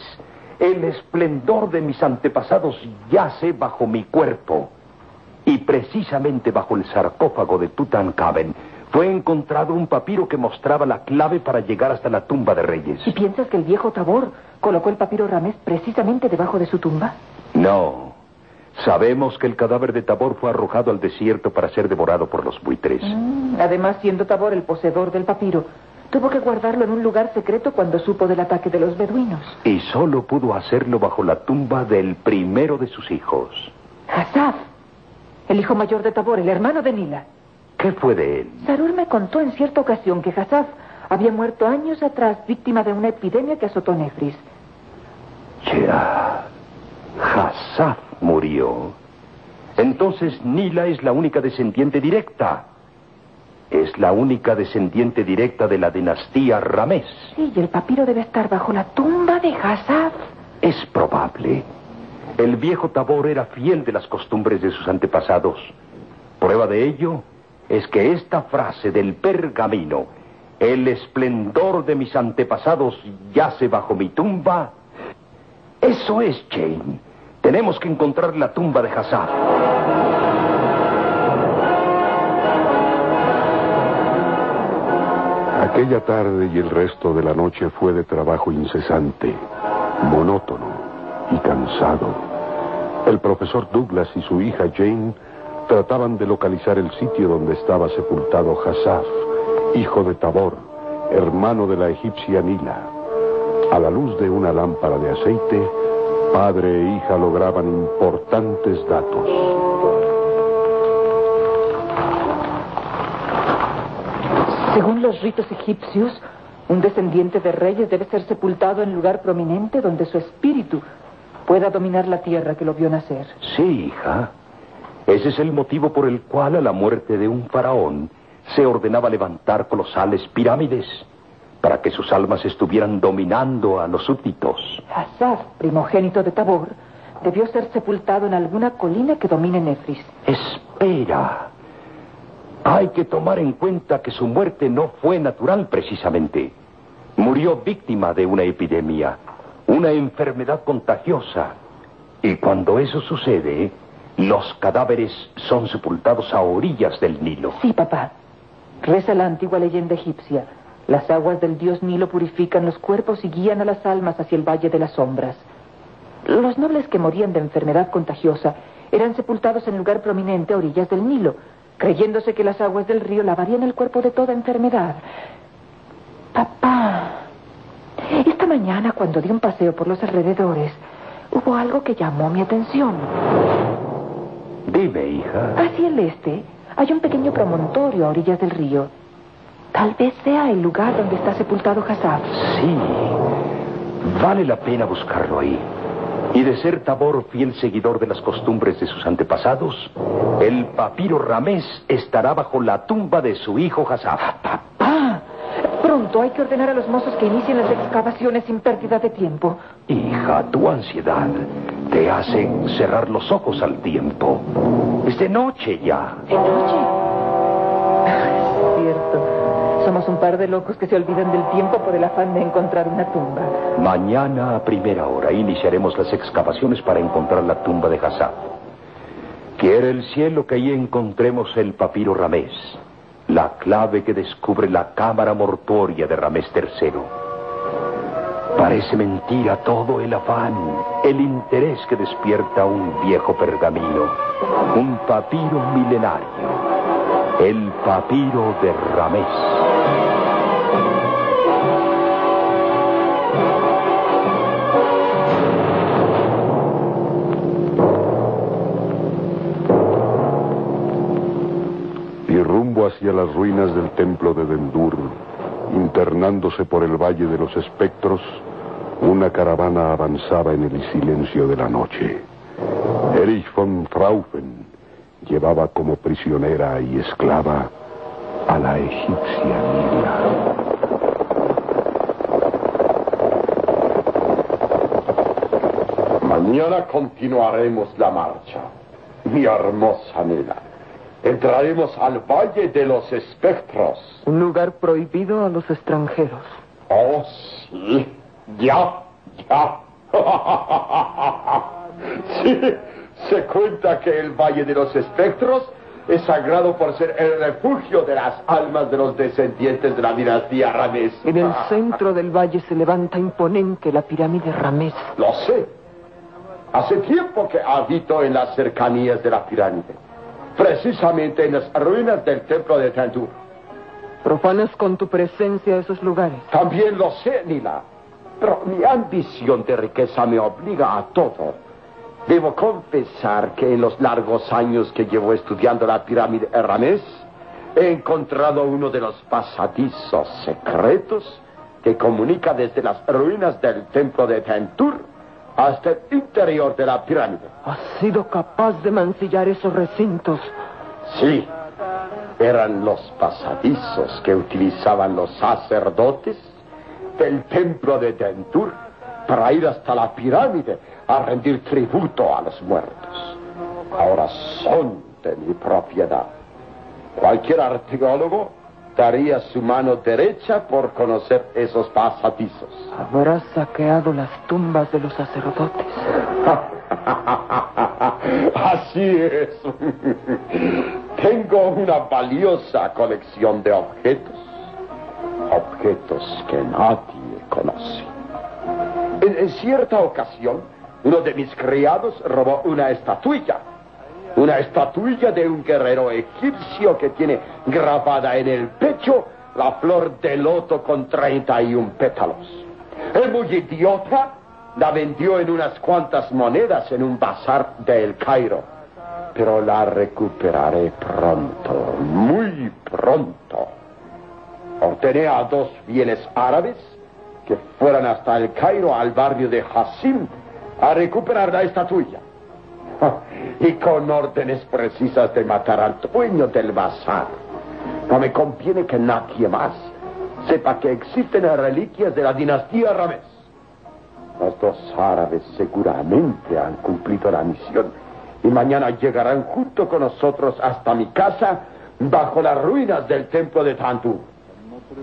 El esplendor de mis antepasados yace bajo mi cuerpo. Y precisamente bajo el sarcófago de Tutankamen fue encontrado un papiro que mostraba la clave para llegar hasta la tumba de reyes. ¿Y piensas que el viejo Tabor colocó el papiro Ramés precisamente debajo de su tumba? No. Sabemos que el cadáver de Tabor fue arrojado al desierto para ser devorado por los buitres. Mm, además, siendo Tabor el poseedor del papiro, Tuvo que guardarlo en un lugar secreto cuando supo del ataque de los beduinos. Y solo pudo hacerlo bajo la tumba del primero de sus hijos. Hassaf, el hijo mayor de Tabor, el hermano de Nila. ¿Qué fue de él? Sarur me contó en cierta ocasión que Hassaf había muerto años atrás víctima de una epidemia que azotó Nefris. Ya. Hassaf murió. Entonces Nila es la única descendiente directa. Es la única descendiente directa de la dinastía Ramés. Sí, y el papiro debe estar bajo la tumba de Hassaf. Es probable. El viejo Tabor era fiel de las costumbres de sus antepasados. Prueba de ello es que esta frase del pergamino, el esplendor de mis antepasados yace bajo mi tumba, eso es, Jane. Tenemos que encontrar la tumba de Hassaf. Aquella tarde y el resto de la noche fue de trabajo incesante, monótono y cansado. El profesor Douglas y su hija Jane trataban de localizar el sitio donde estaba sepultado Hassaf, hijo de Tabor, hermano de la egipcia Nila. A la luz de una lámpara de aceite, padre e hija lograban importantes datos. Según los ritos egipcios, un descendiente de reyes debe ser sepultado en lugar prominente donde su espíritu pueda dominar la tierra que lo vio nacer. Sí, hija. Ese es el motivo por el cual a la muerte de un faraón se ordenaba levantar colosales pirámides para que sus almas estuvieran dominando a los súbditos. Hassaf, primogénito de Tabor, debió ser sepultado en alguna colina que domine Nefris. Espera. Hay que tomar en cuenta que su muerte no fue natural precisamente. Murió víctima de una epidemia, una enfermedad contagiosa. Y cuando eso sucede, los cadáveres son sepultados a orillas del Nilo. Sí, papá. Reza la antigua leyenda egipcia. Las aguas del dios Nilo purifican los cuerpos y guían a las almas hacia el Valle de las Sombras. Los nobles que morían de enfermedad contagiosa eran sepultados en lugar prominente a orillas del Nilo, creyéndose que las aguas del río lavarían el cuerpo de toda enfermedad. Papá, esta mañana cuando di un paseo por los alrededores, hubo algo que llamó mi atención. Dime, hija. Hacia el este hay un pequeño promontorio a orillas del río. Tal vez sea el lugar donde está sepultado Hassab. Sí. Vale la pena buscarlo ahí. Y de ser Tabor fiel seguidor de las costumbres de sus antepasados, el papiro Ramés estará bajo la tumba de su hijo Hassab. ¡Papá! Pronto hay que ordenar a los mozos que inicien las excavaciones sin pérdida de tiempo. Hija, tu ansiedad te hace cerrar los ojos al tiempo. Es de noche ya. ¿De noche? Es cierto. Somos un par de locos que se olvidan del tiempo por el afán de encontrar una tumba. Mañana a primera hora iniciaremos las excavaciones para encontrar la tumba de Hassab. Quiere el cielo que ahí encontremos el papiro Ramés, la clave que descubre la cámara mortuoria de Ramés III. Parece mentira todo el afán, el interés que despierta un viejo pergamino, un papiro milenario, el papiro de Ramés. Rumbo hacia las ruinas del templo de Dendur, internándose por el Valle de los Espectros, una caravana avanzaba en el silencio de la noche. Erich von Fraufen llevaba como prisionera y esclava a la egipcia Nila. Mañana continuaremos la marcha. Mi hermosa nena. Entraremos al Valle de los Espectros. Un lugar prohibido a los extranjeros. Oh, sí. Ya, ya. *laughs* sí, se cuenta que el Valle de los Espectros es sagrado por ser el refugio de las almas de los descendientes de la dinastía Ramés. En el *laughs* centro del valle se levanta imponente la pirámide Ramés. Lo sé. Hace tiempo que habito en las cercanías de la pirámide. Precisamente en las ruinas del templo de Tandur. Profanas con tu presencia esos lugares. También lo sé, Nila. Pero mi ambición de riqueza me obliga a todo. Debo confesar que en los largos años que llevo estudiando la pirámide de Ramés, he encontrado uno de los pasadizos secretos que comunica desde las ruinas del templo de Tentur hasta el interior de la pirámide. Has sido capaz de mancillar esos recintos. Sí, eran los pasadizos que utilizaban los sacerdotes del templo de Tentur para ir hasta la pirámide a rendir tributo a los muertos. Ahora son de mi propiedad. Cualquier arqueólogo daría su mano derecha por conocer esos pasadizos. Habrás saqueado las tumbas de los sacerdotes. *laughs* Así es. Tengo una valiosa colección de objetos. Objetos que nadie conoce. En, en cierta ocasión, uno de mis criados robó una estatuilla. Una estatuilla de un guerrero egipcio que tiene grabada en el pecho la flor de loto con 31 pétalos. El muy idiota la vendió en unas cuantas monedas en un bazar del Cairo. Pero la recuperaré pronto, muy pronto. Ordené a dos fieles árabes que fueran hasta el Cairo, al barrio de Hassim, a recuperar la estatuilla. *laughs* Y con órdenes precisas de matar al dueño del bazar. No me conviene que nadie más sepa que existen reliquias de la dinastía Ramés. Los dos árabes seguramente han cumplido la misión y mañana llegarán junto con nosotros hasta mi casa bajo las ruinas del templo de Tantu.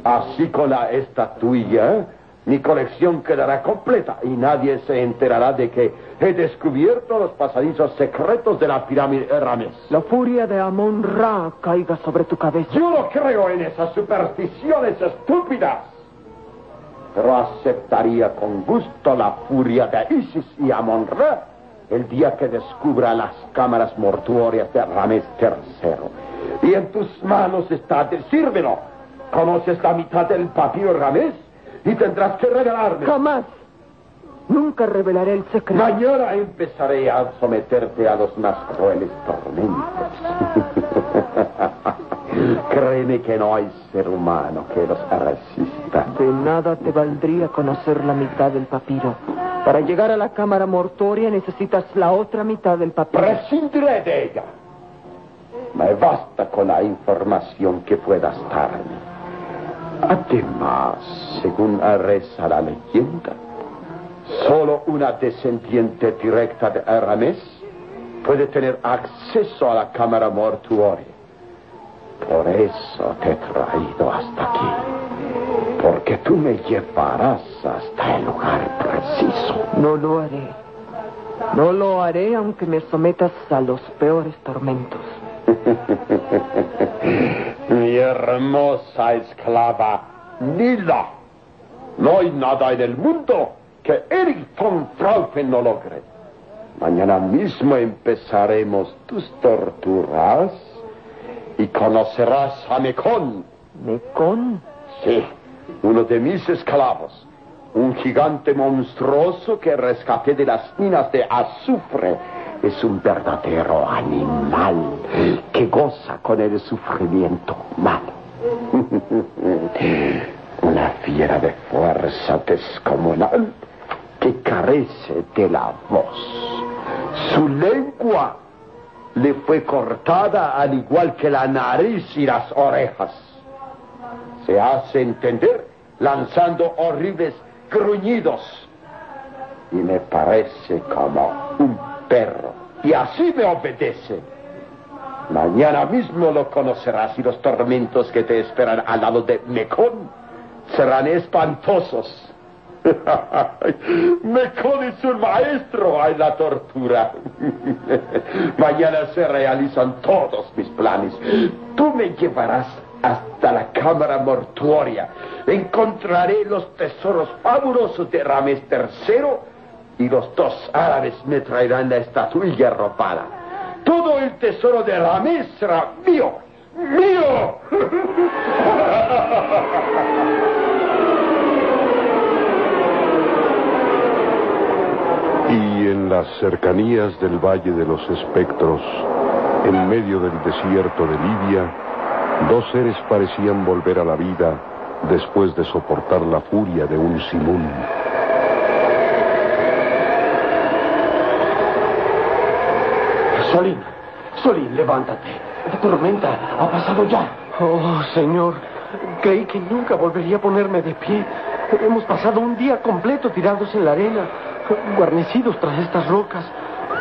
Así con la estatuilla mi colección quedará completa y nadie se enterará de que he descubierto los pasadizos secretos de la pirámide de Ramés. La furia de Amon Ra caiga sobre tu cabeza. Yo no creo en esas supersticiones estúpidas. Pero aceptaría con gusto la furia de Isis y Amon Ra el día que descubra las cámaras mortuorias de Ramés III. Y en tus manos está decírmelo. ¿Conoces la mitad del papiro Ramés? Y tendrás que regalarme. Jamás. Nunca revelaré el secreto. Mañana empezaré a someterte a los más crueles tormentos. *laughs* Créeme que no hay ser humano que los resista. De nada te valdría conocer la mitad del papiro. Para llegar a la cámara mortuoria necesitas la otra mitad del papiro. Prescindiré de ella. Me basta con la información que puedas darme. Además, según reza la leyenda, solo una descendiente directa de Arames puede tener acceso a la cámara mortuoria. Por eso te he traído hasta aquí. Porque tú me llevarás hasta el lugar preciso. No lo haré. No lo haré aunque me sometas a los peores tormentos. Mi hermosa esclava, Nila. No hay nada en el mundo que Eric von Fraufen no logre. Mañana mismo empezaremos tus torturas y conocerás a Mekon. ¿Mekon? Sí, uno de mis esclavos. Un gigante monstruoso que rescaté de las minas de azufre. Es un verdadero animal que goza con el sufrimiento humano. *laughs* Una fiera de fuerza descomunal que carece de la voz. Su lengua le fue cortada al igual que la nariz y las orejas. Se hace entender lanzando horribles gruñidos y me parece como un perro y así me obedece. Mañana mismo lo conocerás y los tormentos que te esperan al lado de Mekón serán espantosos. Mekón es un maestro en la tortura. *laughs* Mañana se realizan todos mis planes. Tú me llevarás hasta la cámara mortuoria. Encontraré los tesoros fabulosos de Rames III y los dos árabes me traerán la estatuilla robada. Todo el tesoro de Rames será mío. ¡Mío! *laughs* Y en las cercanías del Valle de los Espectros, en medio del desierto de Libia, dos seres parecían volver a la vida después de soportar la furia de un simón. Solín, Solín, levántate. La tormenta ha pasado ya. Oh, señor, creí que nunca volvería a ponerme de pie. Hemos pasado un día completo tirados en la arena, guarnecidos tras estas rocas.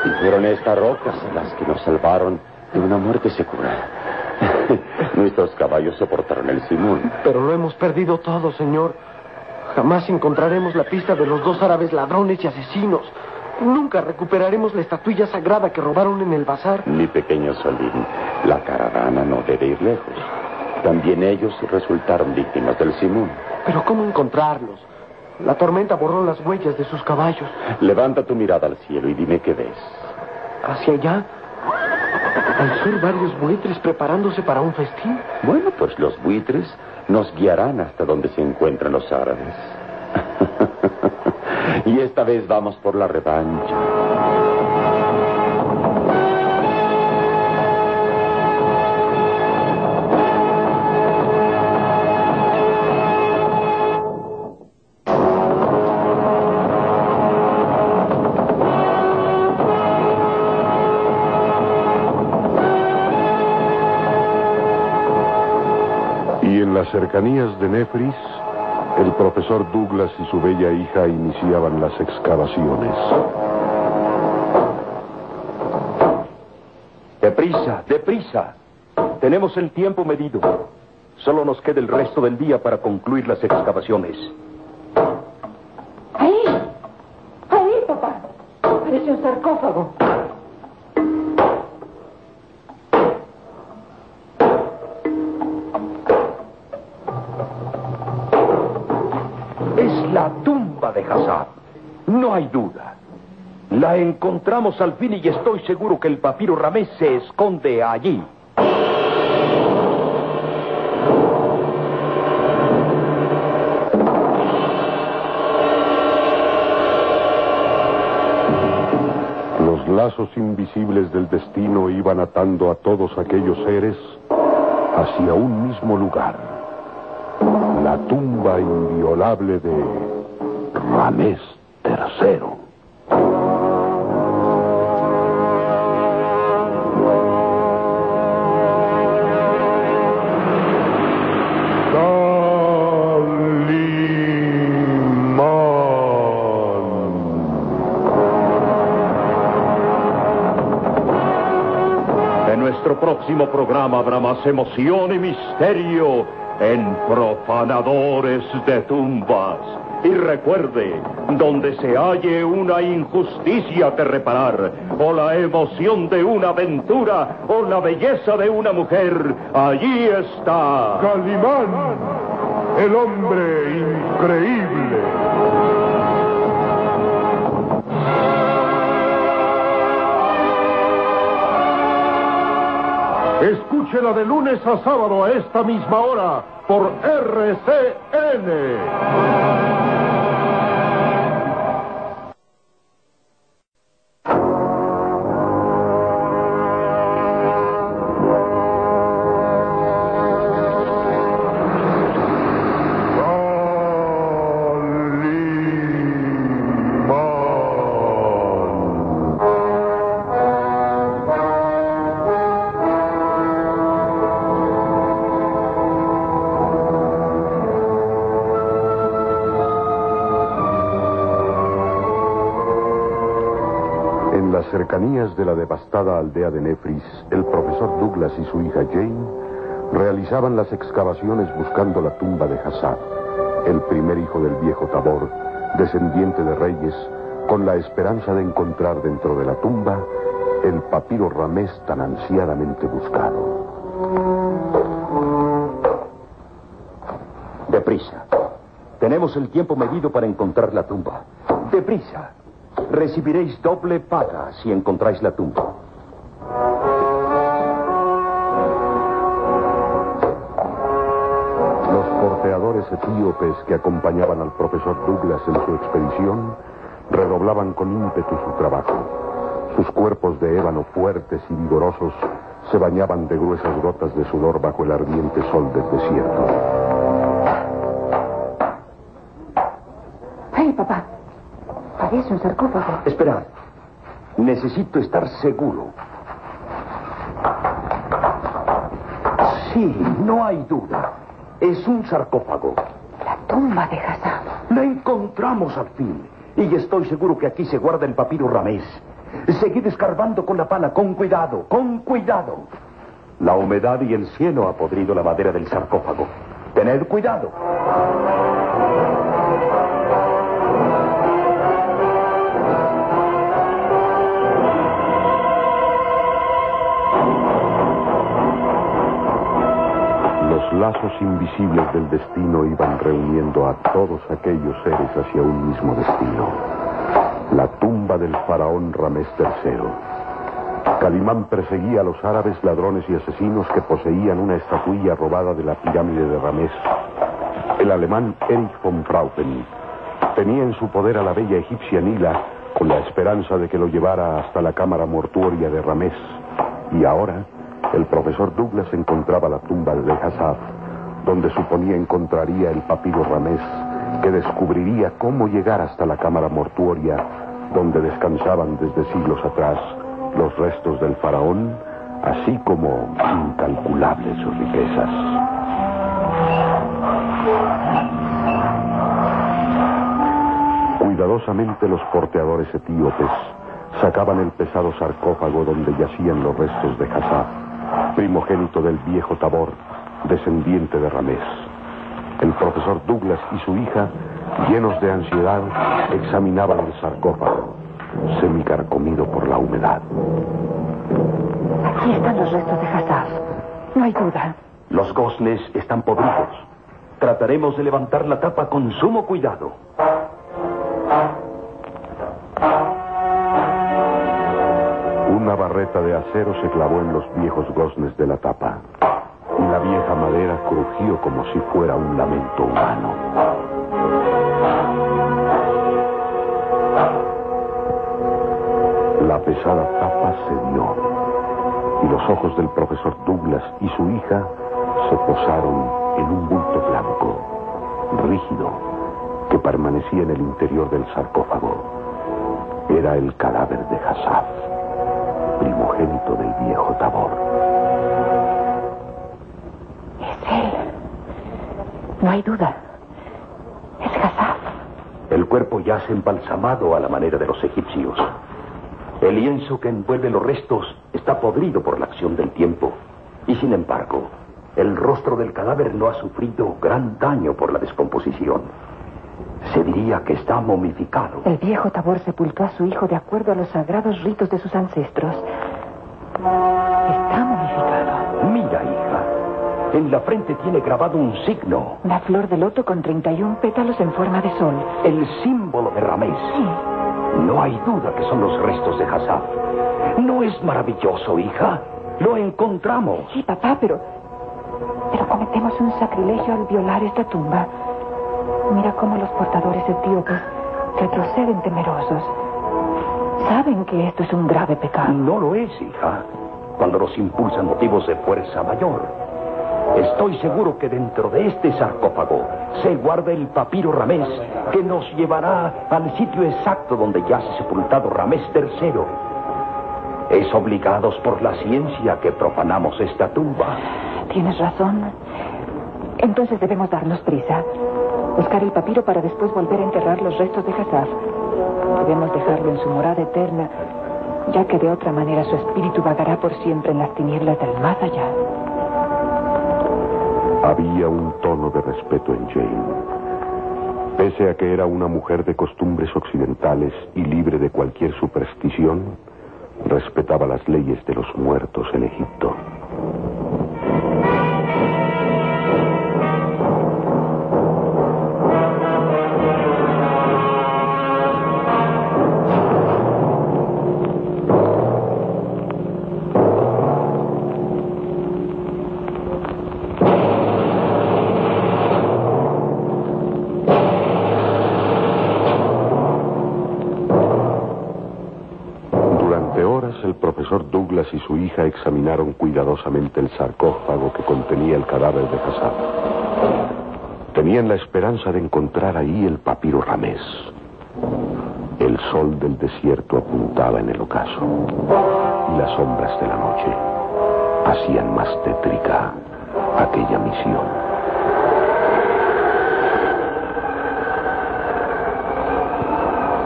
Y fueron estas rocas las que nos salvaron de una muerte segura. *laughs* Nuestros caballos soportaron el simón. Pero lo hemos perdido todo, señor. Jamás encontraremos la pista de los dos árabes ladrones y asesinos. Nunca recuperaremos la estatuilla sagrada que robaron en el bazar. Mi pequeño Solín, la caravana no debe ir lejos. También ellos resultaron víctimas del simón. Pero ¿cómo encontrarlos? La tormenta borró las huellas de sus caballos. Levanta tu mirada al cielo y dime qué ves. ¿Hacia allá? Al sur varios buitres preparándose para un festín. Bueno, pues los buitres nos guiarán hasta donde se encuentran los árabes. *laughs* y esta vez vamos por la revancha. Las cercanías de Nefris, el profesor Douglas y su bella hija iniciaban las excavaciones. Deprisa, deprisa. Tenemos el tiempo medido. Solo nos queda el resto del día para concluir las excavaciones. Ahí. Ahí, papá. Parece un sarcófago. Hay duda. La encontramos al fin y estoy seguro que el papiro Ramés se esconde allí. Los lazos invisibles del destino iban atando a todos aquellos seres hacia un mismo lugar. La tumba inviolable de Ramés En nuestro próximo programa habrá más emoción y misterio en Profanadores de Tumbas. Y recuerde, donde se halle una injusticia que reparar, o la emoción de una aventura, o la belleza de una mujer, allí está. Calimán, el hombre increíble. Escúchela de lunes a sábado a esta misma hora por RCN. De la devastada aldea de Nefris, el profesor Douglas y su hija Jane realizaban las excavaciones buscando la tumba de Hassad, el primer hijo del viejo Tabor, descendiente de reyes, con la esperanza de encontrar dentro de la tumba el papiro ramés tan ansiadamente buscado. Deprisa. Tenemos el tiempo medido para encontrar la tumba. Deprisa. Recibiréis doble paga si encontráis la tumba. Los porteadores etíopes que acompañaban al profesor Douglas en su expedición redoblaban con ímpetu su trabajo. Sus cuerpos de ébano fuertes y vigorosos se bañaban de gruesas gotas de sudor bajo el ardiente sol del desierto. Un sarcófago. Esperad. Necesito estar seguro. Sí, no hay duda. Es un sarcófago. La tumba de Hassan. La encontramos al fin. Y estoy seguro que aquí se guarda el papiro ramés. Seguid escarbando con la pala, con cuidado, con cuidado. La humedad y el cielo ha podrido la madera del sarcófago. Tened cuidado. Lazos invisibles del destino iban reuniendo a todos aquellos seres hacia un mismo destino. La tumba del faraón Ramés III. Calimán perseguía a los árabes ladrones y asesinos que poseían una estatuilla robada de la pirámide de Ramés. El alemán Erich von Fraupen tenía en su poder a la bella egipcia Nila con la esperanza de que lo llevara hasta la cámara mortuoria de Ramés. Y ahora, el profesor Douglas encontraba la tumba de Hassaf, donde suponía encontraría el papiro Ramés, que descubriría cómo llegar hasta la cámara mortuoria, donde descansaban desde siglos atrás los restos del faraón, así como incalculables sus riquezas. Cuidadosamente los porteadores etíopes sacaban el pesado sarcófago donde yacían los restos de Hassaf, primogénito del viejo Tabor, descendiente de Ramés. El profesor Douglas y su hija, llenos de ansiedad, examinaban el sarcófago, semicarcomido por la humedad. Aquí están los restos de Hassaf. No hay duda. Los goznes están podridos. Trataremos de levantar la tapa con sumo cuidado. Una barreta de acero se clavó en los viejos goznes de la tapa. Y la vieja madera crujió como si fuera un lamento humano. La pesada tapa cedió. Y los ojos del profesor Douglas y su hija se posaron en un bulto blanco, rígido, que permanecía en el interior del sarcófago. Era el cadáver de Hassaf, primogénito del viejo Tabor. Es él. No hay duda. Es Hassaf. El cuerpo yace embalsamado a la manera de los egipcios. El lienzo que envuelve los restos está podrido por la acción del tiempo. Y sin embargo, el rostro del cadáver no ha sufrido gran daño por la descomposición. Se diría que está momificado. El viejo Tabor sepultó a su hijo de acuerdo a los sagrados ritos de sus ancestros. Está momificado. Mira, hija. En la frente tiene grabado un signo. Una flor de loto con 31 pétalos en forma de sol. El símbolo de Ramés. No hay duda que son los restos de Hassaf. ¿No es maravilloso, hija? Lo encontramos. Sí, papá, pero. Pero cometemos un sacrilegio al violar esta tumba. Mira cómo los portadores etíopes retroceden temerosos. Saben que esto es un grave pecado. No lo es, hija. Cuando nos impulsan motivos de fuerza mayor. Estoy seguro que dentro de este sarcófago se guarda el papiro Ramés que nos llevará al sitio exacto donde yace sepultado Ramés III. Es obligados por la ciencia que profanamos esta tumba. Tienes razón. Entonces debemos darnos prisa. Buscar el papiro para después volver a enterrar los restos de Hassaf. Debemos dejarlo en su morada eterna, ya que de otra manera su espíritu vagará por siempre en las tinieblas del más allá. Había un tono de respeto en Jane. Pese a que era una mujer de costumbres occidentales y libre de cualquier superstición, respetaba las leyes de los muertos en Egipto. Douglas y su hija examinaron cuidadosamente el sarcófago que contenía el cadáver de Hassaf. Tenían la esperanza de encontrar ahí el papiro Ramés. El sol del desierto apuntaba en el ocaso y las sombras de la noche hacían más tétrica aquella misión.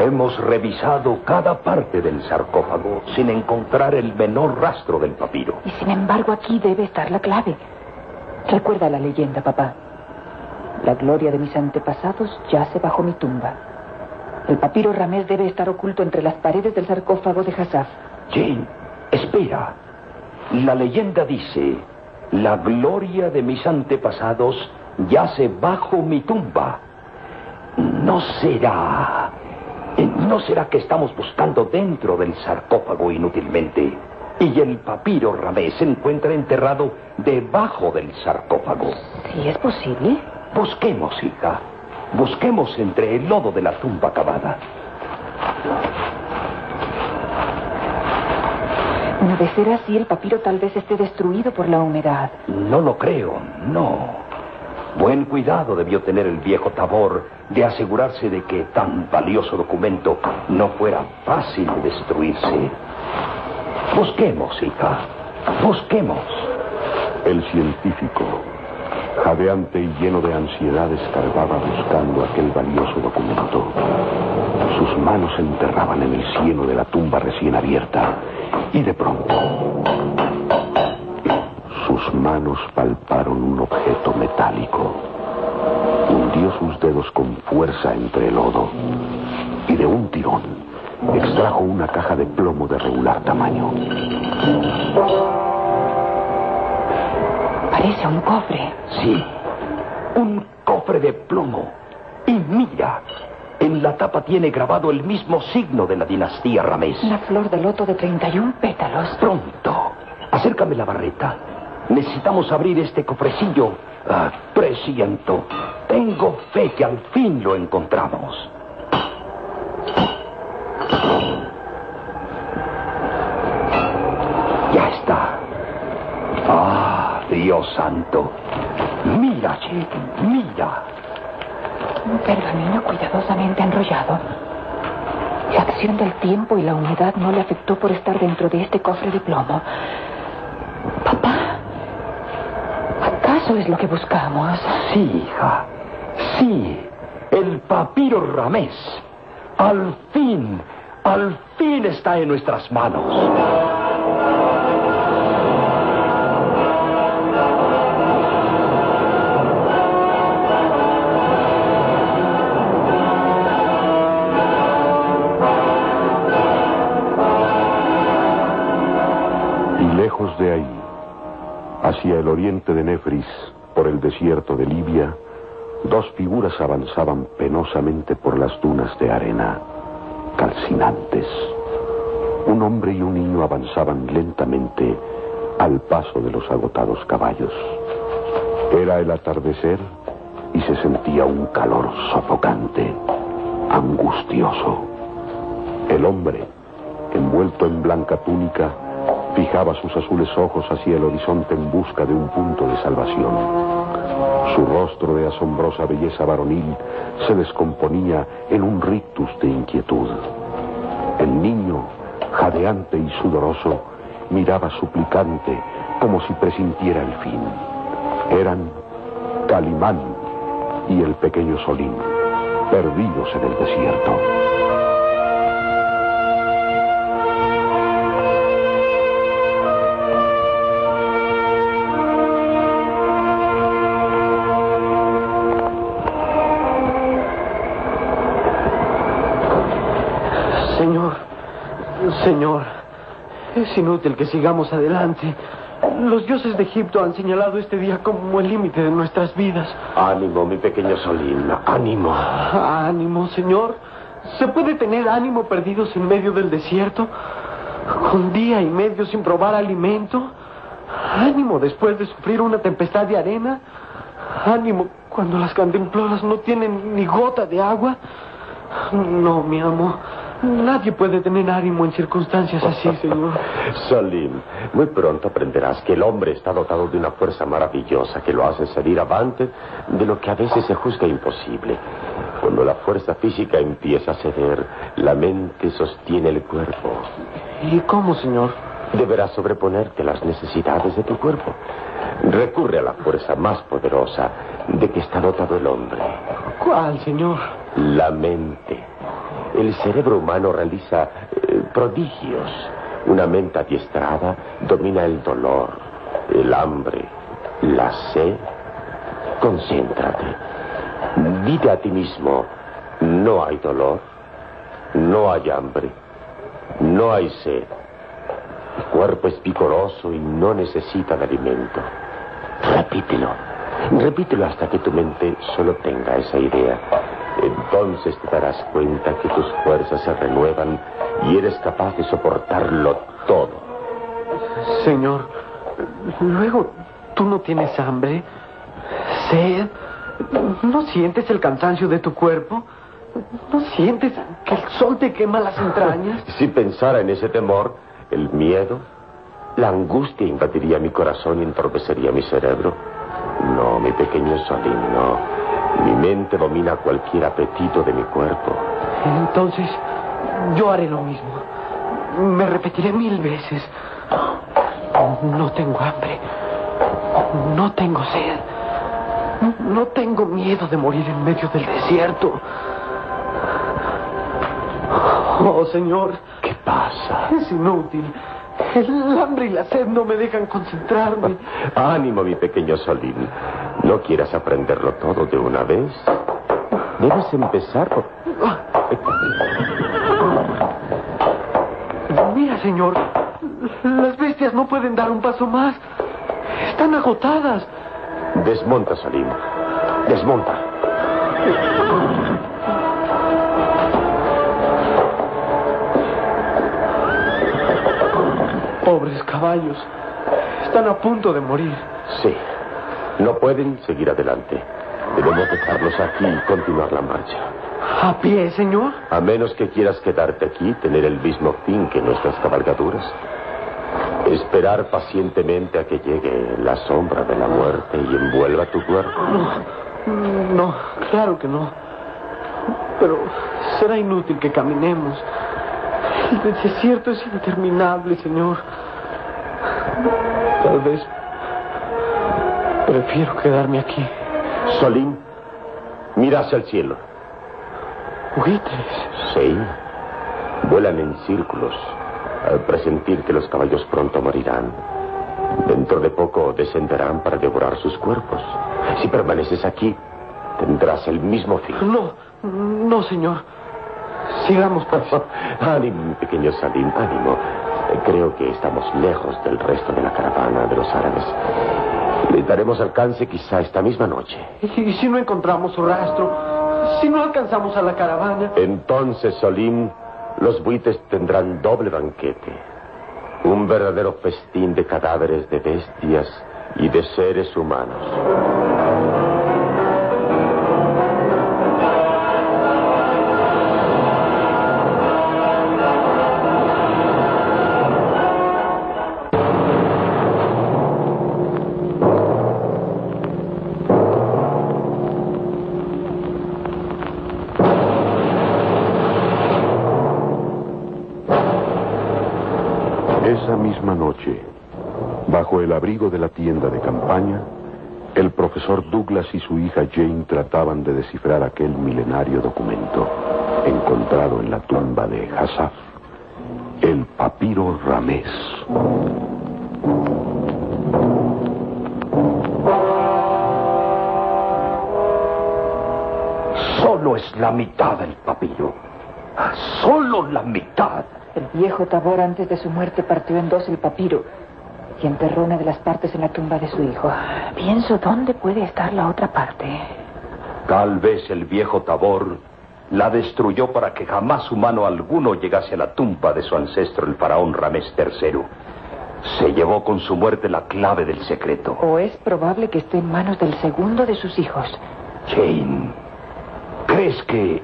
Hemos revisado cada parte del sarcófago sin encontrar el menor rastro del papiro. Y sin embargo aquí debe estar la clave. Recuerda la leyenda, papá. La gloria de mis antepasados yace bajo mi tumba. El papiro Ramés debe estar oculto entre las paredes del sarcófago de Hassaf. Jane, espera. La leyenda dice, la gloria de mis antepasados yace bajo mi tumba. ¿No será... ¿No será que estamos buscando dentro del sarcófago inútilmente? Y el papiro Ramés se encuentra enterrado debajo del sarcófago. Sí, es posible. Busquemos, hija. Busquemos entre el lodo de la tumba cavada. No de ser así, el papiro tal vez esté destruido por la humedad. No lo creo, no. Buen cuidado debió tener el viejo Tabor de asegurarse de que tan valioso documento no fuera fácil de destruirse. Busquemos, hija. Busquemos. El científico, jadeante y lleno de ansiedad, escarbaba buscando aquel valioso documento. Sus manos se enterraban en el cieno de la tumba recién abierta y de pronto sus manos palparon un objeto metálico. Hundió sus dedos con fuerza entre el lodo y de un tirón extrajo una caja de plomo de regular tamaño. Parece un cofre. Sí, un cofre de plomo. Y mira, en la tapa tiene grabado el mismo signo de la dinastía Ramés. Una flor de loto de 31 pétalos. Pronto. Acércame la barreta. Necesitamos abrir este cofrecillo. Presiento. Tengo fe que al fin lo encontramos. Ya está. Ah, Dios santo. Mira, Che, mira. Un pergamino cuidadosamente enrollado. La acción del tiempo y la humedad no le afectó por estar dentro de este cofre de plomo. Papá, ¿acaso es lo que buscamos? Sí, hija. Sí. El papiro Ramés. Al fin, al fin está en nuestras manos. Hacia el oriente de Nefris, por el desierto de Libia, dos figuras avanzaban penosamente por las dunas de arena, calcinantes. Un hombre y un niño avanzaban lentamente al paso de los agotados caballos. Era el atardecer y se sentía un calor sofocante, angustioso. El hombre, envuelto en blanca túnica, Fijaba sus azules ojos hacia el horizonte en busca de un punto de salvación. Su rostro de asombrosa belleza varonil se descomponía en un rictus de inquietud. El niño, jadeante y sudoroso, miraba suplicante como si presintiera el fin. Eran Calimán y el pequeño Solín, perdidos en el desierto. Es inútil que sigamos adelante. Los dioses de Egipto han señalado este día como el límite de nuestras vidas. Ánimo, mi pequeño Solín, ánimo. Ánimo, Señor. ¿Se puede tener ánimo perdidos en medio del desierto? Con día y medio sin probar alimento. Ánimo después de sufrir una tempestad de arena. Ánimo cuando las cantemploras no tienen ni gota de agua. No, mi amo. Nadie puede tener ánimo en circunstancias así, *laughs* señor. Salim, muy pronto aprenderás que el hombre está dotado de una fuerza maravillosa que lo hace salir avante de lo que a veces se juzga imposible. Cuando la fuerza física empieza a ceder, la mente sostiene el cuerpo. ¿Y cómo, señor? Deberás sobreponerte a las necesidades de tu cuerpo. Recurre a la fuerza más poderosa de que está dotado el hombre. ¿Cuál, señor? La mente el cerebro humano realiza eh, prodigios. Una mente adiestrada domina el dolor, el hambre, la sed. Concéntrate. Dite a ti mismo, no hay dolor, no hay hambre, no hay sed. El cuerpo es picoroso y no necesita de alimento. Repítelo. Repítelo hasta que tu mente solo tenga esa idea. Entonces te darás cuenta que tus fuerzas se renuevan y eres capaz de soportarlo todo. Señor, luego, ¿tú no tienes hambre? ¿Sed? ¿No sientes el cansancio de tu cuerpo? ¿No sientes que el sol te quema las entrañas? *laughs* Si pensara en ese temor, el miedo, la angustia invadiría mi corazón y entorpecería mi cerebro. No, mi pequeño Solín, no. Mi mente domina cualquier apetito de mi cuerpo. Entonces, yo haré lo mismo. Me repetiré mil veces. No tengo hambre. No tengo sed. No tengo miedo de morir en medio del desierto. Oh, Señor. ¿Qué pasa? Es inútil. El hambre y la sed no me dejan concentrarme. Ánimo, mi pequeño Solín. ¿No quieras aprenderlo todo de una vez? Debes empezar por... Mira, señor. Las bestias no pueden dar un paso más. Están agotadas. Desmonta, Salim. Desmonta. Pobres caballos. Están a punto de morir. Sí. No pueden seguir adelante. Debemos dejarlos aquí y continuar la marcha. ¿A pie, señor? A menos que quieras quedarte aquí y tener el mismo fin que nuestras cabalgaduras. Esperar pacientemente a que llegue la sombra de la muerte y envuelva tu cuerpo. No, no, claro que no. Pero será inútil que caminemos. El desierto es interminable, señor. Tal vez prefiero quedarme aquí. Solín, mira hacia el cielo. Buitres. Sí. Vuelan en círculos al presentir que los caballos pronto morirán. Dentro de poco descenderán para devorar sus cuerpos. Si permaneces aquí, tendrás el mismo fin. No, no, señor. Sigamos, pues. ánimo, mi pequeño Salim, ánimo. Creo que estamos lejos del resto de la caravana de los árabes. Le daremos alcance quizá esta misma noche. ¿Y si no encontramos su rastro? Si no alcanzamos a la caravana. Entonces, Solim, los buites tendrán doble banquete. Un verdadero festín de cadáveres de bestias y de seres humanos. Bajo el abrigo de la tienda de campaña, el profesor Douglas y su hija Jane trataban de descifrar aquel milenario documento encontrado en la tumba de Hassaf, el papiro Ramés. Solo es la mitad del papiro. Solo la mitad. El viejo Tabor antes de su muerte partió en dos el papiro y enterró una de las partes en la tumba de su hijo. Pienso dónde puede estar la otra parte. Tal vez el viejo Tabor la destruyó para que jamás humano alguno llegase a la tumba de su ancestro, el faraón Ramés III. Se llevó con su muerte la clave del secreto. O es probable que esté en manos del segundo de sus hijos. Jane, ¿crees que,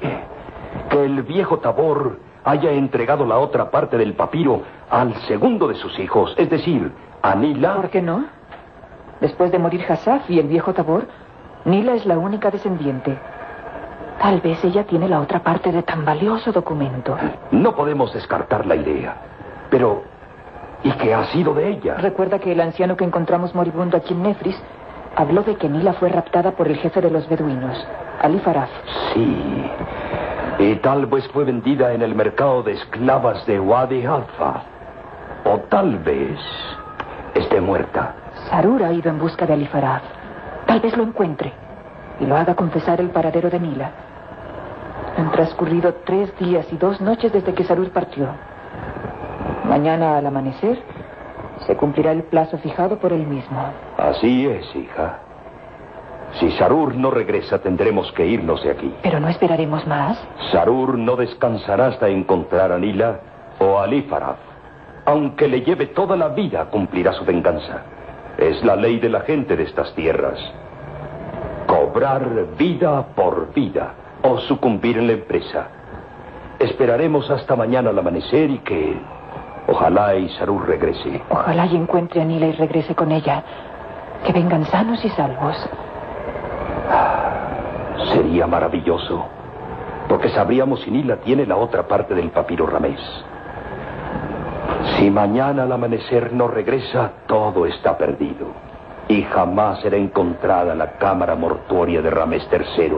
que el viejo Tabor haya entregado la otra parte del papiro al segundo de sus hijos, es decir, a Nila? ¿Por qué no? Después de morir Hassaf y el viejo Tabor, Nila es la única descendiente. Tal vez ella tiene la otra parte de tan valioso documento. No podemos descartar la idea. Pero, ¿y qué ha sido de ella? Recuerda que el anciano que encontramos moribundo aquí en Nefris habló de que Nila fue raptada por el jefe de los beduinos, Ali Faraf. Sí. Y tal vez fue vendida en el mercado de esclavas de Wadi Alfa. O tal vez esté muerta. Sarur ha ido en busca de Ali Faraf. Tal vez lo encuentre y lo haga confesar el paradero de Nila. Han transcurrido tres días y dos noches desde que Sarur partió. Mañana al amanecer se cumplirá el plazo fijado por él mismo. Así es, hija. Si Sarur no regresa, tendremos que irnos de aquí. Pero no esperaremos más. Sarur no descansará hasta encontrar a Nila o a. Aunque le lleve toda la vida, cumplirá su venganza. Es la ley de la gente de estas tierras. Cobrar vida por vida o sucumbir en la empresa. Esperaremos hasta mañana al amanecer y que ojalá y Sarur regrese. Ojalá y encuentre a Nila y regrese con ella. Que vengan sanos y salvos. Sería maravilloso, porque sabríamos si Nila tiene la otra parte del papiro Ramés. Si mañana al amanecer no regresa, todo está perdido. Y jamás será encontrada la cámara mortuoria de Ramés III.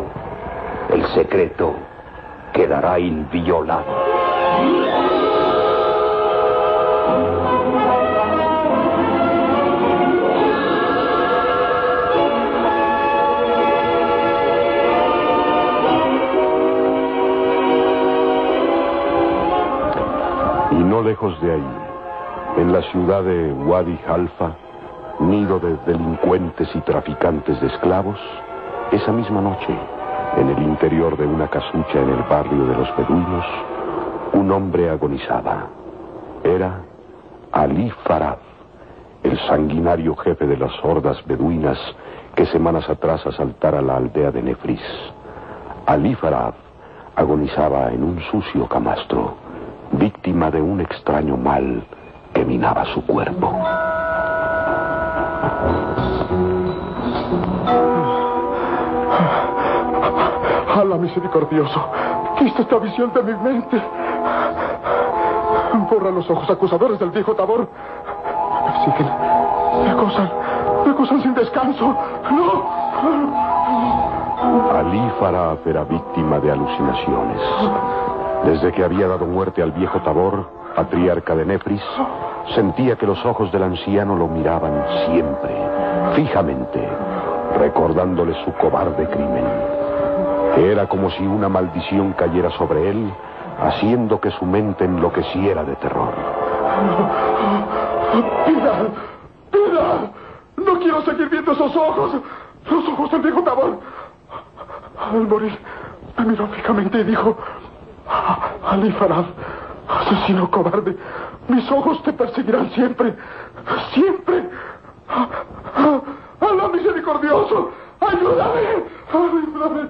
El secreto quedará inviolado. Lejos de ahí, en la ciudad de Wadi Halfa, nido de delincuentes y traficantes de esclavos, esa misma noche, en el interior de una casucha en el barrio de los beduinos, un hombre agonizaba. Era Ali Farad, el sanguinario jefe de las hordas beduinas que semanas atrás asaltara la aldea de Nefris. Ali Farad agonizaba en un sucio camastro, víctima de un extraño mal que minaba su cuerpo. ¡Hala misericordioso! Quita esta visión de mi mente. Borra los ojos acusadores del viejo Tabor. Me siguen. Me acosan. Me acosan sin descanso. ¡No! Ali Faraf era víctima de alucinaciones. Desde que había dado muerte al viejo Tabor, patriarca de Nefris, sentía que los ojos del anciano lo miraban siempre, fijamente, recordándole su cobarde crimen. Era como si una maldición cayera sobre él, haciendo que su mente enloqueciera de terror. ¡Piedad! ¡Piedad! No quiero seguir viendo esos ojos. Los ojos del viejo Tabor. Al morir, me miró fijamente y dijo: Ali Farad, asesino cobarde, mis ojos te perseguirán siempre. Siempre. ¡Alá misericordioso! ¡Ayúdame! ¡Ayúdame!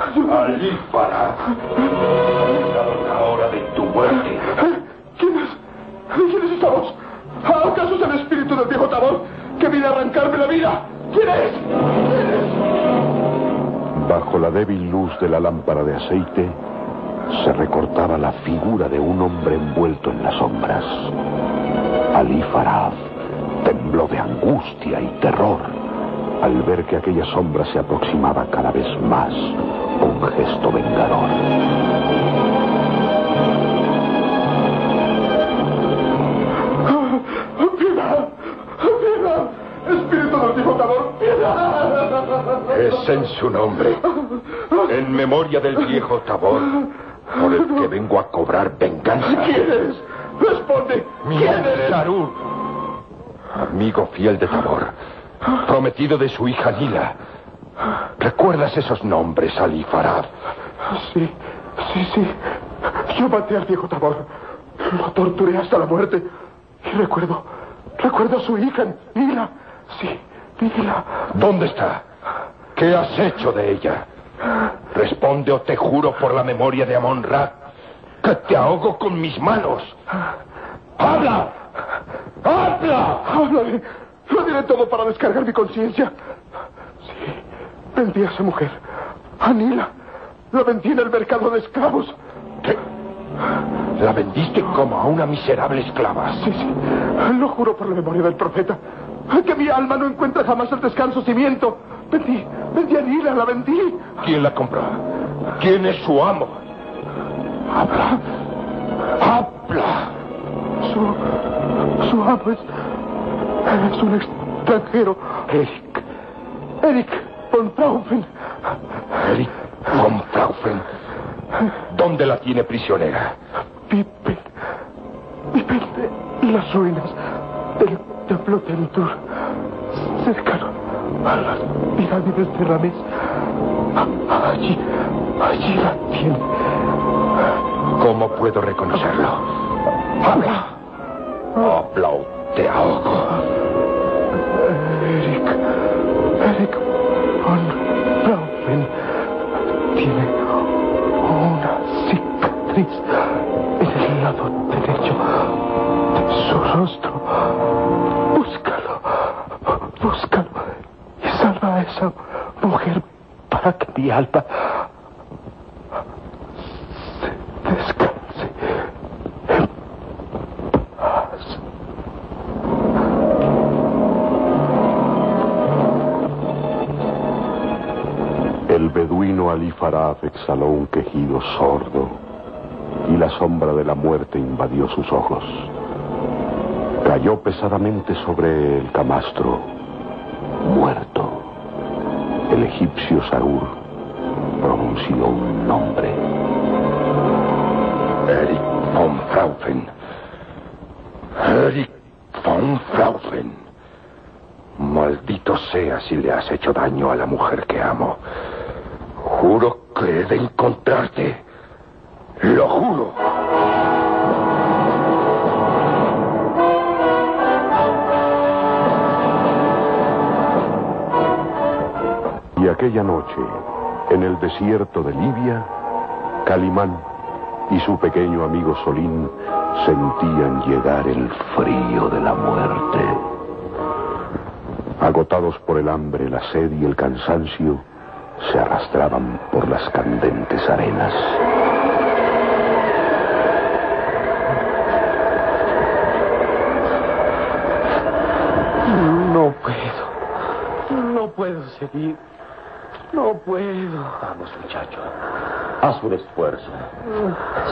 ¡Ayúdame! Ali Farad, es la hora de tu muerte. ¿Quién es? ¿Quién es esta voz? ¿Acaso es el espíritu del viejo Tabor que viene a arrancarme la vida? ¿Quién es? ¿Quién es? Bajo la débil luz de la lámpara de aceite se recortaba la figura de un hombre envuelto en las sombras. Ali Farad tembló de angustia y terror al ver que aquella sombra se aproximaba cada vez más con gesto vengador. ¡Piedad! ¡Piedad! ¡Espíritu Tabor! ¡Piedad! Es en su nombre, en memoria del viejo Tabor, por el que vengo a cobrar venganza. ¿Quién eres? Responde. Mi ¿Quién eres? es Arur, amigo fiel de Tabor, prometido de su hija Lila. ¿Recuerdas esos nombres, Ali Farad? Sí, sí, sí. Yo maté al viejo Tabor. Lo torturé hasta la muerte. Y recuerdo, recuerdo a su hija, Nila. Sí, Nila. ¿Dónde está? ¿Qué has hecho de ella? Responde o te juro por la memoria de Amon Ra que te ahogo con mis manos. ¡Habla! ¡Habla! Háblale. Lo diré todo para descargar mi conciencia. Sí, vendí a esa mujer. A Nila. La vendí en el mercado de esclavos. ¿Qué? ¿La vendiste como a una miserable esclava? Sí, sí. Lo juro por la memoria del profeta. Que mi alma no encuentra jamás el descanso si miento. Vendí, vendí a Nila, la vendí. ¿Quién la compró? ¿Quién es su amo? Habla. Habla. Su, su amo es, es un extranjero. Eric. Eric von Traufen. Eric von Traufen. ¿Dónde la tiene prisionera? Vive, vive en las ruinas del templo de Antur, cercano a las pirámides de Ramés. Allí, allí la tiene. ¿Cómo puedo reconocerlo? Habla. Habla o te ahogo. Eric, Eric von Traufen tiene una cicatriz en el lado derecho de su rostro. Para mi descanse. El beduino Ali Faraf exhaló un quejido sordo y la sombra de la muerte invadió sus ojos. Cayó pesadamente sobre el camastro, muerto. El egipcio Saúl pronunció un nombre. Eric von Fraufen. Eric von Fraufen. Maldito sea si le has hecho daño a la mujer que amo. Juro que he de encontrarte. Lo juro. Y aquella noche, en el desierto de Libia, Calimán y su pequeño amigo Solín sentían llegar el frío de la muerte. Agotados por el hambre, la sed y el cansancio, se arrastraban por las candentes arenas. No puedo. No puedo seguir. No puedo. Vamos, muchacho. Haz un esfuerzo.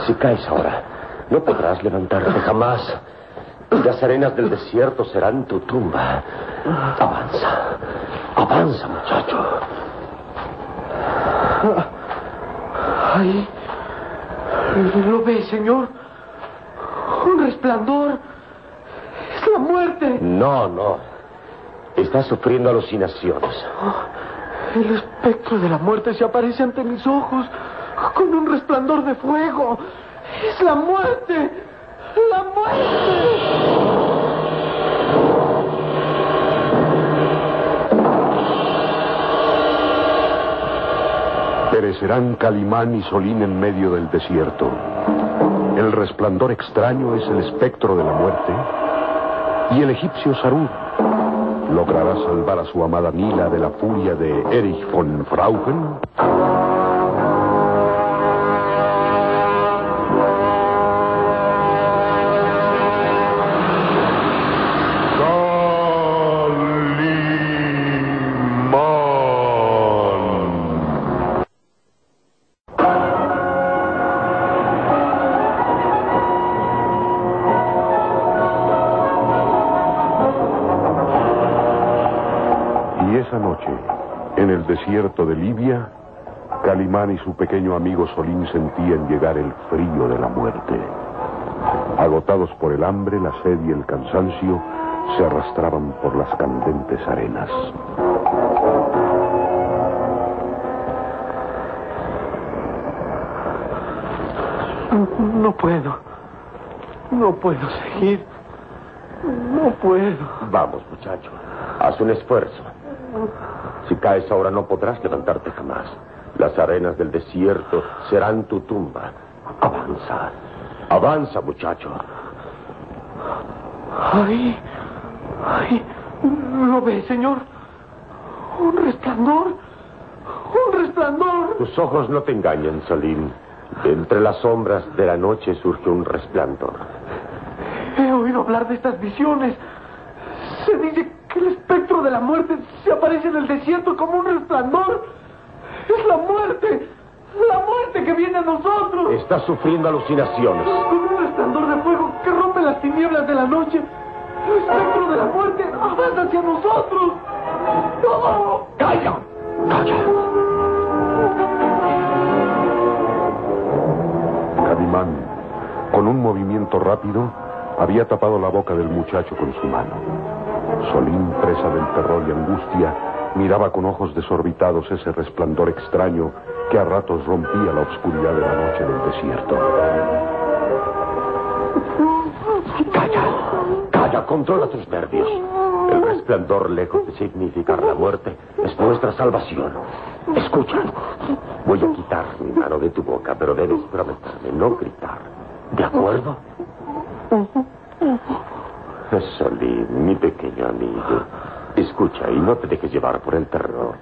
Si caes ahora, no podrás levantarte jamás. Las arenas del desierto serán tu tumba. Avanza. Avanza, muchacho. Ahí. ¿Lo ve, señor? Un resplandor. Es la muerte. No, no. Estás sufriendo alucinaciones. El espectro de la muerte se aparece ante mis ojos con un resplandor de fuego. Es la muerte. La muerte. Perecerán Calimán y Solín en medio del desierto. El resplandor extraño es el espectro de la muerte. Y el egipcio Sarú logrará salvar a su amada Mila de la furia de Erich von Frauchen. Su pequeño amigo Solín sentían llegar el frío de la muerte. Agotados por el hambre, la sed y el cansancio, se arrastraban por las candentes arenas. No puedo. No puedo seguir. No puedo. Vamos, muchacho. Haz un esfuerzo. Si caes ahora no podrás levantarte jamás. Las arenas del desierto serán tu tumba. Avanza. Avanza, muchacho. Ay, ay, ¿lo ve, señor? Un resplandor. Un resplandor. Tus ojos no te engañan, Salim. De entre las sombras de la noche surge un resplandor. He oído hablar de estas visiones. Se dice que el espectro de la muerte se aparece en el desierto como un resplandor. Es la muerte. La muerte que viene a nosotros. Estás sufriendo alucinaciones. Con un resplandor de fuego que rompe las tinieblas de la noche. El espectro de la muerte avanza hacia nosotros. ¡No! ¡Calla! ¡Calla! Calimán, con un movimiento rápido, había tapado la boca del muchacho con su mano. Solín, presa del terror y angustia, miraba con ojos desorbitados ese resplandor extraño que a ratos rompía la oscuridad de la noche del desierto. Calla, calla, controla tus nervios. El resplandor, lejos de significar la muerte, es nuestra salvación. Escucha, voy a quitar mi mano de tu boca, pero debes prometerme no gritar. ¿De acuerdo? Solín, mi pequeño amigo. Escucha y no te dejes llevar por el terror.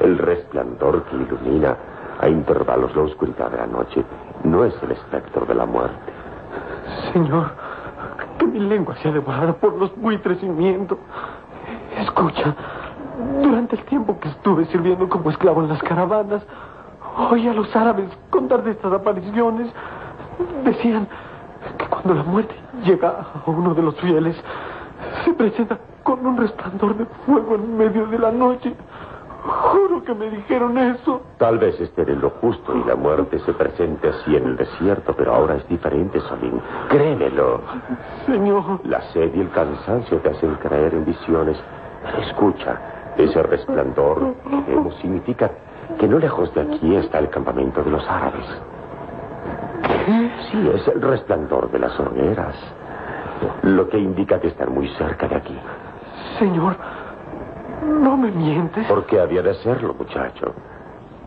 El resplandor que ilumina a intervalos la oscuridad de la noche no es el espectro de la muerte. Señor, que mi lengua sea devorada por los buitres miento. Escucha, durante el tiempo que estuve sirviendo como esclavo en las caravanas, oí a los árabes contar de estas apariciones. Decían que cuando la muerte llega a uno de los fieles, se presenta con un resplandor de fuego en medio de la noche. Juro que me dijeron eso. Tal vez esté en lo justo y la muerte se presente así en el desierto, pero ahora es diferente, Solín. Créemelo. Señor. La sed y el cansancio te hacen creer en visiones. Pero escucha, ese resplandor que vemos significa que no lejos de aquí está el campamento de los árabes. Sí, es el resplandor de las hogueras. Lo que indica que están muy cerca de aquí. Señor, no me mientes. ¿Por qué había de serlo, muchacho?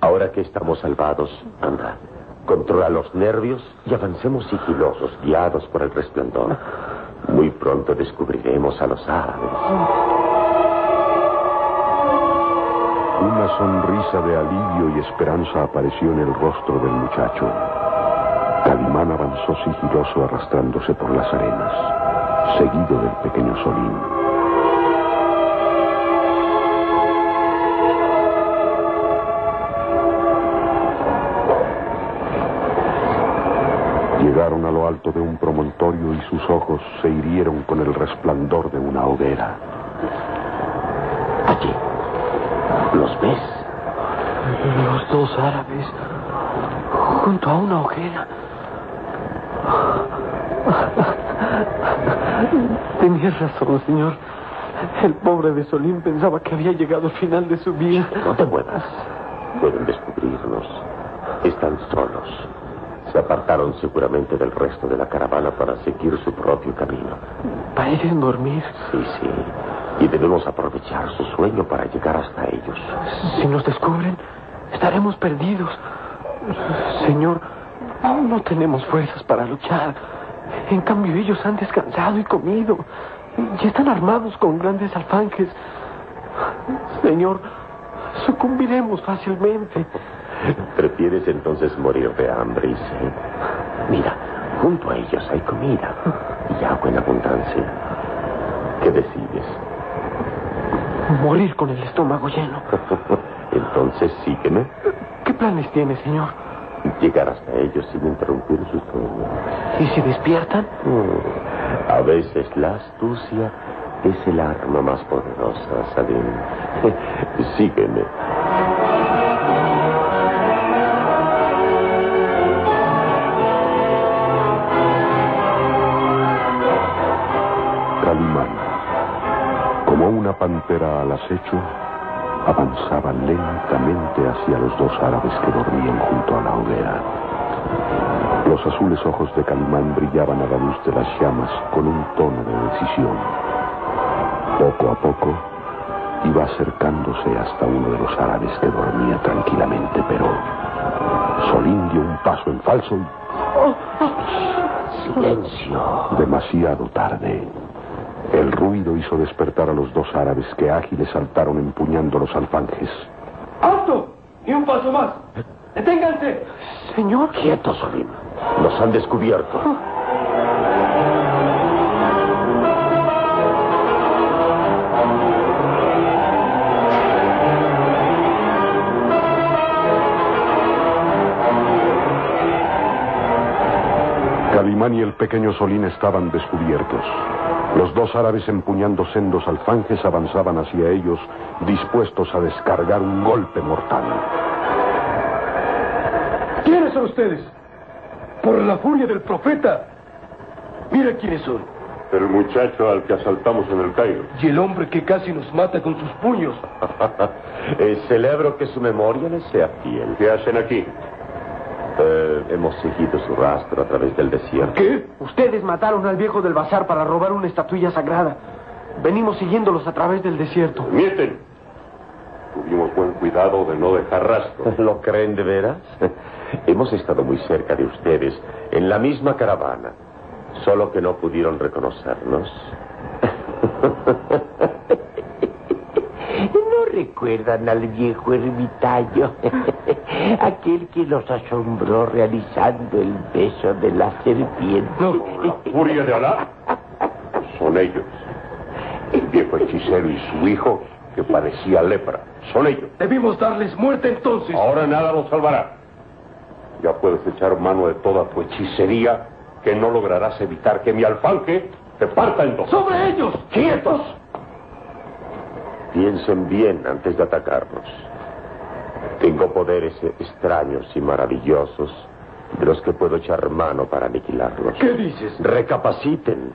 Ahora que estamos salvados, anda, Controla los nervios y avancemos sigilosos, guiados por el resplandor. Muy pronto descubriremos a los árabes. Una sonrisa de alivio y esperanza apareció en el rostro del muchacho. Calimán avanzó sigiloso arrastrándose por las arenas, seguido del pequeño Solín. Llegaron a lo alto de un promontorio y sus ojos se hirieron con el resplandor de una hoguera. Allí. ¿Los ves? Los dos árabes, junto a una hoguera. Tenías razón, señor. El pobre de Solín pensaba que había llegado al final de su vida. No te muevas. Pueden descubrirnos. Están solos. Se apartaron seguramente del resto de la caravana para seguir su propio camino. Parecen dormir. Sí, sí. Y debemos aprovechar su sueño para llegar hasta ellos. Si nos descubren, estaremos perdidos. Señor, no tenemos fuerzas para luchar. En cambio, ellos han descansado y comido. Y están armados con grandes alfanjes. Señor, sucumbiremos fácilmente. *laughs* ¿Prefieres entonces morir de hambre y sed? Mira, junto a ellos hay comida y agua en abundancia. ¿Qué decides? Morir con el estómago lleno. *laughs* entonces sígueme. ¿Qué planes tiene, señor? Llegar hasta ellos sin interrumpir su sueño. ¿Y si despiertan? Mm, A veces la astucia es el arma más poderosa, Salim. *laughs* sígueme. Calimán, como una pantera al acecho, avanzaba lentamente hacia los dos árabes que dormían junto a la hoguera. Los azules ojos de Calimán brillaban a la luz de las llamas con un tono de decisión. Poco a poco iba acercándose hasta uno de los árabes que dormía tranquilamente, pero Solín dio un paso en falso y Silencio. Demasiado tarde. El ruido hizo despertar a los dos árabes que ágiles saltaron empuñando los alfanjes. ¡Alto! ¡Y un paso más! ¡Deténganse! Señor. Quieto, Solim. Nos han descubierto. Calimán y el pequeño Solín estaban descubiertos. Los dos árabes empuñando sendos alfanjes avanzaban hacia ellos, dispuestos a descargar un golpe mortal. ¿Quiénes son ustedes? Por la furia del profeta. Mira quiénes son. El muchacho al que asaltamos en el Cairo. Y el hombre que casi nos mata con sus puños. *laughs* Eh, celebro que su memoria les sea fiel. ¿Qué hacen aquí? Eh, hemos seguido su rastro a través del desierto. ¿Qué? Ustedes mataron al viejo del bazar para robar una estatuilla sagrada. Venimos siguiéndolos a través del desierto. Mienten. Tuvimos buen cuidado de no dejar rastro. *laughs* ¿Lo creen de veras? *laughs* Hemos estado muy cerca de ustedes, en la misma caravana, solo que no pudieron reconocernos. *laughs* ¿No recuerdan al viejo ermitaño? *laughs* Aquel que los asombró realizando el beso de la serpiente. La furia de Alá son ellos. El viejo hechicero y su hijo que parecía lepra. Son ellos. Debimos darles muerte entonces. Ahora nada nos salvará. Ya puedes echar mano de toda tu hechicería que no lograrás evitar que mi alfanque te parta en dos. ¡Sobre ellos! ¡Quietos! Piensen bien antes de atacarnos. Tengo poderes extraños y maravillosos de los que puedo echar mano para aniquilarlos. ¿Qué dices? Recapaciten.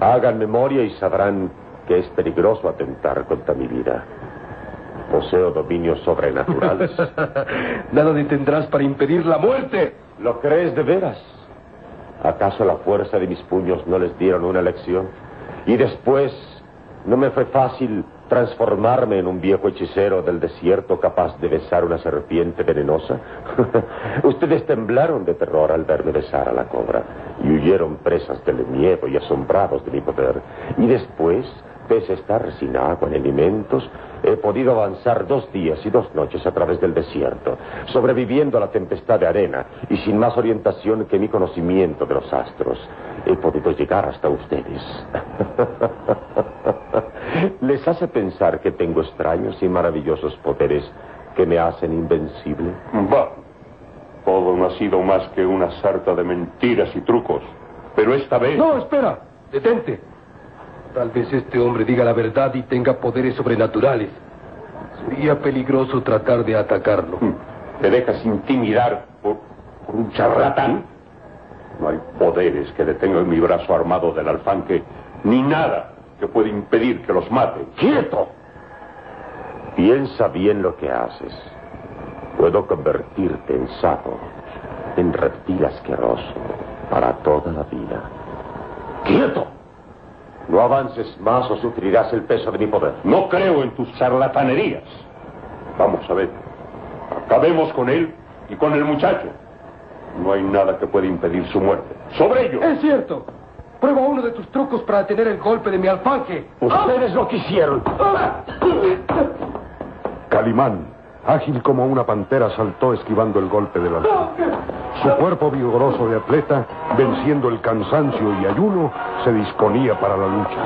Hagan memoria y sabrán que es peligroso atentar contra mi vida. Poseo dominios sobrenaturales. *laughs* Nada detendrás para impedir la muerte. ¿Lo crees de veras? ¿Acaso la fuerza de mis puños no les dieron una lección? Y después, ¿no me fue fácil ¿Transformarme en un viejo hechicero del desierto capaz de besar una serpiente venenosa? *laughs* Ustedes temblaron de terror al verme besar a la cobra y huyeron presas del miedo y asombrados de mi poder. Y después, pese a estar sin agua ni alimentos, he podido avanzar dos días y dos noches a través del desierto, sobreviviendo a la tempestad de arena y sin más orientación que mi conocimiento de los astros. He podido llegar hasta ustedes. *laughs* ¿Les hace pensar que tengo extraños y maravillosos poderes que me hacen invencible? Va. Todo no ha sido más que una sarta de mentiras y trucos. Pero esta vez... No, espera. Detente. Tal vez este hombre diga la verdad y tenga poderes sobrenaturales. Sería peligroso tratar de atacarlo. ¿Te dejas intimidar por, por un charlatán? No hay poderes que detengan mi brazo armado del alfanque, ni nada que pueda impedir que los mate. ¡Quieto! Piensa bien lo que haces. Puedo convertirte en sapo, en reptil asqueroso, para toda la vida. ¡Quieto! No avances más o sufrirás el peso de mi poder. No creo en tus charlatanerías. Vamos a ver. Acabemos con él y con el muchacho. No hay nada que pueda impedir su muerte. Sobre ello. Es cierto. Prueba uno de tus trucos para detener el golpe de mi alfanque. Ustedes lo quisieron. Calimán, ágil como una pantera, saltó esquivando el golpe del alfanque. Su cuerpo vigoroso de atleta, venciendo el cansancio y ayuno, se disponía para la lucha.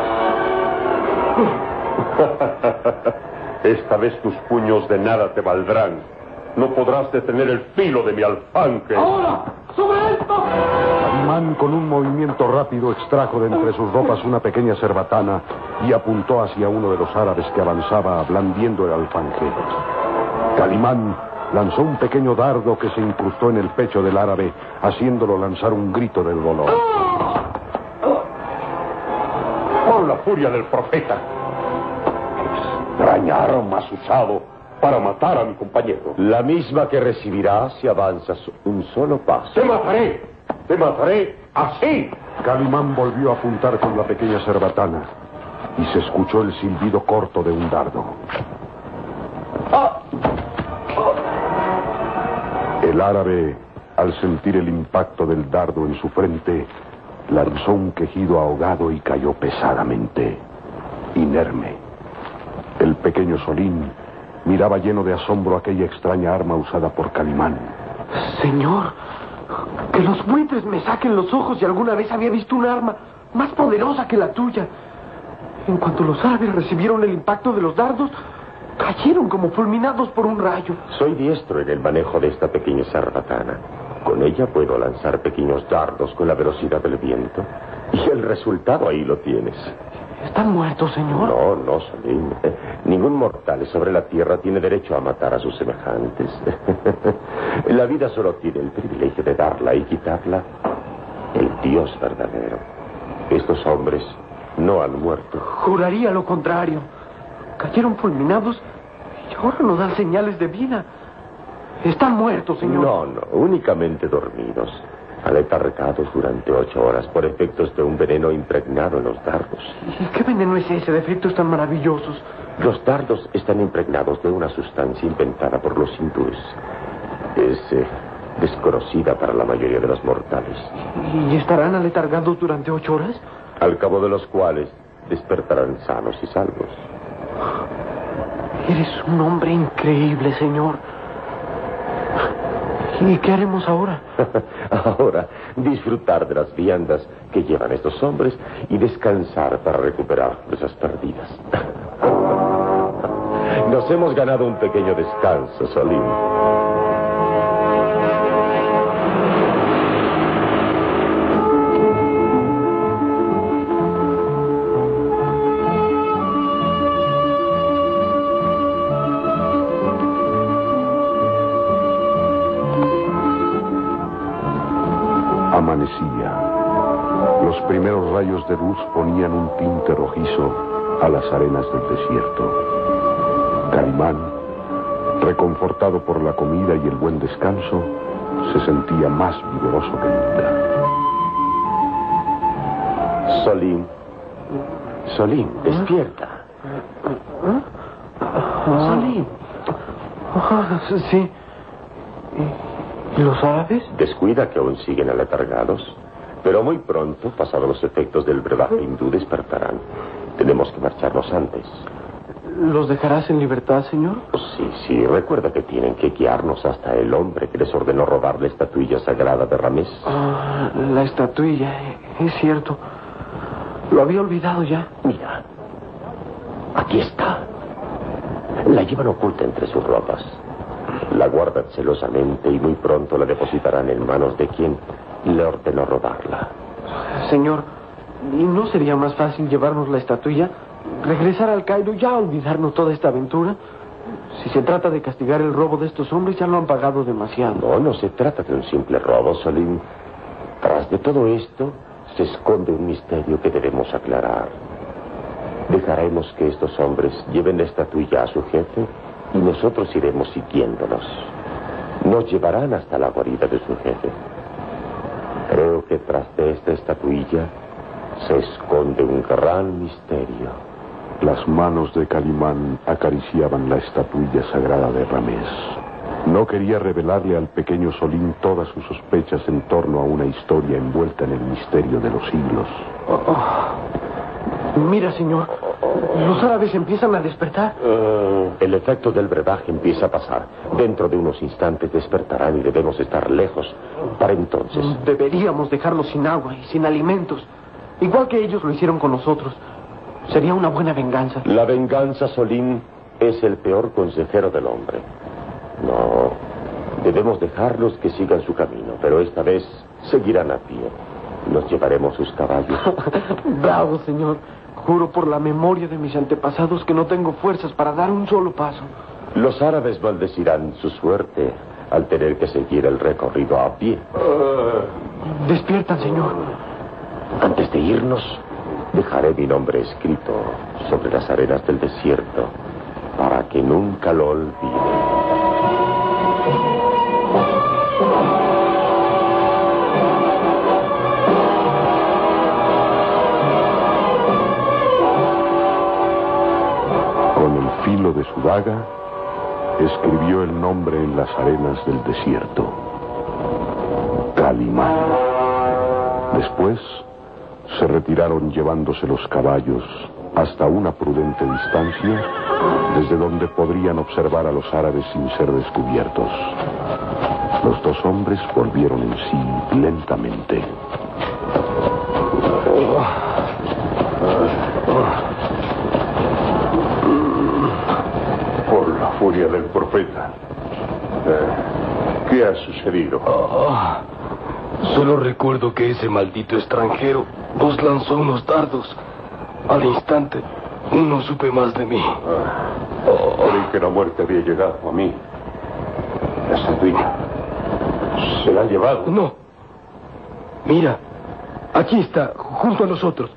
*laughs* Esta vez tus puños de nada te valdrán. No podrás detener el filo de mi alfanque. ¡Ahora! ¡Sobre esto! Calimán, con un movimiento rápido, extrajo de entre sus ropas una pequeña cerbatana y apuntó hacia uno de los árabes que avanzaba blandiendo el alfanque. Calimán lanzó un pequeño dardo que se incrustó en el pecho del árabe, haciéndolo lanzar un grito del dolor. Por la furia del profeta. Extraña arma has usado para matar a mi compañero. La misma que recibirás si avanzas un solo paso. ¡Te mataré! ¡Te mataré así! Calimán volvió a apuntar con la pequeña cerbatana y se escuchó el silbido corto de un dardo. El árabe, al sentir el impacto del dardo en su frente, lanzó un quejido ahogado y cayó pesadamente, inerme. El pequeño Solín miraba lleno de asombro aquella extraña arma usada por Calimán. Señor, que los buitres me saquen los ojos y alguna vez había visto un arma más poderosa que la tuya. En cuanto los árabes recibieron el impacto de los dardos, cayeron como fulminados por un rayo. Soy diestro en el manejo de esta pequeña sarbatana. Con ella puedo lanzar pequeños dardos con la velocidad del viento. Y el resultado ahí lo tienes. ¿Están muertos, señor? No, no, Salim. Ningún mortal sobre la tierra tiene derecho a matar a sus semejantes. *laughs* la vida solo tiene el privilegio de darla y quitarla el Dios verdadero. Estos hombres no han muerto. Juraría lo contrario. Cayeron fulminados y ahora nos dan señales de vida. Están muertos, señor. No, no, únicamente dormidos. Aletargados durante ocho horas por efectos de un veneno impregnado en los dardos. ¿Y qué veneno es ese de efectos tan maravillosos? Los dardos están impregnados de una sustancia inventada por los hindúes. Es eh, desconocida para la mayoría de los mortales. ¿Y estarán aletargados durante ocho horas? Al cabo de los cuales despertarán sanos y salvos. Eres un hombre increíble, señor. ¿Y qué haremos ahora? *laughs* ahora, disfrutar de las viandas que llevan estos hombres y descansar para recuperar fuerzas perdidas. *laughs* Nos hemos ganado un pequeño descanso, Solim. Primeros rayos de luz ponían un tinte rojizo a las arenas del desierto. Calimán, reconfortado por la comida y el buen descanso, se sentía más vigoroso que nunca. Solín, Solín, despierta. Salim. Ah, sí. ¿Y los árabes? Descuida que aún siguen aletargados. Pero muy pronto, pasados los efectos del brebaje hindú, despertarán. Tenemos que marcharnos antes. ¿Los dejarás en libertad, señor? Sí, sí. Recuerda que tienen que guiarnos hasta el hombre que les ordenó robar la estatuilla sagrada de Ramés. Ah, la estatuilla, es cierto. Lo había olvidado ya. Mira, aquí está. La llevan oculta entre sus ropas. La guardan celosamente y muy pronto la depositarán en manos de quien le ordenó robarla. Señor, ¿y no sería más fácil llevarnos la estatuilla? Regresar al Cairo, ya olvidarnos toda esta aventura. Si se trata de castigar el robo de estos hombres, ya lo han pagado demasiado. No, no se trata de un simple robo, Salim. Tras de todo esto, se esconde un misterio que debemos aclarar. Dejaremos que estos hombres lleven la estatuilla a su jefe y nosotros iremos siguiéndolos. Nos llevarán hasta la guarida de su jefe. Creo que tras de esta estatuilla se esconde un gran misterio. Las manos de Calimán acariciaban la estatuilla sagrada de Ramés. No quería revelarle al pequeño Solín todas sus sospechas en torno a una historia envuelta en el misterio de los siglos. Oh, oh. Mira, señor, los árabes empiezan a despertar. Uh, el efecto del brebaje empieza a pasar. Dentro de unos instantes despertarán y debemos estar lejos para entonces. Deberíamos dejarlos sin agua y sin alimentos. Igual que ellos lo hicieron con nosotros. Sería una buena venganza. La venganza, Solín, es el peor consejero del hombre. No, debemos dejarlos que sigan su camino, pero esta vez seguirán a pie. Nos llevaremos sus caballos. *laughs* Bravo, señor. Juro por la memoria de mis antepasados que no tengo fuerzas para dar un solo paso. Los árabes maldecirán su suerte al tener que seguir el recorrido a pie. Despiertan, señor. Antes de irnos, dejaré mi nombre escrito sobre las arenas del desierto para que nunca lo olviden. Filo de su daga, escribió el nombre en las arenas del desierto. Calimán. Después se retiraron llevándose los caballos hasta una prudente distancia desde donde podrían observar a los árabes sin ser descubiertos. Los dos hombres volvieron en sí lentamente. Furia del profeta. Eh, ¿Qué ha sucedido? Ah, solo recuerdo que ese maldito extranjero nos lanzó unos dardos. Al instante, no supe más de mí. Ah, creí que la muerte había llegado a mí. La estatuilla. ¿Se la ha llevado? No. Mira, aquí está, junto a nosotros.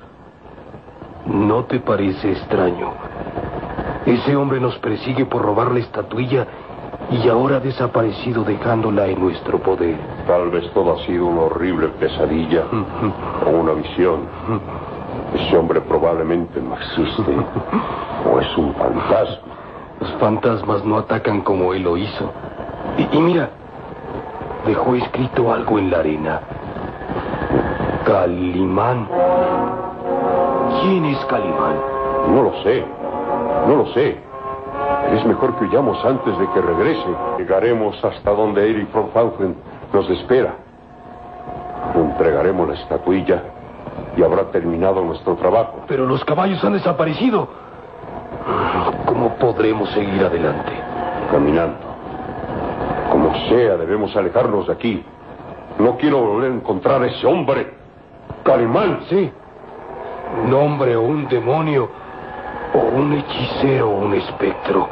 ¿No te parece extraño ese hombre nos persigue por robar la estatuilla y ahora ha desaparecido dejándola en nuestro poder. Tal vez todo ha sido una horrible pesadilla o una visión. Ese hombre probablemente no existe o es un fantasma. Los fantasmas no atacan como él lo hizo. Y, y mira, dejó escrito algo en la arena. Calimán. ¿Quién es Calimán? No lo sé. No lo sé. Es mejor que huyamos antes de que regrese. Llegaremos hasta donde Eric von Fauchen nos espera. Entregaremos la estatuilla y habrá terminado nuestro trabajo. Pero los caballos han desaparecido. ¿Cómo podremos seguir adelante? Caminando. Como sea, debemos alejarnos de aquí. No quiero volver a encontrar a ese hombre. Calimán. Sí. Un hombre o un demonio o un hechicero o un espectro.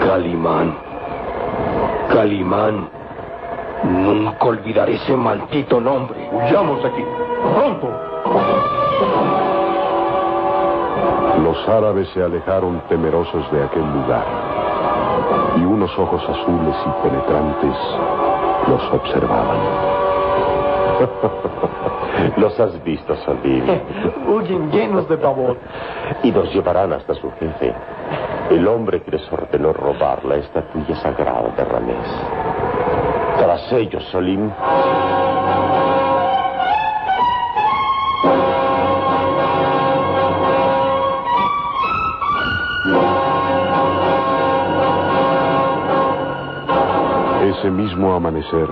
Calimán. Calimán. Nunca olvidaré ese maldito nombre. Huyamos de aquí. Pronto. Los árabes se alejaron temerosos de aquel lugar y unos ojos azules y penetrantes los observaban. *laughs* *laughs* Los has visto salir. *laughs* Huyen llenos de pavor. Y nos llevarán hasta su jefe. El hombre que les ordenó robar la estatuilla sagrada de Ramés. Tras ellos, Solim. Ese mismo amanecer,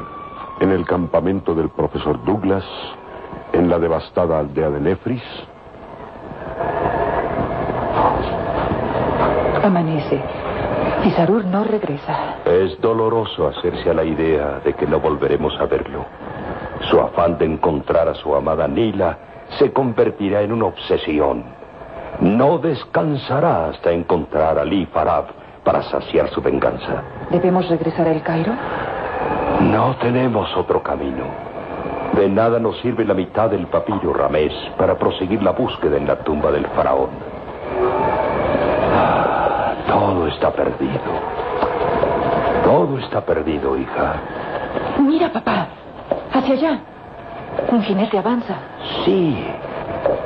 en el campamento del profesor Douglas, en la devastada aldea de Nefris, Amanece. Y Sarur no regresa. Es doloroso hacerse a la idea de que no volveremos a verlo. Su afán de encontrar a su amada Nila se convertirá en una obsesión. No descansará hasta encontrar a Ali Farab para saciar su venganza. ¿Debemos regresar al Cairo? No tenemos otro camino. De nada nos sirve la mitad del papiro Ramés para proseguir la búsqueda en la tumba del faraón. Ah, todo está perdido. Todo está perdido, hija. Mira, papá. Hacia allá. Un jinete avanza. Sí.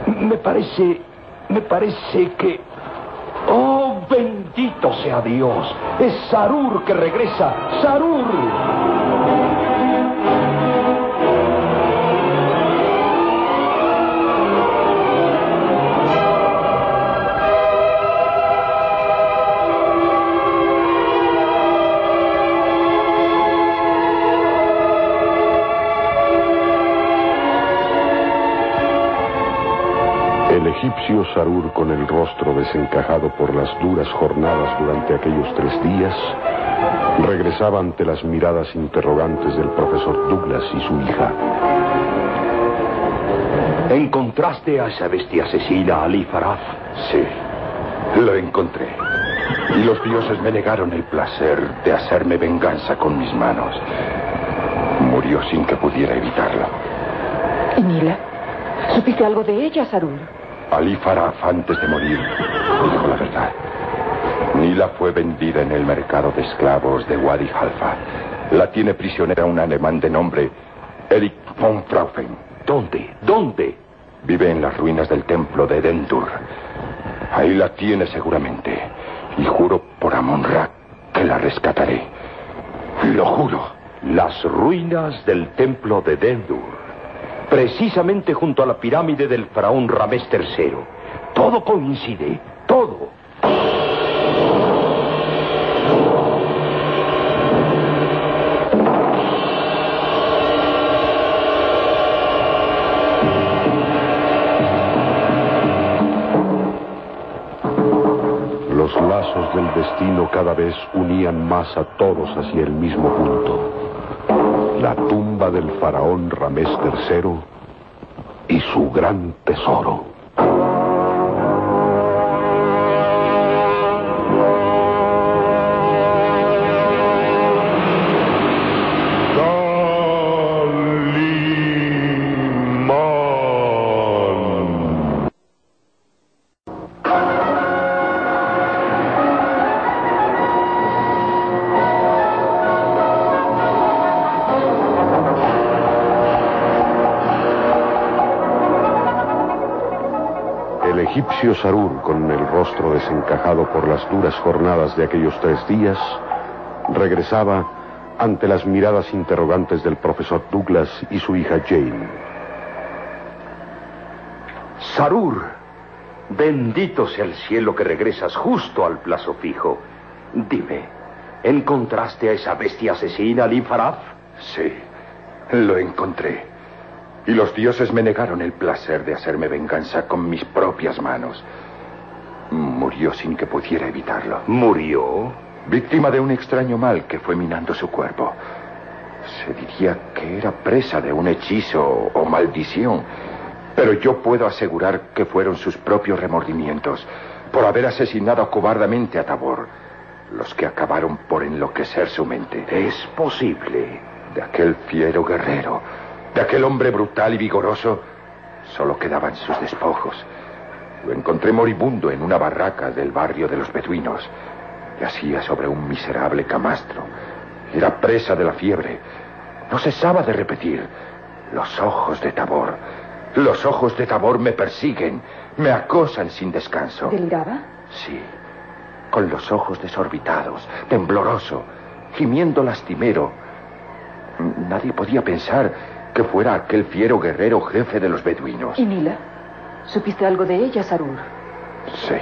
Me parece. Me parece que. ¡Oh, bendito sea Dios! Es Sarur que regresa. ¡Sarur! Egipcio Sarur con el rostro desencajado por las duras jornadas durante aquellos tres días, regresaba ante las miradas interrogantes del profesor Douglas y su hija. ¿Encontraste a esa bestia asesina, Ali Faraf? Sí, lo encontré. Y los dioses me negaron el placer de hacerme venganza con mis manos. Murió sin que pudiera evitarlo. ¿Y Nila? ¿Supiste algo de ella, Sarur? Ali Faraf, antes de morir, dijo la verdad. Nila fue vendida en el mercado de esclavos de Wadi Halfa. La tiene prisionera un alemán de nombre Erich von Fraufen. ¿Dónde? ¿Dónde? Vive en las ruinas del templo de Dendur. Ahí la tiene seguramente. Y juro por Amon-Ra que la rescataré. Lo juro. Las ruinas del templo de Dendur. Precisamente junto a la pirámide del faraón Ramés III. Todo coincide. Todo. Los lazos del destino cada vez unían más a todos hacia el mismo punto. La tumba del faraón Ramés III y su gran tesoro. Sarur, con el rostro desencajado por las duras jornadas de aquellos tres días, regresaba ante las miradas interrogantes del profesor Douglas y su hija Jane. Sarur, bendito sea el cielo que regresas justo al plazo fijo. Dime, ¿encontraste a esa bestia asesina, Ali Faraf? Sí, lo encontré. Y los dioses me negaron el placer de hacerme venganza con mis propias manos. Murió sin que pudiera evitarlo. ¿Murió? Víctima de un extraño mal que fue minando su cuerpo. Se diría que era presa de un hechizo o maldición. Pero yo puedo asegurar que fueron sus propios remordimientos por haber asesinado cobardemente a Tabor, los que acabaron por enloquecer su mente. Es posible. De aquel fiero guerrero, de aquel hombre brutal y vigoroso, solo quedaban sus despojos. Lo encontré moribundo en una barraca del barrio de los beduinos. Yacía sobre un miserable camastro. Era presa de la fiebre. No cesaba de repetir, Los ojos de Tabor. Los ojos de Tabor me persiguen, me acosan sin descanso. ¿Deliraba? Sí, con los ojos desorbitados, tembloroso, gimiendo lastimero. Nadie podía pensar que fuera aquel fiero guerrero jefe de los beduinos. ¿Y Nila? ¿Supiste algo de ella, Sarur? Sí.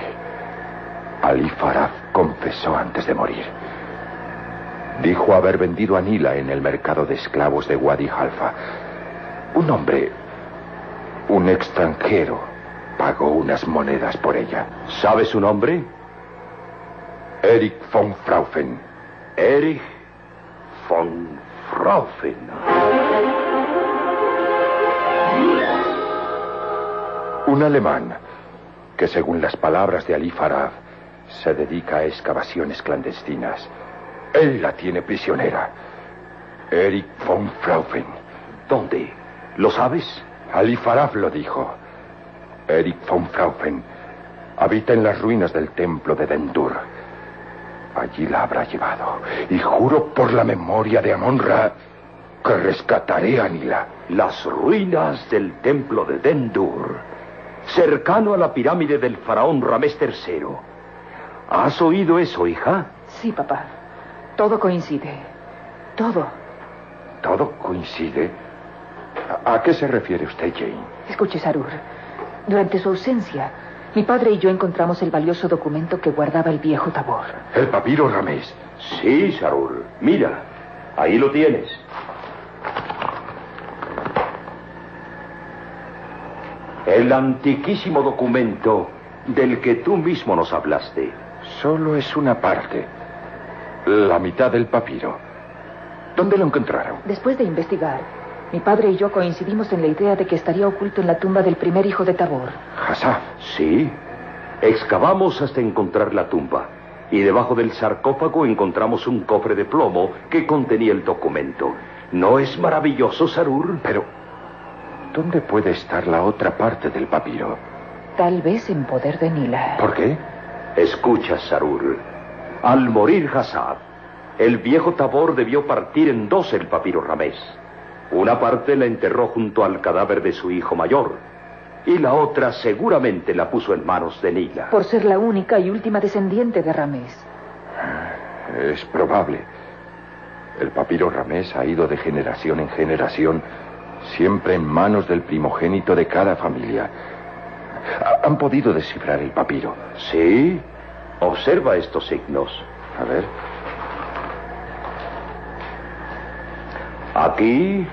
Ali Faraf confesó antes de morir. Dijo haber vendido a Nila en el mercado de esclavos de Wadi Halfa. Un hombre, un extranjero, pagó unas monedas por ella. ¿Sabe su nombre? Erich von Fraufen. Erich von Fraufen. Un alemán que, según las palabras de Ali Farab, se dedica a excavaciones clandestinas. Él la tiene prisionera. Erich von Fraufen. ¿Dónde? ¿Lo sabes? Ali Farab lo dijo. Erich von Fraufen habita en las ruinas del templo de Dendur. Allí la habrá llevado. Y juro por la memoria de Amon-Ra que rescataré a Nila. Las ruinas del templo de Dendur, cercano a la pirámide del faraón Ramés III. ¿Has oído eso, hija? Sí, papá. Todo coincide. Todo. ¿Todo coincide? ¿A, a qué se refiere usted, Jane? Escuche, Sarur. Durante su ausencia, mi padre y yo encontramos el valioso documento que guardaba el viejo Tabor. El papiro Ramés. Sí, Sarur. Mira, ahí lo tienes. El antiquísimo documento del que tú mismo nos hablaste. Solo es una parte. La mitad del papiro. ¿Dónde lo encontraron? Después de investigar, mi padre y yo coincidimos en la idea de que estaría oculto en la tumba del primer hijo de Tabor. Hassaf. Sí. Excavamos hasta encontrar la tumba. Y debajo del sarcófago encontramos un cofre de plomo que contenía el documento. ¿No es maravilloso, Sarur? Pero, ¿dónde puede estar la otra parte del papiro? Tal vez en poder de Nila. ¿Por qué? Escucha, Sarur. Al morir Hassad, el viejo Tabor debió partir en dos el papiro Ramés. Una parte la enterró junto al cadáver de su hijo mayor. Y la otra seguramente la puso en manos de Nila. Por ser la única y última descendiente de Ramés. Es probable. El papiro Ramés ha ido de generación en generación, siempre en manos del primogénito de cada familia. Ha- ¿Han podido descifrar el papiro? Sí. Observa estos signos. A ver. Aquí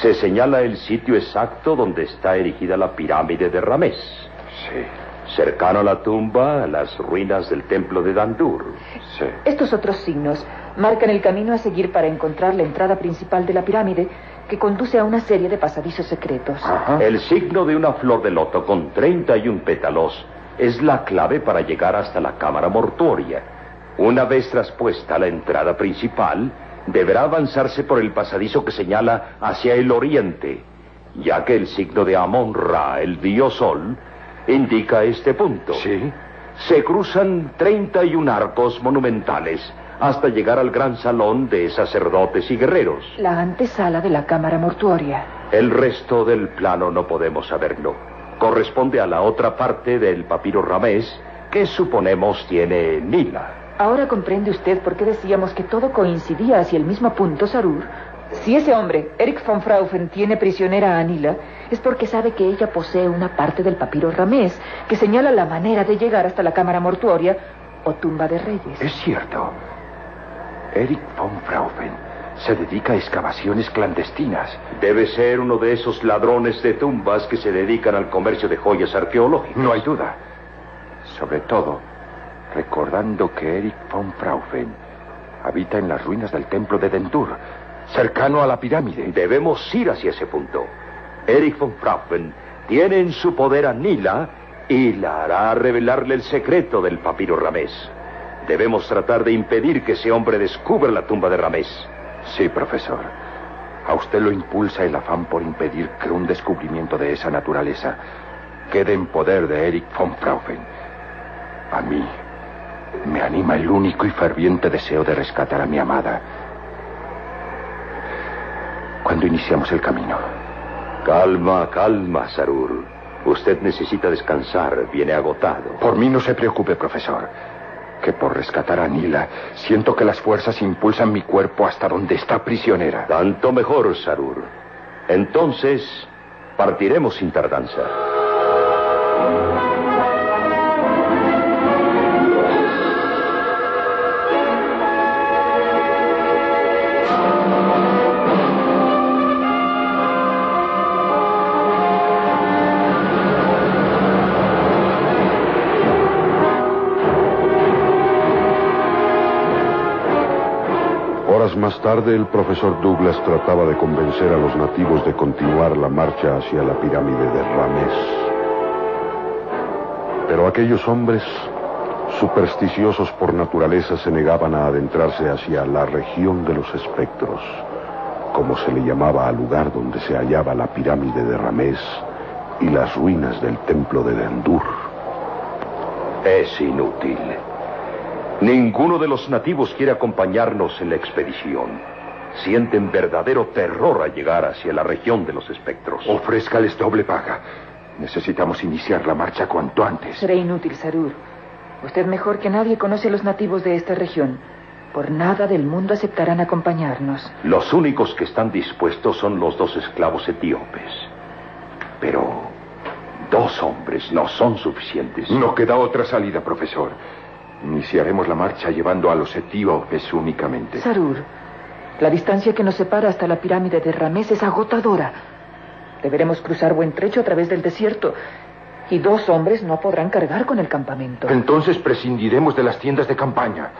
se señala el sitio exacto donde está erigida la pirámide de Ramés. Sí. Cercano a la tumba, a las ruinas del templo de Dandur. Sí. Estos otros signos marcan el camino a seguir para encontrar la entrada principal de la pirámide que conduce a una serie de pasadizos secretos. El signo de una flor de loto con 31 pétalos es la clave para llegar hasta la cámara mortuoria. Una vez traspuesta la entrada principal, deberá avanzarse por el pasadizo que señala hacia el oriente, ya que el signo de Amon-Ra, el dios sol, indica este punto. Sí. Se cruzan 31 arcos monumentales hasta llegar al gran salón de sacerdotes y guerreros. La antesala de la cámara mortuoria. El resto del plano no podemos saberlo. Corresponde a la otra parte del papiro Ramés que suponemos tiene Nila. Ahora comprende usted por qué decíamos que todo coincidía hacia el mismo punto, Sarur. Si ese hombre, Eric von Fraufen, tiene prisionera a Anila, es porque sabe que ella posee una parte del papiro Ramés que señala la manera de llegar hasta la cámara mortuoria o tumba de reyes. Es cierto. Erich von Fraufen se dedica a excavaciones clandestinas. Debe ser uno de esos ladrones de tumbas que se dedican al comercio de joyas arqueológicas. No hay duda. Sobre todo, recordando que Erich von Fraufen habita en las ruinas del templo de Dentur, cercano a la pirámide. Debemos ir hacia ese punto. Erich von Fraufen tiene en su poder a Nila y la hará revelarle el secreto del papiro Ramés. Debemos tratar de impedir que ese hombre descubra la tumba de Ramés. Sí, profesor. A usted lo impulsa el afán por impedir que un descubrimiento de esa naturaleza quede en poder de Erich von Fraufen. A mí me anima el único y ferviente deseo de rescatar a mi amada. Cuando iniciamos el camino, Calma, calma, Sarur. Usted necesita descansar, viene agotado. Por mí no se preocupe, profesor. Que por rescatar a Nila, siento que las fuerzas impulsan mi cuerpo hasta donde está prisionera. Tanto mejor, Sarur. Entonces, partiremos sin tardanza. Más tarde, el profesor Douglas trataba de convencer a los nativos de continuar la marcha hacia la pirámide de Ramés. Pero aquellos hombres, supersticiosos por naturaleza, se negaban a adentrarse hacia la región de los espectros, como se le llamaba al lugar donde se hallaba la pirámide de Ramés y las ruinas del templo de Dendur. Es inútil. Ninguno de los nativos quiere acompañarnos en la expedición. Sienten verdadero terror al llegar hacia la región de los espectros. Ofrézcales doble paga. Necesitamos iniciar la marcha cuanto antes. Será inútil, Sarur. Usted mejor que nadie conoce a los nativos de esta región. Por nada del mundo aceptarán acompañarnos. Los únicos que están dispuestos son los dos esclavos etíopes. Pero dos hombres no son suficientes. No queda otra salida, profesor. Iniciaremos la marcha llevando a los etíopes únicamente. Sarur, la distancia que nos separa hasta la pirámide de Ramés es agotadora. Deberemos cruzar buen trecho a través del desierto. Y dos hombres no podrán cargar con el campamento. Entonces prescindiremos de las tiendas de campaña.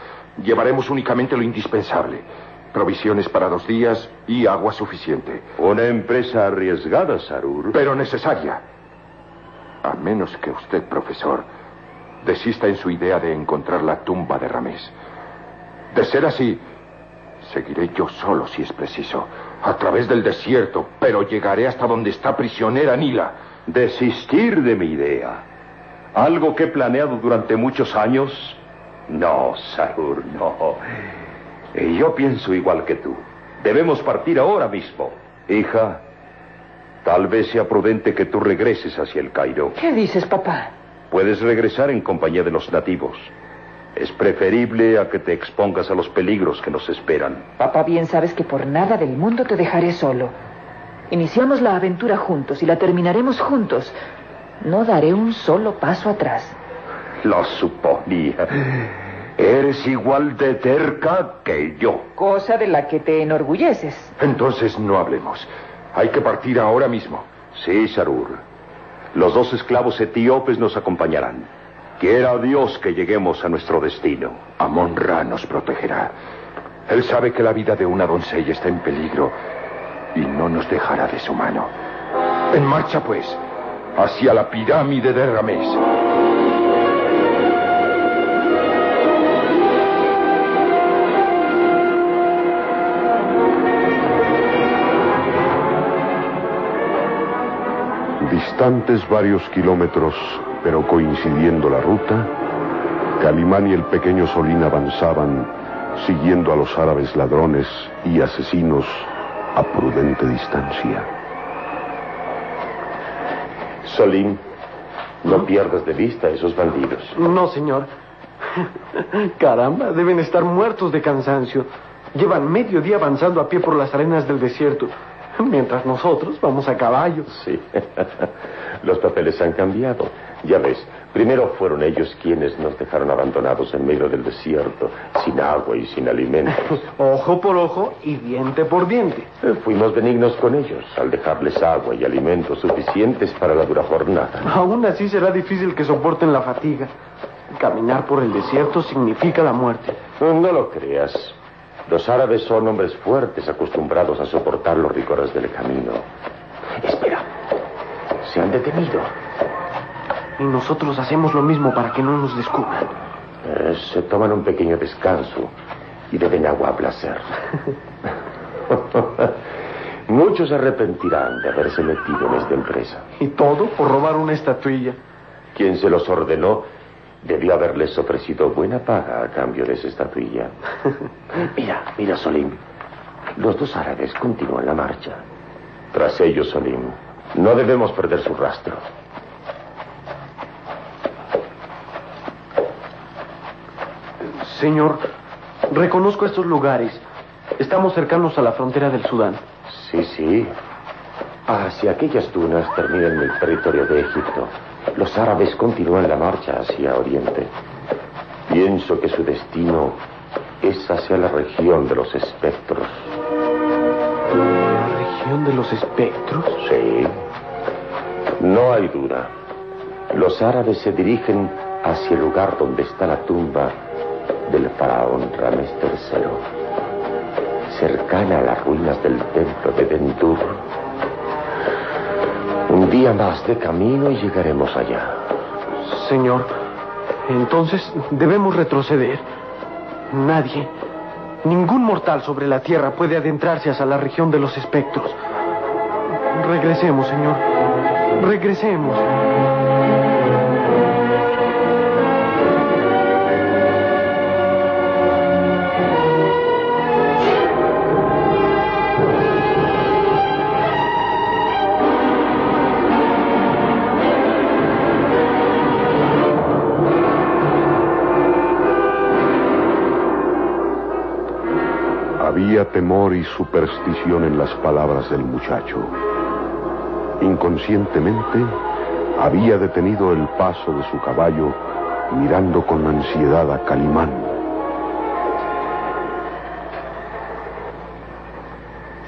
Llevaremos únicamente lo indispensable. Provisiones para dos días y agua suficiente. Una empresa arriesgada, Sarur. Pero necesaria. A menos que usted, profesor, desista en su idea de encontrar la tumba de Ramés. De ser así, seguiré yo solo si es preciso, a través del desierto, pero llegaré hasta donde está prisionera Nila. ¿Desistir de mi idea? ¿Algo que he planeado durante muchos años? No, Sarur, no. Yo pienso igual que tú. Debemos partir ahora mismo. Hija, tal vez sea prudente que tú regreses hacia el Cairo. ¿Qué dices, papá? Puedes regresar en compañía de los nativos. Es preferible a que te expongas a los peligros que nos esperan. Papá, bien sabes que por nada del mundo te dejaré solo. Iniciamos la aventura juntos y la terminaremos juntos. No daré un solo paso atrás. Lo suponía. Eres igual de terca que yo. Cosa de la que te enorgulleces. Entonces no hablemos. Hay que partir ahora mismo. Sí, Sarur. Los dos esclavos etíopes nos acompañarán. Quiera Dios que lleguemos a nuestro destino. Amon Ra nos protegerá. Él sabe que la vida de una doncella está en peligro y no nos dejará de su mano. En marcha, pues, hacia la pirámide de Ramés. Distantes varios kilómetros, pero coincidiendo la ruta, Calimán y el pequeño Solín avanzaban siguiendo a los árabes ladrones y asesinos a prudente distancia. Solín, no pierdas de vista a esos bandidos. No, señor. *laughs* Caramba, deben estar muertos de cansancio. Llevan medio día avanzando a pie por las arenas del desierto, *laughs* mientras nosotros vamos a caballo. Sí. *laughs* Los papeles han cambiado. Ya ves, primero fueron ellos quienes nos dejaron abandonados en medio del desierto, sin agua y sin alimentos. *laughs* Ojo por ojo y diente por diente. Eh, Fuimos benignos con ellos al dejarles agua y alimentos suficientes para la dura jornada. Aún así será difícil que soporten la fatiga. Caminar por el desierto significa la muerte. No lo creas. Los árabes son hombres fuertes, acostumbrados a soportar los rigores del camino. Espera. Se han detenido. Y nosotros hacemos lo mismo para que no nos descubran. Eh, se toman un pequeño descanso y beben agua a placer. *laughs* Muchos se arrepentirán de haberse metido en esta empresa. Y todo por robar una estatuilla. Quien se los ordenó debió haberles ofrecido buena paga a cambio de esa estatuilla. *laughs* mira, mira, Solim. Los dos árabes continúan la marcha. Tras ellos, Solim, No debemos perder su rastro. Señor, reconozco estos lugares. Estamos cercanos a la frontera del Sudán. Sí, sí. Hacia aquellas dunas terminan el territorio de Egipto. Los árabes continúan la marcha hacia Oriente. Pienso que su destino es hacia la región de los espectros. ¿La región de los espectros? Sí. No hay duda. Los árabes se dirigen hacia el lugar donde está la tumba del faraón Ramés III, cercana a las ruinas del templo de Dendur. Un día más de camino y llegaremos allá. Señor, entonces debemos retroceder. Nadie, ningún mortal sobre la tierra puede adentrarse hacia la región de los espectros. Regresemos, Señor. Regresemos. Superstición en las palabras del muchacho. Inconscientemente, había detenido el paso de su caballo mirando con ansiedad a Calimán.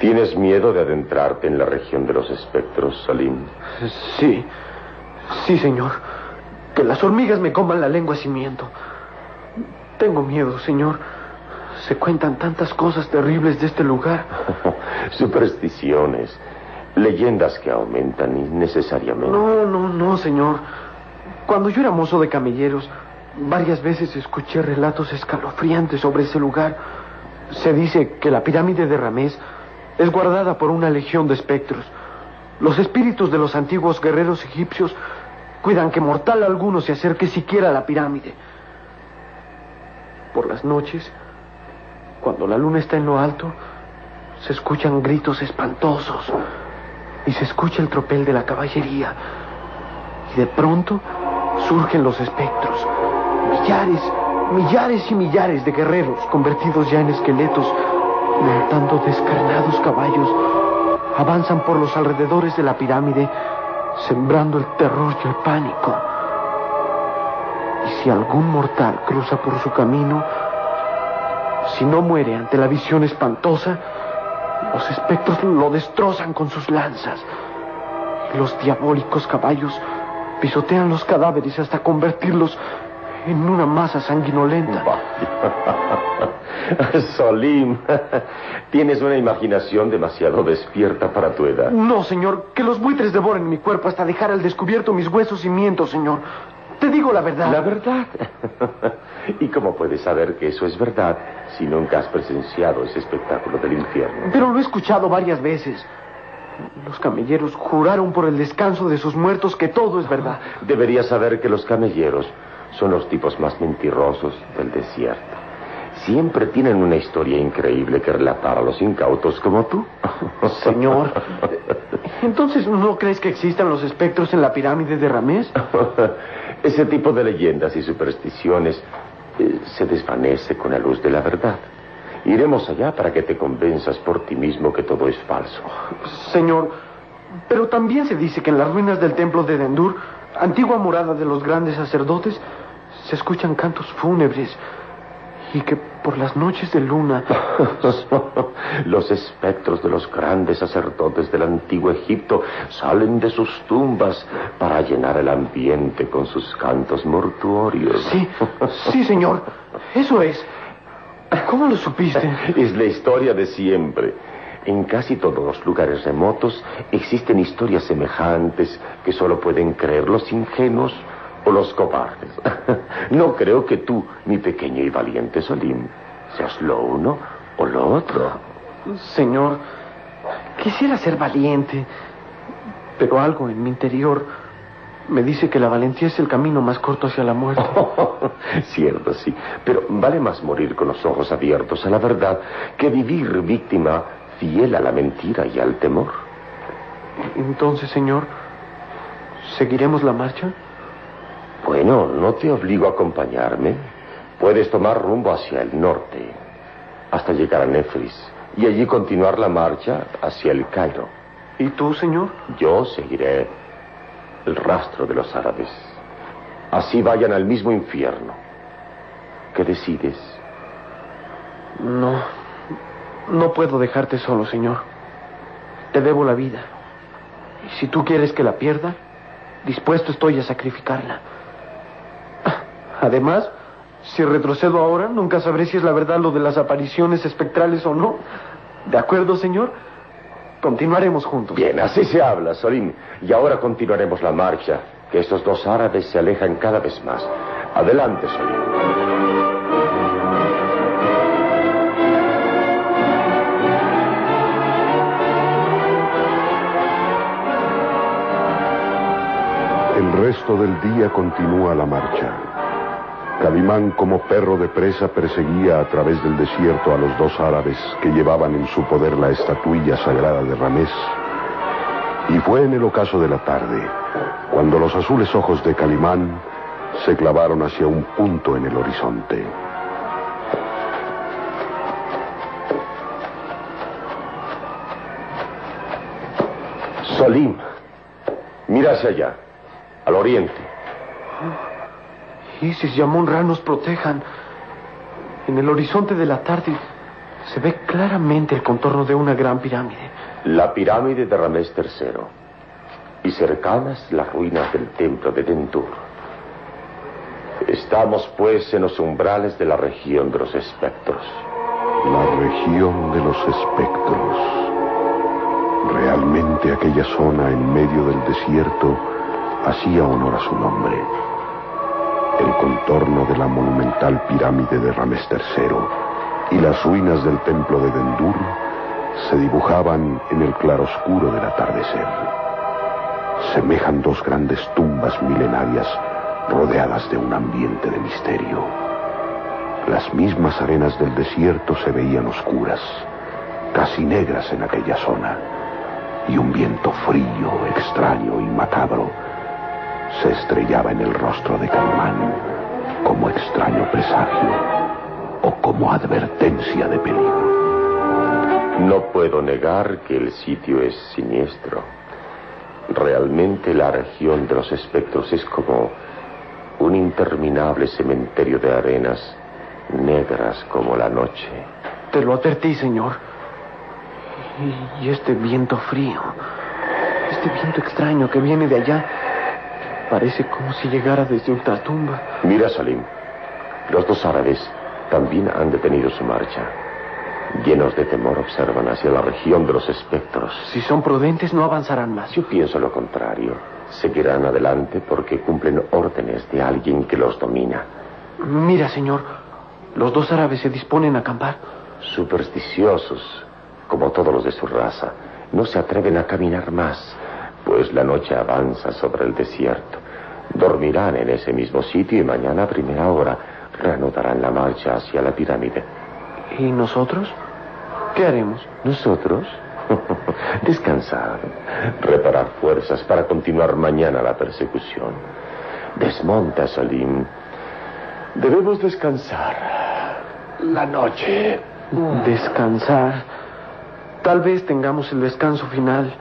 ¿Tienes miedo de adentrarte en la región de los espectros, Salim? Sí, sí, señor. Que las hormigas me coman la lengua si miento. Tengo miedo, señor. Se cuentan tantas cosas terribles de este lugar. *laughs* Supersticiones, leyendas que aumentan innecesariamente. No, no, no, señor. Cuando yo era mozo de camelleros, varias veces escuché relatos escalofriantes sobre ese lugar. Se dice que la pirámide de Ramés es guardada por una legión de espectros. Los espíritus de los antiguos guerreros egipcios cuidan que mortal alguno se acerque siquiera a la pirámide. Por las noches, cuando la luna está en lo alto, se escuchan gritos espantosos y se escucha el tropel de la caballería. Y de pronto surgen los espectros. Millares, millares y millares de guerreros convertidos ya en esqueletos, montando descarnados caballos, avanzan por los alrededores de la pirámide, sembrando el terror y el pánico. Y si algún mortal cruza por su camino, si no muere ante la visión espantosa, los espectros lo destrozan con sus lanzas. Y los diabólicos caballos pisotean los cadáveres hasta convertirlos en una masa sanguinolenta. *laughs* Solim, tienes una imaginación demasiado despierta para tu edad. No, señor, que los buitres devoren mi cuerpo hasta dejar al descubierto mis huesos y mientos, señor. Te digo la verdad. La verdad. *laughs* ¿Y cómo puedes saber que eso es verdad si nunca has presenciado ese espectáculo del infierno? Pero lo he escuchado varias veces. Los camelleros juraron por el descanso de sus muertos que todo es verdad. Deberías saber que los camelleros son los tipos más mentirosos del desierto. Siempre tienen una historia increíble que relatar a los incautos como tú. *laughs* Señor, entonces ¿no crees que existan los espectros en la pirámide de Ramés? *laughs* Ese tipo de leyendas y supersticiones eh, se desvanece con la luz de la verdad. Iremos allá para que te convenzas por ti mismo que todo es falso. Señor, pero también se dice que en las ruinas del templo de Dendur, antigua morada de los grandes sacerdotes, se escuchan cantos fúnebres y que por las noches de luna *laughs* los espectros de los grandes sacerdotes del antiguo Egipto salen de sus tumbas para llenar el ambiente con sus cantos mortuorios. Sí, sí, señor. Eso es. ¿Cómo lo supiste? *laughs* Es la historia de siempre. En casi todos los lugares remotos existen historias semejantes que solo pueden creer los ingenuos o los cobardes. No creo que tú, mi pequeño y valiente Solim, seas lo uno o lo otro. Señor, quisiera ser valiente, pero algo en mi interior me dice que la valentía es el camino más corto hacia la muerte. *laughs* Cierto, sí. Pero vale más morir con los ojos abiertos a la verdad que vivir víctima fiel a la mentira y al temor. Entonces, señor, ¿seguiremos la marcha? Bueno, no te obligo a acompañarme. Puedes tomar rumbo hacia el norte, hasta llegar a Nefris, y allí continuar la marcha hacia el Cairo. ¿Y tú, señor? Yo seguiré el rastro de los árabes. Así vayan al mismo infierno. ¿Qué decides? No, no puedo dejarte solo, señor. Te debo la vida. Y si tú quieres que la pierda, dispuesto estoy a sacrificarla. Además, si retrocedo ahora, nunca sabré si es la verdad lo de las apariciones espectrales o no. ¿De acuerdo, señor? Continuaremos juntos. Bien, así se habla, Solim. Y ahora continuaremos la marcha, que estos dos árabes se alejan cada vez más. Adelante, Solim. El resto del día continúa la marcha. Calimán como perro de presa perseguía a través del desierto a los dos árabes que llevaban en su poder la estatuilla sagrada de Ramés. Y fue en el ocaso de la tarde, cuando los azules ojos de Calimán se clavaron hacia un punto en el horizonte. Solim, mira hacia allá, al oriente. Isis y Amon-Ra nos protejan. En el horizonte de la tarde se ve claramente el contorno de una gran pirámide. La pirámide de Ramés III. Y cercanas las ruinas del templo de Dentur. Estamos, pues, en los umbrales de la región de los espectros. La región de los espectros. Realmente aquella zona en medio del desierto hacía honor a su nombre. El contorno de la monumental pirámide de Ramés III y las ruinas del templo de Dendur se dibujaban en el claroscuro del atardecer. Semejan dos grandes tumbas milenarias rodeadas de un ambiente de misterio. Las mismas arenas del desierto se veían oscuras, casi negras en aquella zona, y un viento frío, extraño y macabro se estrellaba en el rostro de Calimán como extraño presagio o como advertencia de peligro. No puedo negar que el sitio es siniestro. Realmente la región de los espectros es como un interminable cementerio de arenas negras como la noche. Te lo advertí, señor. Y, y este viento frío, este viento extraño que viene de allá, parece como si llegara desde ultratumba. Mira, Salim. Los dos árabes también han detenido su marcha. Llenos de temor observan hacia la región de los espectros. Si son prudentes, no avanzarán más. Yo pienso lo contrario. Seguirán adelante porque cumplen órdenes de alguien que los domina. Mira, señor, los dos árabes se disponen a acampar. Supersticiosos, como todos los de su raza, no se atreven a caminar más, pues la noche avanza sobre el desierto. Dormirán en ese mismo sitio y mañana a primera hora reanudarán la marcha hacia la pirámide. ¿Y nosotros? ¿Qué haremos? ¿Nosotros? *laughs* Descansar, reparar fuerzas para continuar mañana la persecución. Desmonta, Salim. Debemos descansar. La noche. Descansar. Tal vez tengamos el descanso final.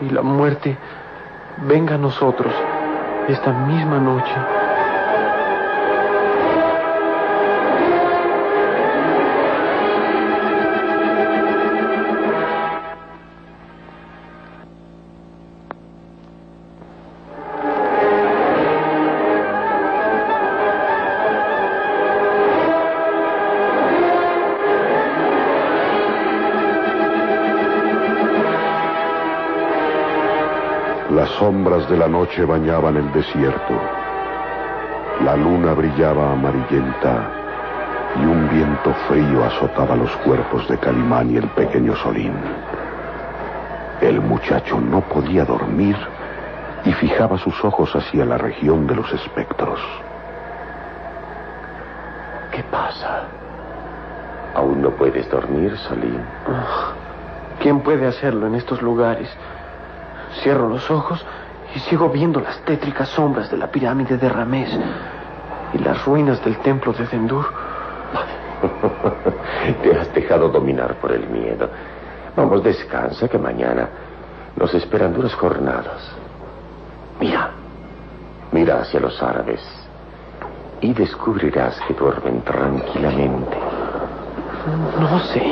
Y la muerte venga a nosotros esta misma noche. De la noche bañaban el desierto. La luna brillaba amarillenta y un viento frío azotaba los cuerpos de Calimán y el pequeño Solín. El muchacho no podía dormir y fijaba sus ojos hacia la región de los espectros. ¿Qué pasa? ¿Aún no puedes dormir, Solín? Ah, ¿Quién puede hacerlo en estos lugares? Cierro los ojos y sigo viendo las tétricas sombras de la pirámide de Ramés y las ruinas del templo de Zendur. *laughs* Te has dejado dominar por el miedo. Vamos, descansa, que mañana nos esperan duras jornadas. Mira, mira hacia los árabes y descubrirás que duermen tranquilamente. No sé.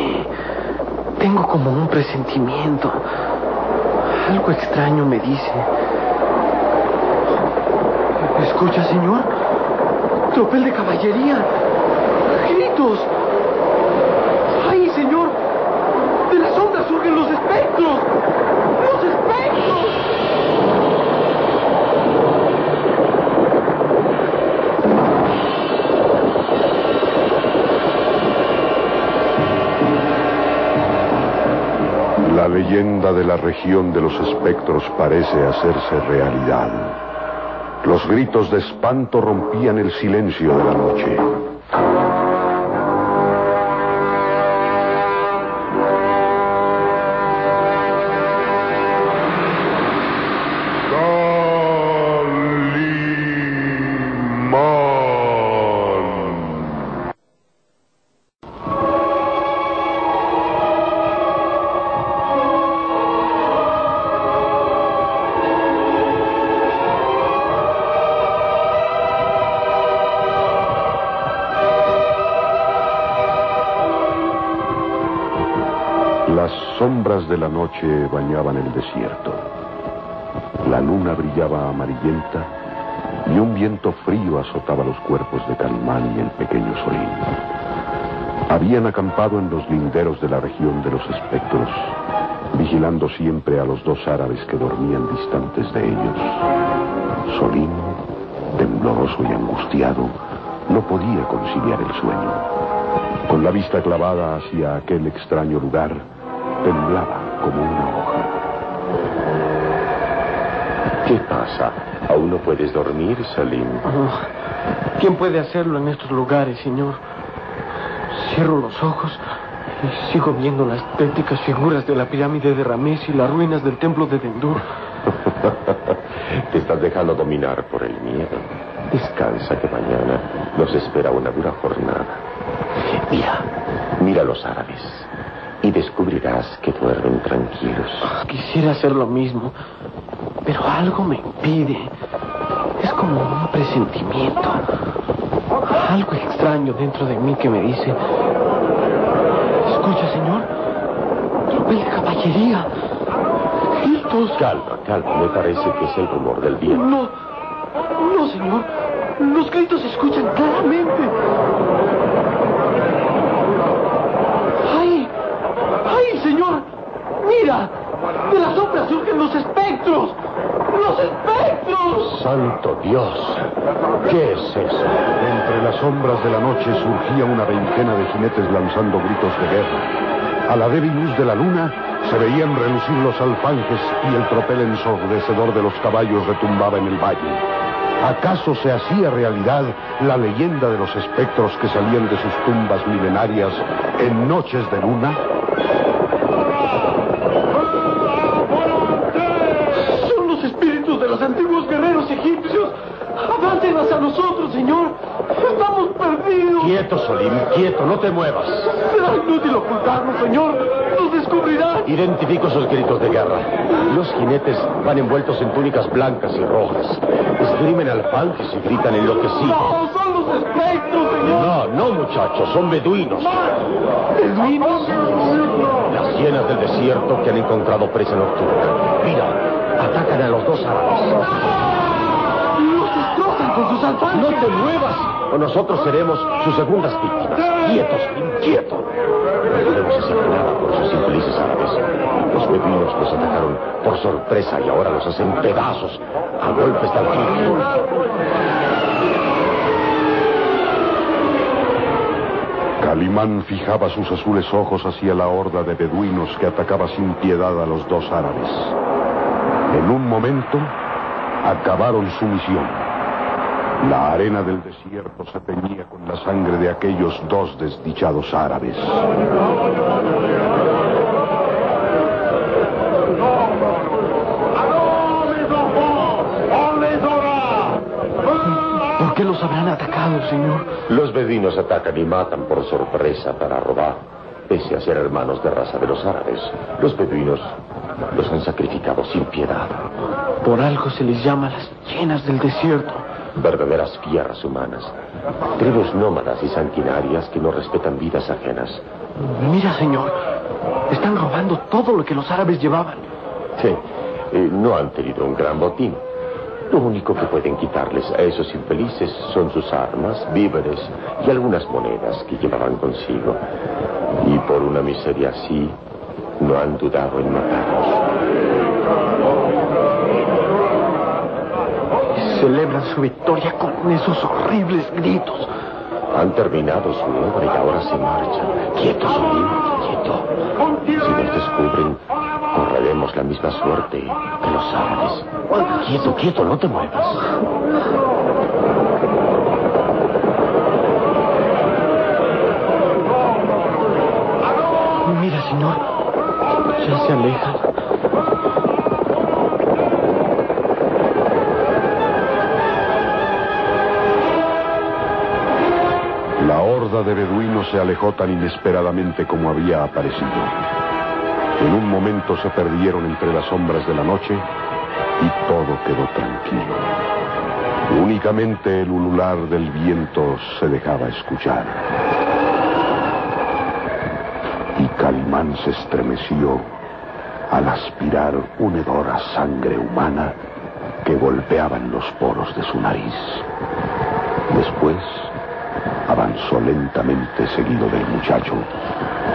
Tengo como un presentimiento. Algo extraño me dice. ¿Escucha, señor? Tropel de caballería. ¡Gritos! ¡Ay, señor! De las sombras surgen los espectros. ¡Los espectros! La leyenda de la región de los espectros parece hacerse realidad. Los gritos de espanto rompían el silencio de la noche. La noche bañaban el desierto. La luna brillaba amarillenta y un viento frío azotaba los cuerpos de Calimán y el pequeño Solín. Habían acampado en los linderos de la región de los espectros, vigilando siempre a los dos árabes que dormían distantes de ellos. Solín, tembloroso y angustiado, no podía conciliar el sueño. Con la vista clavada hacia aquel extraño lugar, temblaba como una hoja. ¿Qué pasa? ¿Aún no puedes dormir, Salim? Oh, ¿Quién puede hacerlo en estos lugares, señor? Cierro los ojos y sigo viendo las tétricas figuras de la pirámide de Ramés y las ruinas del templo de Dendur. *laughs* Te estás dejando dominar por el miedo. Descansa que mañana nos espera una dura jornada. Mira, mira a los árabes descubrirás que duermen tranquilos. Quisiera hacer lo mismo, pero algo me impide. Es como un presentimiento. Algo extraño dentro de mí que me dice... Escucha, señor. Tropel de caballería. Gritos. Calma, calma. Me parece que es el rumor del viento. No, no, señor. Los gritos se escuchan claramente. ¡Ay! ¡Ay, señor! ¡Mira! De las sombras surgen los espectros. ¡Los espectros! ¡Santo Dios! ¿Qué es eso? Entre las sombras de la noche surgía una veintena de jinetes lanzando gritos de guerra. A la débil luz de la luna se veían relucir los alfanjes y el tropel ensordecedor de los caballos retumbaba en el valle. ¿Acaso se hacía realidad la leyenda de los espectros que salían de sus tumbas milenarias en noches de luna? Son los espíritus de los antiguos guerreros egipcios. Avancen hacia nosotros, señor. Estamos perdidos. Quieto, Solim, quieto, no te muevas. Será inútil ocultarnos, señor. Nos descubrirán. Identifico esos gritos de guerra. Los jinetes van envueltos en túnicas blancas y rojas. Esgrimen alfanjes y gritan enloquecidos. No, son los espectros, señor. No, no, muchachos, son beduinos. ¿Beduinos? Las hienas del desierto que han encontrado presa nocturna. Mira, atacan a los dos árabes. Con sus alfanjes. No te muevas o nosotros seremos sus segundas víctimas. Quietos, inquieto. No podemos hacer nada por esos infelices árabes. Los beduinos los atacaron por sorpresa y ahora los hacen pedazos a golpes de. Calimán fijaba sus azules ojos hacia la horda de beduinos que atacaba sin piedad a los dos árabes. En un momento, acabaron su misión. La arena del desierto se teñía con la sangre de aquellos dos desdichados árabes. ¿Por qué los habrán atacado, señor? Los bedinos atacan y matan por sorpresa para robar. Pese a ser hermanos de raza de los árabes, los beduinos los han sacrificado sin piedad. Por algo se les llama las llenas del desierto. Verdaderas fieras humanas Tribus nómadas y sanguinarias que no respetan vidas ajenas. Mira, señor, están robando todo lo que los árabes llevaban. Sí, eh, no han tenido un gran botín. Lo único que pueden quitarles a esos infelices son sus armas, víveres y algunas monedas que llevaban consigo. Y por una miseria así, no han dudado en matarlos. Celebran su victoria con esos horribles gritos. Han terminado su obra y ahora se marchan. Quieto, Solín, quieto. Si nos descubren, correremos la misma suerte que los árabes. Quieto, quieto, no te muevas. Mira, señor, ya se alejan. Horda de beduinos se alejó tan inesperadamente como había aparecido. En un momento se perdieron entre las sombras de la noche y todo quedó tranquilo. Únicamente el ulular del viento se dejaba escuchar. Y Calimán se estremeció al aspirar un hedor a sangre humana que golpeaba en los poros de su nariz. Después avanzó lentamente seguido del muchacho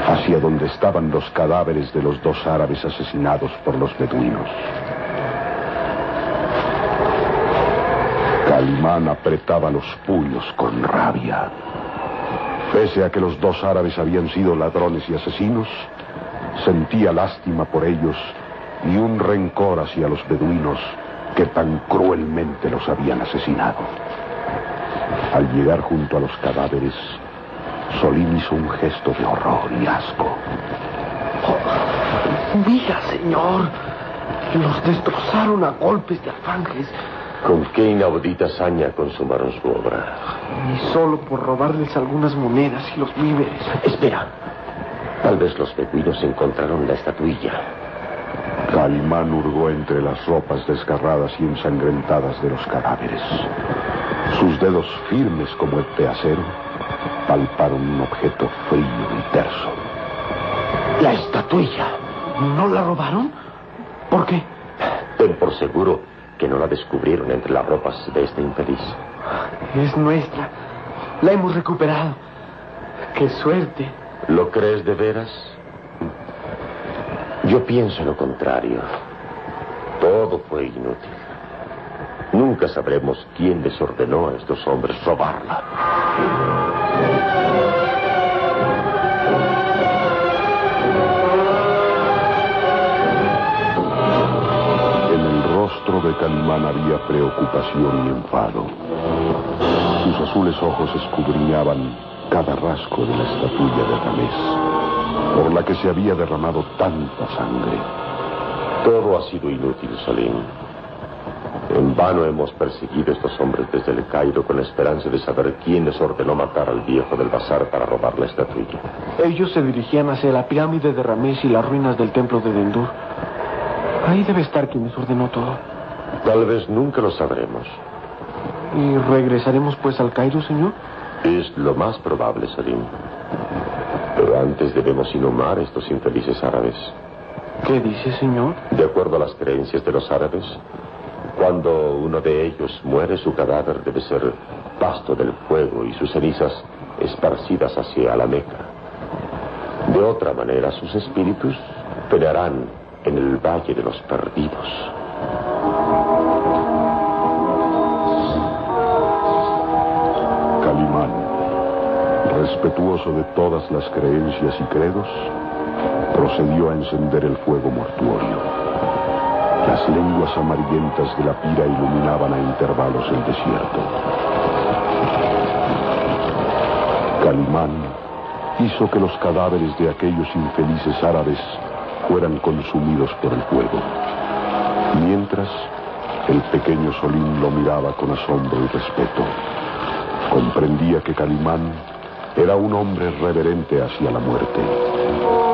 hacia donde estaban los cadáveres de los dos árabes asesinados por los beduinos. Calimán apretaba los puños con rabia. Pese a que los dos árabes habían sido ladrones y asesinos, sentía lástima por ellos y un rencor hacia los beduinos que tan cruelmente los habían asesinado. Al llegar junto a los cadáveres, Solín hizo un gesto de horror y asco. Mira, señor, los destrozaron a golpes de alfanjes. ¿Con qué inaudita hazaña consumaron su obra? Y solo por robarles algunas monedas y los víveres. Espera. Tal vez los beduinos encontraron la estatuilla. Calimán hurgó entre las ropas desgarradas y ensangrentadas de los cadáveres. Sus dedos firmes como el de acero palparon un objeto frío y terso. La estatuilla. ¿No la robaron? ¿Por qué? Ten por seguro que no la descubrieron entre las ropas de este infeliz. Es nuestra. La hemos recuperado. ¡Qué suerte! ¿Lo crees de veras? Yo pienso lo contrario. Todo fue inútil. Nunca sabremos quién les ordenó a estos hombres robarla. En el rostro de Calimán había preocupación y enfado. Sus azules ojos escudriñaban cada rasgo de la estatuilla de Ramés, por la que se había derramado tanta sangre. Todo ha sido inútil, Salim. En vano hemos perseguido a estos hombres desde el Cairo con la esperanza de saber quién les ordenó matar al viejo del bazar para robar la estatuilla. Ellos se dirigían hacia la pirámide de Ramés y las ruinas del templo de Dendur. Ahí debe estar quien les ordenó todo. Tal vez nunca lo sabremos. ¿Y regresaremos pues al Cairo, señor? Es lo más probable, Salim. Pero antes debemos inhumar a estos infelices árabes. ¿Qué dice, señor? De acuerdo a las creencias de los árabes, cuando uno de ellos muere, su cadáver debe ser pasto del fuego y sus cenizas esparcidas hacia la Meca. De otra manera, sus espíritus pelearán en el Valle de los Perdidos. Calimán, respetuoso de todas las creencias y credos, procedió a encender el fuego mortuorio. Las lenguas amarillentas de la pira iluminaban a intervalos el desierto. Calimán hizo que los cadáveres de aquellos infelices árabes fueran consumidos por el fuego. Mientras, el pequeño Solín lo miraba con asombro y respeto. Comprendía que Calimán era un hombre reverente hacia la muerte.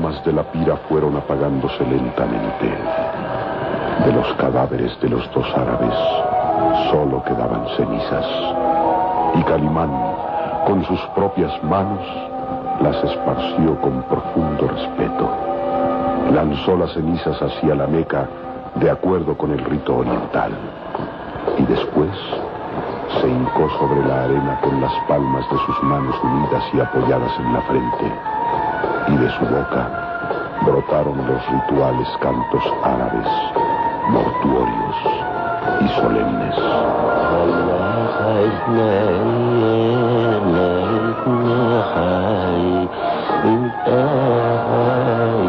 Llamas de la pira fueron apagándose lentamente. De los cadáveres de los dos árabes solo quedaban cenizas. Y Calimán, con sus propias manos, las esparció con profundo respeto. Lanzó las cenizas hacia la Meca de acuerdo con el rito oriental. Y después se hincó sobre la arena con las palmas de sus manos unidas y apoyadas en la frente. Y de su boca brotaron los rituales cantos árabes, mortuorios y solemnes.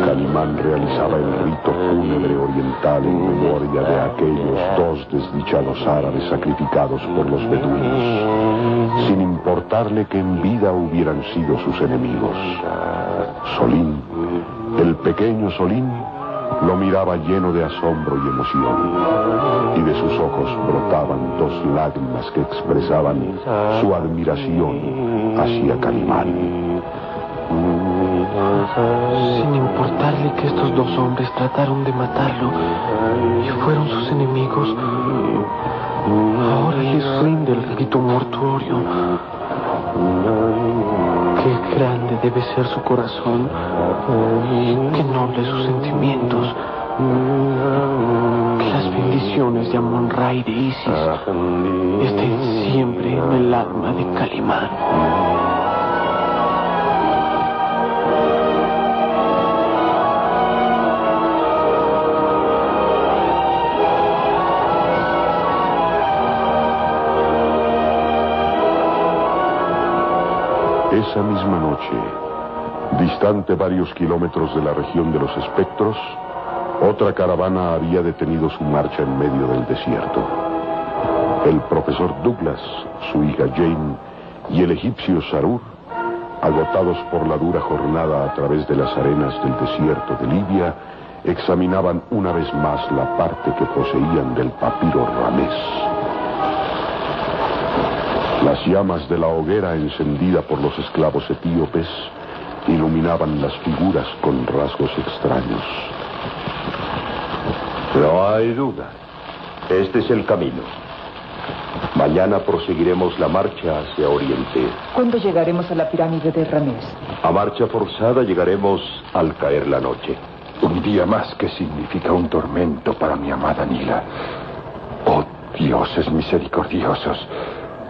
Calimán realizaba el rito fúnebre oriental en memoria de aquellos dos desdichados árabes sacrificados por los beduinos, sin importarle que en vida hubieran sido sus enemigos. Solín, el pequeño Solín, lo miraba lleno de asombro y emoción, y de sus ojos brotaban dos lágrimas que expresaban su admiración hacia Calimán. Sin importarle que estos dos hombres trataron de matarlo y fueron sus enemigos, ahora les rinde el rito mortuorio. Qué grande debe ser su corazón, qué nobles sus sentimientos. Que las bendiciones de Amon Ra y de Isis estén siempre en el alma de Calimán. Esa misma noche, distante varios kilómetros de la región de los espectros, otra caravana había detenido su marcha en medio del desierto. El profesor Douglas, su hija Jane y el egipcio Sarur, agotados por la dura jornada a través de las arenas del desierto de Libia, examinaban una vez más la parte que poseían del papiro ramés. Las llamas de la hoguera encendida por los esclavos etíopes iluminaban las figuras con rasgos extraños. No hay duda. Este es el camino. Mañana proseguiremos la marcha hacia Oriente. ¿Cuándo llegaremos a la pirámide de Ramés? A marcha forzada llegaremos al caer la noche. Un día más que significa un tormento para mi amada Nila. Oh, dioses misericordiosos.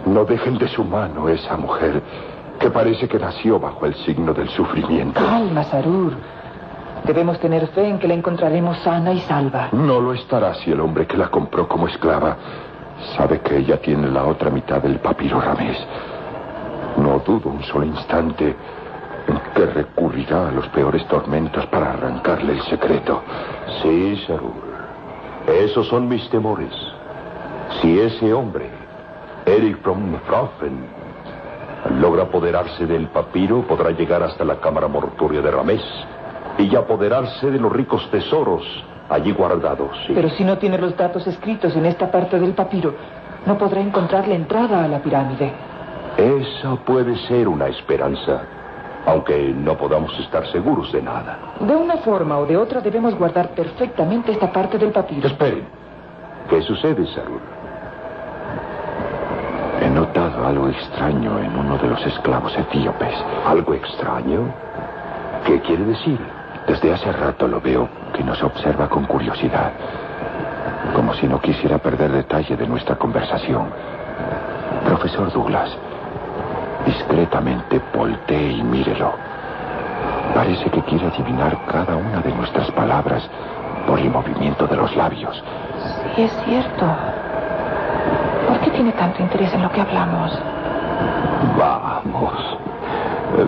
No dejen de su mano esa mujer que parece que nació bajo el signo del sufrimiento. Calma, Sarur. Debemos tener fe en que la encontraremos sana y salva. No lo estará si el hombre que la compró como esclava sabe que ella tiene la otra mitad del papiro ramés. No dudo un solo instante en que recurrirá a los peores tormentos para arrancarle el secreto. Sí, Sarur. Esos son mis temores. Si ese hombre, Eric von Froffen, logra apoderarse del papiro, podrá llegar hasta la cámara mortuoria de Ramés y apoderarse de los ricos tesoros allí guardados. sí. Pero si no tiene los datos escritos en esta parte del papiro, no podrá encontrar la entrada a la pirámide. Esa puede ser una esperanza, aunque no podamos estar seguros de nada. De una forma o de otra debemos guardar perfectamente esta parte del papiro. Esperen. ¿Qué sucede, Sarur? He notado algo extraño en uno de los esclavos etíopes. ¿Algo extraño? ¿Qué quiere decir? Desde hace rato lo veo que nos observa con curiosidad, como si no quisiera perder detalle de nuestra conversación. Profesor Douglas, discretamente voltee y mírelo. Parece que quiere adivinar cada una de nuestras palabras por el movimiento de los labios. Sí, es cierto. ¿Por qué tiene tanto interés en lo que hablamos? Vamos.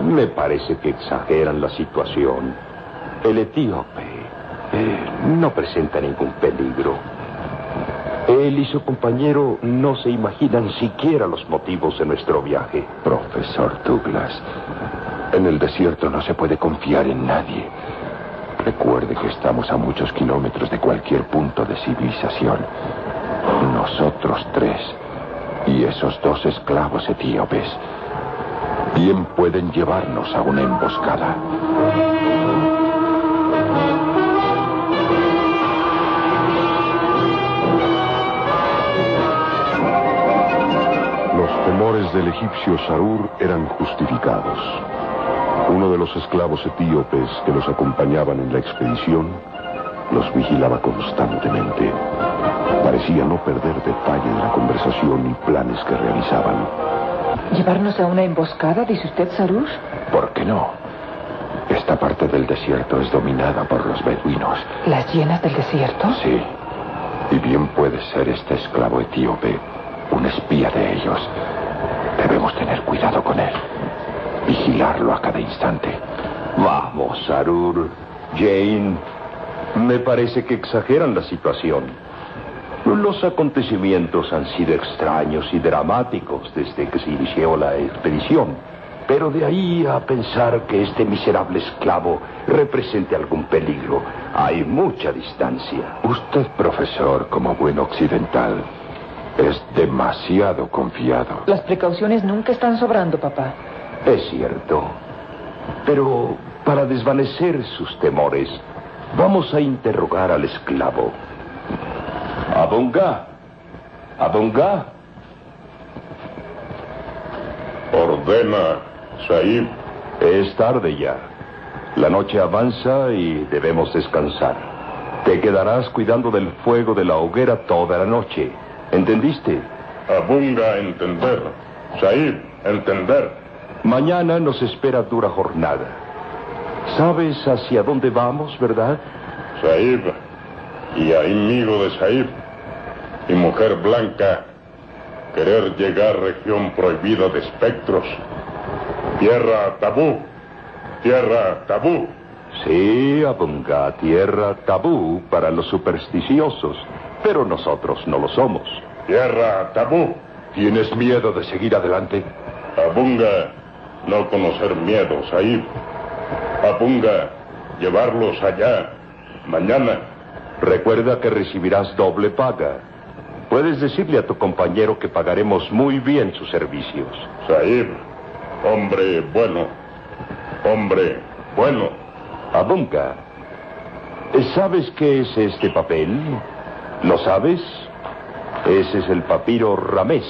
Me parece que exageran la situación. El etíope eh, no presenta ningún peligro. Él y su compañero no se imaginan siquiera los motivos de nuestro viaje. Profesor Douglas, en el desierto no se puede confiar en nadie. Recuerde que estamos a muchos kilómetros de cualquier punto de civilización. Nosotros tres y esos dos esclavos etíopes bien pueden llevarnos a una emboscada. Los temores del egipcio Sarur eran justificados. Uno de los esclavos etíopes que los acompañaban en la expedición los vigilaba constantemente. Parecía no perder detalle de la conversación y planes que realizaban. ¿Llevarnos a una emboscada, dice usted, Sarur? ¿Por qué no? Esta parte del desierto es dominada por los beduinos. ¿Las llenas del desierto? Sí. Y bien puede ser este esclavo etíope un espía de ellos. Debemos tener cuidado con él. Vigilarlo a cada instante. Vamos, Sarur, Jane. Me parece que exageran la situación. Los acontecimientos han sido extraños y dramáticos desde que se inició la expedición. Pero de ahí a pensar que este miserable esclavo represente algún peligro, hay mucha distancia. Usted, profesor, como buen occidental, es demasiado confiado. Las precauciones nunca están sobrando, papá. Es cierto. Pero para desvanecer sus temores, vamos a interrogar al esclavo. Abunga. Abunga. Ordena, Saib. Es tarde ya. La noche avanza y debemos descansar. Te quedarás cuidando del fuego de la hoguera toda la noche. ¿Entendiste? Abunga entender. Saib, entender. Mañana nos espera dura jornada. ¿Sabes hacia dónde vamos, verdad? Saib, y amigo de Saib, y mujer blanca, querer llegar a región prohibida de espectros. Tierra tabú, tierra tabú. Sí, Abunga, tierra tabú para los supersticiosos, pero nosotros no lo somos. Tierra tabú. ¿Tienes miedo de seguir adelante? Abunga, no conocer miedos ahí. Abunga, llevarlos allá, mañana. Recuerda que recibirás doble paga. Puedes decirle a tu compañero que pagaremos muy bien sus servicios. Saib, hombre bueno. Hombre bueno. Abunga, ¿sabes qué es este papel? ¿Lo sabes? Ese es el papiro Ramés.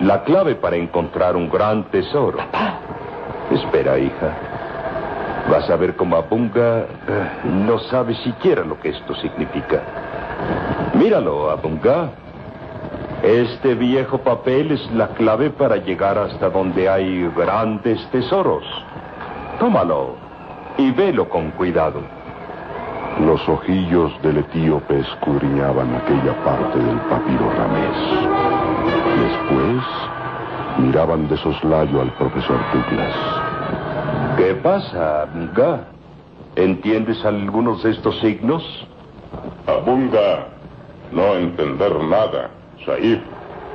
La clave para encontrar un gran tesoro. Espera, hija. Vas a ver cómo Abunga eh, no sabe siquiera lo que esto significa. Míralo, Abunga. Este viejo papel es la clave para llegar hasta donde hay grandes tesoros. Tómalo y velo con cuidado. Los ojillos del etíope escudriñaban aquella parte del papiro ramés. Después miraban de soslayo al profesor Douglas. ¿Qué pasa, Abunga? ¿Entiendes algunos de estos signos? Abunga, no entender nada, Saib.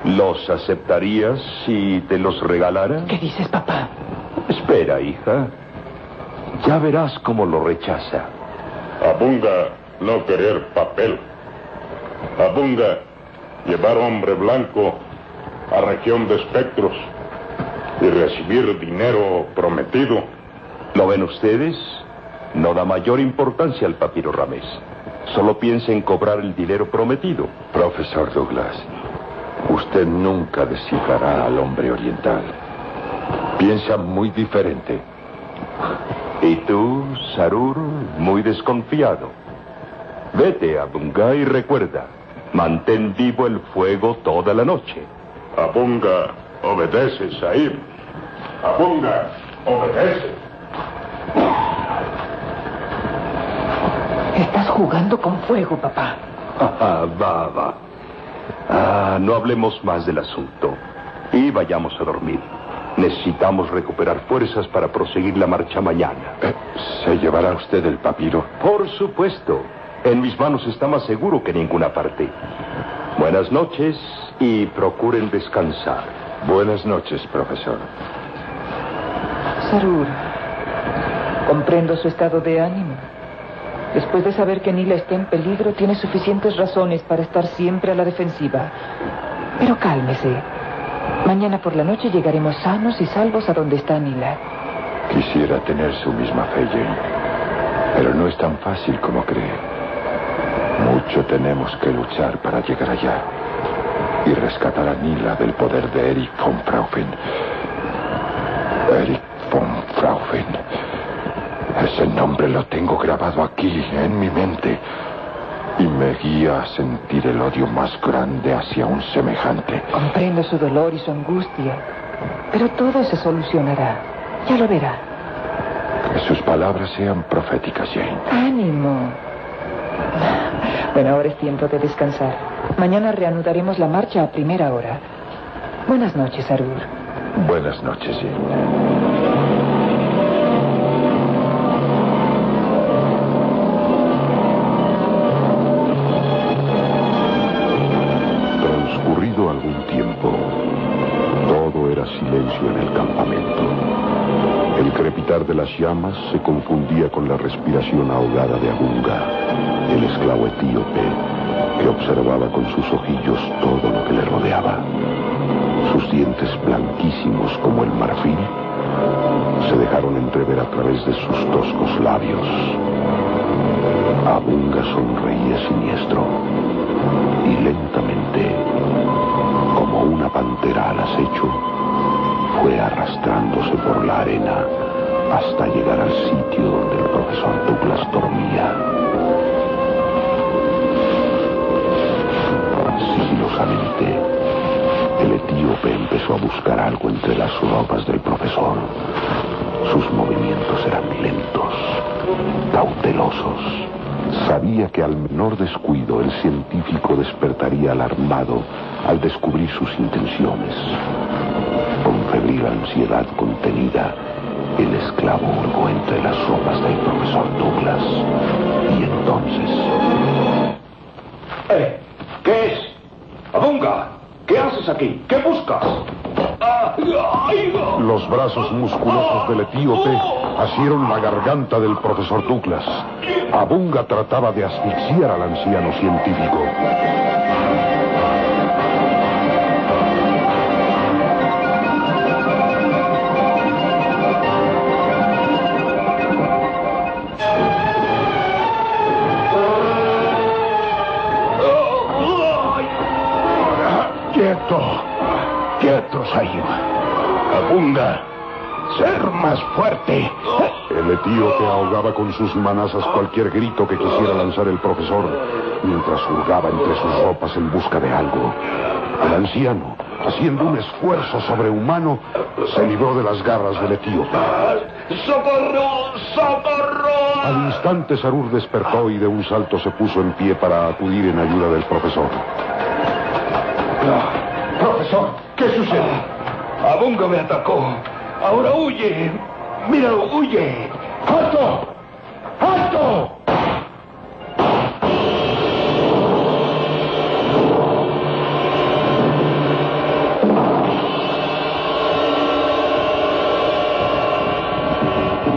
¿Los aceptarías si te los regalara? ¿Qué dices, papá? Espera, hija. Ya verás cómo lo rechaza. Abunga, no querer papel. Abunga, llevar hombre blanco a región de espectros y recibir dinero prometido. ¿Lo ven ustedes? No da mayor importancia al papiro Ramés. Solo piensa en cobrar el dinero prometido. Profesor Douglas, usted nunca descifrará al hombre oriental. Piensa muy diferente. Y tú, Sarur, muy desconfiado. Vete, Abunga, y recuerda, mantén vivo el fuego toda la noche. Abunga, obedece, Saib. Abunga, obedece. Estás jugando con fuego, papá. Ah, va, va. Ah, no hablemos más del asunto. Y vayamos a dormir. Necesitamos recuperar fuerzas para proseguir la marcha mañana. Eh, ¿Se llevará usted el papiro? Por supuesto. En mis manos está más seguro que en ninguna parte. Buenas noches y procuren descansar. Buenas noches, profesor. Sarur, comprendo su estado de ánimo. Después de saber que Nila está en peligro, tiene suficientes razones para estar siempre a la defensiva. Pero cálmese. Mañana por la noche llegaremos sanos y salvos a donde está Nila. Quisiera tener su misma fe, Jane. Pero no es tan fácil como cree. Mucho tenemos que luchar para llegar allá y rescatar a Nila del poder de Eric von Fraufen. Eric von Fraufen. Ese nombre lo tengo grabado aquí, en mi mente. Y me guía a sentir el odio más grande hacia un semejante. Comprendo su dolor y su angustia. Pero todo se solucionará. Ya lo verá. Que sus palabras sean proféticas, Jane. Ánimo. Bueno, ahora es tiempo de descansar. Mañana reanudaremos la marcha a primera hora. Buenas noches, Arur. Buenas noches, Jane. Las llamas se confundía con la respiración ahogada de Abunga, el esclavo etíope que observaba con sus ojillos todo lo que le rodeaba. Sus dientes blanquísimos como el marfil se dejaron entrever a través de sus toscos labios. Abunga sonreía siniestro y lentamente, como una pantera al acecho, fue arrastrándose por la arena hasta llegar al sitio donde el profesor Douglas dormía. Sigilosamente, el etíope empezó a buscar algo entre las ropas del profesor. Sus movimientos eran lentos, cautelosos. Sabía que al menor descuido el científico despertaría alarmado al descubrir sus intenciones. Con febril ansiedad contenida, el esclavo hurgó entre las ropas del profesor Douglas. Y entonces... Eh, ¿Qué es? Abunga, ¿qué haces aquí? ¿Qué buscas? Los brazos musculosos del etíope asieron la garganta del profesor Douglas. Abunga trataba de asfixiar al anciano científico. El etíope ahogaba con sus manazas cualquier grito que quisiera lanzar el profesor, mientras hurgaba entre sus ropas en busca de algo. El anciano, haciendo un esfuerzo sobrehumano, se libró de las garras del etíope. ¡Socorro! ¡Socorro! Al instante Sarur despertó y de un salto se puso en pie para acudir en ayuda del profesor. Profesor, ¿qué sucede? Abunga me atacó. Ahora huye. Míralo, huye. ¡Alto! ¡Alto!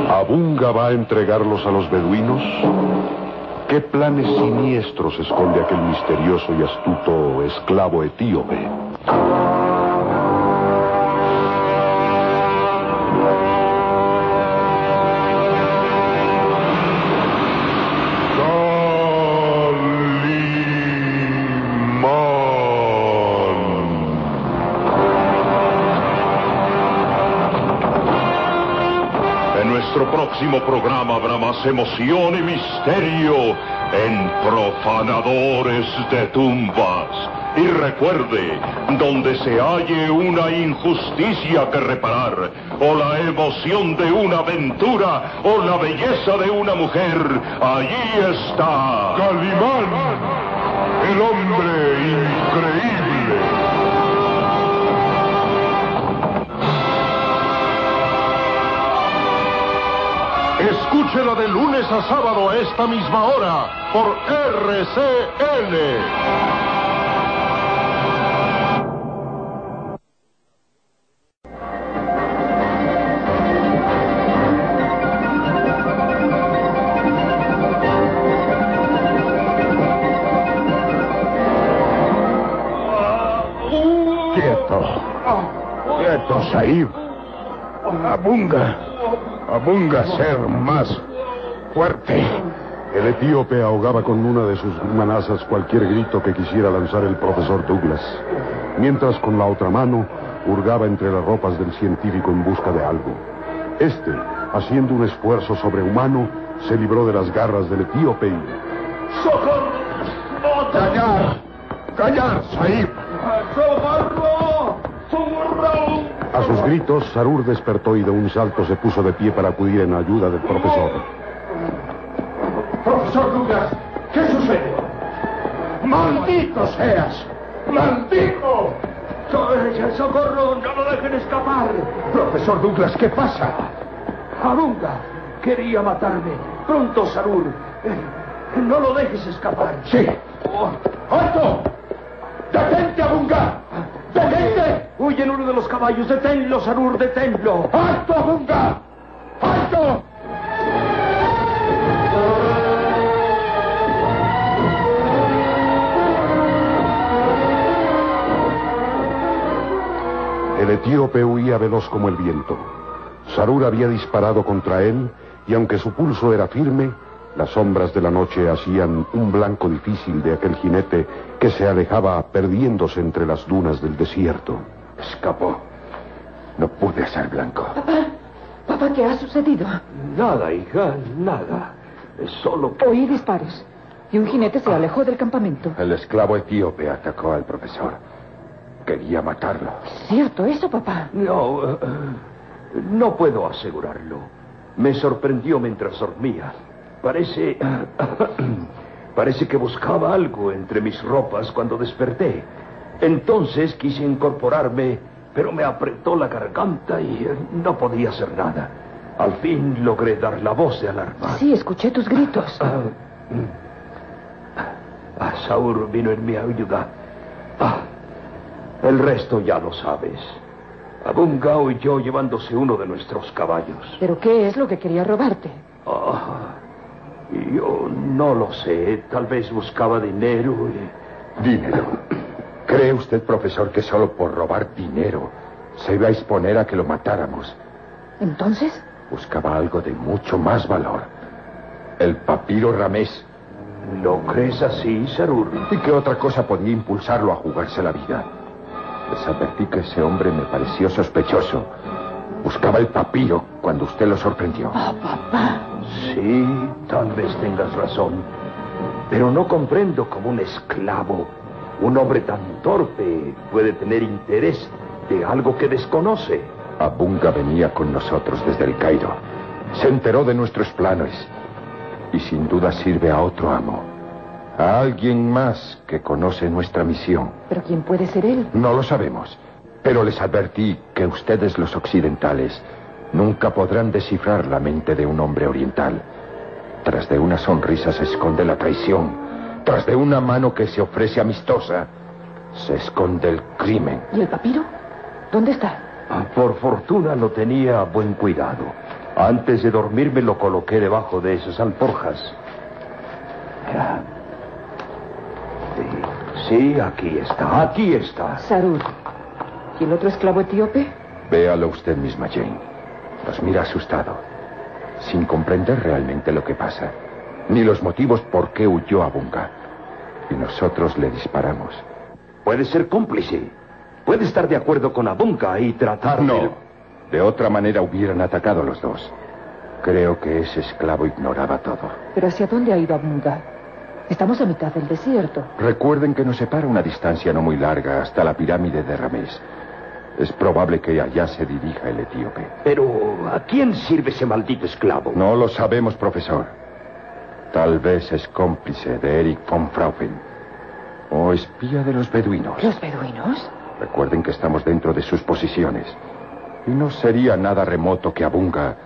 ¿Abunga va a entregarlos a los beduinos? ¿Qué planes siniestros esconde aquel misterioso y astuto esclavo etíope? Próximo programa habrá más emoción y misterio en Profanadores de Tumbas. Y recuerde, donde se halle una injusticia que reparar, o la emoción de una aventura, o la belleza de una mujer, allí está. Calimán, el hombre increíble. Escúchela de lunes a sábado a esta misma hora por RCN. Quietos. Quietos ahí. Abunga. Abunga ser más fuerte. El etíope ahogaba con una de sus manazas cualquier grito que quisiera lanzar el profesor Douglas, mientras con la otra mano hurgaba entre las ropas del científico en busca de algo. Este, haciendo un esfuerzo sobrehumano, se libró de las garras del etíope y... ¡Socorro! ¡Callar! ¡Callar, Saib! ¡Socorro! A sus gritos, Sarur despertó y de un salto se puso de pie para acudir en ayuda del profesor. Profesor Douglas, ¿qué sucede? ¡Maldito seas! ¡Maldito! ¡Socorro! ¡No lo dejen escapar! Profesor Douglas, ¿qué pasa? Abunga quería matarme. Pronto, Sarur. No lo dejes escapar. Sí. ¡Alto! ¡Detente, Abunga! ¡Detente! Huye en uno de los caballos. Deténlo, Sarur, deténlo. ¡Alto, Abunga! ¡Alto! El etíope huía veloz como el viento. Sarur había disparado contra él y aunque su pulso era firme, las sombras de la noche hacían un blanco difícil de aquel jinete que se alejaba perdiéndose entre las dunas del desierto. Escapó. No pude ser blanco. Papá, papá, ¿qué ha sucedido? Nada, hija, nada. Es solo que... Oí disparos. Y un jinete se alejó del campamento. El esclavo etíope atacó al profesor. Quería matarlo. ¿Cierto eso, papá? No, eh, no puedo asegurarlo. Me sorprendió mientras dormía. Parece... *coughs* Parece que buscaba algo entre mis ropas cuando desperté. Entonces quise incorporarme, pero me apretó la garganta y eh, no podía hacer nada. Al fin logré dar la voz de alarma. Sí, escuché tus gritos. Ah, ah, Saur vino en mi ayuda. Ah, el resto ya lo sabes. Abunga huyó llevándose uno de nuestros caballos. ¿Pero qué es lo que quería robarte? Yo no lo sé. Tal vez buscaba dinero y... Dinero. ¿Cree usted, profesor, que solo por robar dinero se iba a exponer a que lo matáramos? ¿Entonces? Buscaba algo de mucho más valor. El papiro ramés. ¿Lo crees así, Sarur? ¿Y qué otra cosa podía impulsarlo a jugarse la vida? Les advertí que ese hombre me pareció sospechoso. Buscaba el papiro cuando usted lo sorprendió. Ah, papá. Sí, tal vez tengas razón. Pero no comprendo cómo un esclavo, un hombre tan torpe, puede tener interés de algo que desconoce. Abunga venía con nosotros desde el Cairo. Se enteró de nuestros planes. Y sin duda sirve a otro amo. A alguien más que conoce nuestra misión. ¿Pero quién puede ser él? No lo sabemos. Pero les advertí que ustedes los occidentales nunca podrán descifrar la mente de un hombre oriental. Tras de una sonrisa se esconde la traición. Tras de una mano que se ofrece amistosa, se esconde el crimen. ¿Y el papiro? ¿Dónde está? Ah, Por fortuna lo tenía a buen cuidado. Antes de dormirme lo coloqué debajo de esas alforjas. Sí, aquí está, aquí está. Sarur. ¿Y el otro esclavo etíope? Véalo usted misma, Jane. Nos mira asustado, sin comprender realmente lo que pasa, ni los motivos por qué huyó a Bunga. Y nosotros le disparamos. Puede ser cómplice. Puede estar de acuerdo con Abunga y tratar No. de... De otra manera hubieran atacado los dos. Creo que ese esclavo ignoraba todo. ¿Pero hacia dónde ha ido Abunga? Estamos a mitad del desierto. Recuerden que nos separa una distancia no muy larga hasta la pirámide de Ramés. Es probable que allá se dirija el etíope. Pero, ¿a quién sirve ese maldito esclavo? No lo sabemos, profesor. Tal vez es cómplice de Eric von Fraufen. O espía de los beduinos. ¿Los beduinos? Recuerden que estamos dentro de sus posiciones. Y no sería nada remoto que Abunga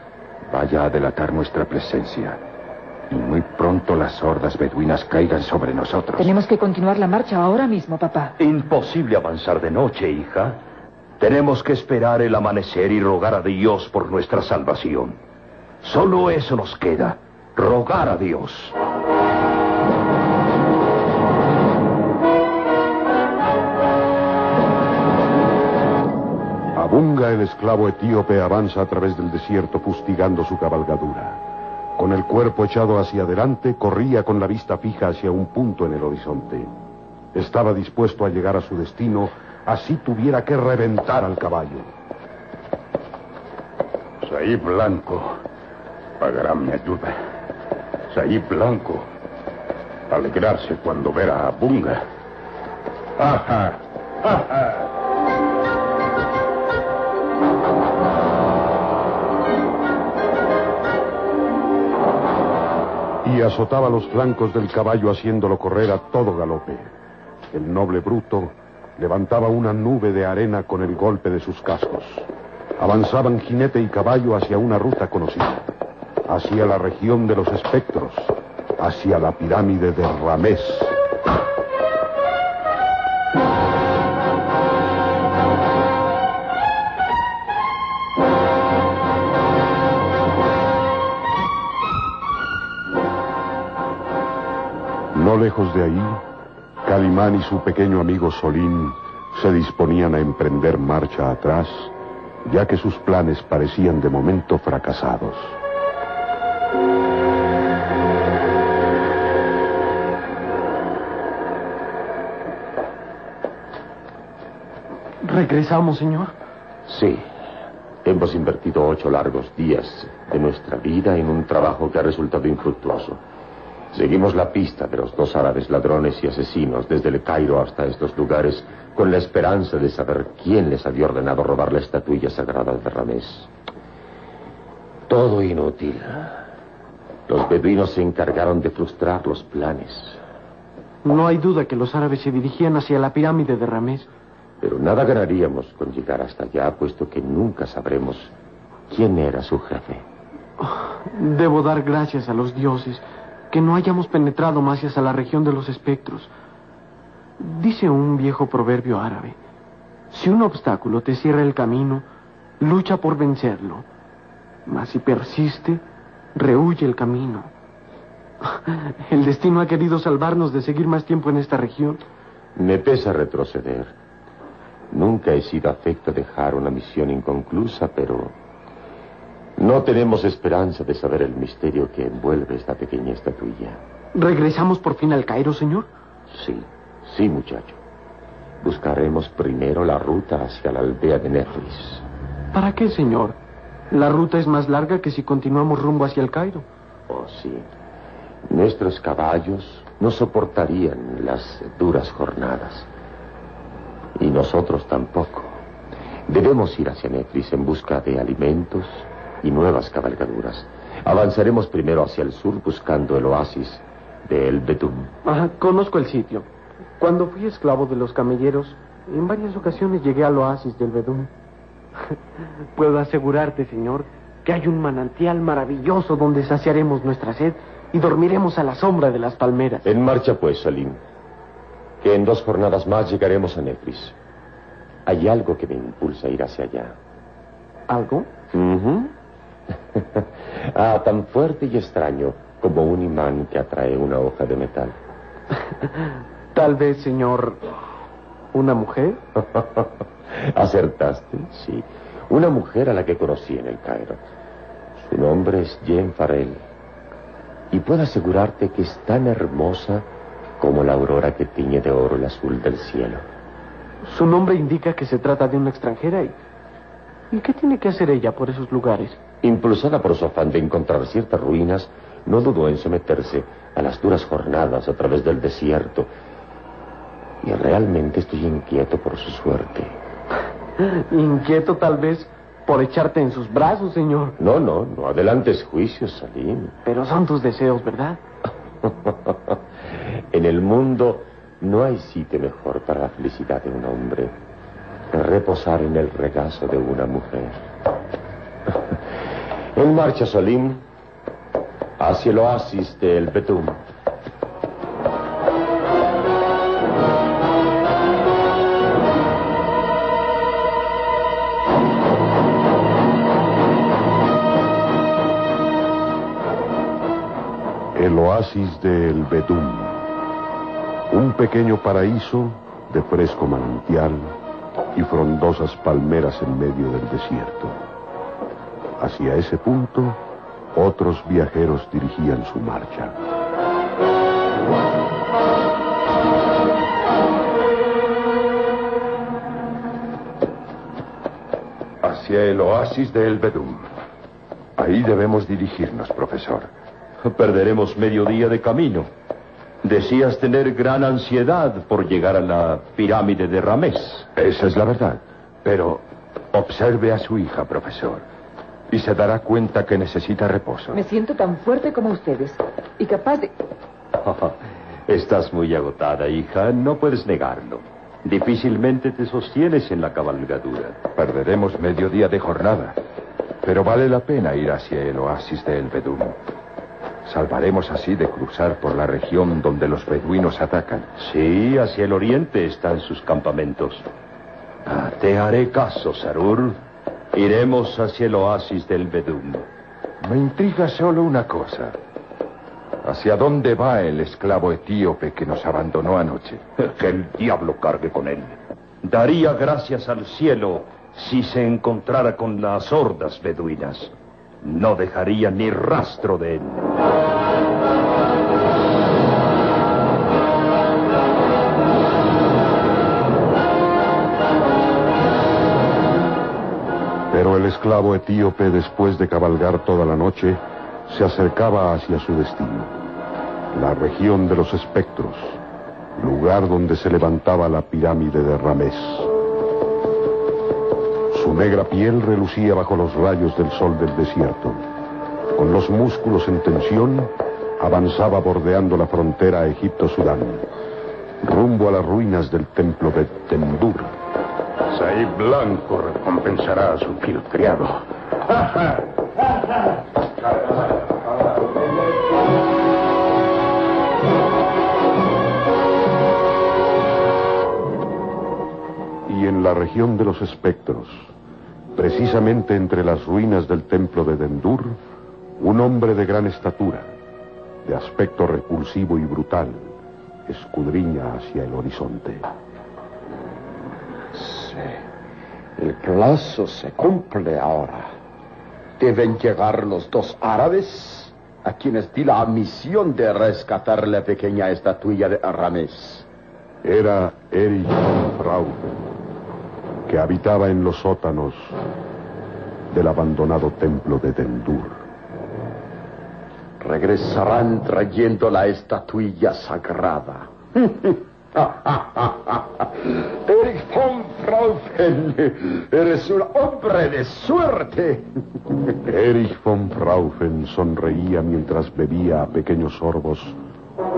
vaya a delatar nuestra presencia. Y muy pronto las hordas beduinas caigan sobre nosotros. Tenemos que continuar la marcha ahora mismo, papá. Imposible avanzar de noche, hija. Tenemos que esperar el amanecer y rogar a Dios por nuestra salvación. Solo eso nos queda, rogar a Dios. el esclavo etíope avanza a través del desierto fustigando su cabalgadura. Con el cuerpo echado hacia adelante, corría con la vista fija hacia un punto en el horizonte. Estaba dispuesto a llegar a su destino, así tuviera que reventar al caballo. Saí Blanco pagará mi ayuda. Saí Blanco alegrarse cuando verá a Bunga. ¡Ajá! ¡Ajá! y azotaba los flancos del caballo haciéndolo correr a todo galope. El noble bruto levantaba una nube de arena con el golpe de sus cascos. Avanzaban jinete y caballo hacia una ruta conocida, hacia la región de los espectros, hacia la pirámide de Ramés. No lejos de ahí, Calimán y su pequeño amigo Solín se disponían a emprender marcha atrás, ya que sus planes parecían de momento fracasados. ¿Regresamos, señor? Sí. Hemos invertido ocho largos días de nuestra vida en un trabajo que ha resultado infructuoso. Seguimos la pista de los dos árabes ladrones y asesinos desde el Cairo hasta estos lugares con la esperanza de saber quién les había ordenado robar la estatuilla sagrada de Ramés. Todo inútil. Los beduinos se encargaron de frustrar los planes. No hay duda que los árabes se dirigían hacia la pirámide de Ramés. Pero nada ganaríamos con llegar hasta allá, puesto que nunca sabremos quién era su jefe. Debo dar gracias a los dioses que no hayamos penetrado más hacia la región de los espectros. Dice un viejo proverbio árabe, si un obstáculo te cierra el camino, lucha por vencerlo. Mas si persiste, rehuye el camino. *laughs* El destino ha querido salvarnos de seguir más tiempo en esta región. Me pesa retroceder. Nunca he sido afecto a dejar una misión inconclusa, pero no tenemos esperanza de saber el misterio que envuelve esta pequeña estatuilla. ¿Regresamos por fin al Cairo, señor? Sí, sí, muchacho. Buscaremos primero la ruta hacia la aldea de Nefris. ¿Para qué, señor? La ruta es más larga que si continuamos rumbo hacia el Cairo. Oh, sí. Nuestros caballos no soportarían las duras jornadas. Y nosotros tampoco. Debemos ir hacia Nefris en busca de alimentos y nuevas cabalgaduras. Avanzaremos primero hacia el sur buscando el oasis de El Betum. Ajá, conozco el sitio. Cuando fui esclavo de los camelleros, en varias ocasiones llegué al oasis del Bedum. *laughs* Puedo asegurarte, señor, que hay un manantial maravilloso donde saciaremos nuestra sed y dormiremos a la sombra de las palmeras. En marcha, pues, Salim. Que en dos jornadas más llegaremos a Nefris. Hay algo que me impulsa a ir hacia allá. ¿Algo? *laughs* ah, tan fuerte y extraño como un imán que atrae una hoja de metal. *laughs* Tal vez, señor, una mujer. *laughs* Acertaste, sí. Una mujer a la que conocí en el Cairo. Su nombre es Jen Farrell. Y puedo asegurarte que es tan hermosa como la aurora que tiñe de oro el azul del cielo. Su nombre indica que se trata de una extranjera y... ¿Y qué tiene que hacer ella por esos lugares? Impulsada por su afán de encontrar ciertas ruinas, no dudó en someterse a las duras jornadas a través del desierto. Y realmente estoy inquieto por su suerte. *laughs* Inquieto tal vez por echarte en sus brazos, señor. No, no, no adelantes juicios, Salim. Pero son tus deseos, ¿verdad? *laughs* en el mundo no hay sitio mejor para la felicidad de un hombre que reposar en el regazo de una mujer. *laughs* en marcha, Salim, hacia el oasis del Betum. El oasis del Bedum. Un pequeño paraíso de fresco manantial, y frondosas palmeras en medio del desierto. Hacia ese punto, otros viajeros dirigían su marcha. Hacia el oasis de El Bedum. Ahí debemos dirigirnos, profesor. Perderemos medio día de camino. Decías tener gran ansiedad por llegar a la pirámide de Ramés. Esa es la verdad. Pero observe a su hija, profesor. Y se dará cuenta que necesita reposo. Me siento tan fuerte como ustedes y capaz de... *laughs* Estás muy agotada, hija. No puedes negarlo. Difícilmente te sostienes en la cabalgadura. Perderemos medio día de jornada. Pero vale la pena ir hacia el oasis de El Bedum. Salvaremos así de cruzar por la región donde los beduinos atacan. Sí, hacia el oriente están sus campamentos. Ah, te haré caso, Sarur. Iremos hacia el oasis del Bedum. Me intriga solo una cosa. ¿Hacia dónde va el esclavo etíope que nos abandonó anoche? Que *laughs* el diablo cargue con él. Daría gracias al cielo si se encontrara con las hordas beduinas. No dejaría ni rastro de él. Esclavo etíope, después de cabalgar toda la noche, se acercaba hacia su destino, la región de los espectros, lugar donde se levantaba la pirámide de Ramés. Su negra piel relucía bajo los rayos del sol del desierto. Con los músculos en tensión, avanzaba bordeando la frontera Egipto-Sudán, rumbo a las ruinas del templo de Tendur. Said Blanco recompensará a su fiel criado. Y en la región de los espectros, precisamente entre las ruinas del templo de Dendur, un hombre de gran estatura, de aspecto repulsivo y brutal, escudriña hacia el horizonte. El plazo se cumple ahora. Deben llegar los dos árabes a quienes di la misión de rescatar la pequeña estatuilla de Arames. Era Erich von Frauchen, que habitaba en los sótanos del abandonado templo de Dendur. Regresarán trayendo la estatuilla sagrada. *laughs* *laughs* Erich von Fraufen, eres un hombre de suerte. Erich von Fraufen sonreía mientras bebía a pequeños sorbos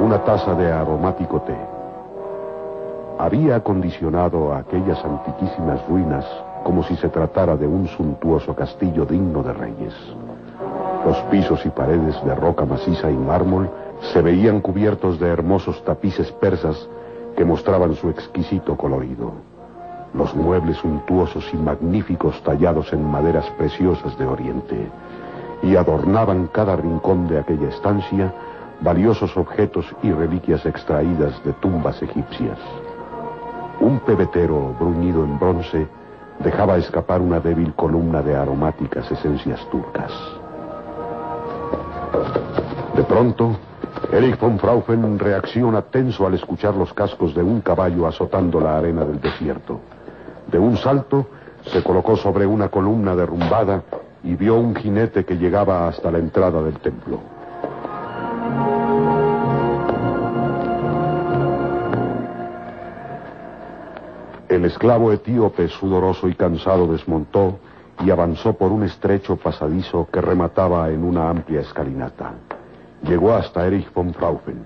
una taza de aromático té. Había acondicionado aquellas antiquísimas ruinas como si se tratara de un suntuoso castillo digno de reyes. Los pisos y paredes de roca maciza y mármol se veían cubiertos de hermosos tapices persas que mostraban su exquisito colorido. Los muebles suntuosos y magníficos tallados en maderas preciosas de Oriente y adornaban cada rincón de aquella estancia valiosos objetos y reliquias extraídas de tumbas egipcias. Un pebetero bruñido en bronce dejaba escapar una débil columna de aromáticas esencias turcas. De pronto, Erich von Fraufen reacciona tenso al escuchar los cascos de un caballo azotando la arena del desierto. De un salto, se colocó sobre una columna derrumbada y vio un jinete que llegaba hasta la entrada del templo. El esclavo etíope, sudoroso y cansado, desmontó y avanzó por un estrecho pasadizo que remataba en una amplia escalinata. Llegó hasta Erich von Fraufen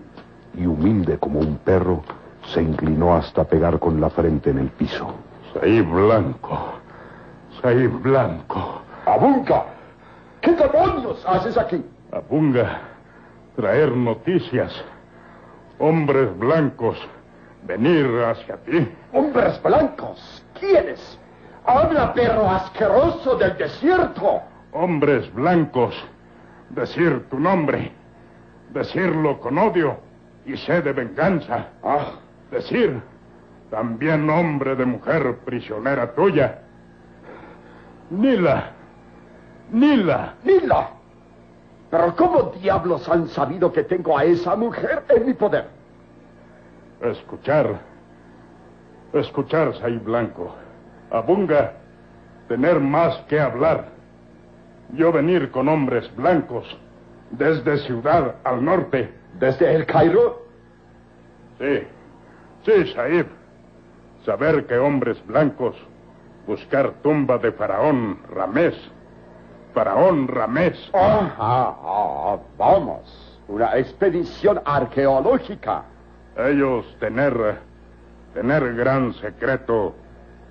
y, humilde como un perro, se inclinó hasta pegar con la frente en el piso. Saí Blanco. Saí Blanco. Abunga, ¿qué demonios haces aquí? Abunga, traer noticias. Hombres blancos, venir hacia ti. ¿Hombres blancos? ¿Quiénes? Habla, perro asqueroso del desierto. Hombres blancos, decir tu nombre. Decirlo con odio y sed de venganza. Ah. Decir, también hombre de mujer prisionera tuya. Nila. Nila. Nila. Pero ¿cómo diablos han sabido que tengo a esa mujer en mi poder? Escuchar. Escuchar, Say Blanco. Abunga, tener más que hablar. Yo venir con hombres blancos desde Ciudad al norte. ¿Desde el Cairo? Sí. Sí, Saib. Saber que hombres blancos buscar tumba de Faraón Ramés. Faraón Ramés. Ah, ah, ah, vamos. Una expedición arqueológica. Ellos tener, tener gran secreto.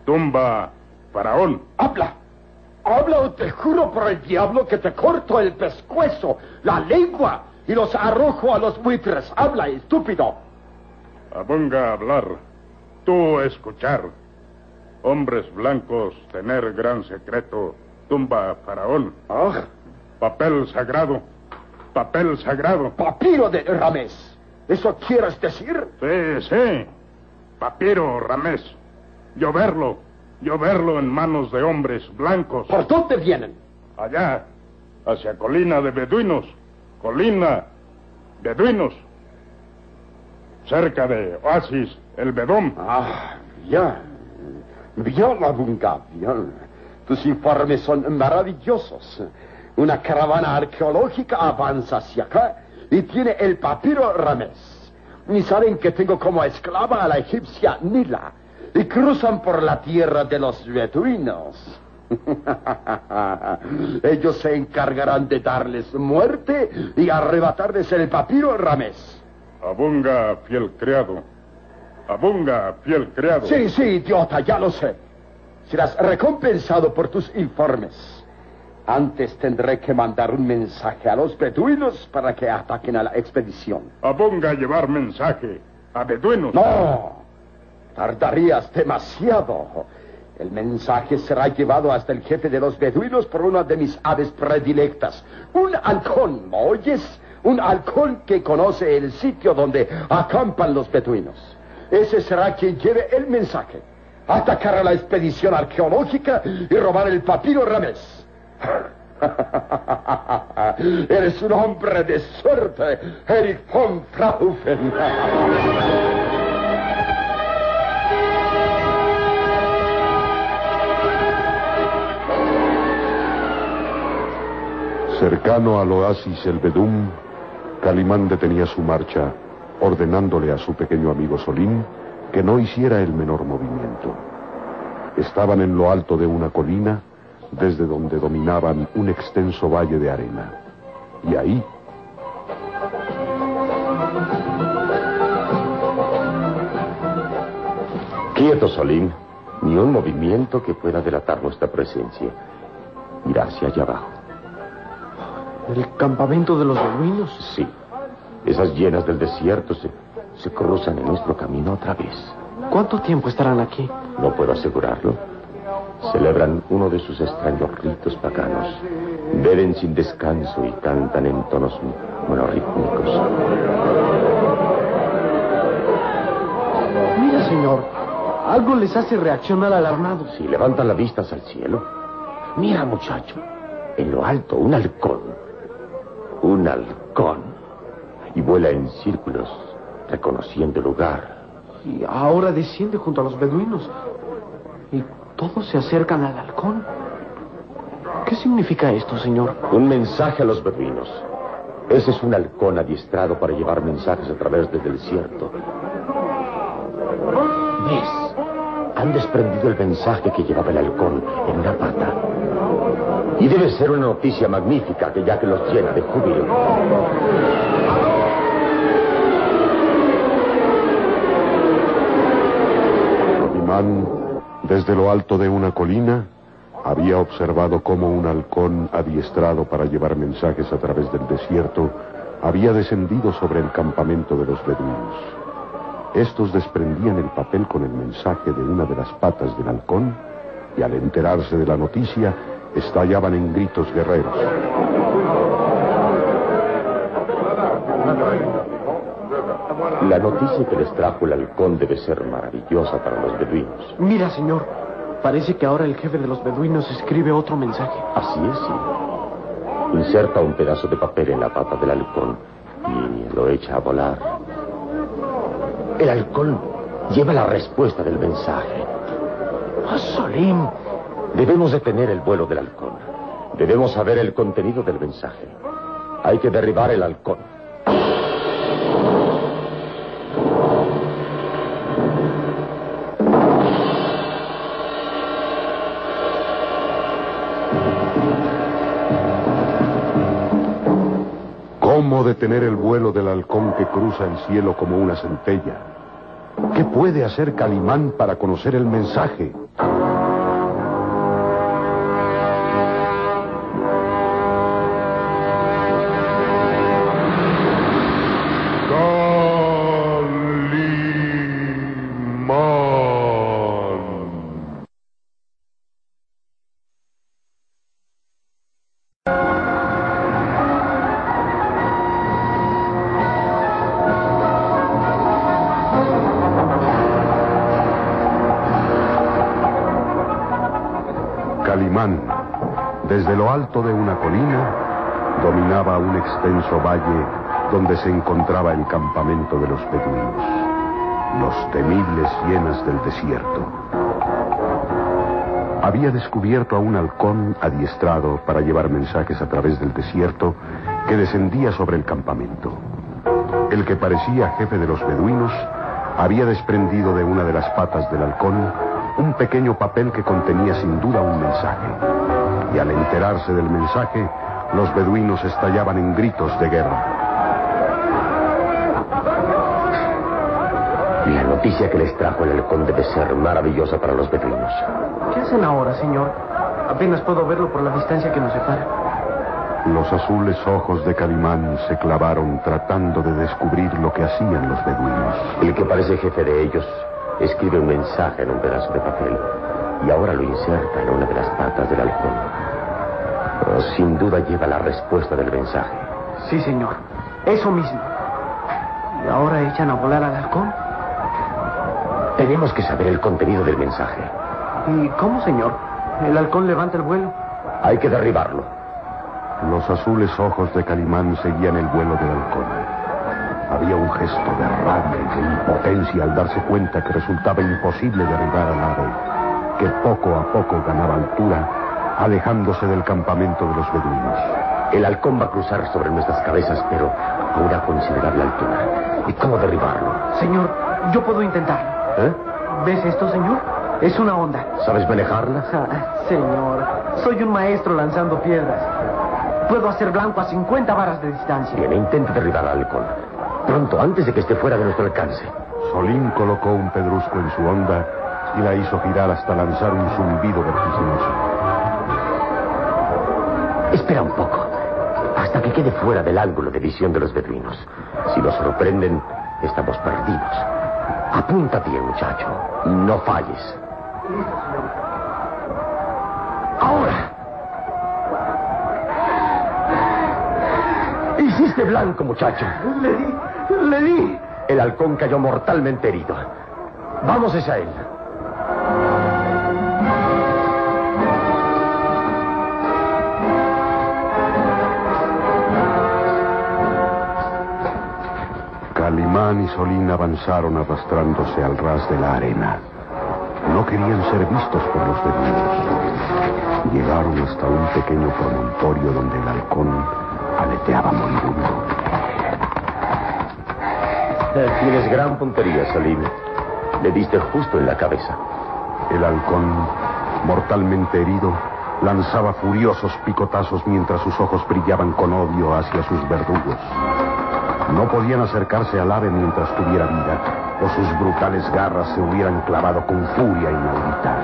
Tumba Faraón. Habla. Habla o te juro por el diablo que te corto el pescuezo, la lengua y los arrojo a los buitres. Habla, estúpido. Abunga hablar. Tú escuchar. Hombres blancos tener gran secreto. Tumba faraón. Ah. Papel sagrado. Papel sagrado. Papiro de Ramés. ¿Eso quieres decir? Sí, sí. Papiro Ramés. Yo verlo. Yo verlo en manos de hombres blancos. ¿Por dónde vienen? Allá. Hacia colina de beduinos. Colina. Beduinos. Cerca de Oasis, el Bedón. Ah, bien. Bien, Abunga, bien. Tus informes son maravillosos. Una caravana arqueológica avanza hacia acá y tiene el papiro Ramés. Y saben que tengo como esclava a la egipcia Nila. Y cruzan por la tierra de los beduinos. *laughs* Ellos se encargarán de darles muerte y arrebatarles el papiro Ramés. Abunga, fiel criado. Abunga, fiel criado. Sí, sí, idiota, ya lo sé. Serás recompensado por tus informes. Antes tendré que mandar un mensaje a los beduinos para que ataquen a la expedición. Abunga llevar mensaje a beduinos. No, tardarías demasiado. El mensaje será llevado hasta el jefe de los beduinos por una de mis aves predilectas. Un halcón, ¿me oyes? Un halcón que conoce el sitio donde acampan los beduinos. Ese será quien lleve el mensaje. Atacar a la expedición arqueológica y robar el papiro Ramés. *laughs* Eres un hombre de suerte, Erich von Fraufen. Cercano al oasis El Bedum, Calimán detenía su marcha, ordenándole a su pequeño amigo Solín que no hiciera el menor movimiento. Estaban en lo alto de una colina, desde donde dominaban un extenso valle de arena. Y ahí... Quieto, Solín. Ni un movimiento que pueda delatar nuestra presencia. Mira hacia allá abajo. ¿El campamento de los beduinos? Sí. Esas llenas del desierto se, se cruzan en nuestro camino otra vez. ¿Cuánto tiempo estarán aquí? No puedo asegurarlo. Celebran uno de sus extraños ritos paganos. Beben sin descanso y cantan en tonos monorítmicos. Mira, señor. Algo les hace reaccionar alarmados. Si levantan la vista hacia el cielo. Mira, muchacho. En lo alto, un halcón. Un halcón. Y vuela en círculos, reconociendo el lugar. Y ahora desciende junto a los beduinos. Y todos se acercan al halcón. ¿Qué significa esto, señor? Un mensaje a los beduinos. Ese es un halcón adiestrado para llevar mensajes a través del desierto. ¿Ves? Han desprendido el mensaje que llevaba el halcón en una pata. Y debe ser una noticia magnífica que ya que los llena de júbilo. Calimán, desde lo alto de una colina, había observado cómo un halcón adiestrado para llevar mensajes a través del desierto había descendido sobre el campamento de los beduinos. Estos desprendían el papel con el mensaje de una de las patas del halcón y al enterarse de la noticia estallaban en gritos guerreros. La noticia que les trajo el halcón debe ser maravillosa para los beduinos. Mira, señor. Parece que ahora el jefe de los beduinos escribe otro mensaje. Así es, sí. Inserta un pedazo de papel en la pata del halcón y lo echa a volar. El halcón lleva la respuesta del mensaje. ¡Ah, Solim! Debemos detener el vuelo del halcón. Debemos saber el contenido del mensaje. Hay que derribar el halcón. ¿Cómo detener el vuelo del halcón que cruza el cielo como una centella? ¿Qué puede hacer Calimán para conocer el mensaje? Se encontraba el campamento de los beduinos, los temibles hienas del desierto. Había descubierto a un halcón adiestrado para llevar mensajes a través del desierto que descendía sobre el campamento. El que parecía jefe de los beduinos había desprendido de una de las patas del halcón un pequeño papel que contenía sin duda un mensaje. Y al enterarse del mensaje, los beduinos estallaban en gritos de guerra. La noticia que les trajo el halcón debe ser maravillosa para los beduinos. ¿Qué hacen ahora, señor? Apenas puedo verlo por la distancia que nos separa. Los azules ojos de Calimán se clavaron tratando de descubrir lo que hacían los beduinos. El que parece jefe de ellos escribe un mensaje en un pedazo de papel y ahora lo inserta en una de las patas del halcón. Oh, sin duda lleva la respuesta del mensaje. Sí, señor. Eso mismo. ¿Y ahora echan a volar al halcón? Tenemos que saber el contenido del mensaje. ¿Y cómo, señor? ¿El halcón levanta el vuelo? Hay que derribarlo. Los azules ojos de Calimán seguían el vuelo del halcón. Había un gesto de rabia y de impotencia al darse cuenta que resultaba imposible derribar al ave, que poco a poco ganaba altura, alejándose del campamento de los beduinos. El halcón va a cruzar sobre nuestras cabezas, pero a una considerable altura. ¿Y cómo derribarlo? Señor, yo puedo intentarlo. ¿Eh? ¿Ves esto, señor? Es una onda. ¿Sabes manejarla? Ah, señor, soy un maestro lanzando piedras. Puedo hacer blanco a 50 varas de distancia. Bien, intenta derribar al halcón. Pronto, antes de que esté fuera de nuestro alcance. Solín colocó un pedrusco en su onda y la hizo girar hasta lanzar un zumbido vertiginoso. Espera un poco. Hasta que quede fuera del ángulo de visión de los beduinos. Si nos sorprenden, estamos perdidos. Apunta bien, muchacho. No falles. Ahora. Hiciste blanco, muchacho. Le di, le di. El halcón cayó mortalmente herido. Vamos hacia él. Solín avanzaron arrastrándose al ras de la arena. No querían ser vistos por los beduinos. Llegaron hasta un pequeño promontorio donde el halcón aleteaba moribundo. Eh, Tienes gran puntería, Salim. Le diste justo en la cabeza. El halcón, mortalmente herido, lanzaba furiosos picotazos mientras sus ojos brillaban con odio hacia sus verdugos. No podían acercarse al ave mientras tuviera vida, o sus brutales garras se hubieran clavado con furia inaudita.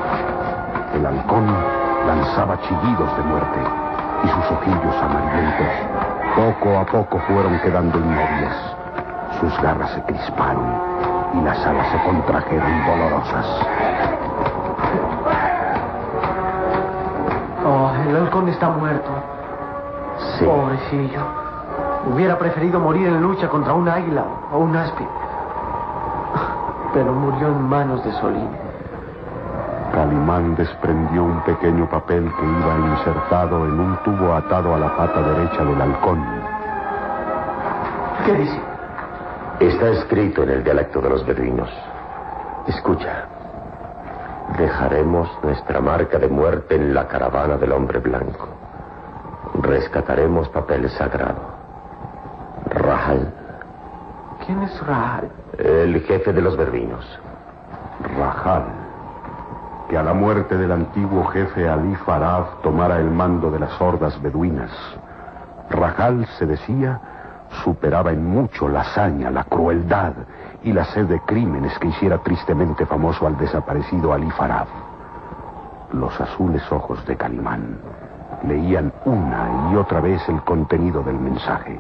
El halcón lanzaba chillidos de muerte, y sus ojillos amarillentos poco a poco fueron quedando inmóviles. Sus garras se crisparon y las alas se contrajeron dolorosas. Oh, el halcón está muerto. Sí. Pobrecillo. Hubiera preferido morir en lucha contra un águila o un áspid. pero murió en manos de Solín. Calimán desprendió un pequeño papel que iba insertado en un tubo atado a la pata derecha del halcón. ¿Qué dice? Está escrito en el dialecto de los beduinos. Escucha. Dejaremos nuestra marca de muerte en la caravana del hombre blanco. Rescataremos papel sagrado. Rahal. El jefe de los beduinos. Rahal. Que a la muerte del antiguo jefe Ali Faraf tomara el mando de las hordas beduinas. Rahal, se decía, superaba en mucho la hazaña, la crueldad y la sed de crímenes que hiciera tristemente famoso al desaparecido Ali Faraf. Los azules ojos de Calimán leían una y otra vez el contenido del mensaje.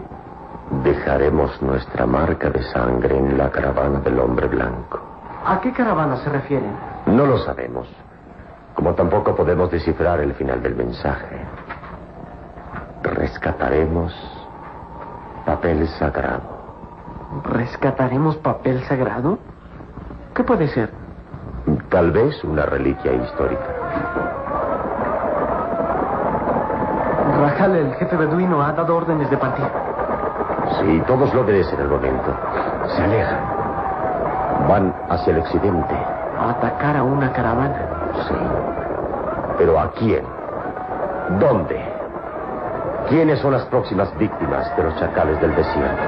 Dejaremos nuestra marca de sangre en la caravana del hombre blanco. ¿A qué caravana se refieren? No lo sabemos, como tampoco podemos descifrar el final del mensaje. Rescataremos papel sagrado. ¿Rescataremos papel sagrado? ¿Qué puede ser? Tal vez una reliquia histórica. Rajal, el jefe beduino, ha dado órdenes de partir. Sí, todos lo obedecen al momento. Se alejan. Van hacia el occidente. A atacar a una caravana. Sí. ¿Pero a quién? ¿Dónde? ¿Quiénes son las próximas víctimas de los chacales del desierto?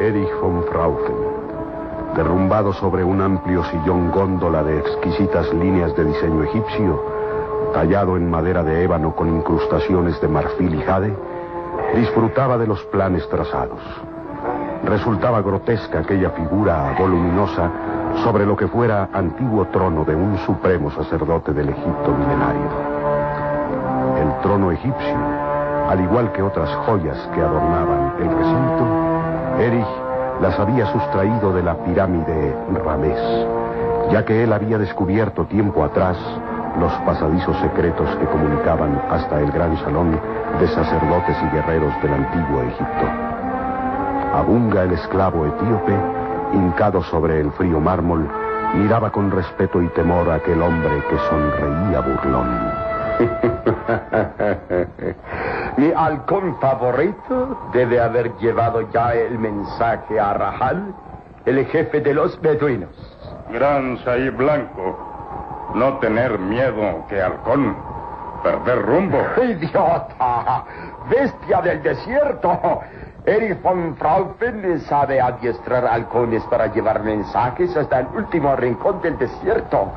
Erich von Fraufen, derrumbado sobre un amplio sillón góndola de exquisitas líneas de diseño egipcio, tallado en madera de ébano con incrustaciones de marfil y jade, disfrutaba de los planes trazados. Resultaba grotesca aquella figura voluminosa sobre lo que fuera antiguo trono de un supremo sacerdote del Egipto milenario. El trono egipcio, al igual que otras joyas que adornaban el recinto, Erich las había sustraído de la pirámide Ramés, ya que él había descubierto tiempo atrás los pasadizos secretos que comunicaban hasta el gran salón de sacerdotes y guerreros del antiguo Egipto. Abunga el esclavo etíope, hincado sobre el frío mármol, miraba con respeto y temor a aquel hombre que sonreía burlón. *laughs* Mi halcón favorito debe haber llevado ya el mensaje a Rahal, el jefe de los beduinos. Gran Saí Blanco, no tener miedo que halcón, perder rumbo. *laughs* ¡Idiota! ¡Bestia del desierto! Erich von Fraufen sabe adiestrar halcones para llevar mensajes hasta el último rincón del desierto.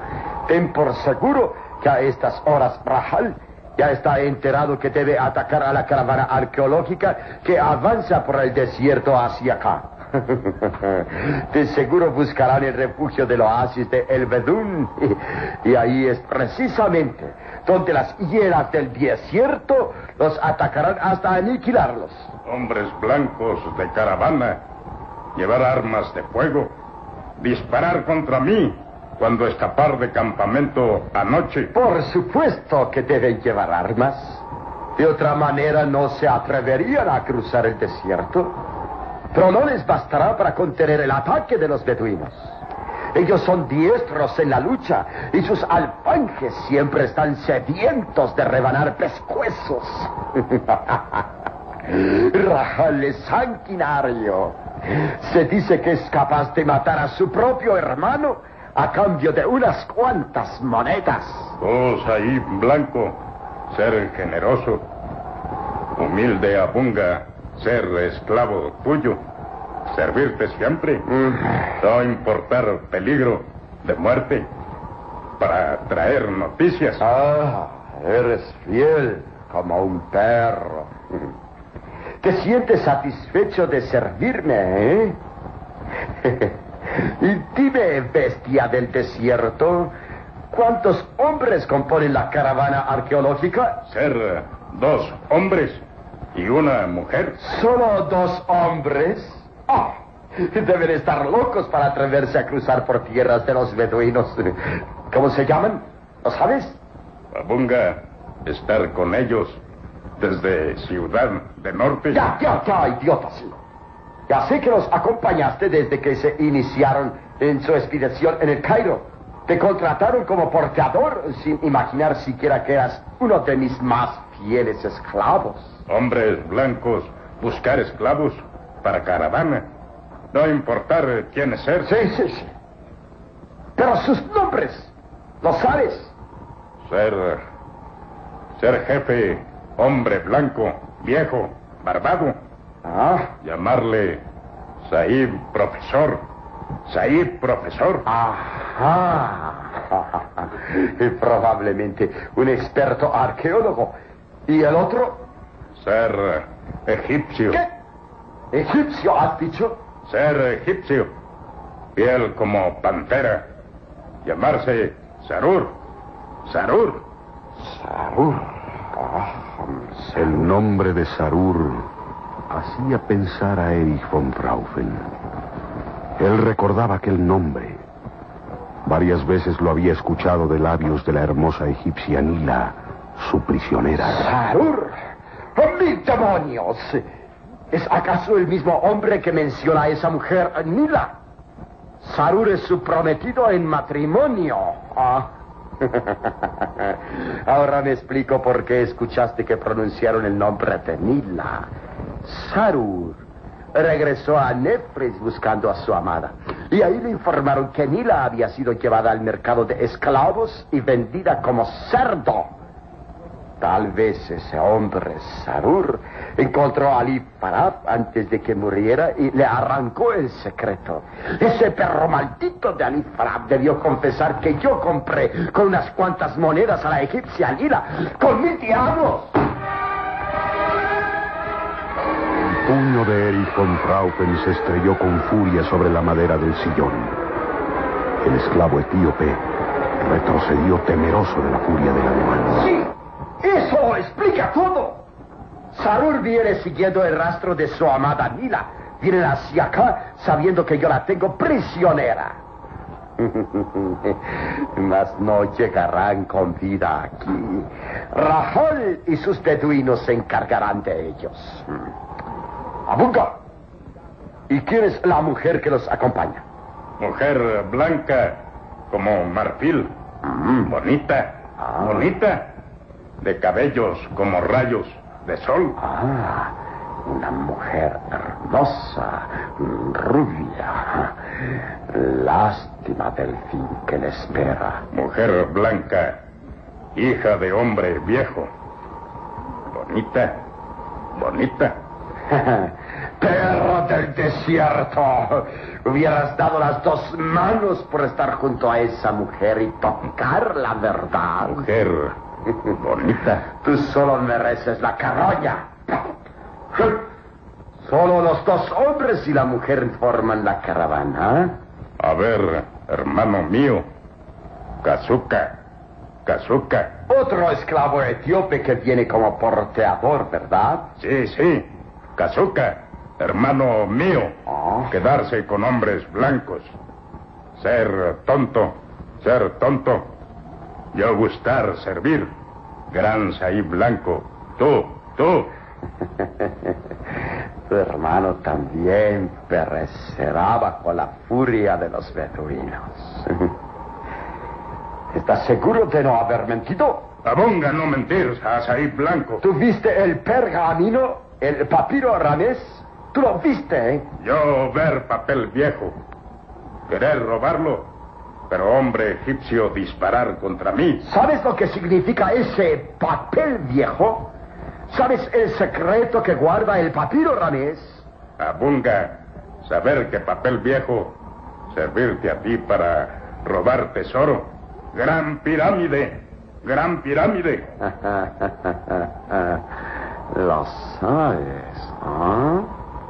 Ten por seguro que a estas horas Rahal ya está enterado que debe atacar a la caravana arqueológica que avanza por el desierto hacia acá. *laughs* De seguro buscarán el refugio del oasis de El Bedún. *laughs* Y ahí es precisamente donde las hieras del desierto los atacarán hasta aniquilarlos. Hombres blancos de caravana, llevar armas de fuego, disparar contra mí cuando escapar de campamento anoche. Por supuesto que deben llevar armas. De otra manera no se atreverían a cruzar el desierto. Pero no les bastará para contener el ataque de los beduinos. Ellos son diestros en la lucha y sus alfanjes siempre están sedientos de rebanar pescuezos. *laughs* Rajal es sanguinario. Se dice que es capaz de matar a su propio hermano a cambio de unas cuantas monedas. Oh, Saí Blanco, ser generoso. Humilde Abunga, ser esclavo tuyo. Servirte siempre. No importar peligro de muerte. Para traer noticias. Ah, eres fiel como un perro. ¿Te sientes satisfecho de servirme, eh? *laughs* dime, bestia del desierto, ¿cuántos hombres componen la caravana arqueológica? Ser dos hombres y una mujer. ¿Solo dos hombres? Ah, deben estar locos para atreverse a cruzar por tierras de los beduinos. ¿Cómo se llaman? ¿Lo sabes? Abunga estar con ellos desde Ciudad de Norte. Ya, ya, ya, idiotas. Ya sé que los acompañaste desde que se iniciaron en su expedición en el Cairo. Te contrataron como porteador sin imaginar siquiera que eras uno de mis más fieles esclavos. Hombres blancos, buscar esclavos para caravana. No importar quién es ser. Sí, sí, sí. Pero sus nombres, ¿lo sabes? Ser. Ser jefe, hombre blanco, viejo, barbado. Ah. Llamarle Said profesor. Said profesor. Ajá. *laughs* Y probablemente un experto arqueólogo. ¿Y el otro? Ser egipcio. ¿Qué? ¿Egipcio has dicho? Ser egipcio. Piel como pantera. Llamarse Sarur. Sarur. Sarur. El nombre de Sarur hacía pensar a Erich von Fraufen. Él recordaba aquel nombre. Varias veces lo había escuchado de labios de la hermosa egipcia Nila, su prisionera. Sarur. ¡Oh, ¡Mil demonios! ¿Es acaso el mismo hombre que menciona a esa mujer, Nila? Sarur es su prometido en matrimonio. Ah. *laughs* Ahora me explico por qué escuchaste que pronunciaron el nombre de Nila. Sarur regresó a Nefres buscando a su amada. Y ahí le informaron que Nila había sido llevada al mercado de esclavos y vendida como cerdo. Tal vez ese hombre, Sarur, encontró a Ali Farab antes de que muriera y le arrancó el secreto. Ese perro maldito de Ali Farab debió confesar que yo compré con unas cuantas monedas a la egipcia Lila, con mil diablos. Puño de Erich von Fraufen se estrelló con furia sobre la madera del sillón. El esclavo etíope retrocedió temeroso de la furia del alemán. ¡Sí! ¡Eso explica todo! Sarur viene siguiendo el rastro de su amada Nila. Viene hacia acá sabiendo que yo la tengo prisionera. *laughs* Mas no llegarán con vida aquí. Rahol y sus beduinos se encargarán de ellos. Abunga. ¿Y quién es la mujer que los acompaña? Mujer blanca como marfil. Bonita. Bonita. De cabellos como rayos de sol. Ah, una mujer hermosa, rubia. Lástima del fin que le espera. Mujer blanca, hija de hombre viejo. Bonita, bonita. *laughs* Perro del desierto. Hubieras dado las dos manos por estar junto a esa mujer y tocar la verdad. Mujer bonita. Tú solo mereces la carroña. Solo los dos hombres y la mujer forman la caravana. A ver, hermano mío. Kazuka. Kazuka. Otro esclavo etíope que viene como porteador, ¿verdad? Sí, sí. Kazuka. Hermano mío. Quedarse con hombres blancos. Ser tonto. Ser tonto. Yo gustar servir. Gran Saí Blanco. Tú, tú. *laughs* tu hermano también perecerá bajo la furia de los beduinos. *laughs* ¿Estás seguro de no haber mentido? Abunga no mentir, Saí Blanco. ¿Tú viste el pergamino, el papiro ramés? Tú lo viste, ¿eh? Yo ver papel viejo. Querer robarlo pero hombre egipcio disparar contra mí. ¿Sabes lo que significa ese papel viejo? ¿Sabes el secreto que guarda el papiro Ramés? Abunga, saber que papel viejo servirte a ti para robar tesoro. Gran pirámide, gran pirámide. *laughs* lo sabes, ¿ah?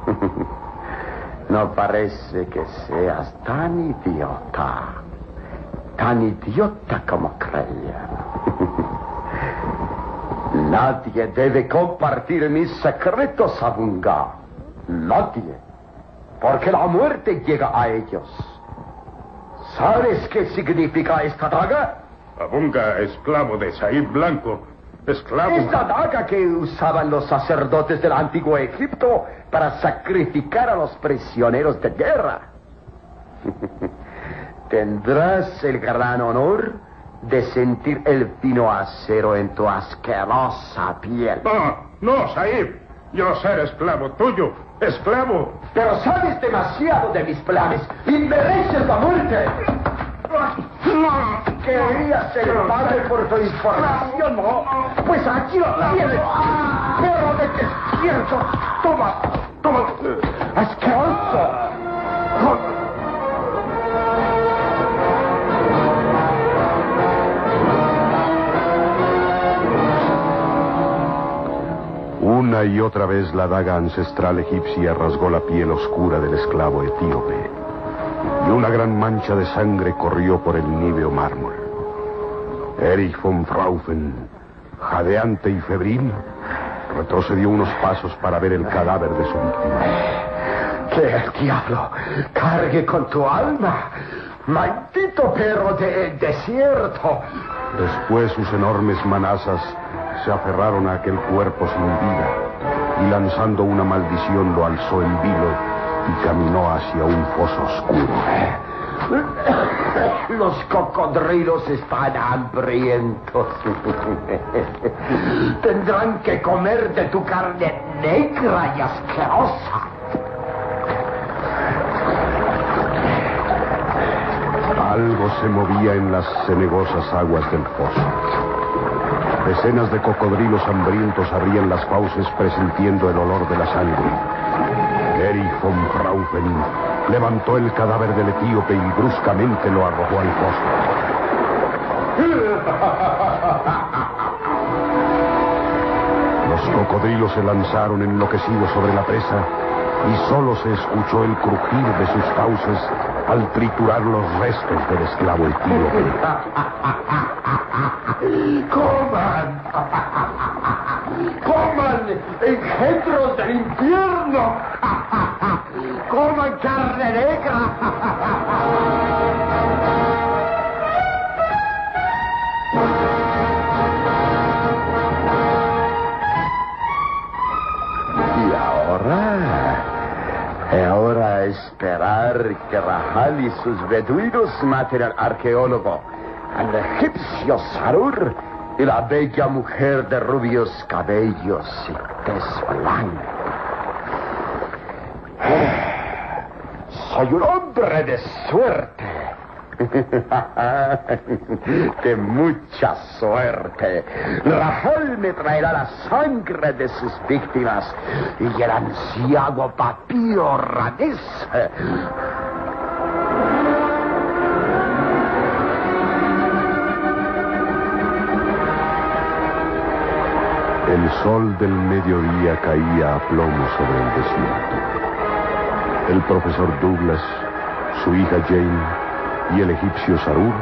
*laughs* no parece que seas tan idiota tan idiota como creía. *laughs* Nadie debe compartir mis secretos, Abunga. Nadie. Porque la muerte llega a ellos. ¿Sabes qué significa esta daga? Abunga, esclavo de Said Blanco. Esclavo. Es la daga que usaban los sacerdotes del antiguo Egipto para sacrificar a los prisioneros de guerra. *laughs* Tendrás el gran honor de sentir el fino acero en tu asquerosa piel. No, no, Said. Yo ser esclavo tuyo. Esclavo. Pero sabes demasiado de mis planes y mereces la muerte. Querías ser padre por tu información, ¿no? Pues aquí lo tienes. Perro de despierto. Toma, toma. Asqueroso. Una y otra vez la daga ancestral egipcia rasgó la piel oscura del esclavo etíope. Y una gran mancha de sangre corrió por el níveo mármol. Erich von Fraufen, jadeante y febril, retrocedió unos pasos para ver el cadáver de su víctima. Que el diablo cargue con tu alma. Maldito perro del desierto. Después sus enormes manazas se aferraron a aquel cuerpo sin vida y lanzando una maldición lo alzó en vilo y caminó hacia un foso oscuro. Los cocodrilos están hambrientos. Tendrán que comer de tu carne negra y asquerosa. Algo se movía en las cenegosas aguas del foso. Decenas de cocodrilos hambrientos abrían las fauces presintiendo el olor de la sangre. Erich von Fraufen levantó el cadáver del etíope y bruscamente lo arrojó al foso. Los cocodrilos se lanzaron enloquecidos sobre la presa y solo se escuchó el crujir de sus fauces al triturar los restos del esclavo etíope. ¡Coman! ¡Coman engendros del infierno! ¡Coman carne negra! Esperar que Rahal y sus beduinos maten al arqueólogo, al egipcio Sarur y la bella mujer de rubios cabellos y tez blanca. Soy un hombre de suerte. *laughs* de mucha suerte. Rahal me traerá la sangre de sus víctimas y el anciano papiro Radés El sol del mediodía caía a plomo sobre el desierto. El profesor Douglas, su hija Jane y el egipcio Sarur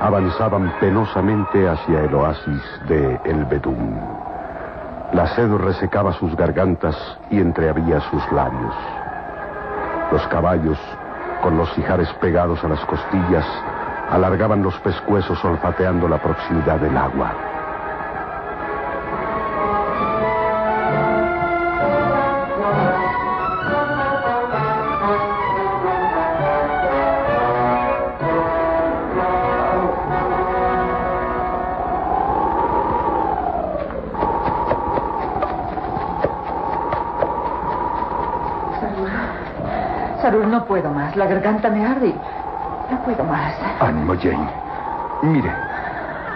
avanzaban penosamente hacia el oasis de El Bedum. La sed resecaba sus gargantas y entreabría sus labios. Los caballos, con los ijares pegados a las costillas, alargaban los pescuezos olfateando la proximidad del agua. Puedo más. La garganta me arde. y No puedo más. Ánimo, Jane. Mire,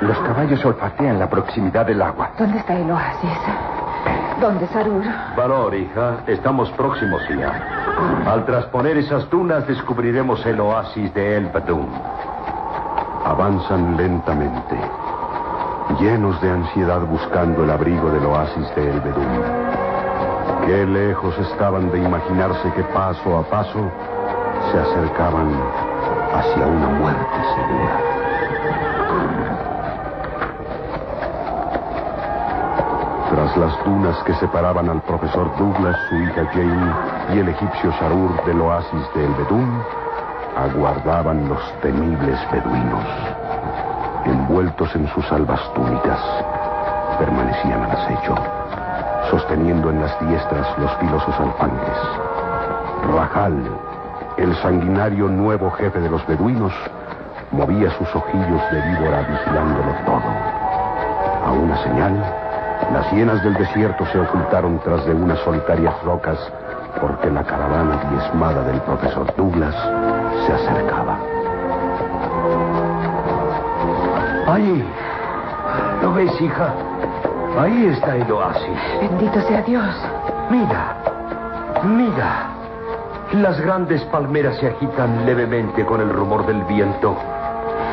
los caballos olfatean la proximidad del agua. ¿Dónde está el oasis? ¿Dónde, Sarur? Valor, hija. Estamos próximos ya. Al trasponer esas dunas descubriremos el oasis de El Badum. Avanzan lentamente, llenos de ansiedad buscando el abrigo del oasis de El Bedum. Qué lejos estaban de imaginarse que paso a paso se acercaban hacia una muerte segura. Tras las dunas que separaban al profesor Douglas, su hija Jane y el egipcio Sarur del oasis de El Bedum, aguardaban los temibles beduinos. envueltos en sus albas túnicas, permanecían al acecho, sosteniendo en las diestras los filosos alfanjes. Rajal, el sanguinario nuevo jefe de los beduinos, movía sus ojillos de víbora vigilándolo todo. A una señal, las hienas del desierto se ocultaron tras de unas solitarias rocas porque la caravana diezmada del profesor Douglas se acercaba. Ahí. ¿Lo ves, hija? Ahí está el oasis. Bendito sea Dios. Mira, mira. Las grandes palmeras se agitan levemente con el rumor del viento.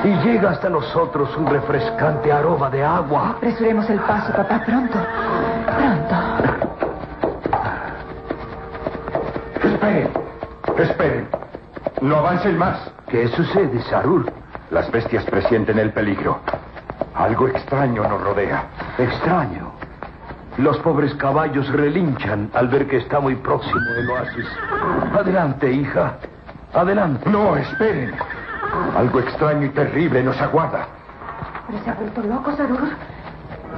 Y llega hasta nosotros un refrescante aroma de agua. Apresuremos el paso, papá, pronto. Pronto. Esperen, esperen. No avancen más. ¿Qué sucede, Sarul? Las bestias presienten el peligro. Algo extraño nos rodea. Extraño. Los pobres caballos relinchan al ver que está muy próximo el oasis. Adelante, hija. Adelante. No, esperen. Algo extraño y terrible nos aguarda. ¿Pero se ha vuelto loco, Sarur?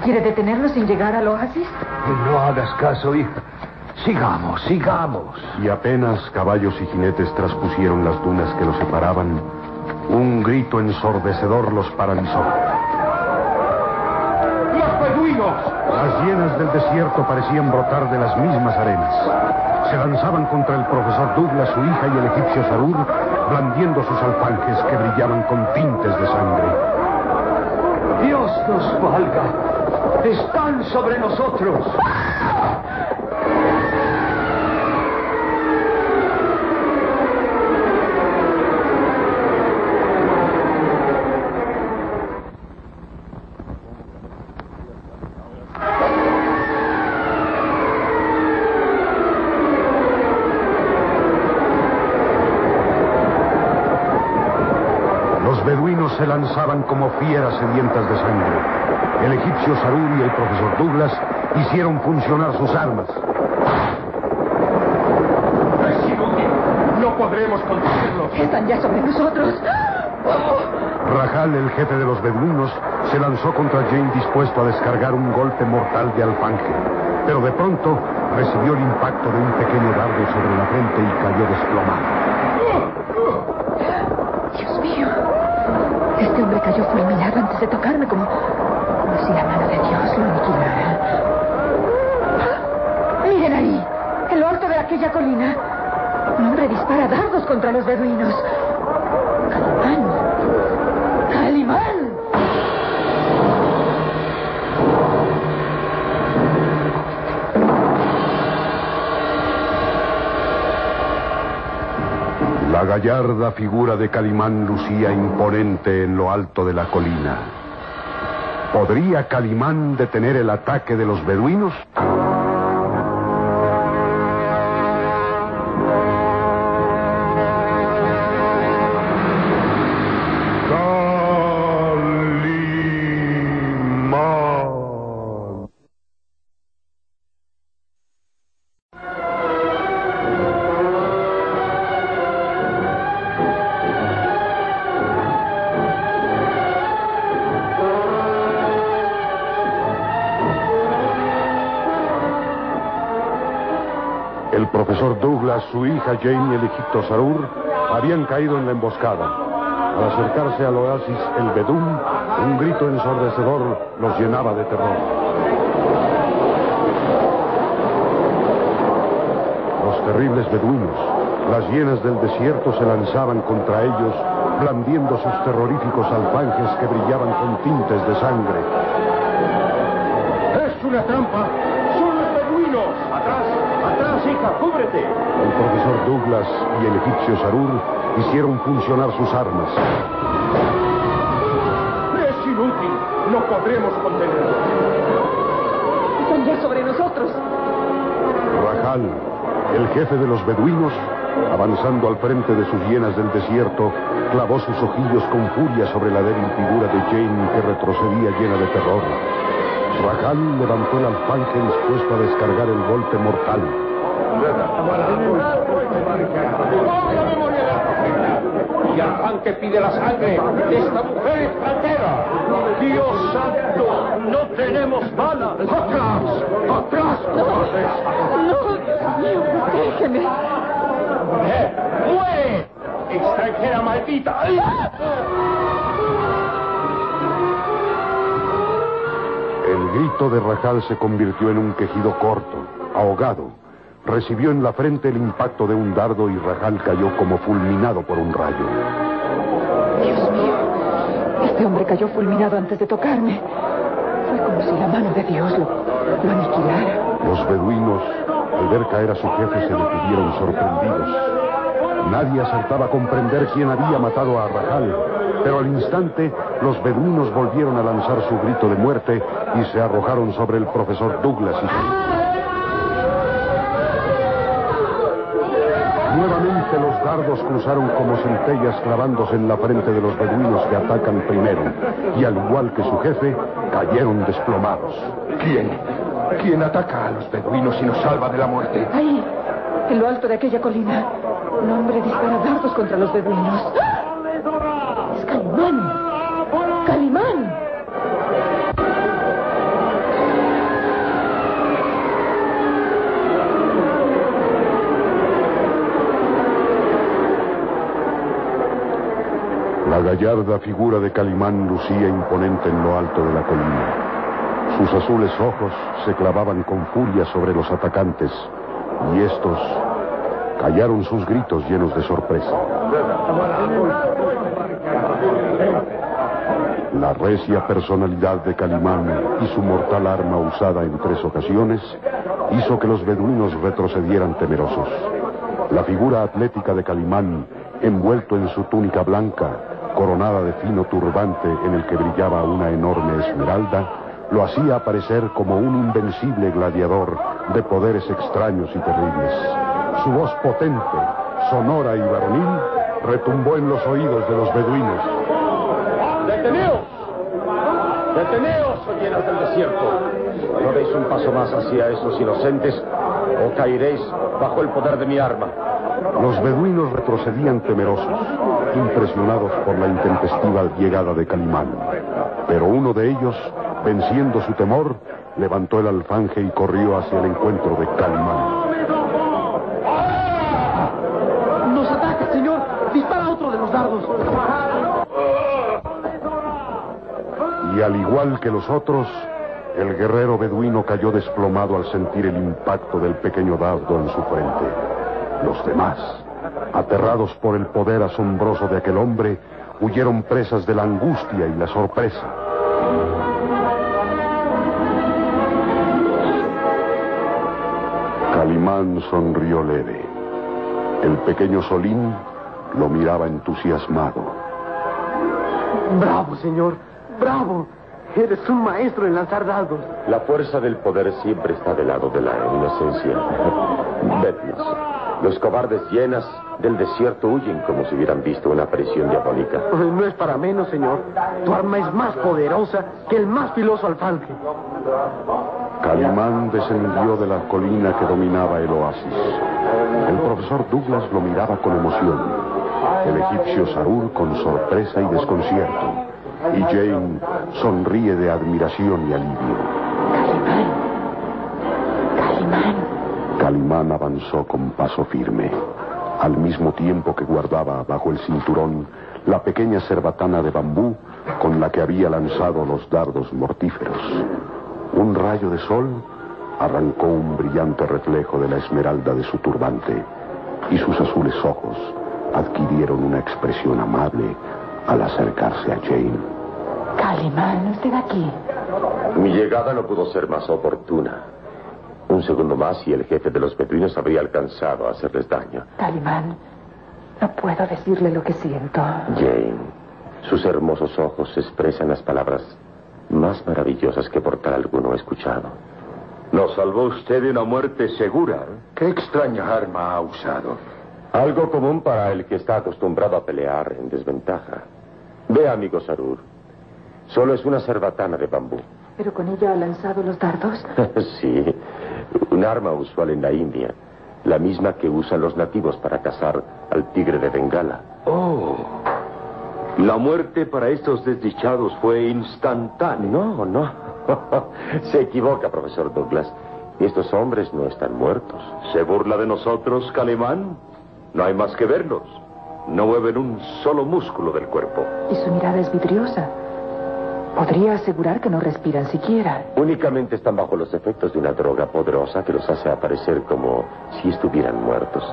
¿Quiere detenerlo sin llegar al oasis? No hagas caso, hija. Sigamos, sigamos. Y apenas caballos y jinetes traspusieron las dunas que los separaban, un grito ensordecedor los paralizó. ¡Los beduinos! Las hienas del desierto parecían brotar de las mismas arenas. Se lanzaban contra el profesor Douglas, su hija y el egipcio Sarur, blandiendo sus alfanjes que brillaban con tintes de sangre. Dios nos valga. Están sobre nosotros. Fieras sedientas de sangre. El egipcio Sarur y el profesor Douglas hicieron funcionar sus armas. Es inútil. No podremos contenerlos. Están ya sobre nosotros. Rajal, el jefe de los beduinos, se lanzó contra Jane dispuesto a descargar un golpe mortal de alfanje. Pero de pronto recibió el impacto de un pequeño dardo sobre la frente y cayó desplomado. Dios mío. Este hombre cayó fulminado antes de tocarme como, como si la mano de Dios lo aniquilara. Miren ahí, en lo alto de aquella colina. Un hombre dispara dardos contra los beduinos. Gallarda figura de Calimán lucía imponente en lo alto de la colina. ¿Podría Calimán detener el ataque de los beduinos? Su hija Jane y el egipto Sarur habían caído en la emboscada. Al acercarse al oasis El Bedún, un grito ensordecedor los llenaba de terror. Los terribles beduinos, las hienas del desierto se lanzaban contra ellos, blandiendo sus terroríficos alfanjes que brillaban con tintes de sangre. Douglas y el egipcio Sarur hicieron funcionar sus armas. ¡Es inútil! No podremos contenerlos. Están ya sobre nosotros. Rajal, el jefe de los beduinos, avanzando al frente de sus hienas del desierto, clavó sus ojillos con furia sobre la débil figura de Jane que retrocedía llena de terror. Rajal levantó el alfanje dispuesto a descargar el golpe mortal. Y al pan que pide la sangre de esta mujer extranjera. Dios santo, no tenemos balas. ¡Atrás! ¡Atrás! No, déjeme. ¡Eh! ¡Muere! ¡Extranjera maldita! El grito de Rajal se convirtió en un quejido corto, ahogado. Recibió en la frente el impacto de un dardo y Rajal cayó como fulminado por un rayo. Dios mío, este hombre cayó fulminado antes de tocarme. Fue como si la mano de Dios lo, lo aniquilara. Los beduinos, al ver caer a su jefe, se detuvieron sorprendidos. Nadie acertaba a comprender quién había matado a Rajal, pero al instante los beduinos volvieron a lanzar su grito de muerte y se arrojaron sobre el profesor Douglas y Nuevamente los dardos cruzaron como centellas clavándose en la frente de los beduinos que atacan primero, y al igual que su jefe, cayeron desplomados. ¿Quién? ¿Quién ataca a los beduinos y nos salva de la muerte? Ahí, en lo alto de aquella colina, un hombre dispara dardos contra los beduinos. Gallarda figura de Calimán lucía imponente en lo alto de la colina. Sus azules ojos se clavaban con furia sobre los atacantes y estos callaron sus gritos llenos de sorpresa. La recia personalidad de Calimán y su mortal arma usada en tres ocasiones hizo que los beduinos retrocedieran temerosos. La figura atlética de Calimán, envuelto en su túnica blanca, coronada de fino turbante en el que brillaba una enorme esmeralda, lo hacía aparecer como un invencible gladiador de poderes extraños y terribles. Su voz potente, sonora y varonil retumbó en los oídos de los beduinos. ¡Deteneos! ¡Deteneos, llenas del desierto! No deis un paso más hacia esos inocentes o caeréis bajo el poder de mi arma. Los beduinos retrocedían temerosos, impresionados por la intempestiva llegada de Calimán. Pero uno de ellos, venciendo su temor, levantó el alfanje y corrió hacia el encuentro de Calimán. ¡Nos ataca, señor! ¡Dispara otro de los dardos! Y al igual que los otros, el guerrero beduino cayó desplomado al sentir el impacto del pequeño dardo en su frente. Los demás, aterrados por el poder asombroso de aquel hombre, huyeron presas de la angustia y la sorpresa. Calimán sonrió leve. El pequeño Solín lo miraba entusiasmado. ¡Bravo, señor! ¡Bravo! Eres un maestro en lanzar dardos. La fuerza del poder siempre está del lado de la inocencia. Vednos. Los cobardes llenas del desierto huyen como si hubieran visto una aparición diabólica. No es para menos, señor. Tu arma es más poderosa que el más filoso alfanje. Calimán descendió de la colina que dominaba el oasis. El profesor Douglas lo miraba con emoción. El egipcio Sarur con sorpresa y desconcierto. Y Jane sonríe de admiración y alivio. Calimán. Calimán avanzó con paso firme, al mismo tiempo que guardaba bajo el cinturón la pequeña cerbatana de bambú con la que había lanzado los dardos mortíferos. Un rayo de sol arrancó un brillante reflejo de la esmeralda de su turbante y sus azules ojos adquirieron una expresión amable al acercarse a Jane. Calimán, usted aquí. Mi llegada no pudo ser más oportuna. Un segundo más y el jefe de los beduinos habría alcanzado a hacerles daño. Calimán, no puedo decirle lo que siento. Jane, sus hermosos ojos expresan las palabras más maravillosas que por tal alguno he escuchado. Nos salvó usted de una muerte segura. ¿Qué extraña arma ha usado? Algo común para el que está acostumbrado a pelear en desventaja. Ve, amigo Sarur. Solo es una cerbatana de bambú. ¿Pero con ella ha lanzado los dardos? *laughs* sí, un arma usual en la India. La misma que usan los nativos para cazar al tigre de Bengala. Oh. La muerte para estos desdichados fue instantánea. No, no. *laughs* Se equivoca, profesor Douglas. Estos hombres no están muertos. ¿Se burla de nosotros, Calimán? No hay más que verlos. No mueven un solo músculo del cuerpo. Y su mirada es vidriosa. Podría asegurar que no respiran siquiera. Únicamente están bajo los efectos de una droga poderosa que los hace aparecer como si estuvieran muertos.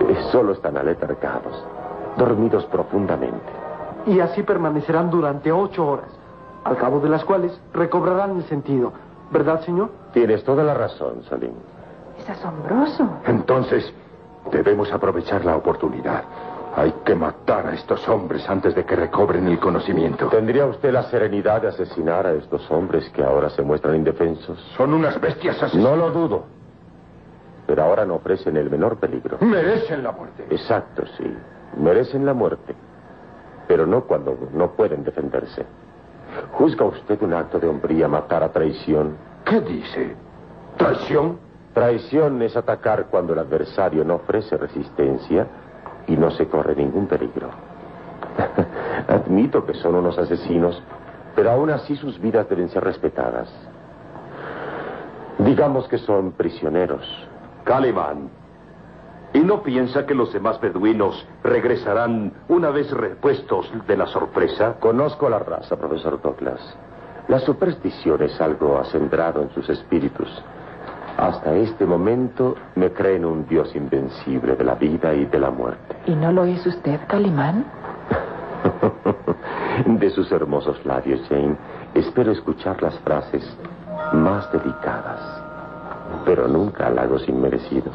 Eh, Solo están aletargados, dormidos profundamente. Y así permanecerán durante ocho horas, al cabo de las cuales recobrarán el sentido. ¿Verdad, señor? Tienes toda la razón, Salim. Es asombroso. Entonces, debemos aprovechar la oportunidad. Hay que matar a estos hombres antes de que recobren el conocimiento. ¿Tendría usted la serenidad de asesinar a estos hombres que ahora se muestran indefensos? Son unas bestias asesinas. No lo dudo. Pero ahora no ofrecen el menor peligro. Merecen la muerte. Exacto, sí. Merecen la muerte. Pero no cuando no pueden defenderse. ¿Juzga usted un acto de hombría matar a traición? ¿Qué dice? ¿Traición? Traición es atacar cuando el adversario no ofrece resistencia y no se corre ningún peligro. *laughs* Admito que son unos asesinos, pero aún así sus vidas deben ser respetadas. Digamos que son prisioneros. Calimán. ¿Y no piensa que los demás beduinos regresarán una vez repuestos de la sorpresa? Conozco la raza, profesor Douglas. La superstición es algo acendrado en sus espíritus. Hasta este momento me creen un Dios invencible de la vida y de la muerte. ¿Y no lo es usted, Calimán? *laughs* De sus hermosos labios, Jane, espero escuchar las frases más delicadas, pero nunca halagos inmerecidos.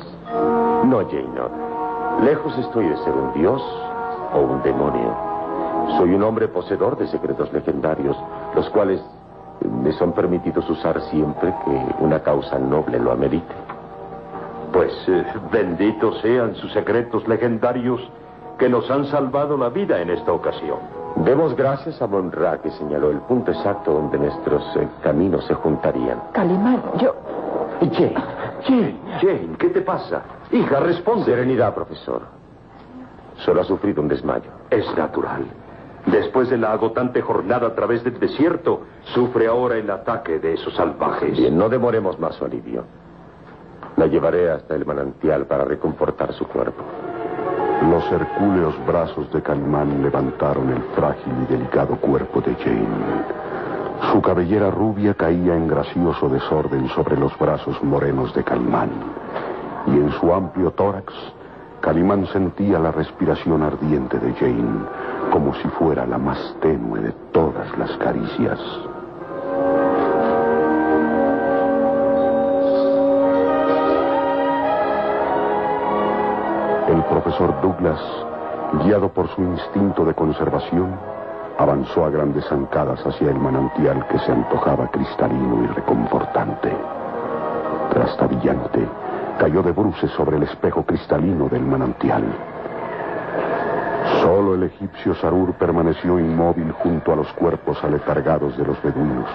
No, Jane, no. Lejos estoy de ser un dios o un demonio. Soy un hombre poseedor de secretos legendarios, los cuales me son permitidos usar siempre que una causa noble lo amerite. Pues eh, benditos sean sus secretos legendarios que nos han salvado la vida en esta ocasión. Demos gracias a Monra que señaló el punto exacto donde nuestros eh, caminos se juntarían. Calimán, yo... Jane, Jane, Jane, ¿qué te pasa? Hija, responde. Serenidad, profesor. Solo ha sufrido un desmayo. Es natural. Después de la agotante jornada a través del desierto, sufre ahora el ataque de esos salvajes. Bien, no demoremos más su alivio. La llevaré hasta el manantial para reconfortar su cuerpo. Los hercúleos brazos de Calimán levantaron el frágil y delicado cuerpo de Jane. Su cabellera rubia caía en gracioso desorden sobre los brazos morenos de Calimán. Y en su amplio tórax, Calimán sentía la respiración ardiente de Jane, como si fuera la más tenue de todas las caricias. El profesor Douglas, guiado por su instinto de conservación, avanzó a grandes zancadas hacia el manantial que se antojaba cristalino y reconfortante. Trastabillante, cayó de bruces sobre el espejo cristalino del manantial. Solo el egipcio Sarur permaneció inmóvil junto a los cuerpos aletargados de los beduinos.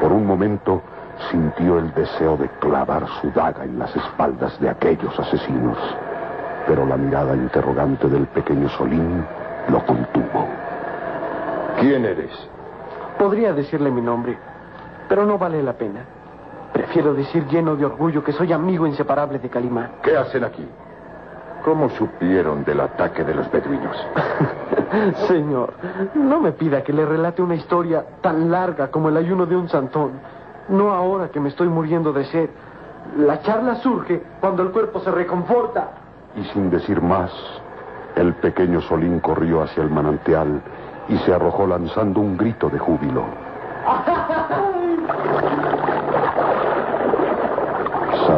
Por un momento sintió el deseo de clavar su daga en las espaldas de aquellos asesinos, pero la mirada interrogante del pequeño Solín lo contuvo. ¿Quién eres? Podría decirle mi nombre, pero no vale la pena. Prefiero decir lleno de orgullo que soy amigo inseparable de Calimán. ¿Qué hacen aquí? ¿Cómo supieron del ataque de los beduinos? *laughs* Señor, no me pida que le relate una historia tan larga como el ayuno de un santón. No ahora que me estoy muriendo de sed. La charla surge cuando el cuerpo se reconforta. Y sin decir más, el pequeño Solín corrió hacia el manantial y se arrojó lanzando un grito de júbilo.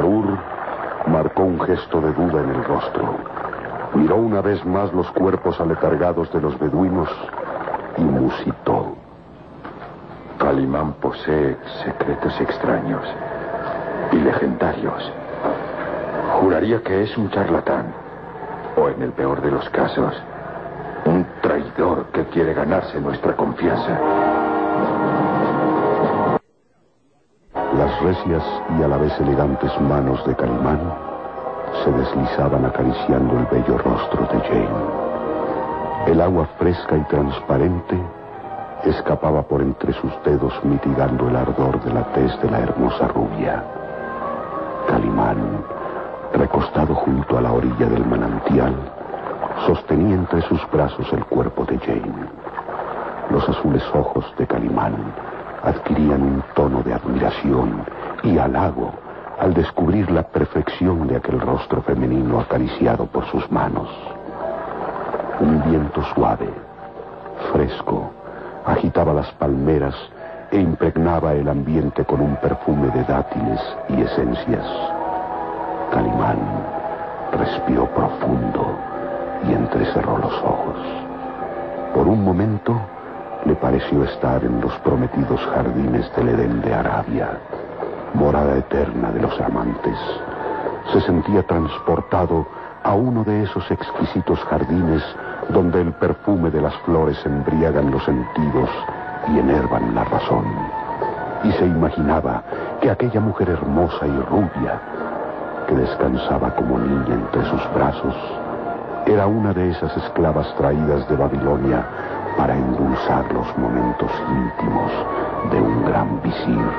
Sarur marcó un gesto de duda en el rostro. Miró una vez más los cuerpos aletargados de los beduinos y musitó. Calimán posee secretos extraños y legendarios. Juraría que es un charlatán, o en el peor de los casos, un traidor que quiere ganarse nuestra confianza. Las recias y a la vez elegantes manos de Calimán se deslizaban acariciando el bello rostro de Jane. El agua fresca y transparente escapaba por entre sus dedos mitigando el ardor de la tez de la hermosa rubia. Calimán, recostado junto a la orilla del manantial, sostenía entre sus brazos el cuerpo de Jane. Los azules ojos de Calimán adquirían un tono de admiración y halago al descubrir la perfección de aquel rostro femenino acariciado por sus manos. Un viento suave, fresco, agitaba las palmeras e impregnaba el ambiente con un perfume de dátiles y esencias. Calimán respiró profundo y entrecerró los ojos. Por un momento le pareció estar en los prometidos jardines del Edén de Arabia, morada eterna de los amantes. Se sentía transportado a uno de esos exquisitos jardines donde el perfume de las flores embriagan los sentidos y enervan la razón. Y se imaginaba que aquella mujer hermosa y rubia, que descansaba como niña entre sus brazos, era una de esas esclavas traídas de Babilonia para endulzar los momentos íntimos de un gran visir.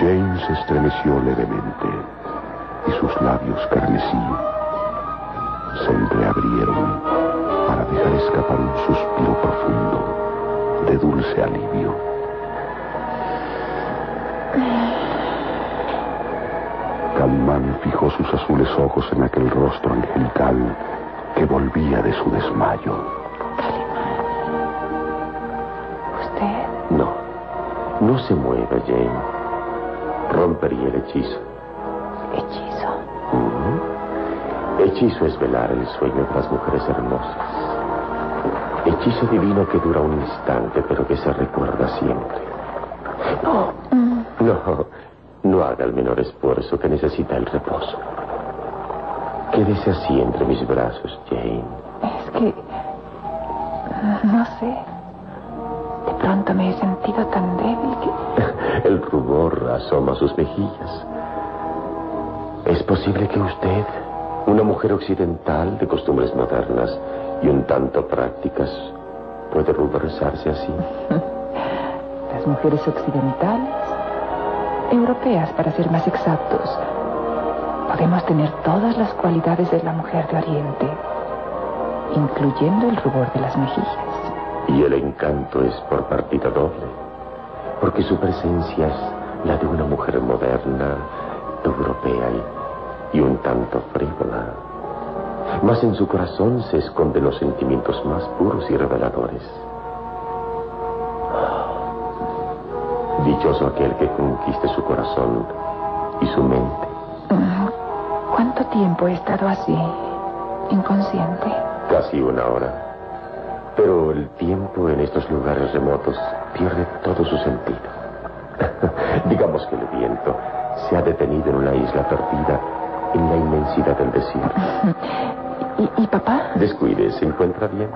James estremeció levemente y sus labios carmesí se entreabrieron para dejar escapar un suspiro profundo de dulce alivio. Calimán fijó sus azules ojos en aquel rostro angelical que volvía de su desmayo. ¿Usted? No, no se mueva, Jane. Rompería el hechizo. ¿Hechizo? Hechizo es velar el sueño de las mujeres hermosas. Hechizo divino que dura un instante, pero que se recuerda siempre. No, no, no haga el menor esfuerzo que necesita el reposo. Quédese así entre mis brazos, Jane. Es que... No sé. De pronto me he sentido tan débil que... *laughs* El rubor asoma sus mejillas. Es posible que usted, una mujer occidental de costumbres modernas y un tanto prácticas, puede ruborizarse así. *laughs* Las mujeres occidentales, europeas para ser más exactos, podemos tener todas las cualidades de la mujer de Oriente, incluyendo el rubor de las mejillas. Y el encanto es por partida doble, porque su presencia es la de una mujer moderna, europea y, y un tanto frívola. Mas en su corazón se esconden los sentimientos más puros y reveladores. Dichoso aquel que conquiste su corazón y su mente. ¿Cuánto tiempo he estado así, inconsciente? Casi una hora. Pero el tiempo en estos lugares remotos pierde todo su sentido. *laughs* Digamos que el viento se ha detenido en una isla perdida en la inmensidad del desierto. *laughs* ¿Y, y papá? Descuide, ¿se encuentra bien?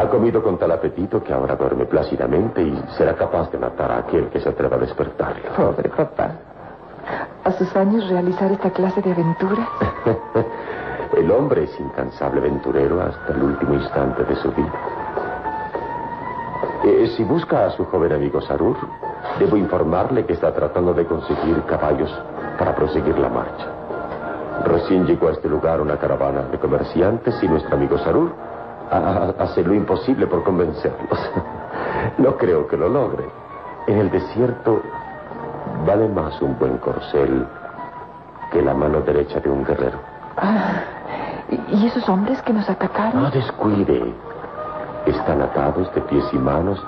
Ha comido con tal apetito que ahora duerme plácidamente y será capaz de matar a aquel que se atreva a despertarlo. Pobre papá. A sus años realizar esta clase de aventuras. *laughs* El hombre es incansable aventurero hasta el último instante de su vida. Eh, si busca a su joven amigo Sarur, debo informarle que está tratando de conseguir caballos para proseguir la marcha. Recién llegó a este lugar una caravana de comerciantes y nuestro amigo Sarur a- a- hace lo imposible por convencerlos. *laughs* No creo que lo logre. En el desierto vale más un buen corcel que la mano derecha de un guerrero. Ah, ¿y- ¿Y esos hombres que nos atacaron? No descuide. Están atados de pies y manos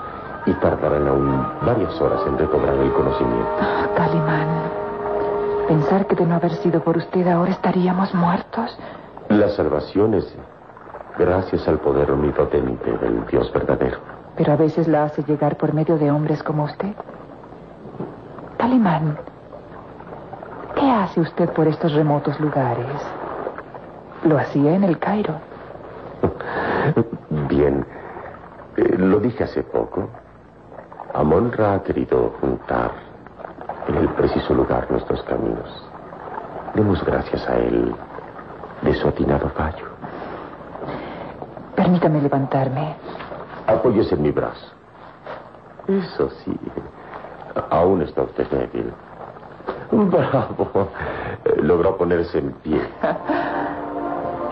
y tardarán aún varias horas en recobrar el conocimiento. Ah, Calimán. Pensar que de no haber sido por usted ahora estaríamos muertos. La salvación es gracias al poder omnipotente del Dios verdadero. Pero a veces la hace llegar por medio de hombres como usted. Calimán, ¿qué hace usted por estos remotos lugares? Lo hacía en el Cairo. *laughs* Bien, eh, lo dije hace poco. Amonra ha querido juntar en el preciso lugar nuestros caminos. Demos gracias a él de su atinado fallo. Permítame levantarme. Apóyese en mi brazo. Eso sí. Aún está usted débil. Bravo. Logró ponerse en pie. *laughs*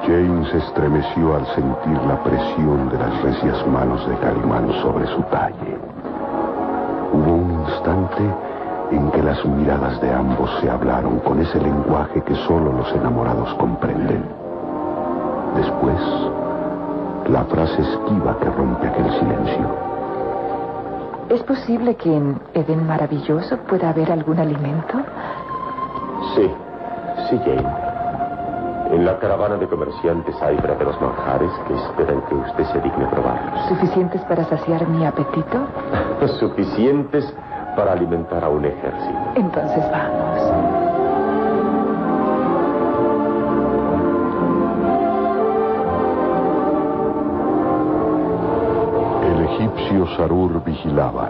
Jane se estremeció al sentir la presión de las recias manos de Calimán sobre su talle. Hubo un instante en que las miradas de ambos se hablaron con ese lenguaje que solo los enamorados comprenden. Después, la frase esquiva que rompe aquel silencio. ¿Es posible que en Edén Maravilloso pueda haber algún alimento? Sí, sí, Jane. En la caravana de comerciantes hay verdaderos manjares que esperan que usted se digne probarlos. ¿Suficientes para saciar mi apetito? *laughs* Suficientes para alimentar a un ejército. Entonces vamos. Egipcio Sarur vigilaba.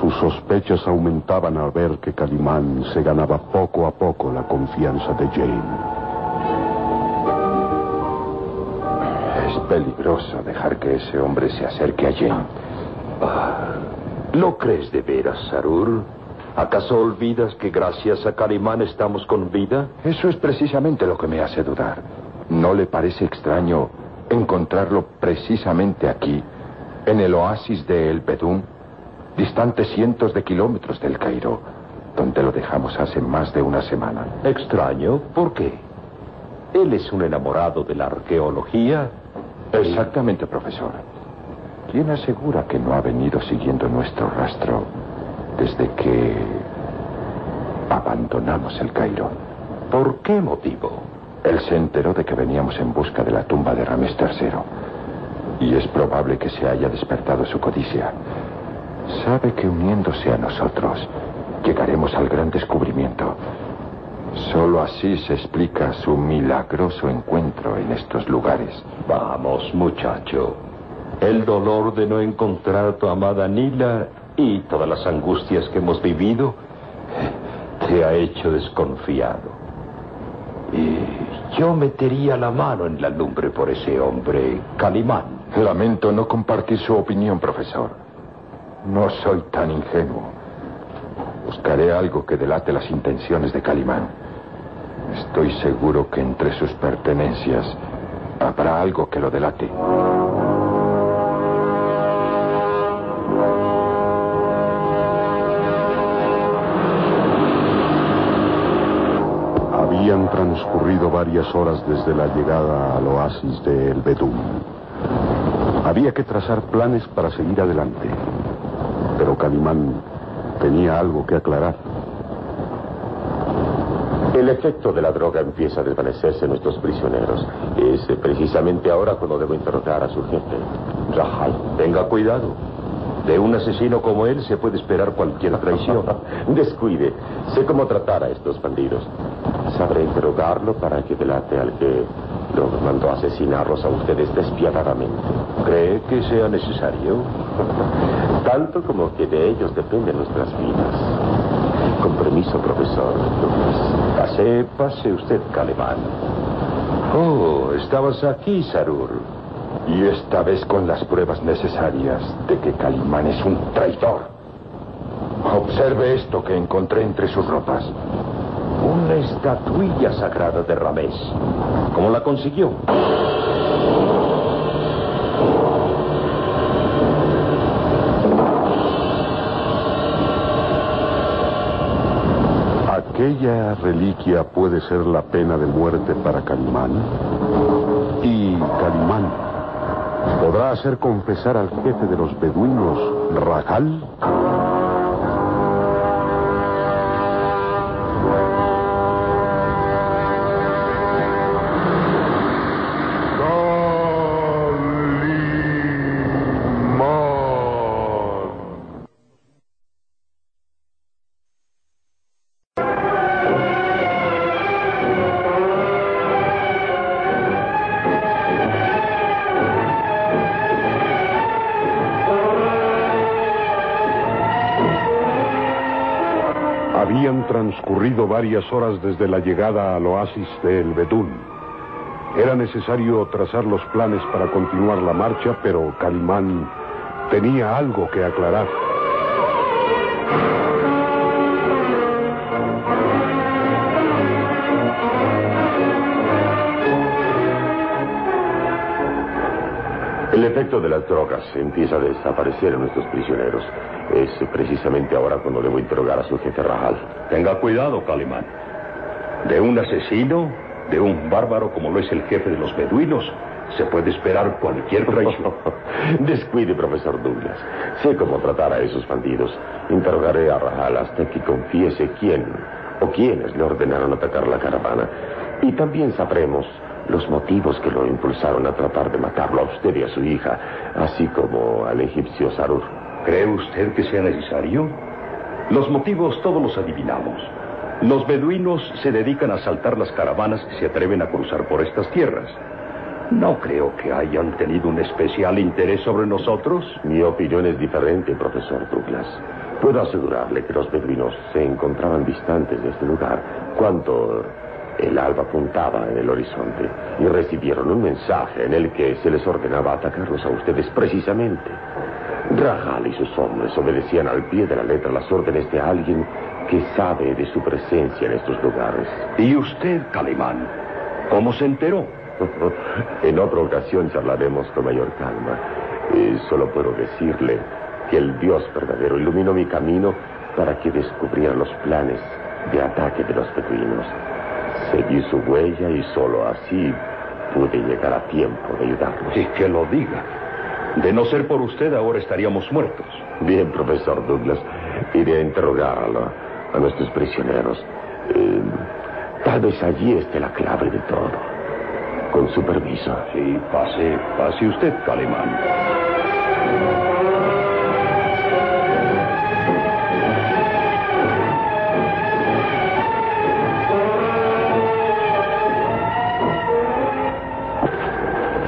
Sus sospechas aumentaban al ver que Calimán se ganaba poco a poco la confianza de Jane. Es peligroso dejar que ese hombre se acerque a Jane. Ah, ¿Lo crees de veras, Sarur? ¿Acaso olvidas que gracias a Calimán estamos con vida? Eso es precisamente lo que me hace dudar. ¿No le parece extraño encontrarlo precisamente aquí, en el oasis de El Bedún, distante cientos de kilómetros del Cairo, donde lo dejamos hace más de una semana? Extraño, ¿por qué? Él es un enamorado de la arqueología. Exactamente, profesor. ¿Quién asegura que no ha venido siguiendo nuestro rastro desde que abandonamos el Cairo? ¿Por qué motivo? Él se enteró de que veníamos en busca de la tumba de Ramés III. Y es probable que se haya despertado su codicia. Sabe que uniéndose a nosotros llegaremos al gran descubrimiento. Solo así se explica su milagroso encuentro en estos lugares. Vamos, muchacho. El dolor de no encontrar a tu amada Nila y todas las angustias que hemos vivido te ha hecho desconfiado. Y yo metería la mano en la lumbre por ese hombre, Calimán. Lamento no compartir su opinión, profesor. No soy tan ingenuo. Buscaré algo que delate las intenciones de Calimán. Estoy seguro que entre sus pertenencias habrá algo que lo delate. Habían transcurrido varias horas desde la llegada al oasis de El Bedún. Había que trazar planes para seguir adelante. Pero Calimán tenía algo que aclarar. El efecto de la droga empieza a desvanecerse en nuestros prisioneros. Es precisamente ahora cuando debo interrogar a su jefe. Rahal, tenga cuidado. De un asesino como él se puede esperar cualquier traición. *laughs* Descuide. Sé cómo tratar a estos bandidos. Sabré interrogarlo para que delate al que lo mandó a asesinarlos a ustedes despiadadamente. ¿Cree que sea necesario? Tanto como que de ellos dependen nuestras vidas. Con permiso, profesor. Pase, pase usted, Calimán. Oh, estabas aquí, Sarur. Y esta vez con las pruebas necesarias de que Calimán es un traidor. Observe esto que encontré entre sus ropas. Una estatuilla sagrada de Ramés. ¿Cómo la consiguió? ¿Aquella reliquia puede ser la pena de muerte para Calimán? ¿Y Calimán podrá hacer confesar al jefe de los beduinos, Rajal? Transcurrido varias horas desde la llegada al oasis de El Bedún. Era necesario trazar los planes para continuar la marcha, pero Calimán tenía algo que aclarar. El efecto de las drogas empieza a desaparecer en nuestros prisioneros. Es precisamente ahora cuando debo interrogar a su jefe Rajal. Tenga cuidado, Calimán. De un asesino, de un bárbaro como lo es el jefe de los beduinos, se puede esperar cualquier traición. *laughs* Descuide, profesor Douglas. Sé cómo tratar a esos bandidos. Interrogaré a Rajal hasta que confiese quién o quiénes le ordenaron atacar la caravana. Y también sabremos los motivos que lo impulsaron a tratar de matarlo a usted y a su hija, así como al egipcio Sarur. ¿Cree usted que sea necesario? Los motivos todos los adivinamos. Los beduinos se dedican a asaltar las caravanas que se atreven a cruzar por estas tierras. No creo que hayan tenido un especial interés sobre nosotros. Mi opinión es diferente, profesor Douglas. Puedo asegurarle que los beduinos se encontraban distantes de este lugar cuando el alba apuntaba en el horizonte y recibieron un mensaje en el que se les ordenaba atacarlos a ustedes precisamente. Rajal y sus hombres obedecían al pie de la letra las órdenes de alguien que sabe de su presencia en estos lugares. ¿Y usted, Calimán? ¿Cómo se enteró? *laughs* en otra ocasión charlaremos con mayor calma. Eh, solo puedo decirle que el Dios verdadero iluminó mi camino para que descubriera los planes de ataque de los beduinos. Seguí su huella y solo así pude llegar a tiempo de ayudarlos. Y que lo diga. De no ser por usted, ahora estaríamos muertos. Bien, profesor Douglas. Iré a interrogar a, a nuestros prisioneros. Eh, tal vez allí esté la clave de todo. Con su permiso. Sí, pase, pase usted, Calimán.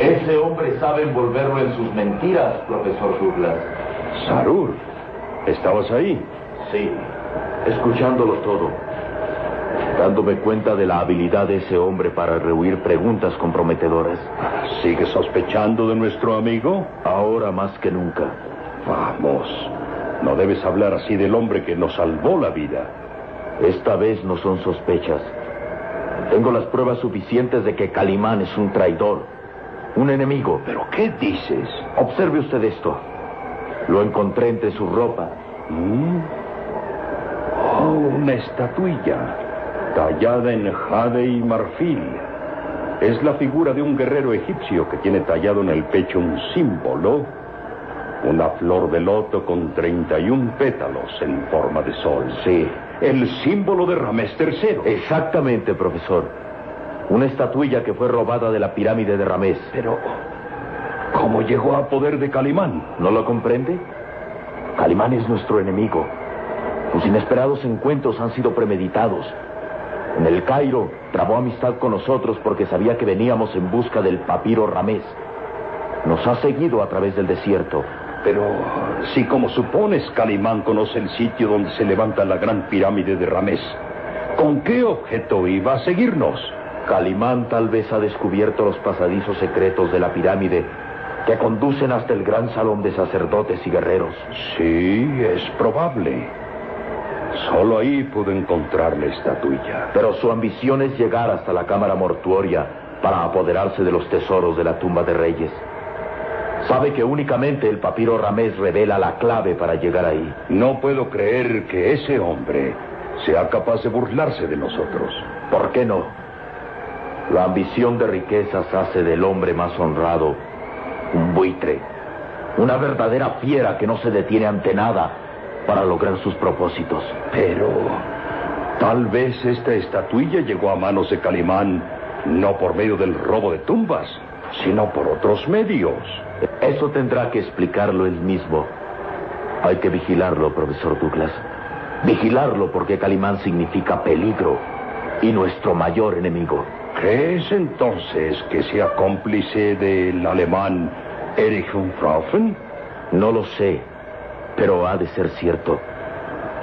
Ese hombre sabe envolverlo en sus mentiras, profesor Douglas. Sarur, ¿estabas ahí? Sí, escuchándolo todo. Dándome cuenta de la habilidad de ese hombre para rehuir preguntas comprometedoras. ¿Sigue sospechando de nuestro amigo? Ahora más que nunca. Vamos, no debes hablar así del hombre que nos salvó la vida. Esta vez no son sospechas. Tengo las pruebas suficientes de que Calimán es un traidor, un enemigo. ¿Pero qué dices? Observe usted esto. Lo encontré entre su ropa. ¿Mm? Oh, una estatuilla tallada en jade y marfil. Es la figura de un guerrero egipcio que tiene tallado en el pecho un símbolo, una flor de loto con 31 pétalos en forma de sol. Sí. El símbolo de Ramés III. Exactamente, profesor. Una estatuilla que fue robada de la pirámide de Ramés. Pero, ¿cómo llegó a poder de Calimán? ¿No lo comprende? Calimán es nuestro enemigo. Sus inesperados encuentros han sido premeditados. En el Cairo trabó amistad con nosotros porque sabía que veníamos en busca del papiro Ramés. Nos ha seguido a través del desierto. Pero si como supones Calimán conoce el sitio donde se levanta la gran pirámide de Ramés, ¿con qué objeto iba a seguirnos? Calimán tal vez ha descubierto los pasadizos secretos de la pirámide que conducen hasta el gran salón de sacerdotes y guerreros. Sí, es probable. Solo ahí pudo encontrar la estatuilla. Pero su ambición es llegar hasta la cámara mortuoria para apoderarse de los tesoros de la tumba de reyes. Sabe que únicamente el papiro Ramés revela la clave para llegar ahí. No puedo creer que ese hombre sea capaz de burlarse de nosotros. ¿Por qué no? La ambición de riquezas hace del hombre más honrado un buitre, una verdadera fiera que no se detiene ante nada para lograr sus propósitos. Pero tal vez esta estatuilla llegó a manos de Calimán no por medio del robo de tumbas, sino por otros medios. Eso tendrá que explicarlo él mismo. Hay que vigilarlo, profesor Douglas. Vigilarlo porque Calimán significa peligro y nuestro mayor enemigo. ¿Crees entonces que sea cómplice del alemán Erich von Fraufen? No lo sé, pero ha de ser cierto.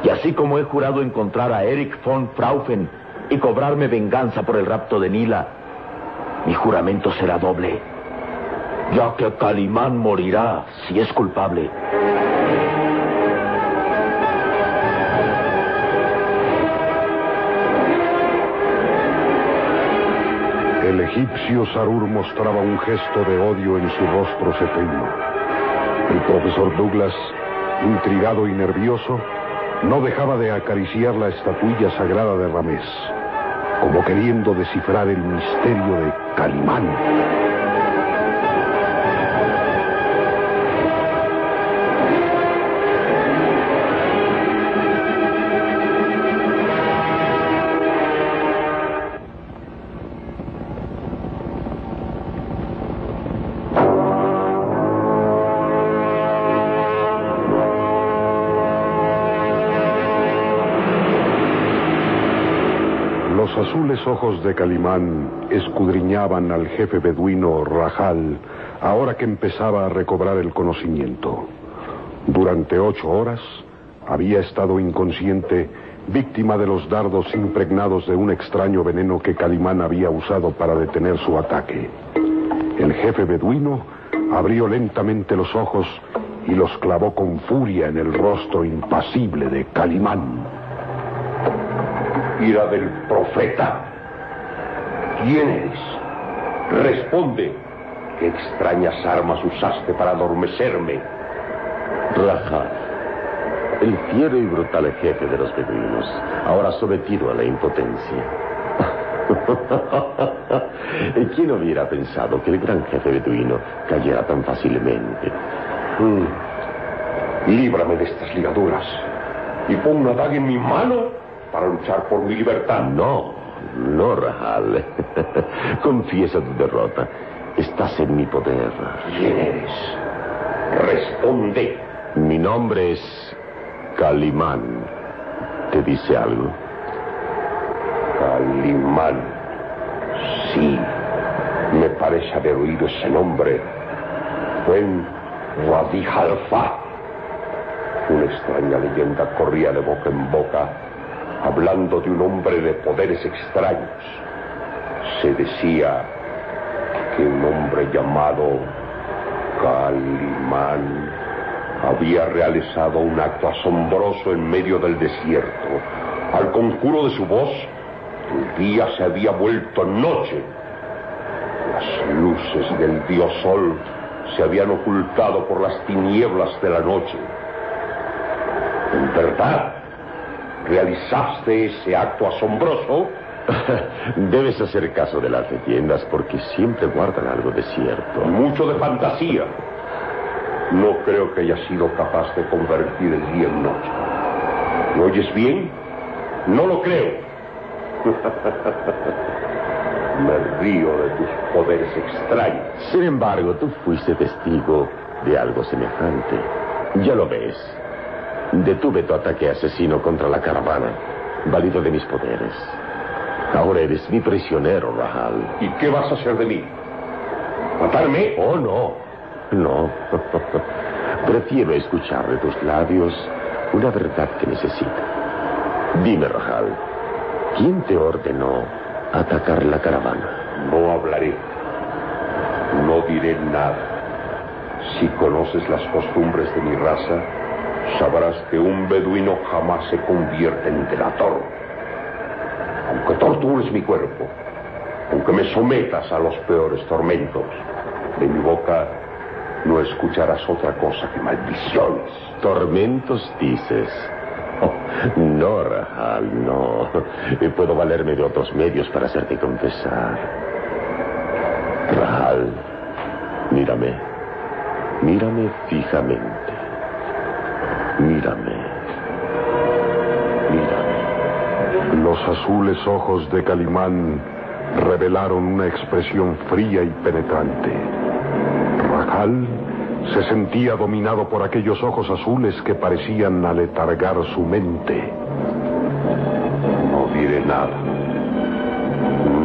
Y así como he jurado encontrar a Eric von Fraufen y cobrarme venganza por el rapto de Nila, mi juramento será doble, ya que Calimán morirá si es culpable. El egipcio Sarur mostraba un gesto de odio en su rostro ceteño. El profesor Douglas, intrigado y nervioso, no dejaba de acariciar la estatuilla sagrada de Ramés, como queriendo descifrar el misterio de Calimán. Calimán escudriñaban al jefe beduino Rajal, ahora que empezaba a recobrar el conocimiento. Durante ocho horas había estado inconsciente, víctima de los dardos impregnados de un extraño veneno que Calimán había usado para detener su ataque. El jefe beduino abrió lentamente los ojos y los clavó con furia en el rostro impasible de Calimán. Ira del profeta. ¿Quién eres? Responde. ¿Qué extrañas armas usaste para adormecerme? Rajal, el fiero y brutal jefe de los beduinos, ahora sometido a la impotencia. *laughs* ¿Quién hubiera pensado que el gran jefe beduino cayera tan fácilmente? Mm. Líbrame de estas ligaduras y pon una daga en mi mano para luchar por mi libertad. No, no, Rajal. *laughs* Confiesa tu derrota. Estás en mi poder. ¿Quién eres? Responde. Mi nombre es Calimán. ¿Te dice algo? Calimán. Sí, me parece haber oído ese nombre. Fue en Wadi Halfa. Una extraña leyenda corría de boca en boca, hablando de un hombre de poderes extraños. Se decía que un hombre llamado Calimán había realizado un acto asombroso en medio del desierto. Al conjuro de su voz, el día se había vuelto noche. Las luces del dios sol se habían ocultado por las tinieblas de la noche. En verdad, realizaste ese acto asombroso. *laughs* Debes hacer caso de las leyendas porque siempre guardan algo de cierto. Mucho de fantasía. No creo que haya sido capaz de convertir el día en noche. ¿Me oyes bien? No lo creo. *laughs* Me río de tus poderes extraños. Sin embargo, tú fuiste testigo de algo semejante. Ya lo ves. Detuve tu ataque asesino contra la caravana, válido de mis poderes. Ahora eres mi prisionero, Rahal. ¿Y qué vas a hacer de mí? ¿Matarme? Oh, no. No. *laughs* Prefiero escuchar de tus labios una verdad que necesito. Dime, Rahal, ¿quién te ordenó atacar la caravana? No hablaré. No diré nada. Si conoces las costumbres de mi raza, sabrás que un beduino jamás se convierte en delator. Aunque tortures mi cuerpo, aunque me sometas a los peores tormentos, de mi boca no escucharás otra cosa que maldiciones. ¿Tormentos dices? *laughs* Oh, no, Rahal, no. Puedo valerme de otros medios para hacerte confesar. Rahal, mírame. Mírame fijamente. Mírame. Mírame. Los azules ojos de Calimán revelaron una expresión fría y penetrante. Rajal se sentía dominado por aquellos ojos azules que parecían aletargar su mente. No diré nada.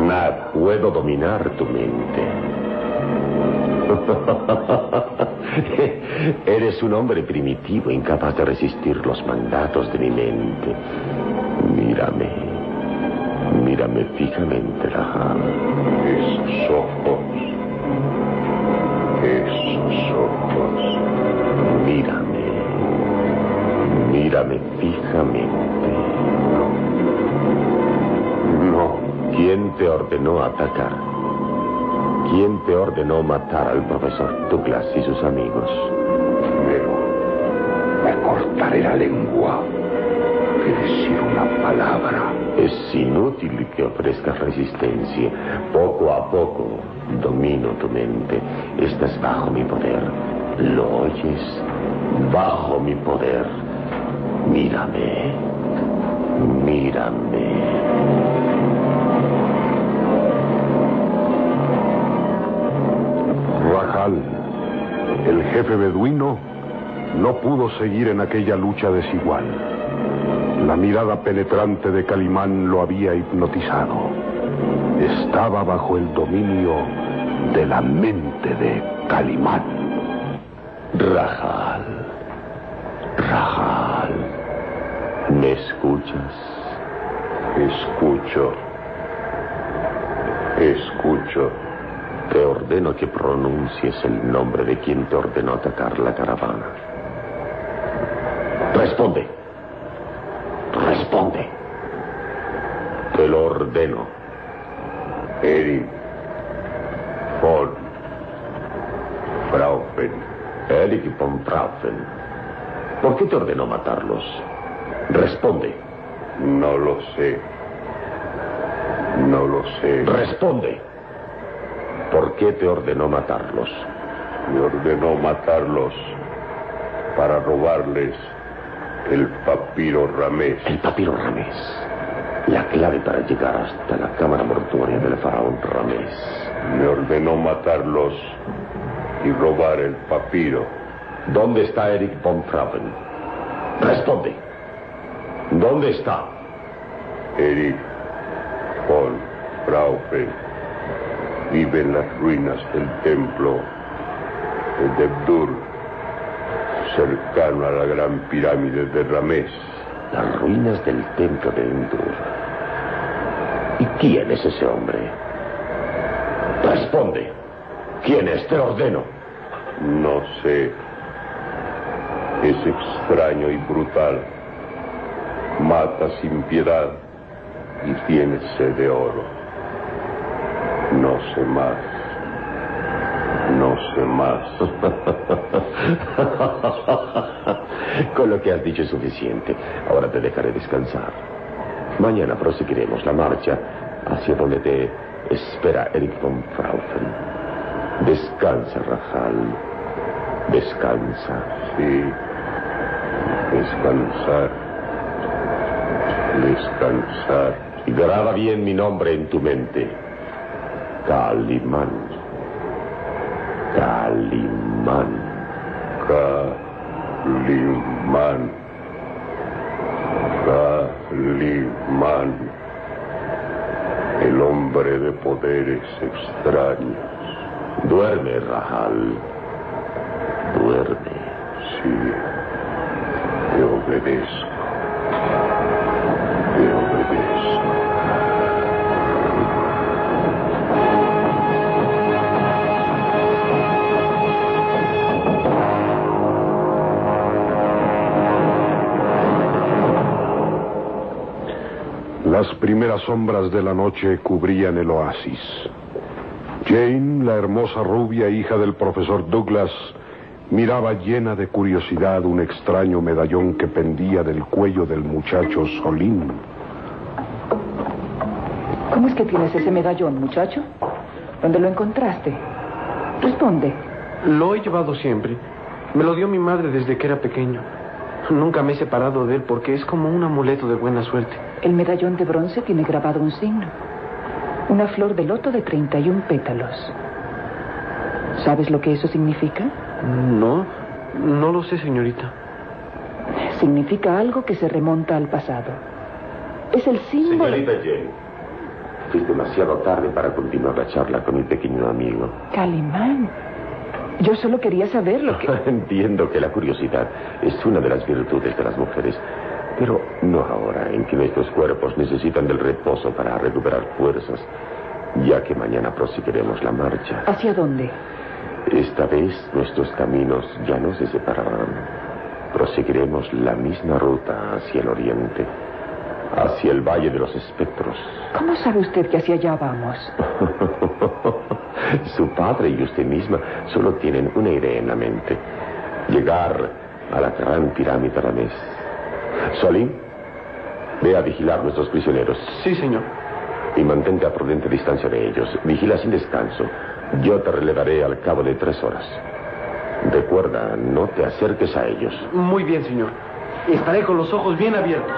Nada. Puedo dominar tu mente. *laughs* *laughs* Eres un hombre primitivo, incapaz de resistir los mandatos de mi mente. Mírame. Mírame fijamente, Raham. Esos ojos. Esos ojos. Mírame. Mírame fijamente. No. ¿Quién te ordenó atacar? ¿Quién te ordenó matar al profesor Douglas y sus amigos? Pero me cortaré la lengua de decir una palabra. Es inútil que ofrezcas resistencia. Poco a poco domino tu mente. Estás bajo mi poder. ¿Lo oyes? Bajo mi poder. Mírame. Mírame. El jefe beduino, no pudo seguir en aquella lucha desigual. La mirada penetrante de Calimán lo había hipnotizado. Estaba bajo el dominio de la mente de Calimán. Rajal. Rajal. ¿Me escuchas? Escucho. Escucho. Te ordeno que pronuncies el nombre de quien te ordenó atacar la caravana. Responde. Responde. Te lo ordeno. Eric von Fraufen. Eric von Fraufen. ¿Por qué te ordenó matarlos? Responde. No lo sé. No lo sé. Responde. ¿Por qué te ordenó matarlos? Me ordenó matarlos para robarles el papiro Ramés. El papiro Ramés. La clave para llegar hasta la cámara mortuoria del faraón Ramés. Me ordenó matarlos y robar el papiro. ¿Dónde está Eric von Fraufen? Responde. ¿Dónde está? Eric von Fraufen vive en las ruinas del templo de Debdur, cercano a la gran pirámide de Ramés. Las ruinas del templo de Endur. ¿Y quién es ese hombre? Responde. ¿Quién es? Te ordeno. No sé. Es extraño y brutal. Mata sin piedad y tiene sed de oro. No sé más. No sé más. *laughs* Con lo que has dicho es suficiente. Ahora te dejaré descansar. Mañana proseguiremos la marcha hacia donde te espera Eric von Fraufen. Descansa, Rajal. Descansa. Sí. Descansar. Descansar. Y graba bien mi nombre en tu mente. Calimán. Calimán. Calimán. Calimán. El hombre de poderes extraños. Duerme, Rajal. Duerme. Sí. Te obedezco. Te obedezco. Las primeras sombras de la noche cubrían el oasis. Jane, la hermosa rubia hija del profesor Douglas, miraba llena de curiosidad un extraño medallón que pendía del cuello del muchacho Solín. ¿Cómo es que tienes ese medallón, muchacho? ¿Dónde lo encontraste? Responde. Lo he llevado siempre. Me lo dio mi madre desde que era pequeño. Nunca me he separado de él porque es como un amuleto de buena suerte. El medallón de bronce tiene grabado un signo. Una flor de loto de 31 pétalos. ¿Sabes lo que eso significa? No, no lo sé, señorita. Significa algo que se remonta al pasado. Es el símbolo... Señorita Jane, es demasiado tarde para continuar la charla con mi pequeño amigo. Calimán. Yo solo quería saber lo que... *laughs* Entiendo que la curiosidad es una de las virtudes de las mujeres, pero no ahora en que nuestros cuerpos necesitan del reposo para recuperar fuerzas, ya que mañana proseguiremos la marcha. ¿Hacia dónde? Esta vez nuestros caminos ya no se separarán. Proseguiremos la misma ruta hacia el oriente, hacia el Valle de los Espectros. ¿Cómo sabe usted que hacia allá vamos? *laughs* Su padre y usted misma solo tienen una idea en la mente. Llegar a la gran pirámide Ramés. Solim, ve a vigilar nuestros prisioneros. Sí, señor. Y mantente a prudente distancia de ellos. Vigila sin descanso. Yo te relevaré al cabo de tres horas. Recuerda, no te acerques a ellos. Muy bien, señor. Estaré con los ojos bien abiertos.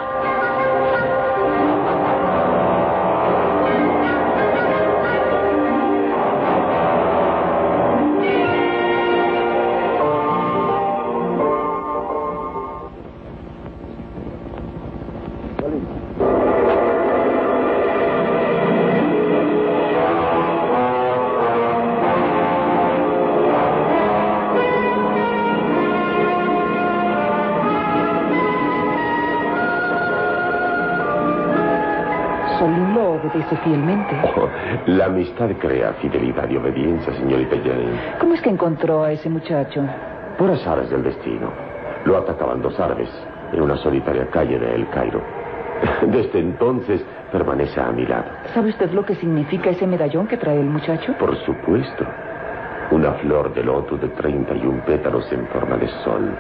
Fielmente. Oh, la amistad crea fidelidad y obediencia, señorita Jane. ¿Cómo es que encontró a ese muchacho? Por azares del destino. Lo atacaban dos árabes en una solitaria calle de El Cairo. *laughs* Desde entonces permanece a mi lado. ¿Sabe usted lo que significa ese medallón que trae el muchacho? Por supuesto. Una flor de loto de 31 pétalos en forma de sol.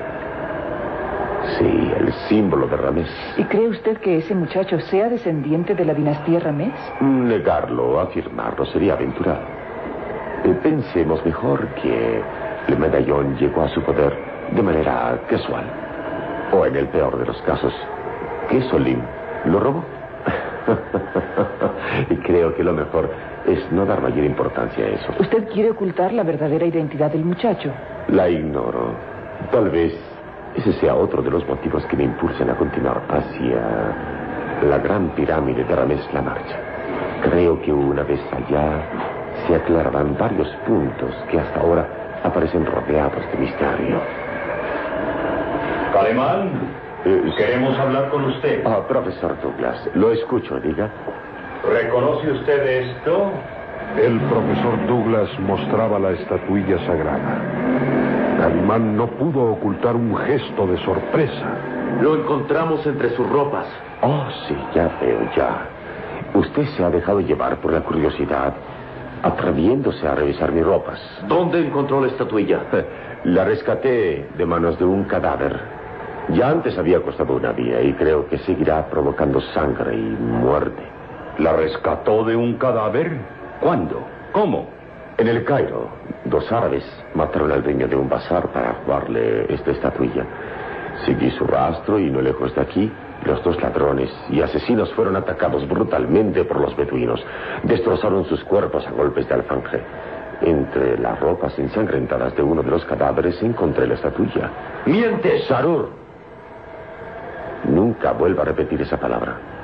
Sí, el símbolo de Ramés. ¿Y cree usted que ese muchacho sea descendiente de la dinastía Ramés? Negarlo o afirmarlo sería aventurado. Eh, Pensemos mejor que el medallón llegó a su poder de manera casual. O en el peor de los casos, que Solim lo robó. *laughs* y creo que lo mejor es no dar mayor importancia a eso. ¿Usted quiere ocultar la verdadera identidad del muchacho? La ignoro. Tal vez ese sea otro de los motivos que me impulsan a continuar hacia la gran pirámide de Ramés la marcha. Creo que una vez allá se aclararán varios puntos que hasta ahora aparecen rodeados de misterio. Calemán, queremos hablar con usted. Ah, profesor Douglas, lo escucho, diga. ¿Reconoce usted esto? El profesor Douglas mostraba la estatuilla sagrada. Calimán no pudo ocultar un gesto de sorpresa. Lo encontramos entre sus ropas. Oh, sí, ya veo, ya. Usted se ha dejado llevar por la curiosidad, atreviéndose a revisar mis ropas. ¿Dónde encontró la estatuilla? *laughs* La rescaté de manos de un cadáver. Ya antes había costado una vía y creo que seguirá provocando sangre y muerte. ¿La rescató de un cadáver? ¿Cuándo? ¿Cómo? En el Cairo, dos árabes mataron al dueño de un bazar para jugarle esta estatuilla. Seguí su rastro y no lejos de aquí, los dos ladrones y asesinos fueron atacados brutalmente por los beduinos. Destrozaron sus cuerpos a golpes de alfanje. Entre las ropas ensangrentadas de uno de los cadáveres encontré la estatuilla. ¡Mientes! Sarur. Nunca vuelva a repetir esa palabra.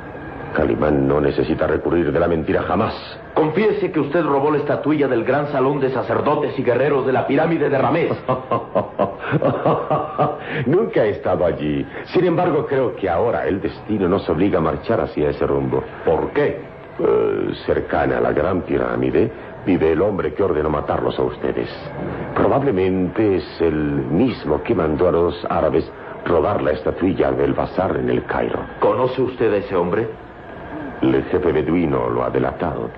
Calimán no necesita recurrir de la mentira jamás. Confiese que usted robó la estatuilla del gran salón de sacerdotes y guerreros de la pirámide de Ramés. *laughs* Nunca he estado allí. Sin embargo, creo que ahora el destino nos obliga a marchar hacia ese rumbo. ¿Por qué? Eh, cercana a la gran pirámide vive el hombre que ordenó matarlos a ustedes. Probablemente es el mismo que mandó a los árabes robar la estatuilla del bazar en el Cairo. ¿Conoce usted a ese hombre? El jefe beduino lo ha delatado.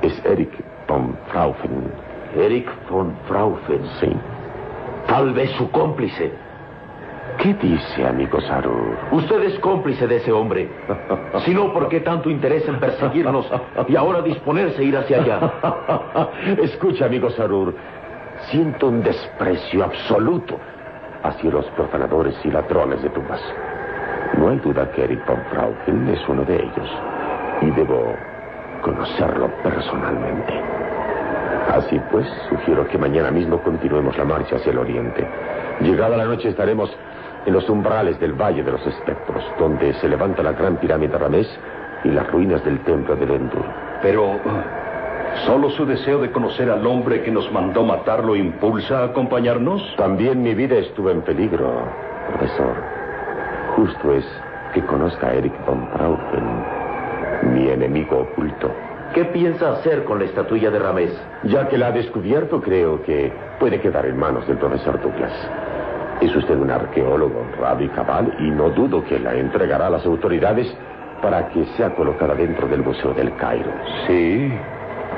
Es Eric von Fraufen. Eric von Fraufen. Sí. Tal vez su cómplice. ¿Qué dice, amigo Sarur? Usted es cómplice de ese hombre. Si no, ¿por qué tanto interés en perseguirnos y ahora disponerse a ir hacia allá? *laughs* Escucha, amigo Sarur. Siento un desprecio absoluto hacia los profanadores y ladrones de tumbas. No hay duda que Eric von Frauchen es uno de ellos. Y debo conocerlo personalmente. Así pues, sugiero que mañana mismo continuemos la marcha hacia el oriente. Llegada la noche estaremos en los umbrales del Valle de los Espectros, donde se levanta la gran pirámide Ramés y las ruinas del templo de Endur. Pero, ¿Solo su deseo de conocer al hombre que nos mandó matarlo impulsa a acompañarnos? También mi vida estuvo en peligro, profesor. Justo es que conozca a Eric von Brauchen, mi enemigo oculto. ¿Qué piensa hacer con la estatuilla de Ramés? Ya que la ha descubierto, creo que puede quedar en manos del profesor Douglas. Es usted un arqueólogo honrado y cabal y no dudo que la entregará a las autoridades para que sea colocada dentro del Museo del Cairo. Sí,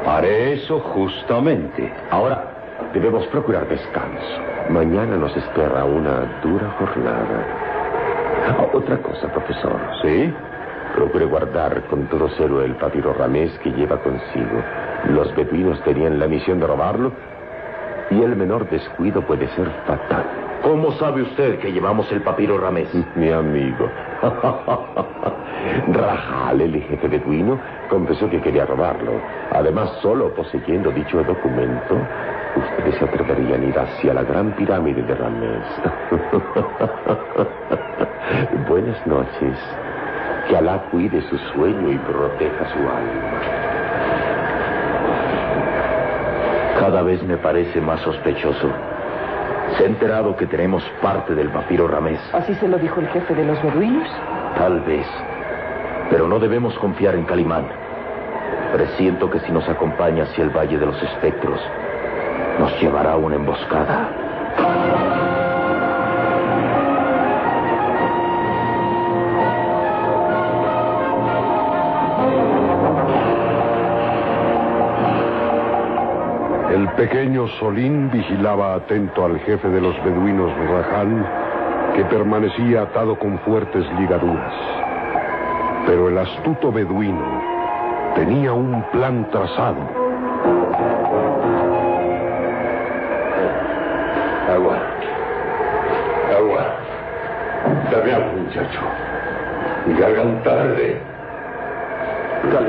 haré eso justamente. Ahora debemos procurar descanso. Mañana nos espera una dura jornada. Ah, Otra cosa, profesor. ¿Sí? Procure guardar con todo celo el papiro ramés que lleva consigo. Los beduinos tenían la misión de robarlo y el menor descuido puede ser fatal. ¿Cómo sabe usted que llevamos el papiro Ramés? *laughs* Mi amigo. *laughs* Rajal, el jefe beduino, confesó que quería robarlo. Además, solo poseyendo dicho documento, ustedes se atreverían a ir hacia la gran pirámide de Ramés. *laughs* Buenas noches. Que Alá cuide su sueño y proteja su alma. Cada vez me parece más sospechoso. ¿Se ha enterado que tenemos parte del papiro Ramés? ¿Así se lo dijo el jefe de los beduinos? Tal vez. Pero no debemos confiar en Calimán. Presiento que si nos acompaña hacia el Valle de los Espectros, nos llevará a una emboscada. El pequeño Solín vigilaba atento al jefe de los beduinos Rajal, que permanecía atado con fuertes ligaduras. Pero el astuto beduino tenía un plan trazado. Agua. Agua. Dame agua, muchacho. Mi garganta arde.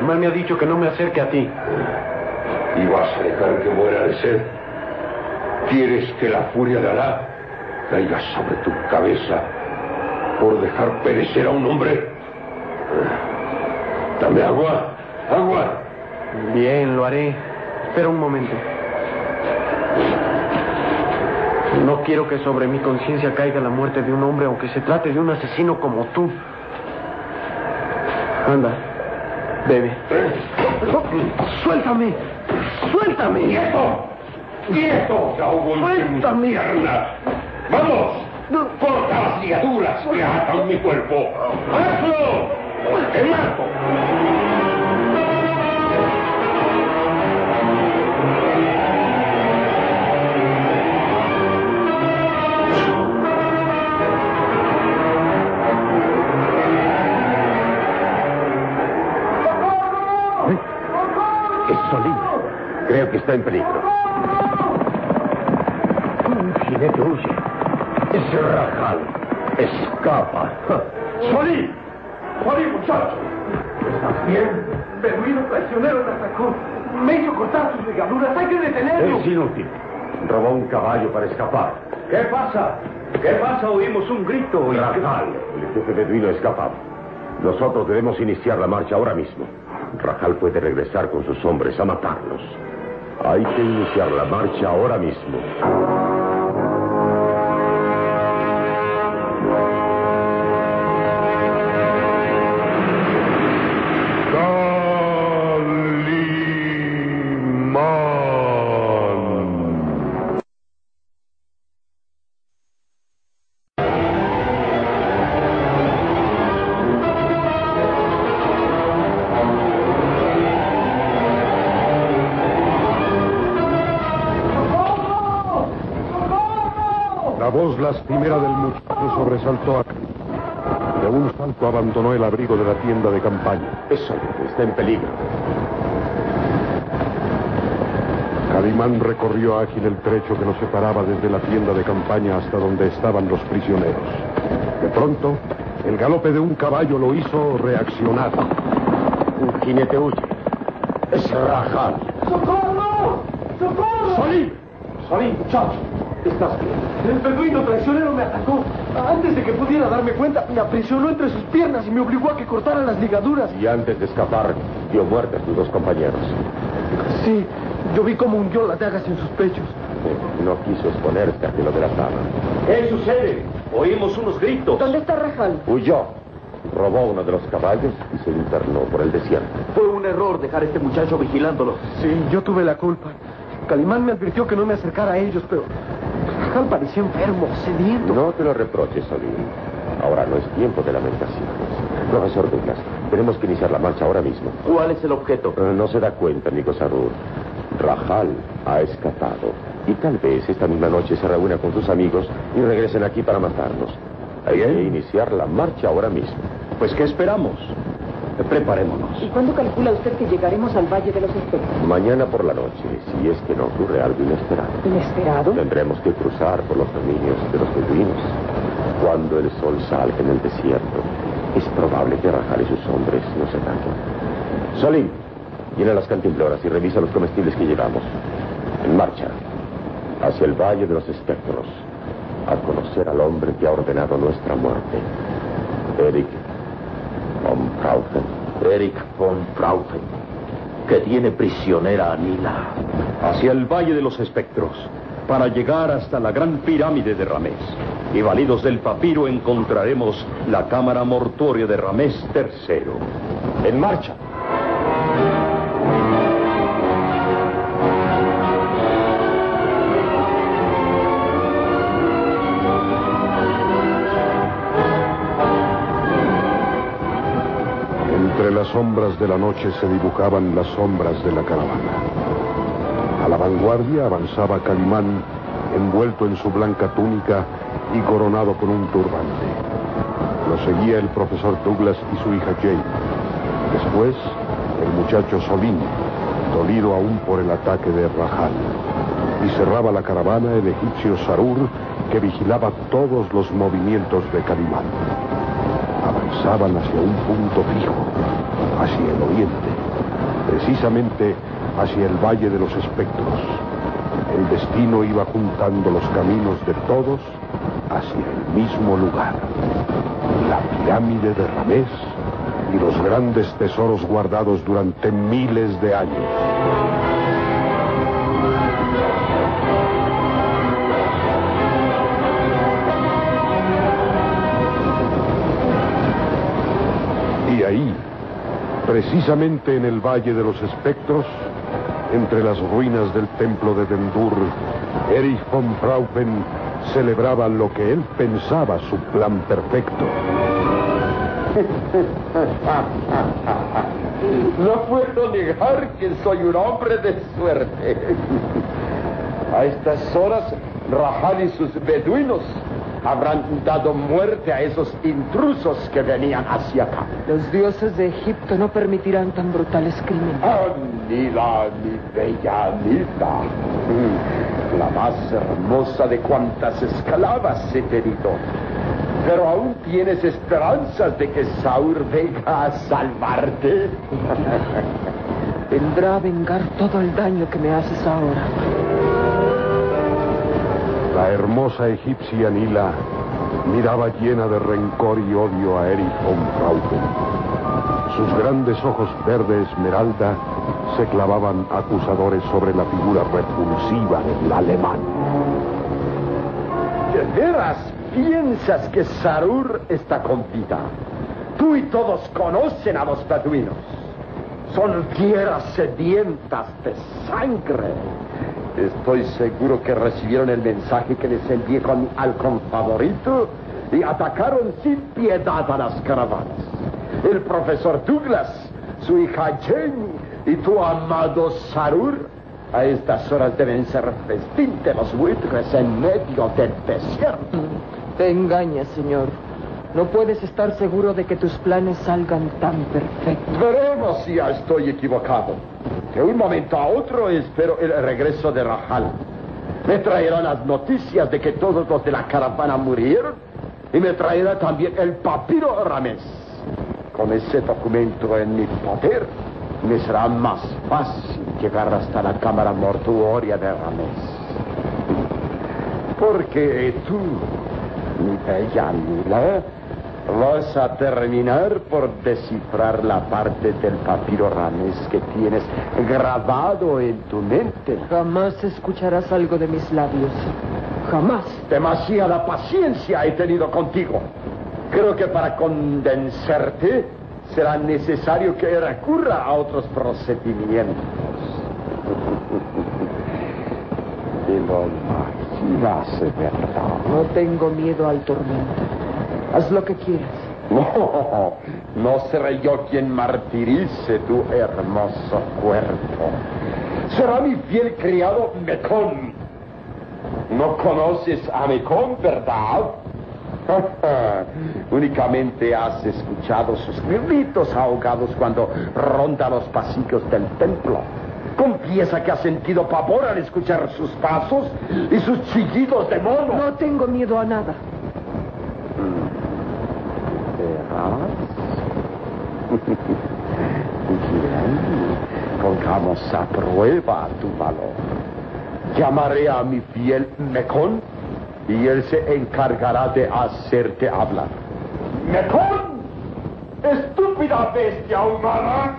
Me ha dicho que no me acerque a ti. ¿Y vas a dejar que muera de sed? ¿Quieres que la furia de Alá caiga sobre tu cabeza por dejar perecer a un hombre? Dame agua. Agua. Bien, lo haré. Espera un momento. No quiero que sobre mi conciencia caiga la muerte de un hombre, aunque se trate de un asesino como tú. Anda, bebe. ¡Suéltame! ¡Suéltame! ¡Quieto! ¡Quieto! ¡Suéltame! ¡Vamos! ¡Corta las ligaduras que atan mi cuerpo! ¡Hazlo! ¡O te mato! Creo que está en peligro. Un jinete huye. Ese rajal escapa. ¡Solí! ¡Solí, muchacho! ¿Estás bien? Beduino traicionero me atacó. Me hizo cortar sus ligaduras. Hay que detenerlo. Es inútil. Robó un caballo para escapar. ¿Qué pasa? ¿Qué pasa? Oímos un grito. y- Rajal, el jefe beduino ha escapado. Nosotros debemos iniciar la marcha ahora mismo. Rajal puede regresar con sus hombres a matarlos. Hay que iniciar la marcha ahora mismo. Está en peligro. Calimán recorrió ágil el trecho que nos separaba desde la tienda de campaña hasta donde estaban los prisioneros. De pronto, el galope de un caballo lo hizo reaccionar. Un jinete huye. Es Rajal. ¡Socorro! ¡Socorro! ¡Solín! Solín, muchacho. ¿Estás bien? El beduino traicionero me atacó. Antes de que pudiera darme cuenta, me aprisionó entre sus piernas y me obligó a que cortara las ligaduras. Y antes de escapar, dio muerte a sus dos compañeros. Sí, yo vi cómo hundió las dagas en sus pechos. No quiso exponerse a que lo delataba. ¿Qué sucede? Oímos unos gritos. ¿Dónde está Rajal? Huyó. Robó uno de los caballos y se internó por el desierto. Fue un error dejar a este muchacho vigilándolo. Sí, yo tuve la culpa. Calimán me advirtió que no me acercara a ellos, pero Rajal parecía enfermo, sediento. No te lo reproches, Solín. Ahora no es tiempo de lamentaciones. Profesor Douglas, tenemos que iniciar la marcha ahora mismo. ¿Cuál es el objeto? Eh, no se da cuenta, amigo Sarur. Rajal ha escapado. Y tal vez esta misma noche se reúna con sus amigos y regresen aquí para matarnos. Hay que iniciar la marcha ahora mismo. Pues, ¿qué esperamos? Preparémonos. ¿Y cuándo calcula usted que llegaremos al Valle de los Espejos? Mañana por la noche, si es que no ocurre algo inesperado. ¿Inesperado? Tendremos que cruzar por los dominios de los beduinos. Cuando el sol salga en el desierto, es probable que Rajal y sus hombres nos ataquen. Solín, llena las cantimploras y revisa los comestibles que llevamos. En marcha, hacia el Valle de los Espectros, a conocer al hombre que ha ordenado nuestra muerte. Eric von. Eric von Fraufen, que tiene prisionera a Nila. Hacia el Valle de los Espectros, para llegar hasta la gran pirámide de Ramés. Y validos del papiro encontraremos la cámara mortuoria de Ramés III. En marcha. Las sombras de la noche se dibujaban las sombras de la caravana. A la vanguardia avanzaba Calimán, envuelto en su blanca túnica y coronado con un turbante. Lo seguía el profesor Douglas y su hija Jane. Después, el muchacho Solín, dolido aún por el ataque de Rajal. Y cerraba la caravana el egipcio Sarur, que vigilaba todos los movimientos de Calimán. Avanzaban hacia un punto fijo, hacia el oriente, precisamente hacia el Valle de los Espectros. El destino iba juntando los caminos de todos hacia el mismo lugar. La pirámide de Ramés y los grandes tesoros guardados durante miles de años. Precisamente en el Valle de los Espectros, entre las ruinas del templo de Dendur, Erich von Fraufen celebraba lo que él pensaba su plan perfecto. No puedo negar que soy un hombre de suerte. A estas horas, Rahal y sus beduinos habrán dado muerte a esos intrusos que venían hacia acá. Los dioses de Egipto no permitirán tan brutales crímenes. Anila, mi bella Anila. La más hermosa de cuantas esclavas he tenido. Pero aún tienes esperanzas de que Saur venga a salvarte. *laughs* Vendrá a vengar todo el daño que me haces ahora. La hermosa egipcia Nila miraba llena de rencor y odio a Erich von Fraufen. Sus grandes ojos verde esmeralda se clavaban acusadores sobre la figura repulsiva del alemán. ¿De veras piensas que Sarur está con vida? Tú y todos conocen a los beduinos. Son fieras sedientas de sangre. Estoy seguro que recibieron el mensaje que les envié con mi halcón favorito y atacaron sin piedad a las caravanas. El profesor Douglas, su hija Jenny y tu amado Sarur a estas horas deben ser festín de los buitres en medio del desierto. Te engañas, señor. No puedes estar seguro de que tus planes salgan tan perfectos. Veremos si estoy equivocado. De un momento a otro espero el regreso de Rajal. Me traerá las noticias de que todos los de la caravana murieron y me traerá también el papiro Ramés. Con ese documento en mi poder, me será más fácil llegar hasta la cámara mortuoria de Ramés. Porque tú, mi bella Mila, Vas a terminar por descifrar la parte del papiro Ramés que tienes grabado en tu mente. Jamás escucharás algo de mis labios. Jamás. Demasiada paciencia he tenido contigo. Creo que para convencerte será necesario que recurra a otros procedimientos. *laughs* y lo imaginas, ¿verdad? No tengo miedo al tormento. Haz lo que quieras. *laughs* No, no seré yo quien martirice tu hermoso cuerpo. Será mi fiel criado Mecón. No conoces a Mecón, ¿verdad? *laughs* Únicamente has escuchado sus gritos ahogados cuando ronda los pasillos del templo. Confiesa que has sentido pavor al escuchar sus pasos y sus chillidos de mono. No tengo miedo a nada. Bien, pongamos a prueba tu valor. Llamaré a mi fiel Mecón y él se encargará de hacerte hablar. ¡Mecón! ¡Estúpida bestia humana!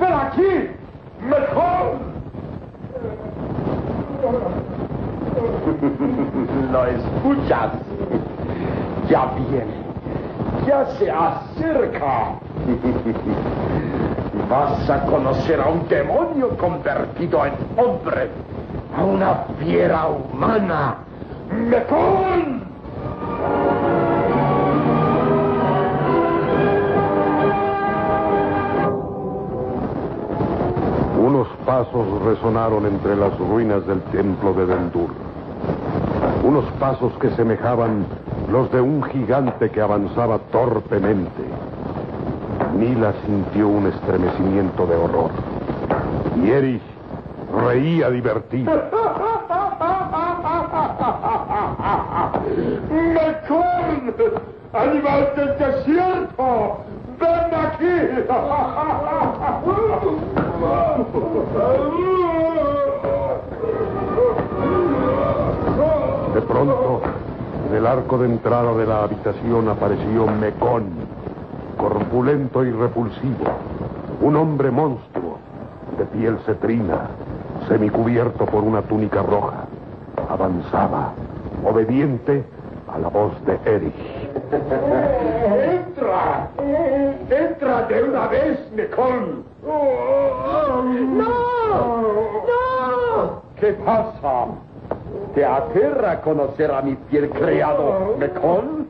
¡Ven aquí! ¡Mecón! *laughs* ¿Lo escuchas? Ya viene ya se acerca. *laughs* Vas a conocer a un demonio convertido en hombre, a una fiera humana. ¡Mecón! Unos pasos resonaron entre las ruinas del templo de Dendur. Unos pasos que semejaban los de un gigante que avanzaba torpemente. Mila sintió un estremecimiento de horror. Y Erich reía divertido. *laughs* ¡Mecón! ¡Animal del desierto! ¡Ven aquí! De pronto, en el arco de entrada de la habitación apareció Mecón, corpulento y repulsivo, un hombre monstruo, de piel cetrina, semicubierto por una túnica roja. Avanzaba, obediente a la voz de Erich. ¡Entra! ¡Entra de una vez, Mecón! ¡No! ¡No! ¿Qué pasa? ¿Te aterra conocer a mi fiel criado Mecón?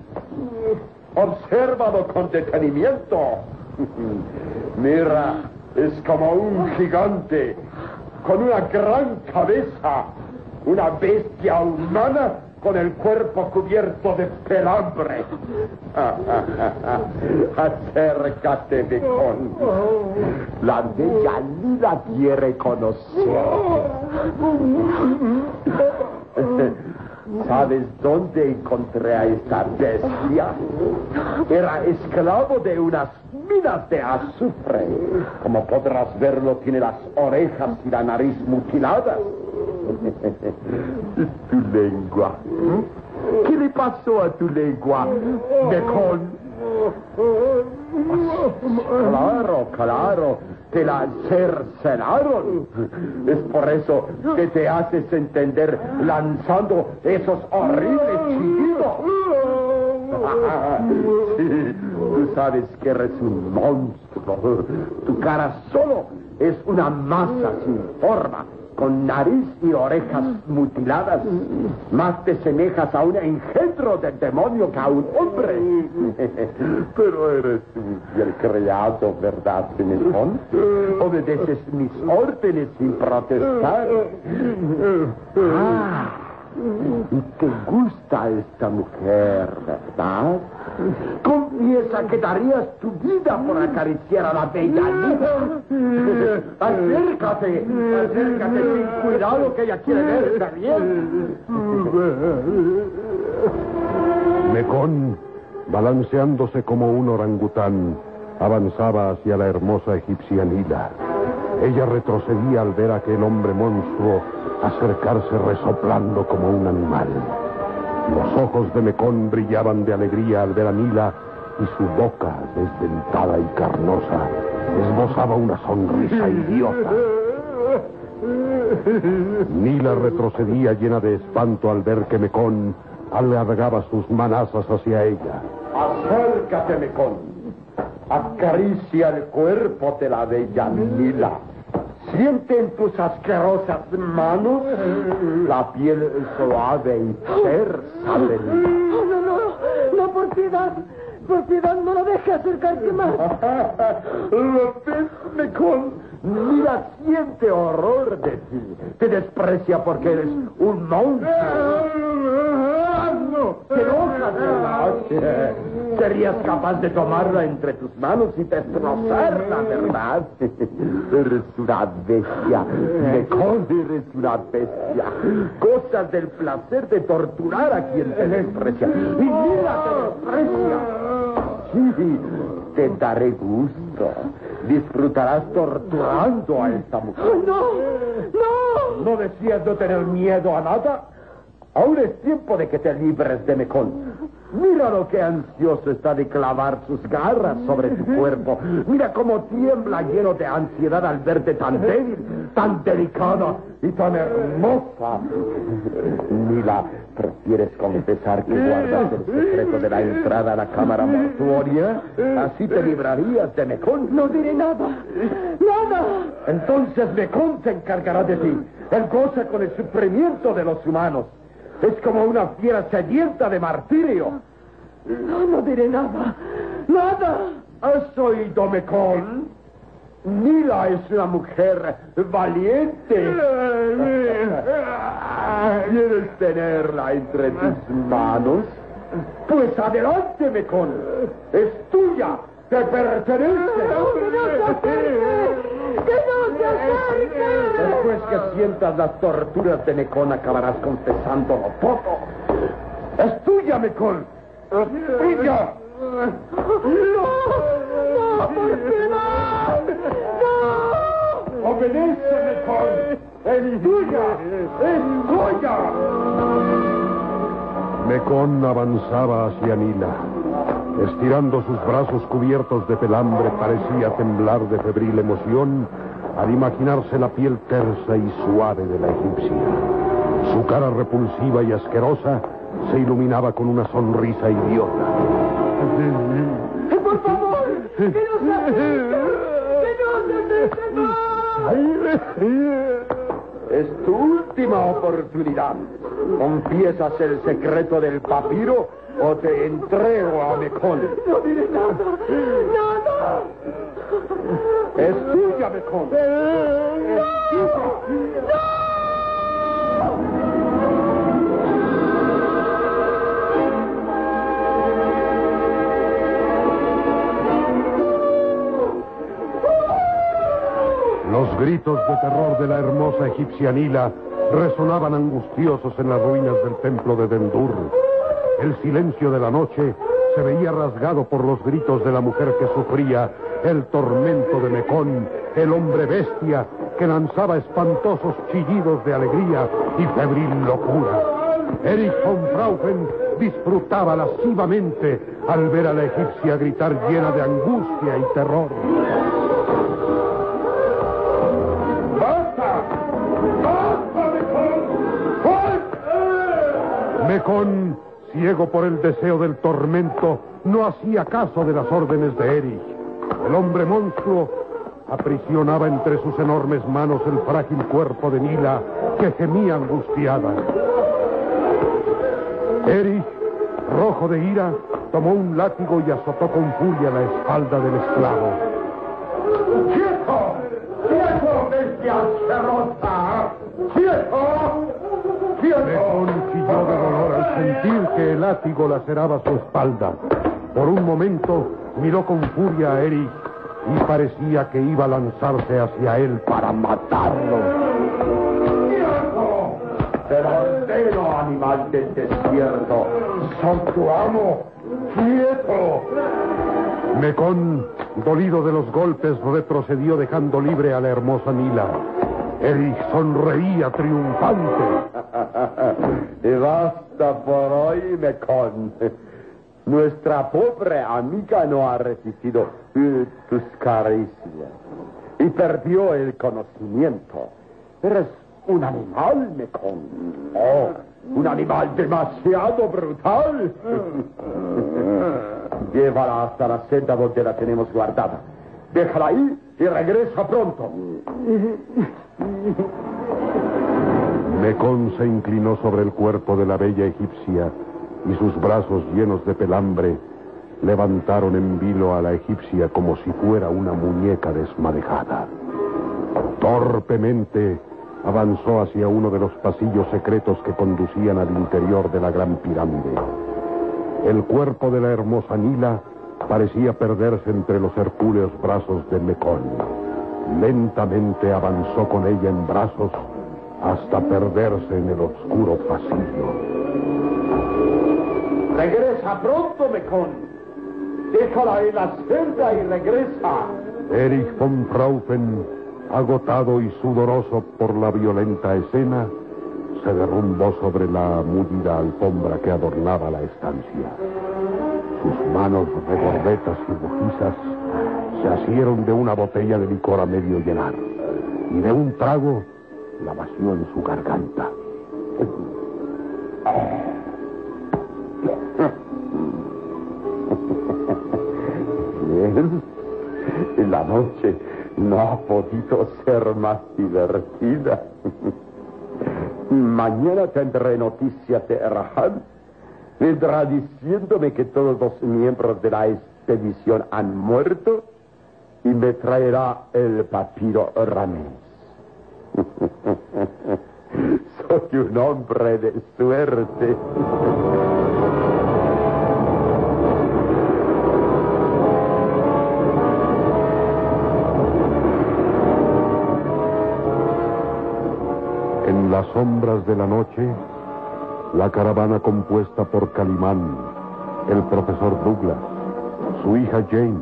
Obsérvalo con detenimiento. *laughs* Mira, es como un gigante con una gran cabeza, una bestia humana con el cuerpo cubierto de pelambre. *laughs* Acércate, Mecón. La bella Lila quiere conocerte. *laughs* *laughs* ¿Sabes dónde encontré a esta bestia? Era esclavo de unas minas de azufre. Como podrás verlo, tiene las orejas y la nariz mutiladas. *laughs* tu lengua. ¿Qué le pasó a tu lengua, Mecón? Claro, claro, te la cercenaron. Es por eso que te haces entender lanzando esos horribles chillidos. *laughs* Sí, tú sabes que eres un monstruo. Tu cara solo es una masa sin forma con nariz y orejas mutiladas. Más te semejas a un engendro del demonio que a un hombre. *laughs* Pero eres fiel criado, ¿verdad, Benetón? *laughs* Obedeces mis órdenes sin protestar. *laughs* Ah, y te gusta esta mujer, ¿verdad? Confiesa que darías tu vida por acariciar a la bella Lina. Acércate, acércate cuidado que ella quiere verte bien. Mecón, balanceándose como un orangután, avanzaba hacia la hermosa egipcia Nila. Ella retrocedía al ver a aquel hombre monstruo acercarse resoplando como un animal. Los ojos de Mecón brillaban de alegría al ver a Nila y su boca, desdentada y carnosa, esbozaba una sonrisa *laughs* idiota. Nila retrocedía llena de espanto al ver que Mecón alargaba sus manazas hacia ella. Acércate, Mecón. Acaricia el cuerpo de la bella Nila. Siente en tus asquerosas manos la piel suave y tersa de No, no, no, no, por piedad. Por piedad, no lo deje acercarse más. *laughs* ¿Lo ves, Mecón? Mira, siente horror de ti. Te desprecia porque eres un monstruo. Te enojas, ¿verdad? Serías capaz de tomarla entre tus manos y destrozarla, ¿verdad? Eres una bestia. Mecón, eres una bestia. Cosas del placer de torturar a quien te desprecia. Y mira, te desprecia. Sí, te daré gusto. Disfrutarás torturando a esta mujer. ¡No! ¡No! ¿No decías no tener miedo a nada? Ahora es tiempo de que te libres de Mecón. Mira lo que ansioso está de clavar sus garras sobre tu cuerpo. Mira cómo tiembla lleno de ansiedad al verte tan débil, tan delicada y tan hermosa. Mila, ¿prefieres confesar que guardas el secreto de la entrada a la cámara mortuoria? Así te librarías de Mecón. No diré nada. ¡Nada! Entonces Mecón se encargará de ti. Él goza con el sufrimiento de los humanos. Es como una fiera sedienta de martirio. No, no diré nada. ¡Nada! ¿Has oído, Mecón? Nila es una mujer valiente. ¿Quieres tenerla entre tus manos? Pues adelante, Mecón. Es tuya. Te pertenece. ¡Que no se acerque! ¡Que no se acerque! Después que sientas las torturas de Mecón, acabarás confesándolo todo. Es tuya, Mecón. Es tuya. ¡No! ¡No! ¿Por no? Tuya. Es tuya. Mecón avanzaba hacia Nila. Estirando sus brazos cubiertos de pelambre, parecía temblar de febril emoción al imaginarse la piel tersa y suave de la egipcia. Su cara repulsiva y asquerosa se iluminaba con una sonrisa idiota. ¡Por favor! ¡Que no se acerque! ¡Que no se acerque Es tu última oportunidad. ¿Confiesas el secreto del papiro o te entrego a Mecón? No diré nada. Nada. Es tuya, Mecón. Es tuya. Los gritos de terror de la hermosa egipcia Nila resonaban angustiosos en las ruinas del templo de Dendur. El silencio de la noche se veía rasgado por los gritos de la mujer que sufría el tormento de Mecón, el hombre bestia que lanzaba espantosos chillidos de alegría y febril locura. Erich von Frauchen disfrutaba lascivamente al ver a la egipcia gritar llena de angustia y terror. Mecón, ciego por el deseo del tormento, no hacía caso de las órdenes de Erich. El hombre monstruo aprisionaba entre sus enormes manos el frágil cuerpo de Nila, que gemía angustiada. Erich, rojo de ira, tomó un látigo y azotó con furia la espalda del esclavo. ¡Quieto! ¡Quieto, bestia asquerosa! ¡Quieto! Mecón chilló de dolor al sentir que el látigo laceraba su espalda. Por un momento miró con furia a Erich y parecía que iba a lanzarse hacia él para matarlo. ¡Quieto! Ordeno, animal del desierto. Soy tu amo. ¡Quieto! Mecón, dolido de los golpes, retrocedió dejando libre a la hermosa Nila. Erich sonreía triunfante. *laughs* y basta por hoy, Mecón. nuestra pobre amiga no ha resistido tus caricias y perdió el conocimiento. Eres un animal, Mekong. Oh, un animal demasiado brutal. *laughs* Llévala hasta la senda donde la tenemos guardada. Déjala ahí y regresa pronto. Mecón se inclinó sobre el cuerpo de la bella egipcia y sus brazos llenos de pelambre levantaron en vilo a la egipcia como si fuera una muñeca desmadejada. Torpemente avanzó hacia uno de los pasillos secretos que conducían al interior de la gran pirámide. El cuerpo de la hermosa Nila parecía perderse entre los hercúleos brazos de Mecón. Lentamente avanzó con ella en brazos hasta perderse en el oscuro pasillo. Regresa pronto, Mecón. Déjala en la celda y regresa. Erich von Fraufen, agotado y sudoroso por la violenta escena, se derrumbó sobre la mullida alfombra que adornaba la estancia. Sus manos regordetas y rojizas se asieron de una botella de licor a medio llenar y de un trago la vació en su garganta. *laughs* La noche no ha podido ser más divertida. Mañana tendré noticias de Erhan. Vendrá diciéndome que todos los miembros de la expedición han muerto y me traerá el papiro Ramés. *laughs* Soy un hombre de suerte. Sombras de la noche, la caravana compuesta por Calimán, el profesor Douglas, su hija Jane,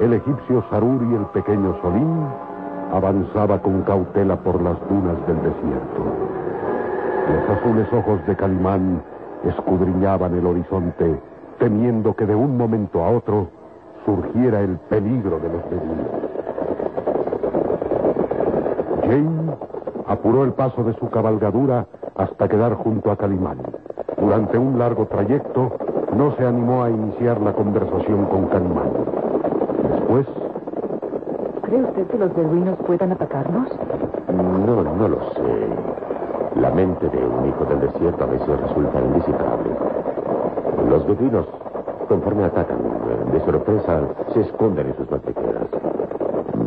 el egipcio Sarur y el pequeño Solín avanzaba con cautela por las dunas del desierto. Los azules ojos de Calimán escudriñaban el horizonte, temiendo que de un momento a otro surgiera el peligro de los beduinos. Jane apuró el paso de su cabalgadura hasta quedar junto a Calimán. Durante un largo trayecto no se animó a iniciar la conversación con Calimán. Después ¿Cree usted que los beduinos puedan atacarnos? No, no lo sé. La mente de un hijo del desierto a veces resulta indisciplinable. Los beduinos, conforme atacan de sorpresa, se esconden en sus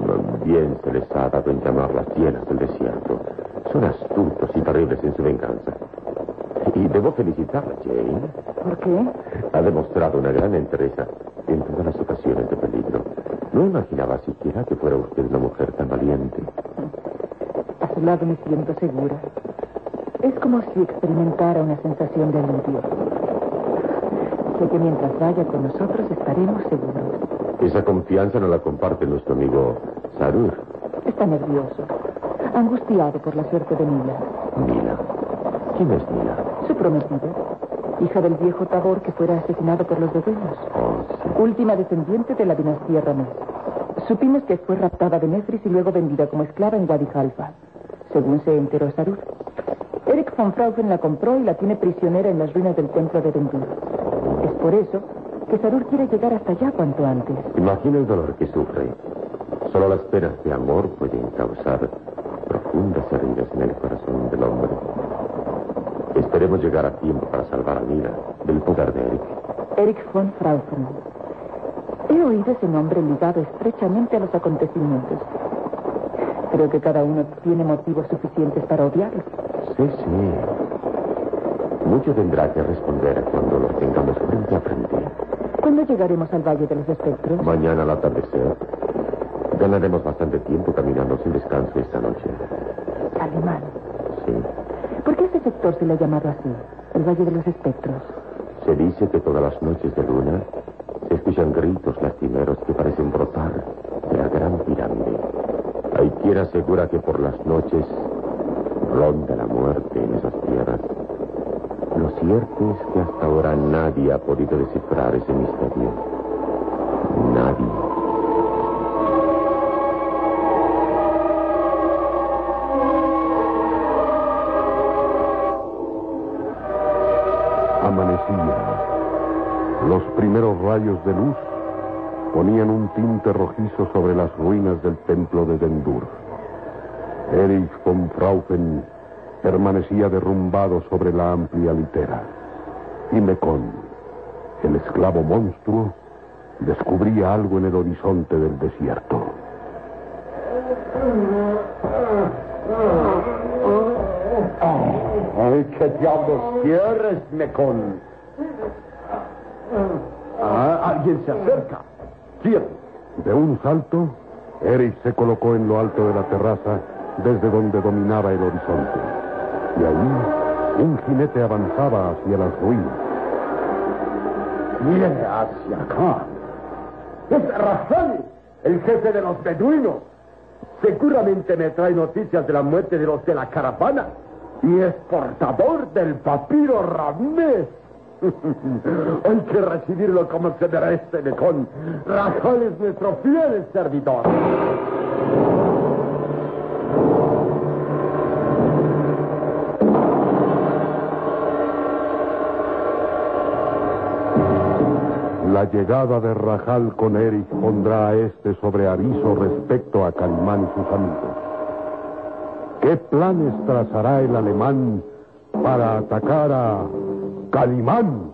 madrigueras. Bien se les ha dado en llamar las hienas del desierto. Son astutos y terribles en su venganza. Y debo felicitarla, Jane. ¿Por qué? Ha demostrado una gran entereza en todas las ocasiones de peligro. No imaginaba siquiera que fuera usted una mujer tan valiente. A su lado me siento segura. Es como si experimentara una sensación de alivio. Sé que mientras vaya con nosotros estaremos seguros. Esa confianza no la comparte nuestro amigo Sarur. Está nervioso, angustiado por la suerte de Mila. Mila. ¿Quién es Mila? Su prometida, hija del viejo Tabor que fuera asesinado por los beduinos. Oh, Última descendiente de la dinastía Ramés. Supimos que fue raptada de Nefris y luego vendida como esclava en Wadi Halfa, según se enteró Sarur. Eric von Fraufen la compró y la tiene prisionera en las ruinas del templo de Dendur. Es por eso que Sarur quiere llegar hasta allá cuanto antes. Imagina el dolor que sufre. Solo las penas de amor pueden causar profundas heridas en el corazón del hombre. Esperemos llegar a tiempo para salvar a Mila del poder de Eric. Eric von Fraufen. He oído ese nombre ligado estrechamente a los acontecimientos. Creo que cada uno tiene motivos suficientes para odiarlo. Sí, sí. Mucho tendrá que responder cuando lo tengamos frente a frente. ¿Cuándo llegaremos al Valle de los Espectros? Mañana al atardecer. Ganaremos bastante tiempo caminando sin descanso esta noche. Calimán. Sí. ¿Por qué este sector se le ha llamado así? El Valle de los Espectros. Se dice que todas las noches de luna se escuchan gritos lastimeros que parecen brotar de la gran pirámide. Hay quien asegura que por las noches ronda la muerte en esas tierras. Lo cierto es que hasta ahora nadie ha podido descifrar ese misterio. Nadie. Amanecía. Los primeros rayos de luz ponían un tinte rojizo sobre las ruinas del templo de Dendur. Erich von Fraufen permanecía derrumbado sobre la amplia litera. Y Mecón, el esclavo monstruo, descubría algo en el horizonte del desierto. Ay, ¿qué diablos quieres, Mecón? Ah, alguien se acerca. ¿Quién? De un salto, Erich se colocó en lo alto de la terraza desde donde dominaba el horizonte. Y ahí un jinete avanzaba hacia las ruinas. Viene hacia acá. Es Rafael, el jefe de los beduinos. Seguramente me trae noticias de la muerte de los de la caravana y es portador del papiro Ramés. *laughs* Hay que recibirlo como se merece, Mecón. Rafael es nuestro fiel servidor. La llegada de Rajal con Eric pondrá a este sobre aviso respecto a Calimán y sus amigos. ¿Qué planes trazará el alemán para atacar a Calimán?